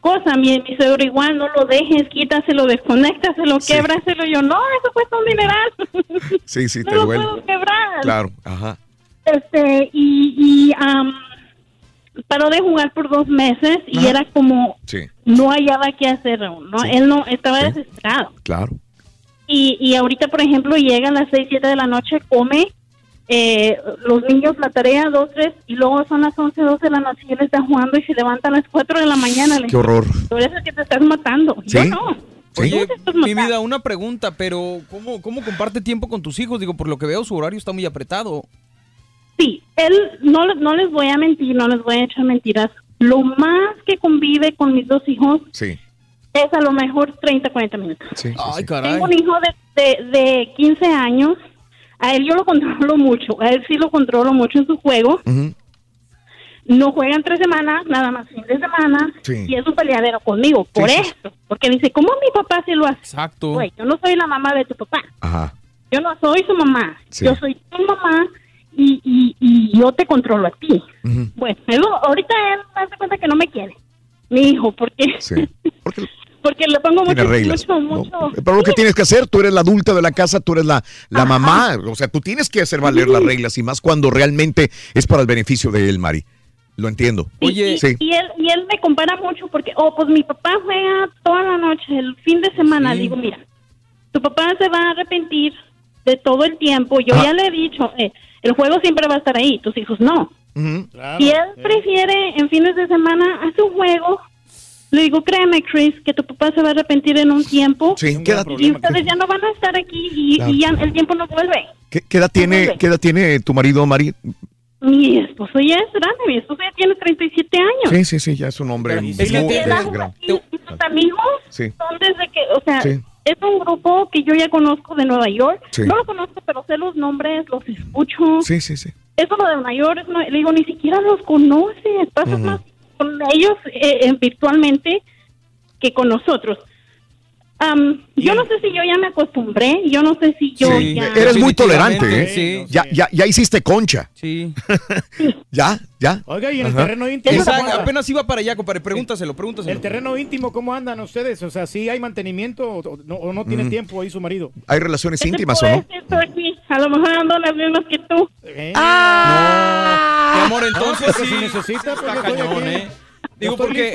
cosa. Mi, mi suegro igual, no lo dejes, quítaselo, desconéctaselo, québraselo. Yo, no, eso cuesta un dineral. Sí, sí, (laughs) no te lo duele. puedo quebrar. Claro, ajá. Este, y, y am, paró de jugar por dos meses y Ajá. era como, Sí, no hallaba qué hacer. ¿no? Él no, estaba desesperado. claro. Y, y ahorita, por ejemplo, llega a las 6, 7 de la noche, come, eh, los niños la tarea, dos, tres, y luego son las 11, 12 de la noche y él está jugando y se levanta a las 4 de la mañana. Le Qué horror. Tú eres el que te estás matando. Yo ¿Sí? no. Oye, mi vida, una pregunta, pero ¿cómo, ¿cómo comparte tiempo con tus hijos? Digo, por lo que veo, su horario está muy apretado. Sí, él, no, no les voy a mentir, no les voy a echar mentiras. Lo más que convive con mis dos hijos Sí. es a lo mejor 30, 40 minutos. Sí, Ay, Tengo un hijo de, de, de 15 años. A él yo lo controlo mucho. A él sí lo controlo mucho en su juego. No juega entre semanas, nada más fin de semana. Sí. Y es un peleadero conmigo. Por eso. Porque dice, ¿cómo mi papá sí lo hace? Exacto. Güey, yo no soy la mamá de tu papá. Ajá. Yo no soy su mamá. Sí. Yo soy tu mamá y, y, y yo te controlo a ti. Bueno, él- ahorita él me hace cuenta que no me quiere. Mi hijo, porque Sí. (laughs) porque le pongo mucho, reglas, mucho, mucho. Pero lo que tienes que hacer, tú eres la adulta de la casa, tú eres la, la mamá. O sea, tú tienes que hacer valer las reglas y más cuando realmente es para el beneficio de él, Mari. Lo entiendo. Y, sí. y él, y él me compara mucho porque, oh, pues mi papá juega toda la noche, el fin de semana. Digo, mira, tu papá se va a arrepentir de todo el tiempo. Yo Ajá. ya le he dicho, eh, el juego siempre va a estar ahí, tus hijos no. Ujú. Si él prefiere en fines de semana, haz un juego. Le digo, créeme, Chris, que tu papá se va a arrepentir en un tiempo. Sí, ¿qué edad- y ustedes ya no van a estar aquí y, Claro. y ya el tiempo no vuelve. ¿Qué, qué edad tiene, ¿Qué edad tiene tu marido, Mari? Mi esposo ya es grande, mi esposo ya tiene 37 años. Sí, sí, sí, ya es un hombre muy, Es muy tiene- grande. Y sus amigos Sí. son desde que, o sea, Sí. Es un grupo que yo ya conozco de Nueva York. Sí. No lo conozco, pero sé los nombres, los escucho. Sí, sí, sí. Eso lo de Nueva York, no- le digo, ni siquiera los conoces. Pasas más con ellos eh, eh, virtualmente que con nosotros. Am, yo no sé si yo ya me acostumbré, yo no sé si yo Sí, ya... Eres muy tolerante, ¿eh? Sí. Ya, ya, ya hiciste concha. Sí. (laughs) ya, ya. Oiga, y en el terreno íntimo. Apenas iba para allá, compadre. Pregúntaselo, pregúntaselo. El terreno íntimo, ¿cómo andan ustedes? O sea, ¿sí hay mantenimiento o, no, o no tiene Mm. tiempo ahí su marido? ¿Hay relaciones ¿Qué te íntimas o no? decir? A lo mejor ando las mismas que tú. Mi amor, entonces No, sí. si necesita, pues, está cañón. ¿eh? Digo, porque...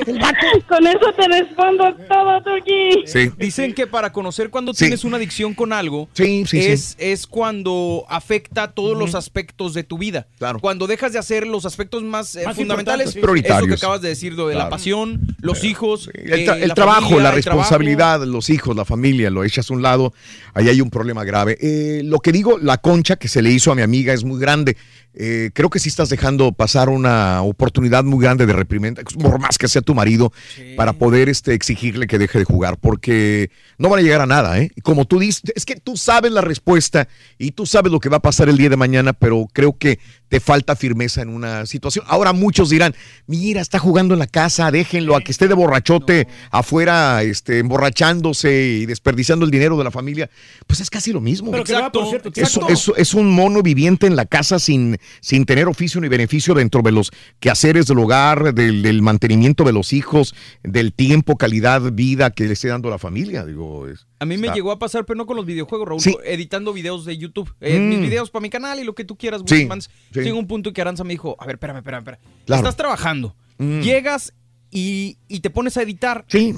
Con eso te respondo todo, Turkey. Sí. Dicen que para conocer cuando Sí. tienes una adicción con algo Sí, sí, sí. es, es cuando afecta todos los aspectos de tu vida. Claro. Cuando dejas de hacer los aspectos más, eh, Más fundamentales, sí. eso que Prioritarios. acabas de decir, lo de la pasión, los hijos, El, eh, tra- el la trabajo, familia, la trabajo. responsabilidad, los hijos, la familia, lo echas a un lado, ahí hay un problema grave. Eh, lo que digo, la concha que se le hizo a mi amiga es muy grande. Eh, creo que sí estás dejando pasar una oportunidad muy grande de reprimenda, por más que sea tu marido, para poder este, exigirle que deje de jugar, porque no van a llegar a nada, ¿eh? Como tú dices, es que tú sabes la respuesta y tú sabes lo que va a pasar el día de mañana, pero creo que te falta firmeza en una situación. Ahora muchos dirán, mira, está jugando en la casa, déjenlo a que esté de borrachote afuera, este, emborrachándose y desperdiciando el dinero de la familia. Pues es casi lo mismo. Pero que va por cierto es- es un mono viviente en la casa sin, sin tener oficio ni beneficio dentro de los quehaceres del hogar, del, del mantenimiento de los hijos, del tiempo, calidad, vida que le esté dando la familia. Digo, es, A mí me Está- llegó a pasar, pero no con los videojuegos, Raúl, Sí. editando videos de YouTube. Eh, Mm. Mis videos para mi canal y lo que tú quieras, Sí, sí. Llegó un punto que Aranza me dijo, a ver, espérame, espérame, espérame. Claro. Estás trabajando, Mm. llegas y, y te pones a editar. Sí.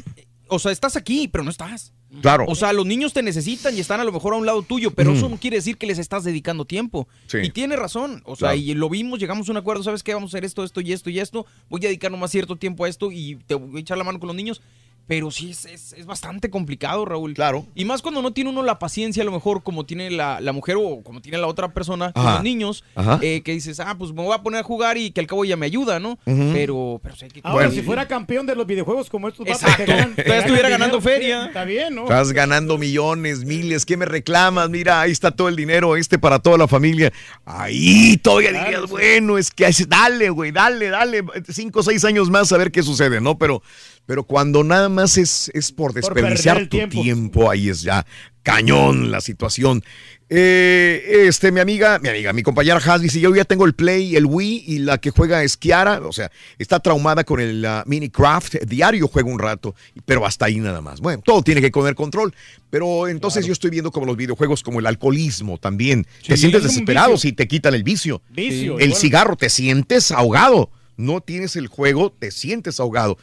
O sea, estás aquí, pero no estás. Claro. O sea, los niños te necesitan y están a lo mejor a un lado tuyo, pero Mm. eso no quiere decir que les estás dedicando tiempo. Sí. Y tiene razón. O sea, Claro. y lo vimos, llegamos a un acuerdo, ¿sabes qué? Vamos a hacer esto, esto y esto y esto. Voy a dedicar nomás cierto tiempo a esto y te voy a echar la mano con los niños. Pero sí es, es, es bastante complicado, Raúl. Claro. Y más cuando no tiene uno la paciencia, a lo mejor como tiene la, la mujer o como tiene la otra persona, Ajá. los niños, eh, que dices, ah, pues me voy a poner a jugar y que al cabo ya me ayuda, ¿no? Pero, pero sí hay que Ahora, Bueno. si fuera campeón de los videojuegos como estos Exacto. que ganan- que Todavía ganan estuviera dinero, ganando feria. Está bien, ¿no? Estás ganando millones, miles. ¿Qué me reclamas? Mira, ahí está todo el dinero este para toda la familia. Ahí todavía Claro, dirías, sí. bueno, es que dale, güey, dale, dale. Cinco o seis años más a ver qué sucede, ¿no? Pero, pero cuando nada más es, es por desperdiciar tu tiempo. tiempo. ahí es ya cañón la situación. Eh, este, mi amiga, mi amiga, mi compañera Has dice, yo ya tengo el Play, el Wii y la que juega es Kiara, o sea, está traumada con el ah, Minecraft, diario juega un rato, pero hasta ahí nada más. Bueno, todo tiene que poner control, pero entonces yo estoy viendo como los videojuegos, como el alcoholismo también. te sientes desesperado si te quitan el vicio. Vicio, el cigarro, te sientes ahogado. No tienes el juego, te sientes ahogado.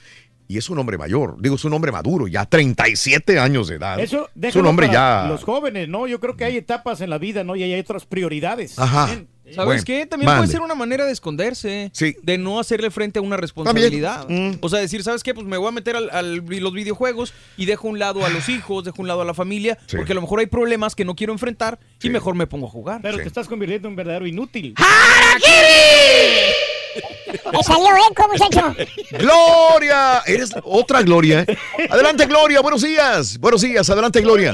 Y es un hombre mayor, digo, es un hombre maduro, ya 37 años de edad. Eso es un hombre ya... Los jóvenes, ¿no? Yo creo que hay etapas en la vida, ¿no? Y hay otras prioridades. Ajá. También. ¿Sabes Bueno, qué? También mande. puede ser una manera de esconderse. Sí. De no hacerle frente a una responsabilidad. Mm. O sea, decir, ¿sabes qué? Pues me voy a meter al, al- los videojuegos y dejo a un lado a los hijos, dejo a un lado a la familia, Sí. porque a lo mejor hay problemas que no quiero enfrentar Sí. y mejor me pongo a jugar. Pero te estás convirtiendo en un verdadero inútil. Salió eco, muchacho. Gloria, eres otra Gloria. ¿eh? Adelante, Gloria, buenos días. Buenos días, adelante, Gloria.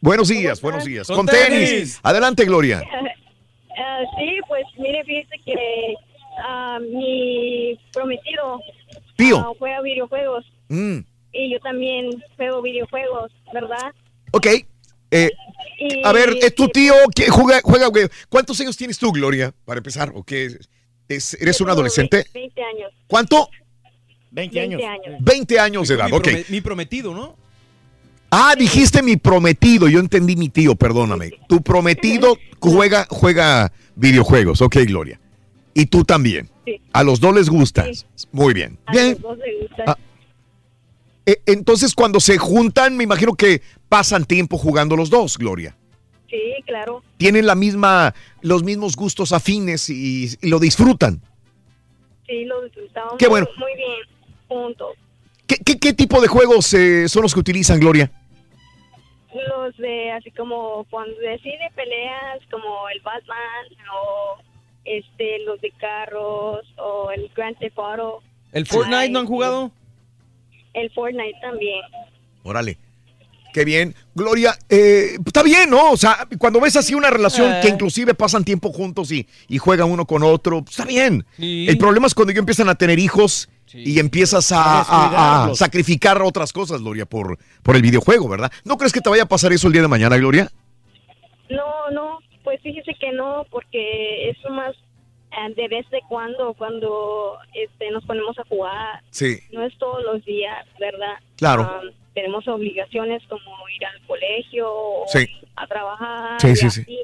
Buenos días, buenos días. Con Con tenis. tenis. Adelante, Gloria. (laughs) Ah, sí, pues mire, fíjese que ah, mi prometido Tío. ah, juega videojuegos Mm, y yo también juego videojuegos, ¿verdad? ok. Eh, Y- a ver, ¿es tu tío que juega, juega? ¿Cuántos años tienes tú, Gloria? Para empezar, ¿o qué? Es- ¿Eres un adolescente? 20, 20 años. ¿Cuánto? 20 años. 20 años. 20 años de edad, mi, ok. mi prometido, ¿no? Ah, dijiste mi prometido, yo entendí mi tío, perdóname. Tu prometido juega, juega videojuegos, ok, Gloria. Y tú también. Sí. A los dos les gusta. Muy bien. A Bien. los dos les gusta. Ah. Eh, entonces, cuando se juntan, me imagino que pasan tiempo jugando los dos, Gloria. Sí, claro. Tienen la misma, los mismos gustos afines y, y lo disfrutan. Sí, lo disfrutamos Qué bueno. muy, bien juntos. ¿Qué, qué- qué tipo de juegos eh, son los que utilizan, Gloria? Los de así como cuando decide peleas como el Batman o este los de carros o el Grand Theft Auto, ¿El Fortnite Ay, no han jugado? el Fortnite también. Órale. Qué bien. Gloria, eh, está bien, ¿no? O sea, cuando ves así una relación Eh. que inclusive pasan tiempo juntos y, y juegan uno con otro, está bien. Sí. El problema es cuando ya empiezan a tener hijos y empiezas a, sacrificar otras cosas, Gloria, por, por el videojuego, ¿verdad? ¿No crees que te vaya a pasar eso el día de mañana, Gloria? No, no, pues fíjese que no, porque es más eh, de vez de cuando, cuando este, nos ponemos a jugar. Sí. No es todos los días, ¿verdad? Claro. Am, tenemos obligaciones como ir al colegio o Sí. a trabajar. Sí, sí, sí. así.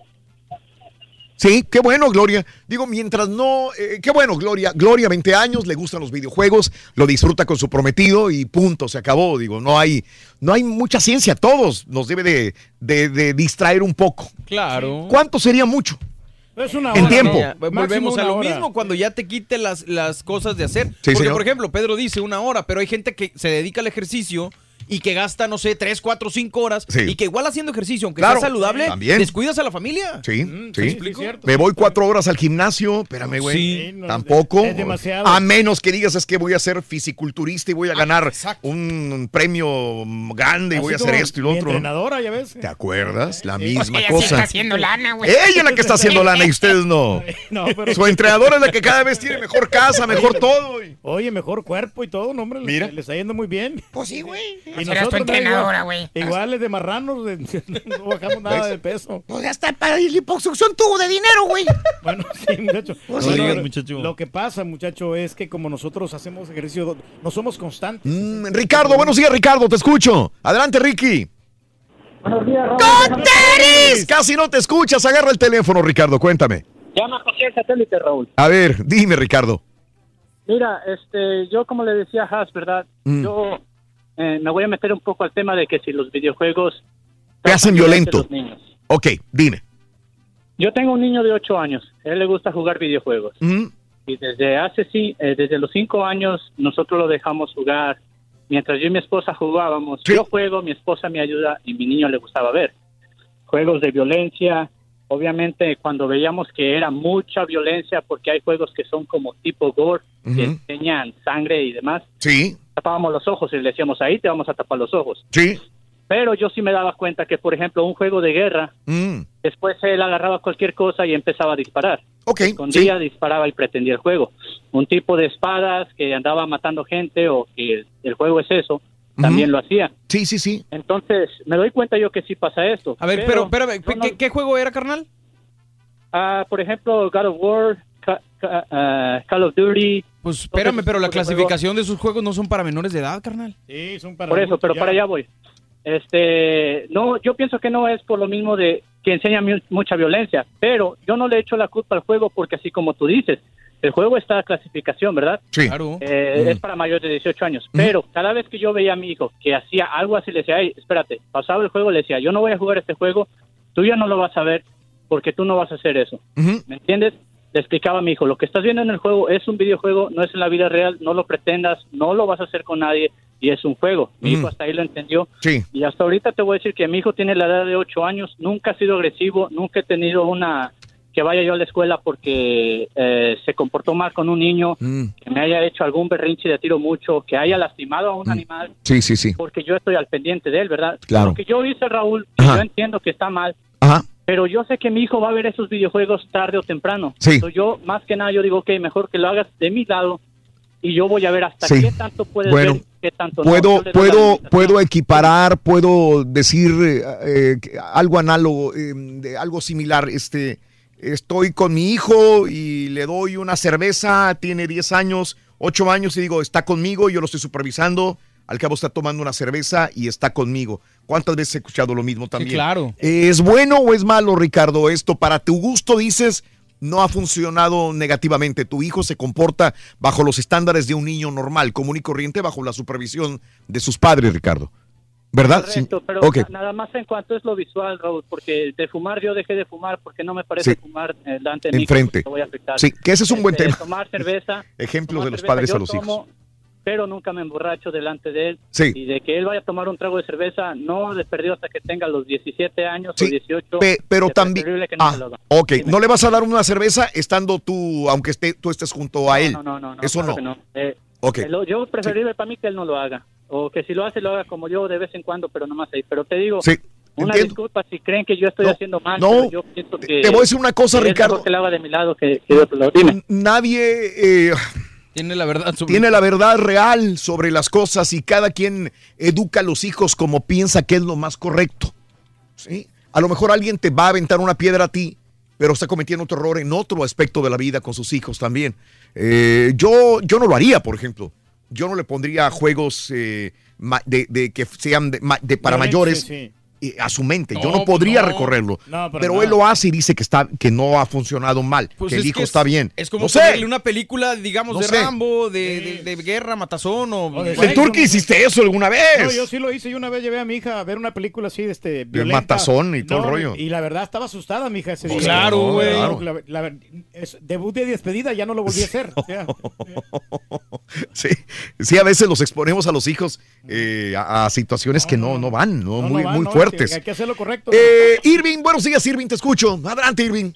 Sí, qué bueno, Gloria. Digo, mientras no, eh, qué bueno, Gloria. Gloria, 20 años, le gustan los videojuegos, lo disfruta con su prometido y punto, se acabó. Digo, no hay, no hay mucha ciencia, todos nos debe de, de- de distraer un poco. Claro. ¿Cuánto sería mucho? Es una En hora, tiempo. ¿no? Ya, Máximo Volvemos a lo hora. mismo cuando ya te quite las, las cosas de hacer. Sí, Porque, señor. por ejemplo, Pedro dice una hora, pero hay gente que se dedica al ejercicio y que gasta, no sé, tres, cuatro, cinco horas Sí. y que igual haciendo ejercicio, aunque Claro. sea saludable, También. descuidas a la familia. Sí, Mm, sí. ¿me explico? Sí, cierto. Me voy cuatro horas al gimnasio, espérame, güey. Sí, no, Tampoco. es demasiado. A menos que digas es que voy a ser fisiculturista y voy a ganar Ah, exacto. un premio grande y voy a hacer esto y lo otro. entrenadora, ya ves. ¿Te acuerdas? La Pues misma ella sí cosa. está haciendo lana, güey. Ella es la que está haciendo lana y ustedes no. (laughs) No, pero- Su entrenadora es la que cada vez tiene mejor casa, mejor todo. y- Oye, mejor cuerpo y todo, no, hombre. le- Mira. Le, está yendo muy bien. Pues sí, güey. Y tu nosotros, ¿no? entrenadora, güey. Igual, igual es de marranos, de- (laughs) no bajamos nada de peso. Pues ya está para la liposucción tuvo de dinero, güey. (laughs) Bueno, sí, muchacho. Pues No, sí. no, digas, no. muchacho. Lo que pasa, muchacho, es que como nosotros hacemos ejercicio, no somos constantes. Mm, Ricardo, buenos días, Ricardo, te escucho. Adelante, Ricky. ¡Con tenis! Casi no te escuchas. Agarra el teléfono, Ricardo. Cuéntame. Llama José el satélite, Raúl. A ver, dime, Ricardo. Mira, este, yo como le decía a Haas, ¿verdad? Mm. Yo eh, me voy a meter un poco al tema de que si los videojuegos... Te hacen violento. Ok, dime. Yo tengo un niño de 8 años. A él le gusta jugar videojuegos. Y desde hace sí, eh, desde los 5 años nosotros lo dejamos jugar. Mientras yo y mi esposa jugábamos, yo juego, mi esposa me ayuda y mi niño le gustaba ver. Juegos de violencia. Obviamente cuando veíamos que era mucha violencia, porque hay juegos que son como tipo gore, que enseñan sangre y demás, Sí, tapábamos los ojos y le decíamos ahí te vamos a tapar los ojos. sí. Pero yo sí me daba cuenta que, por ejemplo, un juego de guerra, Mm, después él agarraba cualquier cosa y empezaba a disparar. Ok, Escondía, disparaba y pretendía el juego. Un tipo de espadas que andaba matando gente o que el, el juego es eso, también lo hacía. Sí, sí, sí. Entonces, me doy cuenta yo que sí pasa esto. A ver, pero, espérame, ¿qué, qué juego era, carnal? Ah, por ejemplo, God of War, Call of Duty. Pues espérame, pero la clasificación de sus juegos no son para menores de edad, carnal. Sí, son para Por eso, pero para allá voy. Este, no, yo pienso que no es por lo mismo de que enseña mu- mucha violencia, pero yo no le echo la culpa al juego porque así como tú dices, el juego está a clasificación, ¿verdad? Sí. Claro. Eh, Mm. Es para mayores de 18 años, pero cada vez que yo veía a mi hijo que hacía algo así, le decía, hey, espérate, pasaba el juego, le decía, yo no voy a jugar este juego, tú ya no lo vas a ver porque tú no vas a hacer eso. ¿Me entiendes? Le explicaba a mi hijo, lo que estás viendo en el juego es un videojuego, no es en la vida real, no lo pretendas, no lo vas a hacer con nadie y es un juego. Mi hijo hasta ahí lo entendió. Sí. Y hasta ahorita te voy a decir que mi hijo tiene la edad de 8 años, nunca ha sido agresivo, nunca he tenido una que vaya yo a la escuela porque eh, se comportó mal con un niño, Mm, que me haya hecho algún berrinche de tiro mucho, que haya lastimado a un animal, Sí, sí, sí. porque yo estoy al pendiente de él, ¿verdad? Claro. Lo que yo hice, Raúl, que yo entiendo que está mal. Pero yo sé que mi hijo va a ver esos videojuegos tarde o temprano. Sí. Entonces yo, más que nada, yo digo, ok, mejor que lo hagas de mi lado y yo voy a ver hasta Sí. qué tanto puedes Bueno, ver, qué tanto no. Puedo, la puedo, puedo equiparar, puedo decir eh, eh, algo análogo, eh, de algo similar. Este, estoy con mi hijo y le doy una cerveza, tiene 10 años, 8 años y digo, está conmigo, yo lo estoy supervisando. Al cabo está tomando una cerveza y está conmigo. ¿Cuántas veces he escuchado lo mismo también? claro. ¿Es bueno o es malo, Ricardo, esto? Para tu gusto dices, no ha funcionado negativamente. Tu hijo se comporta bajo los estándares de un niño normal, común y corriente, bajo la supervisión de sus padres, Ricardo. ¿Verdad? Sí. Pero nada más en cuanto es lo visual, Raúl, porque de fumar yo dejé de fumar porque no me parece Sí. fumar eh, delante de mí. Enfrente. que me voy a afectar. Sí, que ese es un buen Este, tema. Tomar cerveza. (laughs) Ejemplos tomar de los cerveza, padres yo a los hijos. Pero nunca me emborracho delante de él. Sí. Y de que él vaya a tomar un trago de cerveza, no de perdido hasta que tenga los 17 años Sí, o 18. Pe- pero también. que no Ah, lo ok. ¿No le vas a dar una cerveza estando tú, aunque esté, tú estés junto a él? No, no, no. no, Eso claro no. que Eh, Ok. eh, lo- yo preferible para mí que él no lo haga. O que si lo hace, lo haga como yo de vez en cuando, pero nomás ahí. Pero te digo, una entiendo. disculpa si creen que yo estoy haciendo mal. no, yo que te voy a decir una cosa, Ricardo. que de mi lado que, que. Nadie eh, Tiene la verdad sobre tiene la verdad real sobre las cosas y cada quien educa a los hijos como piensa que es lo más correcto. ¿sí? A lo mejor alguien te va a aventar una piedra a ti, pero está cometiendo otro error en otro aspecto de la vida con sus hijos también. Eh, yo, yo no lo haría, por ejemplo. Yo no le pondría juegos eh, de, de que sean de, para mayores sí, sí. A su mente. Yo No, podría no. recorrerlo. No, pero nada. él lo hace y dice que está que no ha funcionado mal, Pues que el hijo que está es- bien. Es como no sé. ponerle una película, digamos, No de sé. Rambo, de, de- de guerra, matazón o... de El Turqui hiciste eso alguna vez. No, yo sí lo hice. Yo una vez llevé a mi hija a ver una película así, de este, violenta. matazón y todo el rollo. Y la verdad estaba asustada mi hija ese Pues día. claro, No, güey. claro. La- la- es- debut de despedida, ya no lo volví a hacer. (laughs) Sí, sí, a veces los exponemos a los hijos eh, a, a situaciones que no, no van, ¿no? No, no muy, va, Hay que hacer lo correcto. Eh, Irving, buenos días, Irving, te escucho. Adelante, Irving.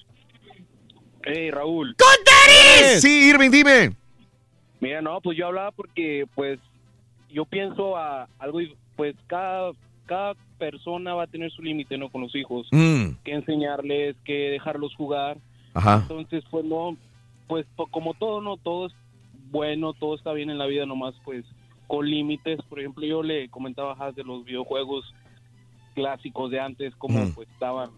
Hey, Raúl. Sí, Irving, dime. Mira, no, pues yo hablaba porque, pues, yo pienso a algo, y, pues, cada, cada persona va a tener su límite, ¿no? Con los hijos. Mm. Que enseñarles, que dejarlos jugar. Ajá. Entonces, pues, no, pues, como todo, ¿no? Todo es bueno, todo está bien en la vida, nomás, pues, con límites. Por ejemplo, yo le comentaba a Haz de los videojuegos clásicos de antes, como, Mm. pues, estaban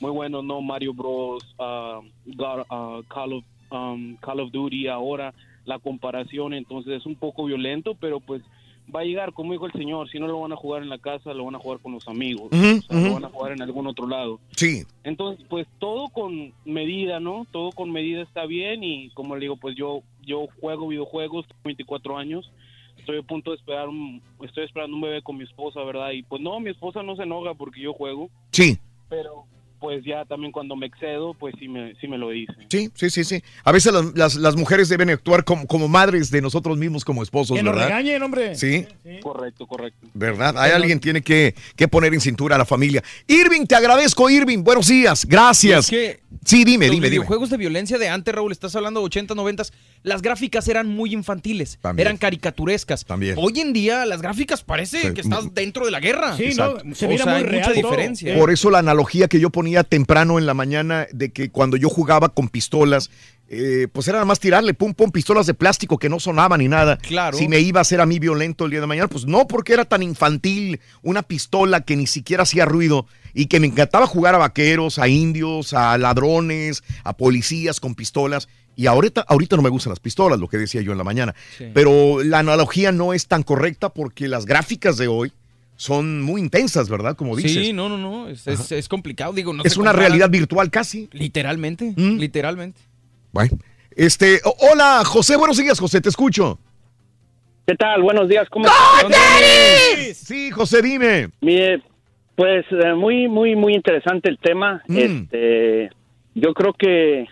muy buenos, ¿no? Mario Bros, ah, God- ah, Call, of, um, Call of Duty ahora, la comparación, entonces es un poco violento, pero pues va a llegar, como dijo el señor, si no lo van a jugar en la casa, lo van a jugar con los amigos, o sea, lo van a jugar en algún otro lado. Sí. Entonces, pues todo con medida, ¿no? Todo con medida está bien y como le digo, pues yo yo juego videojuegos, tengo 24 años, estoy a punto de esperar un, estoy esperando un bebé con mi esposa, ¿verdad? Y pues no, mi esposa no se enoja porque yo juego, Sí. pero pues ya también cuando me excedo, pues sí me, sí me lo dice. Sí, sí, sí, sí. A veces las, las- las mujeres deben actuar como, como madres de nosotros mismos como esposos, Que nos ¿verdad? regañen, hombre. Sí, Correcto, correcto. ¿verdad? Hay alguien tiene que, que poner en cintura a la familia. Irving, te agradezco, Irving. Buenos días. Gracias. Es que sí, dime, los dime, dime. videojuegos de violencia de antes, Raúl, estás hablando de 80, 90, las gráficas eran muy infantiles, También. eran caricaturescas. También. Hoy en día las gráficas parece Sí. que estás dentro de la guerra. Sí, no, se O mira sea, muy hay real mucha todo. diferencia. Por eso la analogía que yo ponía temprano en la mañana de que cuando yo jugaba con pistolas, eh, pues era nada más tirarle pum pum pistolas de plástico que no sonaban ni nada. Claro. Si me iba a hacer a mí violento el día de mañana, pues no, porque era tan infantil una pistola que ni siquiera hacía ruido y que me encantaba jugar a vaqueros, a indios, a ladrones, a policías con pistolas. Y ahorita, ahorita no me gustan las pistolas, lo que decía yo en la mañana. Sí. Pero la analogía no es tan correcta porque las gráficas de hoy son muy intensas, ¿verdad? Como dices. Sí, no, no, no, es, es- es complicado, digo, no es una comparan. realidad virtual casi. Literalmente, ¿Mm? literalmente. Bueno. Este, hola, José, buenos días, José, te escucho. ¿Qué tal? Buenos días, ¿cómo Sí, José, dime. Mire, pues eh, muy, muy, muy interesante el tema. Mm. Este, yo creo que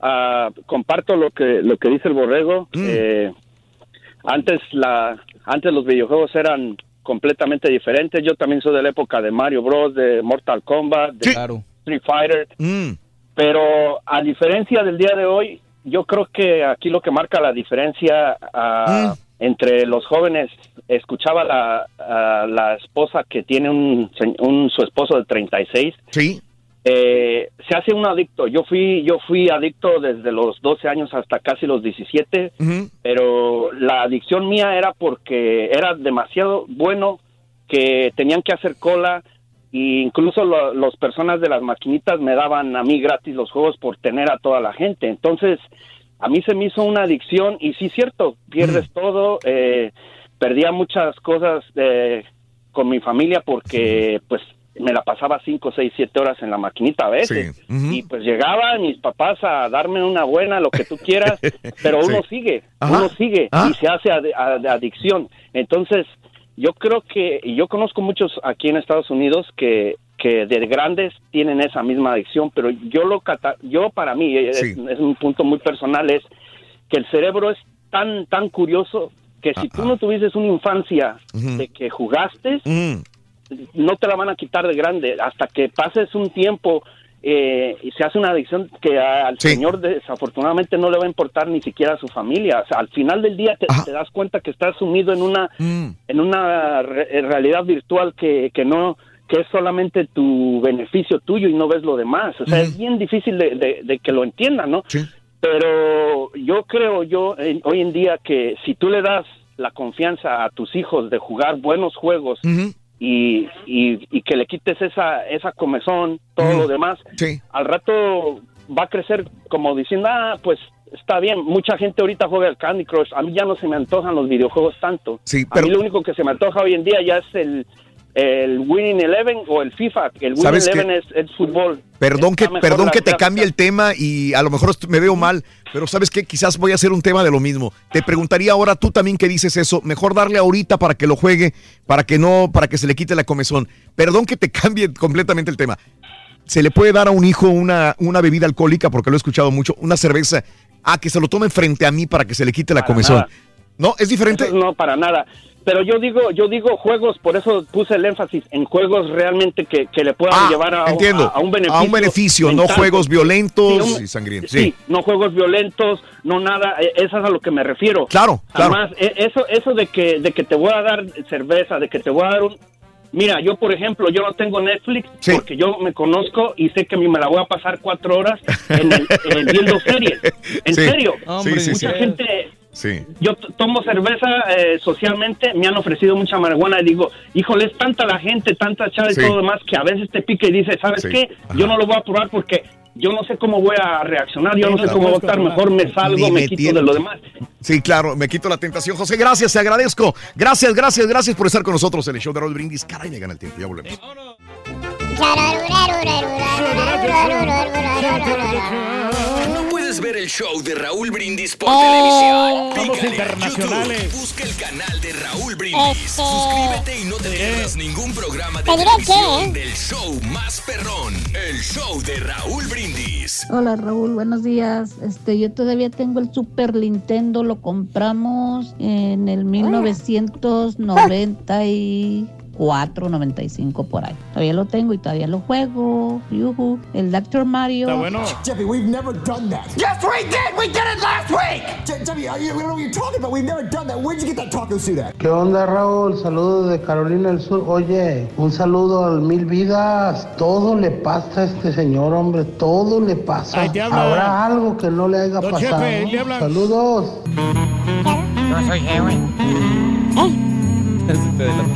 ah, comparto lo que lo que dice el borrego. Mm. Eh, antes la, antes los videojuegos eran completamente diferentes. Yo también soy de la época de Mario Bros, de Mortal Kombat, de Claro. Street Fighter. Mm. Pero a diferencia del día de hoy, yo creo que aquí lo que marca la diferencia ah, entre los jóvenes, escuchaba la, a la esposa que tiene un, un- su esposo de 36. Sí. Eh, se hace un adicto. Yo fui yo fui adicto desde los 12 años hasta casi los 17, pero la adicción mía era porque era demasiado bueno que tenían que hacer cola e incluso lo- las personas de las maquinitas me daban a mí gratis los juegos por tener a toda la gente. Entonces, a mí se me hizo una adicción y sí, cierto, pierdes todo. Eh, perdía muchas cosas eh, con mi familia porque pues me la pasaba cinco, seis, siete horas en la maquinita a veces. Y pues llegaban mis papás a darme una buena, lo que tú quieras, (laughs) pero uno Sí. sigue, Ajá. uno sigue Ah. y se hace ad- ad- adicción. Entonces, yo creo que, y yo conozco muchos aquí en Estados Unidos que, que de grandes tienen esa misma adicción, pero yo lo cata- yo para mí, es, Sí. es un punto muy personal, es que el cerebro es tan, tan curioso que si tú no tuvieses una infancia de que jugaste. No te la van a quitar de grande hasta que pases un tiempo eh, y se hace una adicción que a- al señor desafortunadamente no le va a importar ni siquiera a su familia. O sea, al final del día te, te das cuenta que estás sumido en una Mm. en una re- realidad virtual que, que no que es solamente tu beneficio tuyo y no ves lo demás. O sea, es bien difícil de, de- de que lo entiendan, ¿no? Pero yo creo yo en- hoy en día que si tú le das la confianza a tus hijos de jugar buenos juegos y, y, y que le quites esa esa comezón, todo lo demás, al rato va a crecer como diciendo, ah, pues está bien, mucha gente ahorita juega el Candy Crush, a mí ya no se me antojan los videojuegos tanto. Sí, A mí lo único que se me antoja hoy en día ya es el, el Winning Eleven o el FIFA. El Winning. Eleven es, es fútbol. Perdón que, Está perdón que te gráficas. cambie el tema y a lo mejor me veo mal, pero sabes que quizás voy a hacer un tema de lo mismo. Te preguntaría ahora tú también que dices eso, mejor darle ahorita para que lo juegue, para que no, para que se le quite la comezón. Perdón que te (laughs) cambie completamente el tema. Se le puede dar a un hijo una, una bebida alcohólica, porque lo he escuchado mucho, una cerveza, a que se lo tome frente a mí para que se le quite la Para comezón. nada. No, es diferente. Eso no, para nada. Pero yo digo, yo digo juegos, por eso puse el énfasis en juegos realmente que, que le puedan llevar a, Ah, entiendo. a- a un beneficio. A un beneficio, no juegos violentos Sí, un- y sangrientos. Sí, Sí. no juegos violentos, no nada, eh, eso es a lo que me refiero. Claro, claro. Además, e- eso, eso de que, de que te voy a dar cerveza, de que te voy a dar un... Mira, yo por ejemplo, yo no tengo Netflix porque yo me conozco y sé que me la voy a pasar cuatro horas en el- eh, viendo series. En Sí. serio, Sí, sí, mucha sí. gente Sí. yo tomo cerveza eh, socialmente, me han ofrecido mucha marihuana y digo, híjole, es tanta la gente, tanta chava y Sí. todo lo demás que a veces te pica y dices, ¿sabes Sí. qué? Yo no lo voy a probar porque yo no sé cómo voy a reaccionar, yo no sé cómo voy a estar, mejor me salgo, me me quito tiene- de lo demás. Sí, claro, me quito la tentación. José, gracias, te agradezco. Gracias, gracias, gracias por estar con nosotros en el show de Raúl Brindis. Caray, me gana el tiempo, ya volvemos. Puedes ver el show de Raúl Brindis por Eh, televisión. Somos Pícale internacionales. YouTube, busca el canal de Raúl Brindis. Este- Suscríbete y no te pierdas ningún programa de televisión qué, del show más perrón. El show de Raúl Brindis. Hola Raúl, buenos días. Este, yo todavía tengo el Super Nintendo, lo compramos en el 1994, 95 por ahí. Todavía lo tengo y todavía lo juego. Yuhu. El Dr. Mario. Está bueno. Jeffy, we've never done that. Yes, we did. We did it last week. Je- Jeffy, I, we don't know what you're talking about. We've never done that. Where'd you get that taco suit at? ¿Qué onda, Raúl? Saludos de Carolina del Sur. Oye, un saludo al Mil Vidas. Todo le pasa a este señor, hombre. Todo le pasa. Habla. Habrá algo que no le haya Don pasado. Ahí le. Saludos. No soy güey.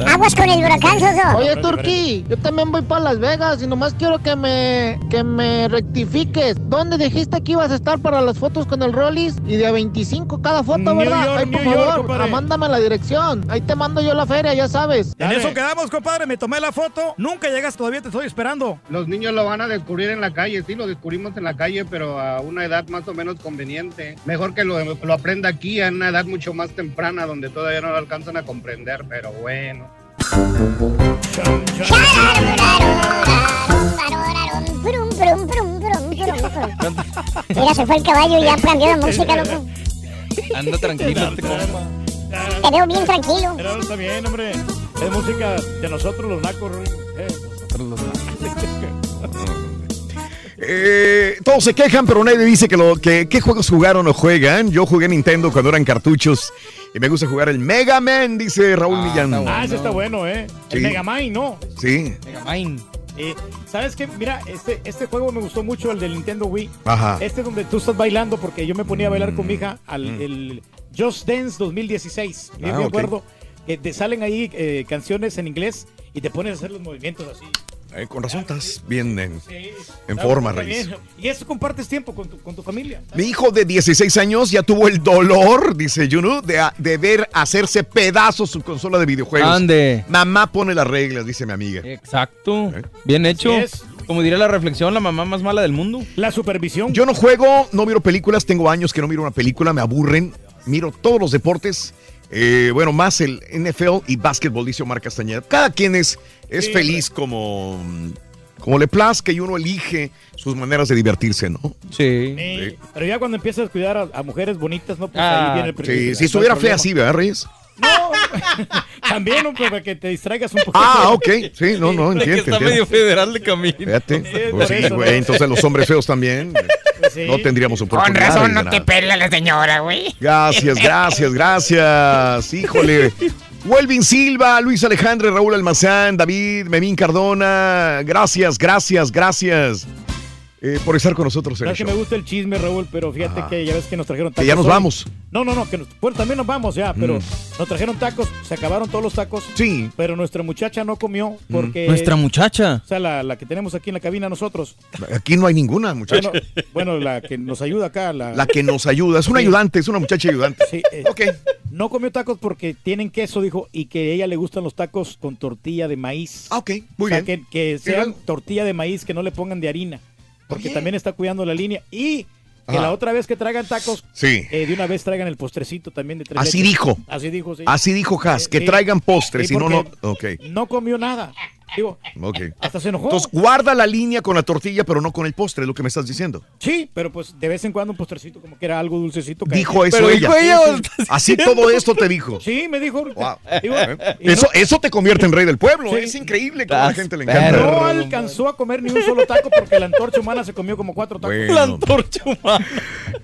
Aguas con el huracán, Soso. Oye, Turquí, yo también voy para Las Vegas y nomás quiero que me, que me rectifiques. ¿Dónde dijiste que ibas a estar para las fotos con el Rollis? Y de a 25 cada foto, New ¿verdad? York, Ay, por New York, favor, compadre. mándame la dirección. Ahí te mando yo la feria, ya sabes. En eso quedamos, compadre. Me tomé la foto. Nunca llegas, todavía te estoy esperando. Los niños lo van a descubrir en la calle. Sí, lo descubrimos en la calle, pero a una edad más o menos conveniente. Mejor que lo, lo aprenda aquí a una edad mucho más temprana, donde todavía no lo alcanzan a comprender, pero bueno. Brum, brum. Mira, se fue el caballo y ya aprendió la música, loco. Anda tranquilo este. Te veo bien tranquilo. Pero está bien, hombre. Es música de nosotros los nacos. Eh, Eh, todos se quejan, pero nadie dice que, lo, que qué juegos jugaron o juegan. Yo jugué Nintendo cuando eran cartuchos y me gusta jugar el Mega Man, dice Raúl Millán. Ah, ese está bueno, ¿eh? Sí. El Megamind, ¿no? Sí. Megamind. Eh, ¿Sabes qué? Mira, este, este juego me gustó mucho, el del Nintendo Wii. Ajá. Este donde tú estás bailando, porque yo me ponía a bailar con mi hija al el Just Dance 2016. Yo Ah, me acuerdo que te salen ahí eh, canciones en inglés y te pones a hacer los movimientos así. Eh, con razón estás bien en, forma, Reyes. Y eso compartes tiempo con tu, con tu familia. Mi hijo de 16 años ya tuvo el dolor, dice Juno, de, de ver hacerse pedazos su consola de videojuegos. Ande. Mamá pone las reglas, dice mi amiga. Exacto. Bien hecho. Como diría la reflexión, la mamá más mala del mundo. La supervisión. Yo no juego, no miro películas, tengo años que no miro una película, me aburren. Miro todos los deportes, eh, bueno, más el NFL y básquetbol, dice Omar Castañeda. Cada quien es, es Sí, feliz como, como le plazca y uno elige sus maneras de divertirse, ¿no? Sí. Sí, Pero ya cuando empiezas a cuidar a, a mujeres bonitas, ¿no? Pues Ah, ahí viene el Sí, el- si estuviera fea así, ¿verdad, Reyes? (laughs) También, ¿no? para que te distraigas un poco. Ah, ok. Sí, no, no, que entiendo. está medio federal de camino. Fíjate. Sí, Pues sí, eso, güey, ¿no? entonces los hombres feos también (laughs) sí. no tendríamos Con oportunidad. razón no te pela la señora, güey. Gracias, gracias, gracias. Híjole. Welvin Silva, Luis Alejandro, Raúl Almazán, David, Memín Cardona. Gracias, gracias, gracias eh, por estar con nosotros en el que show. me gusta el chisme, Raúl, pero fíjate Ajá. que ya ves que nos trajeron tacos. Que ya nos hoy. vamos. No, no, no, que nos- bueno, también nos vamos ya, pero Mm. nos trajeron tacos, se acabaron todos los tacos. Sí. Mm. Pero nuestra muchacha no comió porque... Nuestra muchacha. O sea, la, la que tenemos aquí en la cabina nosotros. Aquí no hay ninguna, muchacha. Bueno, bueno, la que nos ayuda acá. La, La que nos ayuda. Es una Sí. ayudante, es una muchacha ayudante. Sí, eh, No comió tacos porque tienen queso, dijo, y que a ella le gustan los tacos con tortilla de maíz. Ah, ok, muy o sea, bien. Que, que sean tortilla de maíz, que no le pongan de harina. Porque Oye. también está cuidando la línea. Y que Ajá. la otra vez que traigan tacos, Sí. eh, de una vez traigan el postrecito también de tres Así leches. dijo. Así dijo, sí. Así dijo Haas, que Sí. traigan postres, si no, no. porque Ok, No comió nada. Digo, ok. hasta se enojó. Entonces, guarda la línea con la tortilla, pero no con el postre, es lo que me estás diciendo. sí, pero pues de vez en cuando un postrecito, como que era algo dulcecito. que- Dijo eso Pero ella. dijo ella, ¿o estás Así todo esto te dijo. Sí, me dijo. Wow. Digo, ¿Eh? Eso, no- eso te convierte en rey del pueblo. Sí. Es increíble cómo a la gente le encanta. perro. No alcanzó a comer ni un solo taco porque la antorcha humana se comió como cuatro tacos. Bueno. La antorcha humana.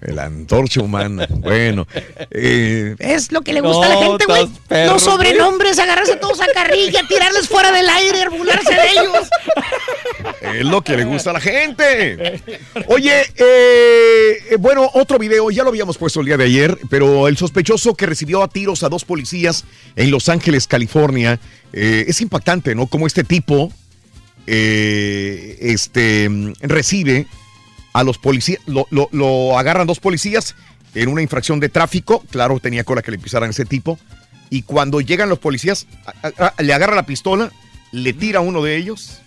La antorcha humana. Bueno. eh, Es lo que le gusta a la gente, güey. Los sobrenombres, agarrarse todos a carrilla, tirarles fuera del aire, burlarse de ellos. es lo que le gusta a la gente. (laughs) Oye, eh, eh, bueno, otro video, ya lo habíamos puesto el día de ayer, pero el sospechoso que recibió a tiros a dos policías en Los Ángeles, California, eh, es impactante, ¿no? Como este tipo eh, este, recibe a los policías, lo, lo- lo agarran dos policías en una infracción de tráfico, claro, tenía cola que le pisaran ese tipo, y cuando llegan los policías, a- a- a- le agarra la pistola, le tira a uno de ellos,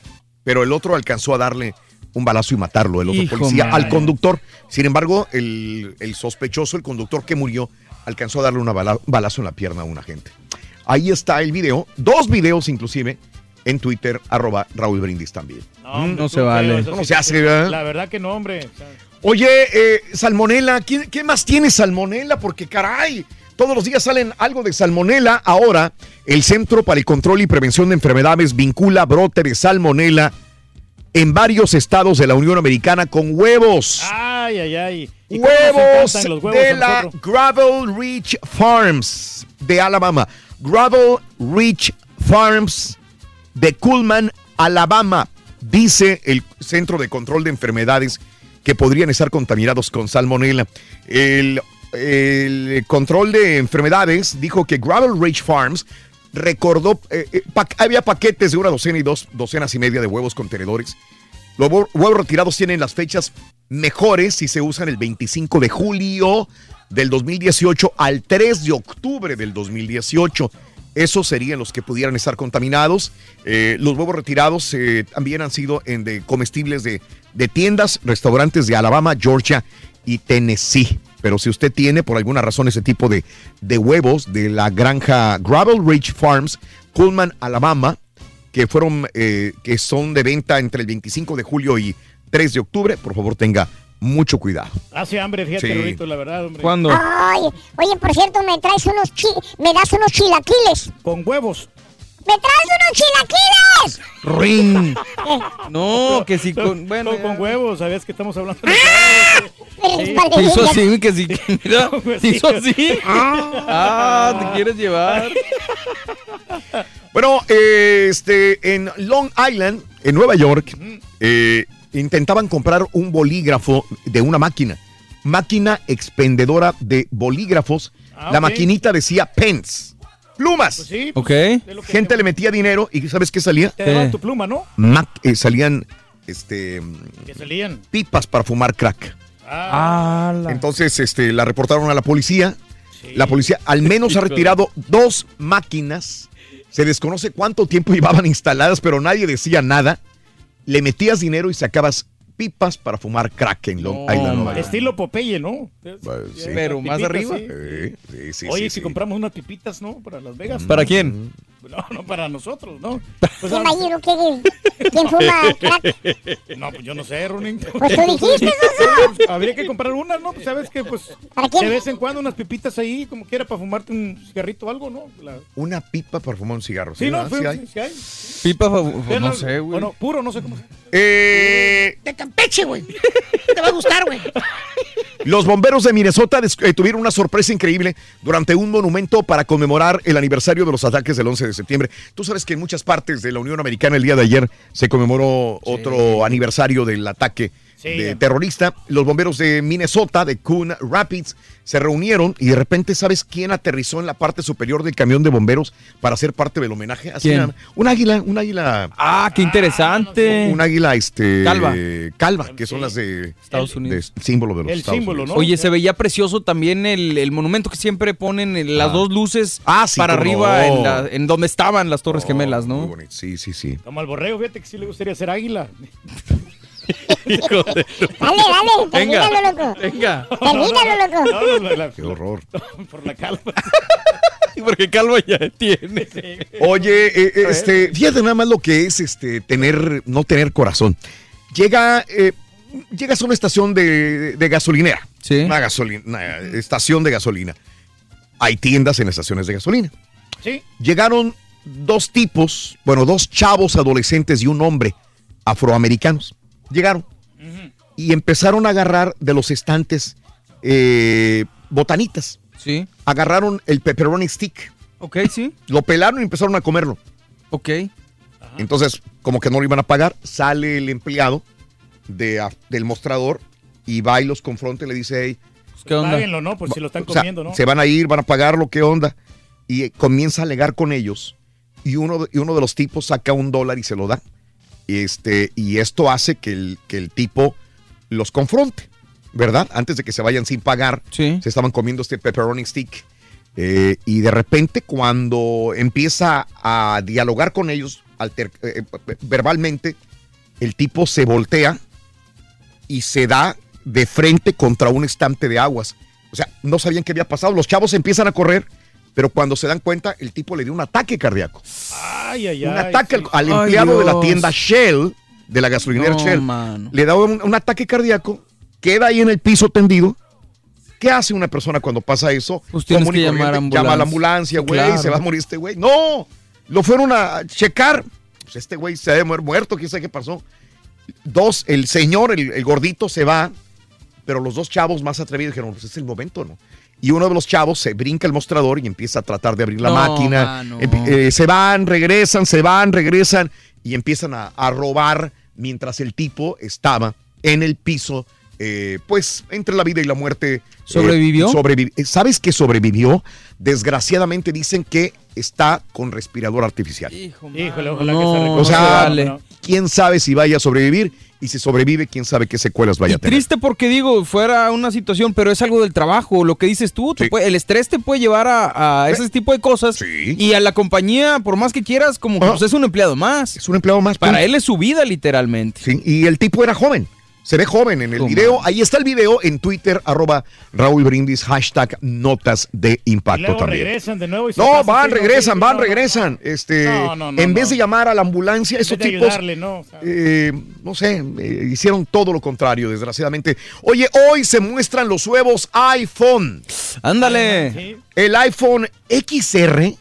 pero el otro alcanzó a darle un balazo y matarlo, el otro Hijo policía, madre. al conductor. Sin embargo, el, el sospechoso, el conductor que murió, alcanzó a darle un balazo en la pierna a un agente. Ahí está el video, dos videos inclusive, en Twitter, arroba Raúl Brindis también. hombre, No tú, se vale. eso ¿Cómo sí se hace, verdad? La verdad que no, hombre. Oye, eh, salmonela, ¿quién, ¿qué más tiene salmonela? Porque caray, todos los días salen algo de salmonela. Ahora, el Centro para el Control y Prevención de Enfermedades vincula brote de salmonela en varios estados de la Unión Americana con huevos. Ay, ay, ay. ¿Y cómo nos Huevos huevos de la? Gravel Ridge Farms de Alabama. Gravel Ridge Farms de Cullman, Alabama. Dice el Centro de Control de Enfermedades que podrían estar contaminados con salmonela. El, el control de enfermedades dijo que Gravel Ridge Farms recordó, eh, eh, había paquetes de una docena y dos docenas y media de huevos contenedores. Los huevo- huevos retirados tienen las fechas mejores si se usan el 25 de julio del 2018 al 3 de octubre del 2018. Esos serían los que pudieran estar contaminados. Eh, los huevos retirados también han sido en de comestibles de tiendas, restaurantes de Alabama, Georgia y Tennessee. Pero si usted tiene por alguna razón ese tipo de, de huevos de la granja Gravel Ridge Farms, Cullman, Alabama, que fueron eh, que son de venta entre el 25 de julio y 3 de octubre, por favor tenga mucho cuidado. Hace hambre, fíjate, Sí. La verdad, hombre. ¿Cuándo? Ay, oye, por cierto, me traes unos chi me das unos chilaquiles. Con huevos. ¡Me traes unos chilaquiles! Ring. (laughs) No, que si con. Bueno. Con, con huevos, ¿sabías que estamos hablando de eres Te hizo valiente. así, que sí. (laughs) Mira, hizo así. Ah, te quieres llevar. (laughs) Bueno, eh, este, en Long Island, en Nueva York, eh, intentaban comprar un bolígrafo de una máquina. Máquina expendedora de bolígrafos. Ah, La ok. maquinita decía pens. Plumas. Pues sí, Ok. Gente le metía dinero y ¿sabes qué salía? Te daban tu pluma, ¿no? Mac- eh, salían este, Que salían. pipas para fumar crack. Ah, Entonces este, la reportaron a la policía. La policía al menos ha retirado dos máquinas. Se desconoce cuánto tiempo (laughs) llevaban instaladas, pero nadie decía nada. Le metías dinero y sacabas pipas para fumar crack en Long Island. Nueva York. Estilo Popeye, ¿no? sí. Pero más Pipitas, arriba. sí. Sí, sí, Oye, sí, si sí. compramos unas pipitas, ¿no? Para Las Vegas. ¿Para quién? No, no para nosotros, ¿no? Pues, imagino que quién fuma crack. No, pues yo no sé, Ronin. Pues tú dijiste, Soso. Habría que comprar una, ¿no? Pues sabes que, pues, ¿Para quién? de vez en cuando unas pipitas ahí, como quiera, para fumarte un cigarrito o algo, ¿no? La- Una pipa para fumar un cigarro. Sí, no, Sí hay. sí, hay. Pipa, Sí, no sé, güey. Bueno, puro, no sé cómo se Eh, De Campeche, güey. Te va a gustar, güey. (laughs) Los bomberos de Minnesota eh, tuvieron una sorpresa increíble durante un monumento para conmemorar el aniversario de los ataques del 11 de septiembre. Tú sabes que en muchas partes de la Unión Americana el día de ayer se conmemoró otro aniversario del ataque Sí. de terrorista. Los bomberos de Minnesota, de Coon Rapids, se reunieron y de repente, ¿sabes quién aterrizó en la parte superior del camión de bomberos para ser parte del homenaje? Así ¿Quién? Un águila, un águila. Ah, qué interesante. Un águila, este. Calva. Calva, que son las de Estados Unidos. de símbolo de los El Estados símbolo, Unidos. ¿no? Oye, se veía precioso también el, el monumento que siempre ponen en las Ah. dos luces Ah, sí, para arriba, no. en, la- en donde estaban las Torres Oh, Gemelas, muy ¿no? bonito. Sí, sí, sí. Como al borrego, fíjate que sí le gustaría ser águila. (laughs) (laughs) Hijo de- Dale, dale, Venga, termínalo, loco. venga. Termínalo, loco. No, no, no, la- Qué horror. (laughs) por la calma. (laughs) Porque Calva ya tiene. Oye, eh, eh, este, fíjate nada más lo que es este tener, no tener corazón. Llega, eh, llegas a una estación de, de gasolinera. Sí. Una, gasolina, una estación de gasolina. Hay tiendas en estaciones de gasolina. Sí. Llegaron dos tipos, bueno, dos chavos adolescentes y un hombre afroamericanos. Llegaron y empezaron a agarrar de los estantes eh, botanitas. Sí. Agarraron el pepperoni stick, Ok, sí. lo pelaron y empezaron a comerlo. Ok. Entonces, como que no lo iban a pagar, sale el empleado de, a- del mostrador y va y los confronta y le dice, hey, Pues, ¿Qué onda? Páguenlo, ¿no? Por si lo están o sea, comiendo, ¿no? se van a ir, van a pagarlo, ¿qué onda? Y eh, comienza a alegar con ellos y uno, de- y uno de los tipos saca un dólar y se lo da. Y, este, y esto hace que el, que el tipo los confronte, ¿verdad? Antes de que se vayan sin pagar, se estaban comiendo este pepperoni stick. Eh, y de repente cuando empieza a dialogar con ellos alter- eh, verbalmente, el tipo se voltea y se da de frente contra un estante de aguas. O sea, no sabían qué había pasado. Los chavos empiezan a correr, pero cuando se dan cuenta, el tipo le dio un ataque cardíaco. Ay, ay, un ay. ataque al, sí. al Ay, empleado de la tienda Shell, de la gasolinera No, Shell. mano. Le da un, un ataque cardíaco, queda ahí en el piso tendido. ¿Qué hace una persona cuando pasa eso? Pues tienes que llamar corriente, a Llama a la ambulancia. ambulancia, güey, Claro. se va a morir este güey. No, lo fueron a checar. Pues este güey se debe haber muerto, quién sabe qué pasó. Dos, el señor, el, el gordito, se va, pero los dos chavos más atrevidos dijeron, pues es el momento, ¿no? Y uno de los chavos se brinca el mostrador y empieza a tratar de abrir la No, máquina. mano. Empi- eh, se van, regresan, se van, regresan y empiezan a, a robar mientras el tipo estaba en el piso, eh, pues entre la vida y la muerte. eh, ¿Sobrevivió? sobrevi- ¿Sabes que sobrevivió? Desgraciadamente dicen que está con respirador artificial. Híjole, ojalá No, que se O sea, vale. quién sabe si vaya a sobrevivir y si sobrevive, quién sabe qué secuelas vaya a tener. Triste porque digo, fuera una situación, pero es algo del trabajo, lo que dices tú, te puede- el estrés te puede llevar a, a ese tipo de cosas y a la compañía, por más que quieras, como que, pues, es un empleado más. Es un empleado más. Para punto. él es su vida, literalmente. Sí, y el tipo era joven. Se ve joven en el Toma. video. Ahí está el video en Twitter, arroba Raúl Brindis, hashtag notas de Y impacto luego también. regresan de nuevo y se No, van, no, regresan, van, no, regresan. Este, No, no, no, en vez no. de llamar a la ambulancia, esos tipos, ayudarle, no, o sea. eh, no sé, eh, hicieron todo lo contrario, desgraciadamente. Oye, hoy se muestran los nuevos iPhone. Ándale. El iPhone XR,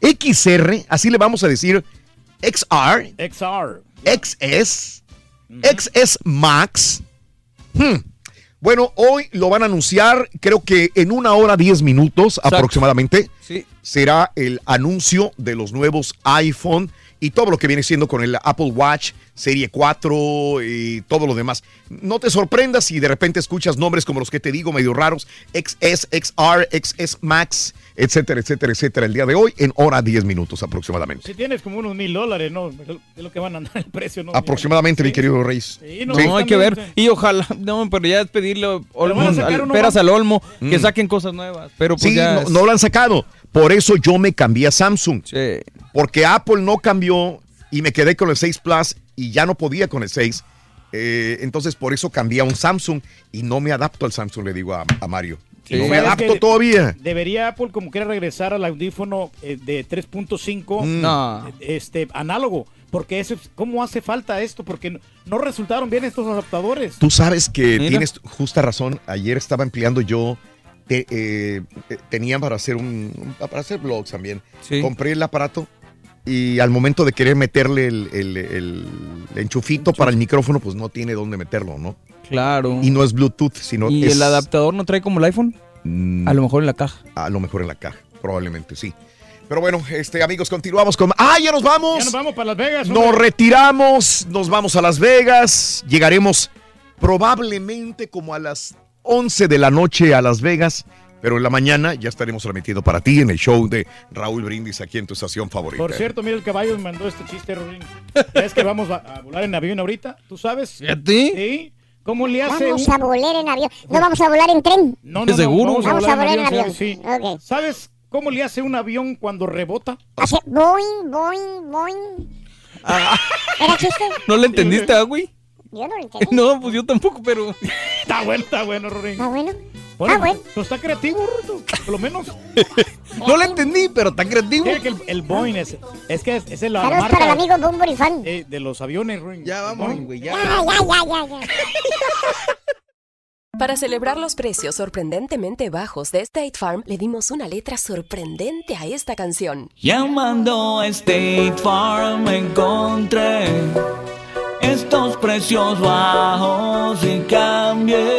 XR, así le vamos a decir, XR, XR. XS, XS Max. Hmm. Bueno, hoy lo van a anunciar, creo que en una hora diez minutos Exacto. aproximadamente. Sí. Será el anuncio de los nuevos iPhone y todo lo que viene siendo con el Apple Watch Serie 4 y todo lo demás. No te sorprendas si de repente escuchas nombres como los que te digo, medio raros, XS, XR, XS Max, etcétera, etcétera, etcétera, el día de hoy en hora 10 minutos aproximadamente. Si tienes como unos mil dólares, ¿no? Es lo que van a andar el precio, ¿no? Aproximadamente, mi querido Reis. Sí, No, Sí. hay que ver. Y ojalá, (laughs) no, pero ya es pedirle olmo, van a sacar al- peras olmo, que Mm. saquen cosas nuevas. Pero pues sí, ya no, es- no lo han sacado. Por eso yo me cambié a Samsung. Sí. Porque Apple no cambió y me quedé con el 6 Plus y ya no podía con el 6. Eh, entonces por eso cambié a un Samsung y no me adapto al Samsung, le digo a, a Mario. Sí. No me ¿Sabes adapto todavía. Debería Apple como quiera regresar al audífono eh, de 3.5 Mm. No. este análogo, porque eso es- cómo hace falta esto porque no, no resultaron bien estos adaptadores. Tú sabes que Mira. tienes justa razón. Ayer estaba empleando yo, te- eh, eh, tenía para hacer un, para hacer blogs también. Sí. Compré el aparato y al momento de querer meterle el, el- el enchufito para el micrófono, pues no tiene dónde meterlo, ¿no? Claro. Y no es Bluetooth, sino ¿Y es el adaptador no trae como el iPhone? Mm. A lo mejor en la caja. a lo mejor en la caja, probablemente sí. Pero bueno, este amigos, continuamos con. ¡Ah, ya nos vamos! Ya nos vamos para Las Vegas. Nos retiramos, nos vamos a Las Vegas, llegaremos probablemente como a las 11 de la noche a Las Vegas, pero en la mañana ya estaremos transmitiendo para ti en el show de Raúl Brindis aquí en tu estación favorita. Por cierto, mira el caballo me mandó este chiste, Rorín. (laughs) Es que vamos a, a volar en avión ahorita, ¿tú sabes? ¿Y a ti? Sí. ¿Cómo le hace Vamos un- a volar en avión. No vamos a volar en tren. No, no, no, ¿Seguro? Vamos, Vamos a volar en señor, avión. sí. Ok. ¿Sabes cómo le hace un avión cuando rebota? Hace boing, boing, boing. ¿Era chiste? (laughs) ¿No le entendiste, ah, güey? Yo no lo entendí. (laughs) No, pues yo tampoco, pero. (laughs) Está bueno, está bueno, Rorín. ¿Está bueno? Bueno, Ah, bueno. pues está creativo, Ruto, por lo menos. (laughs) No le entendí, pero está creativo. Mira que el, el Boeing es, es que es, es la Saludos marca para el amigo Bumburi Fan. eh, de los aviones, Rorín. Ya vamos, güey, ya. Ya, ya, ya, ya, ya. (laughs) Para celebrar los precios sorprendentemente bajos de State Farm, le dimos una letra sorprendente a esta canción. Llamando a State Farm encontré estos precios bajos y cambié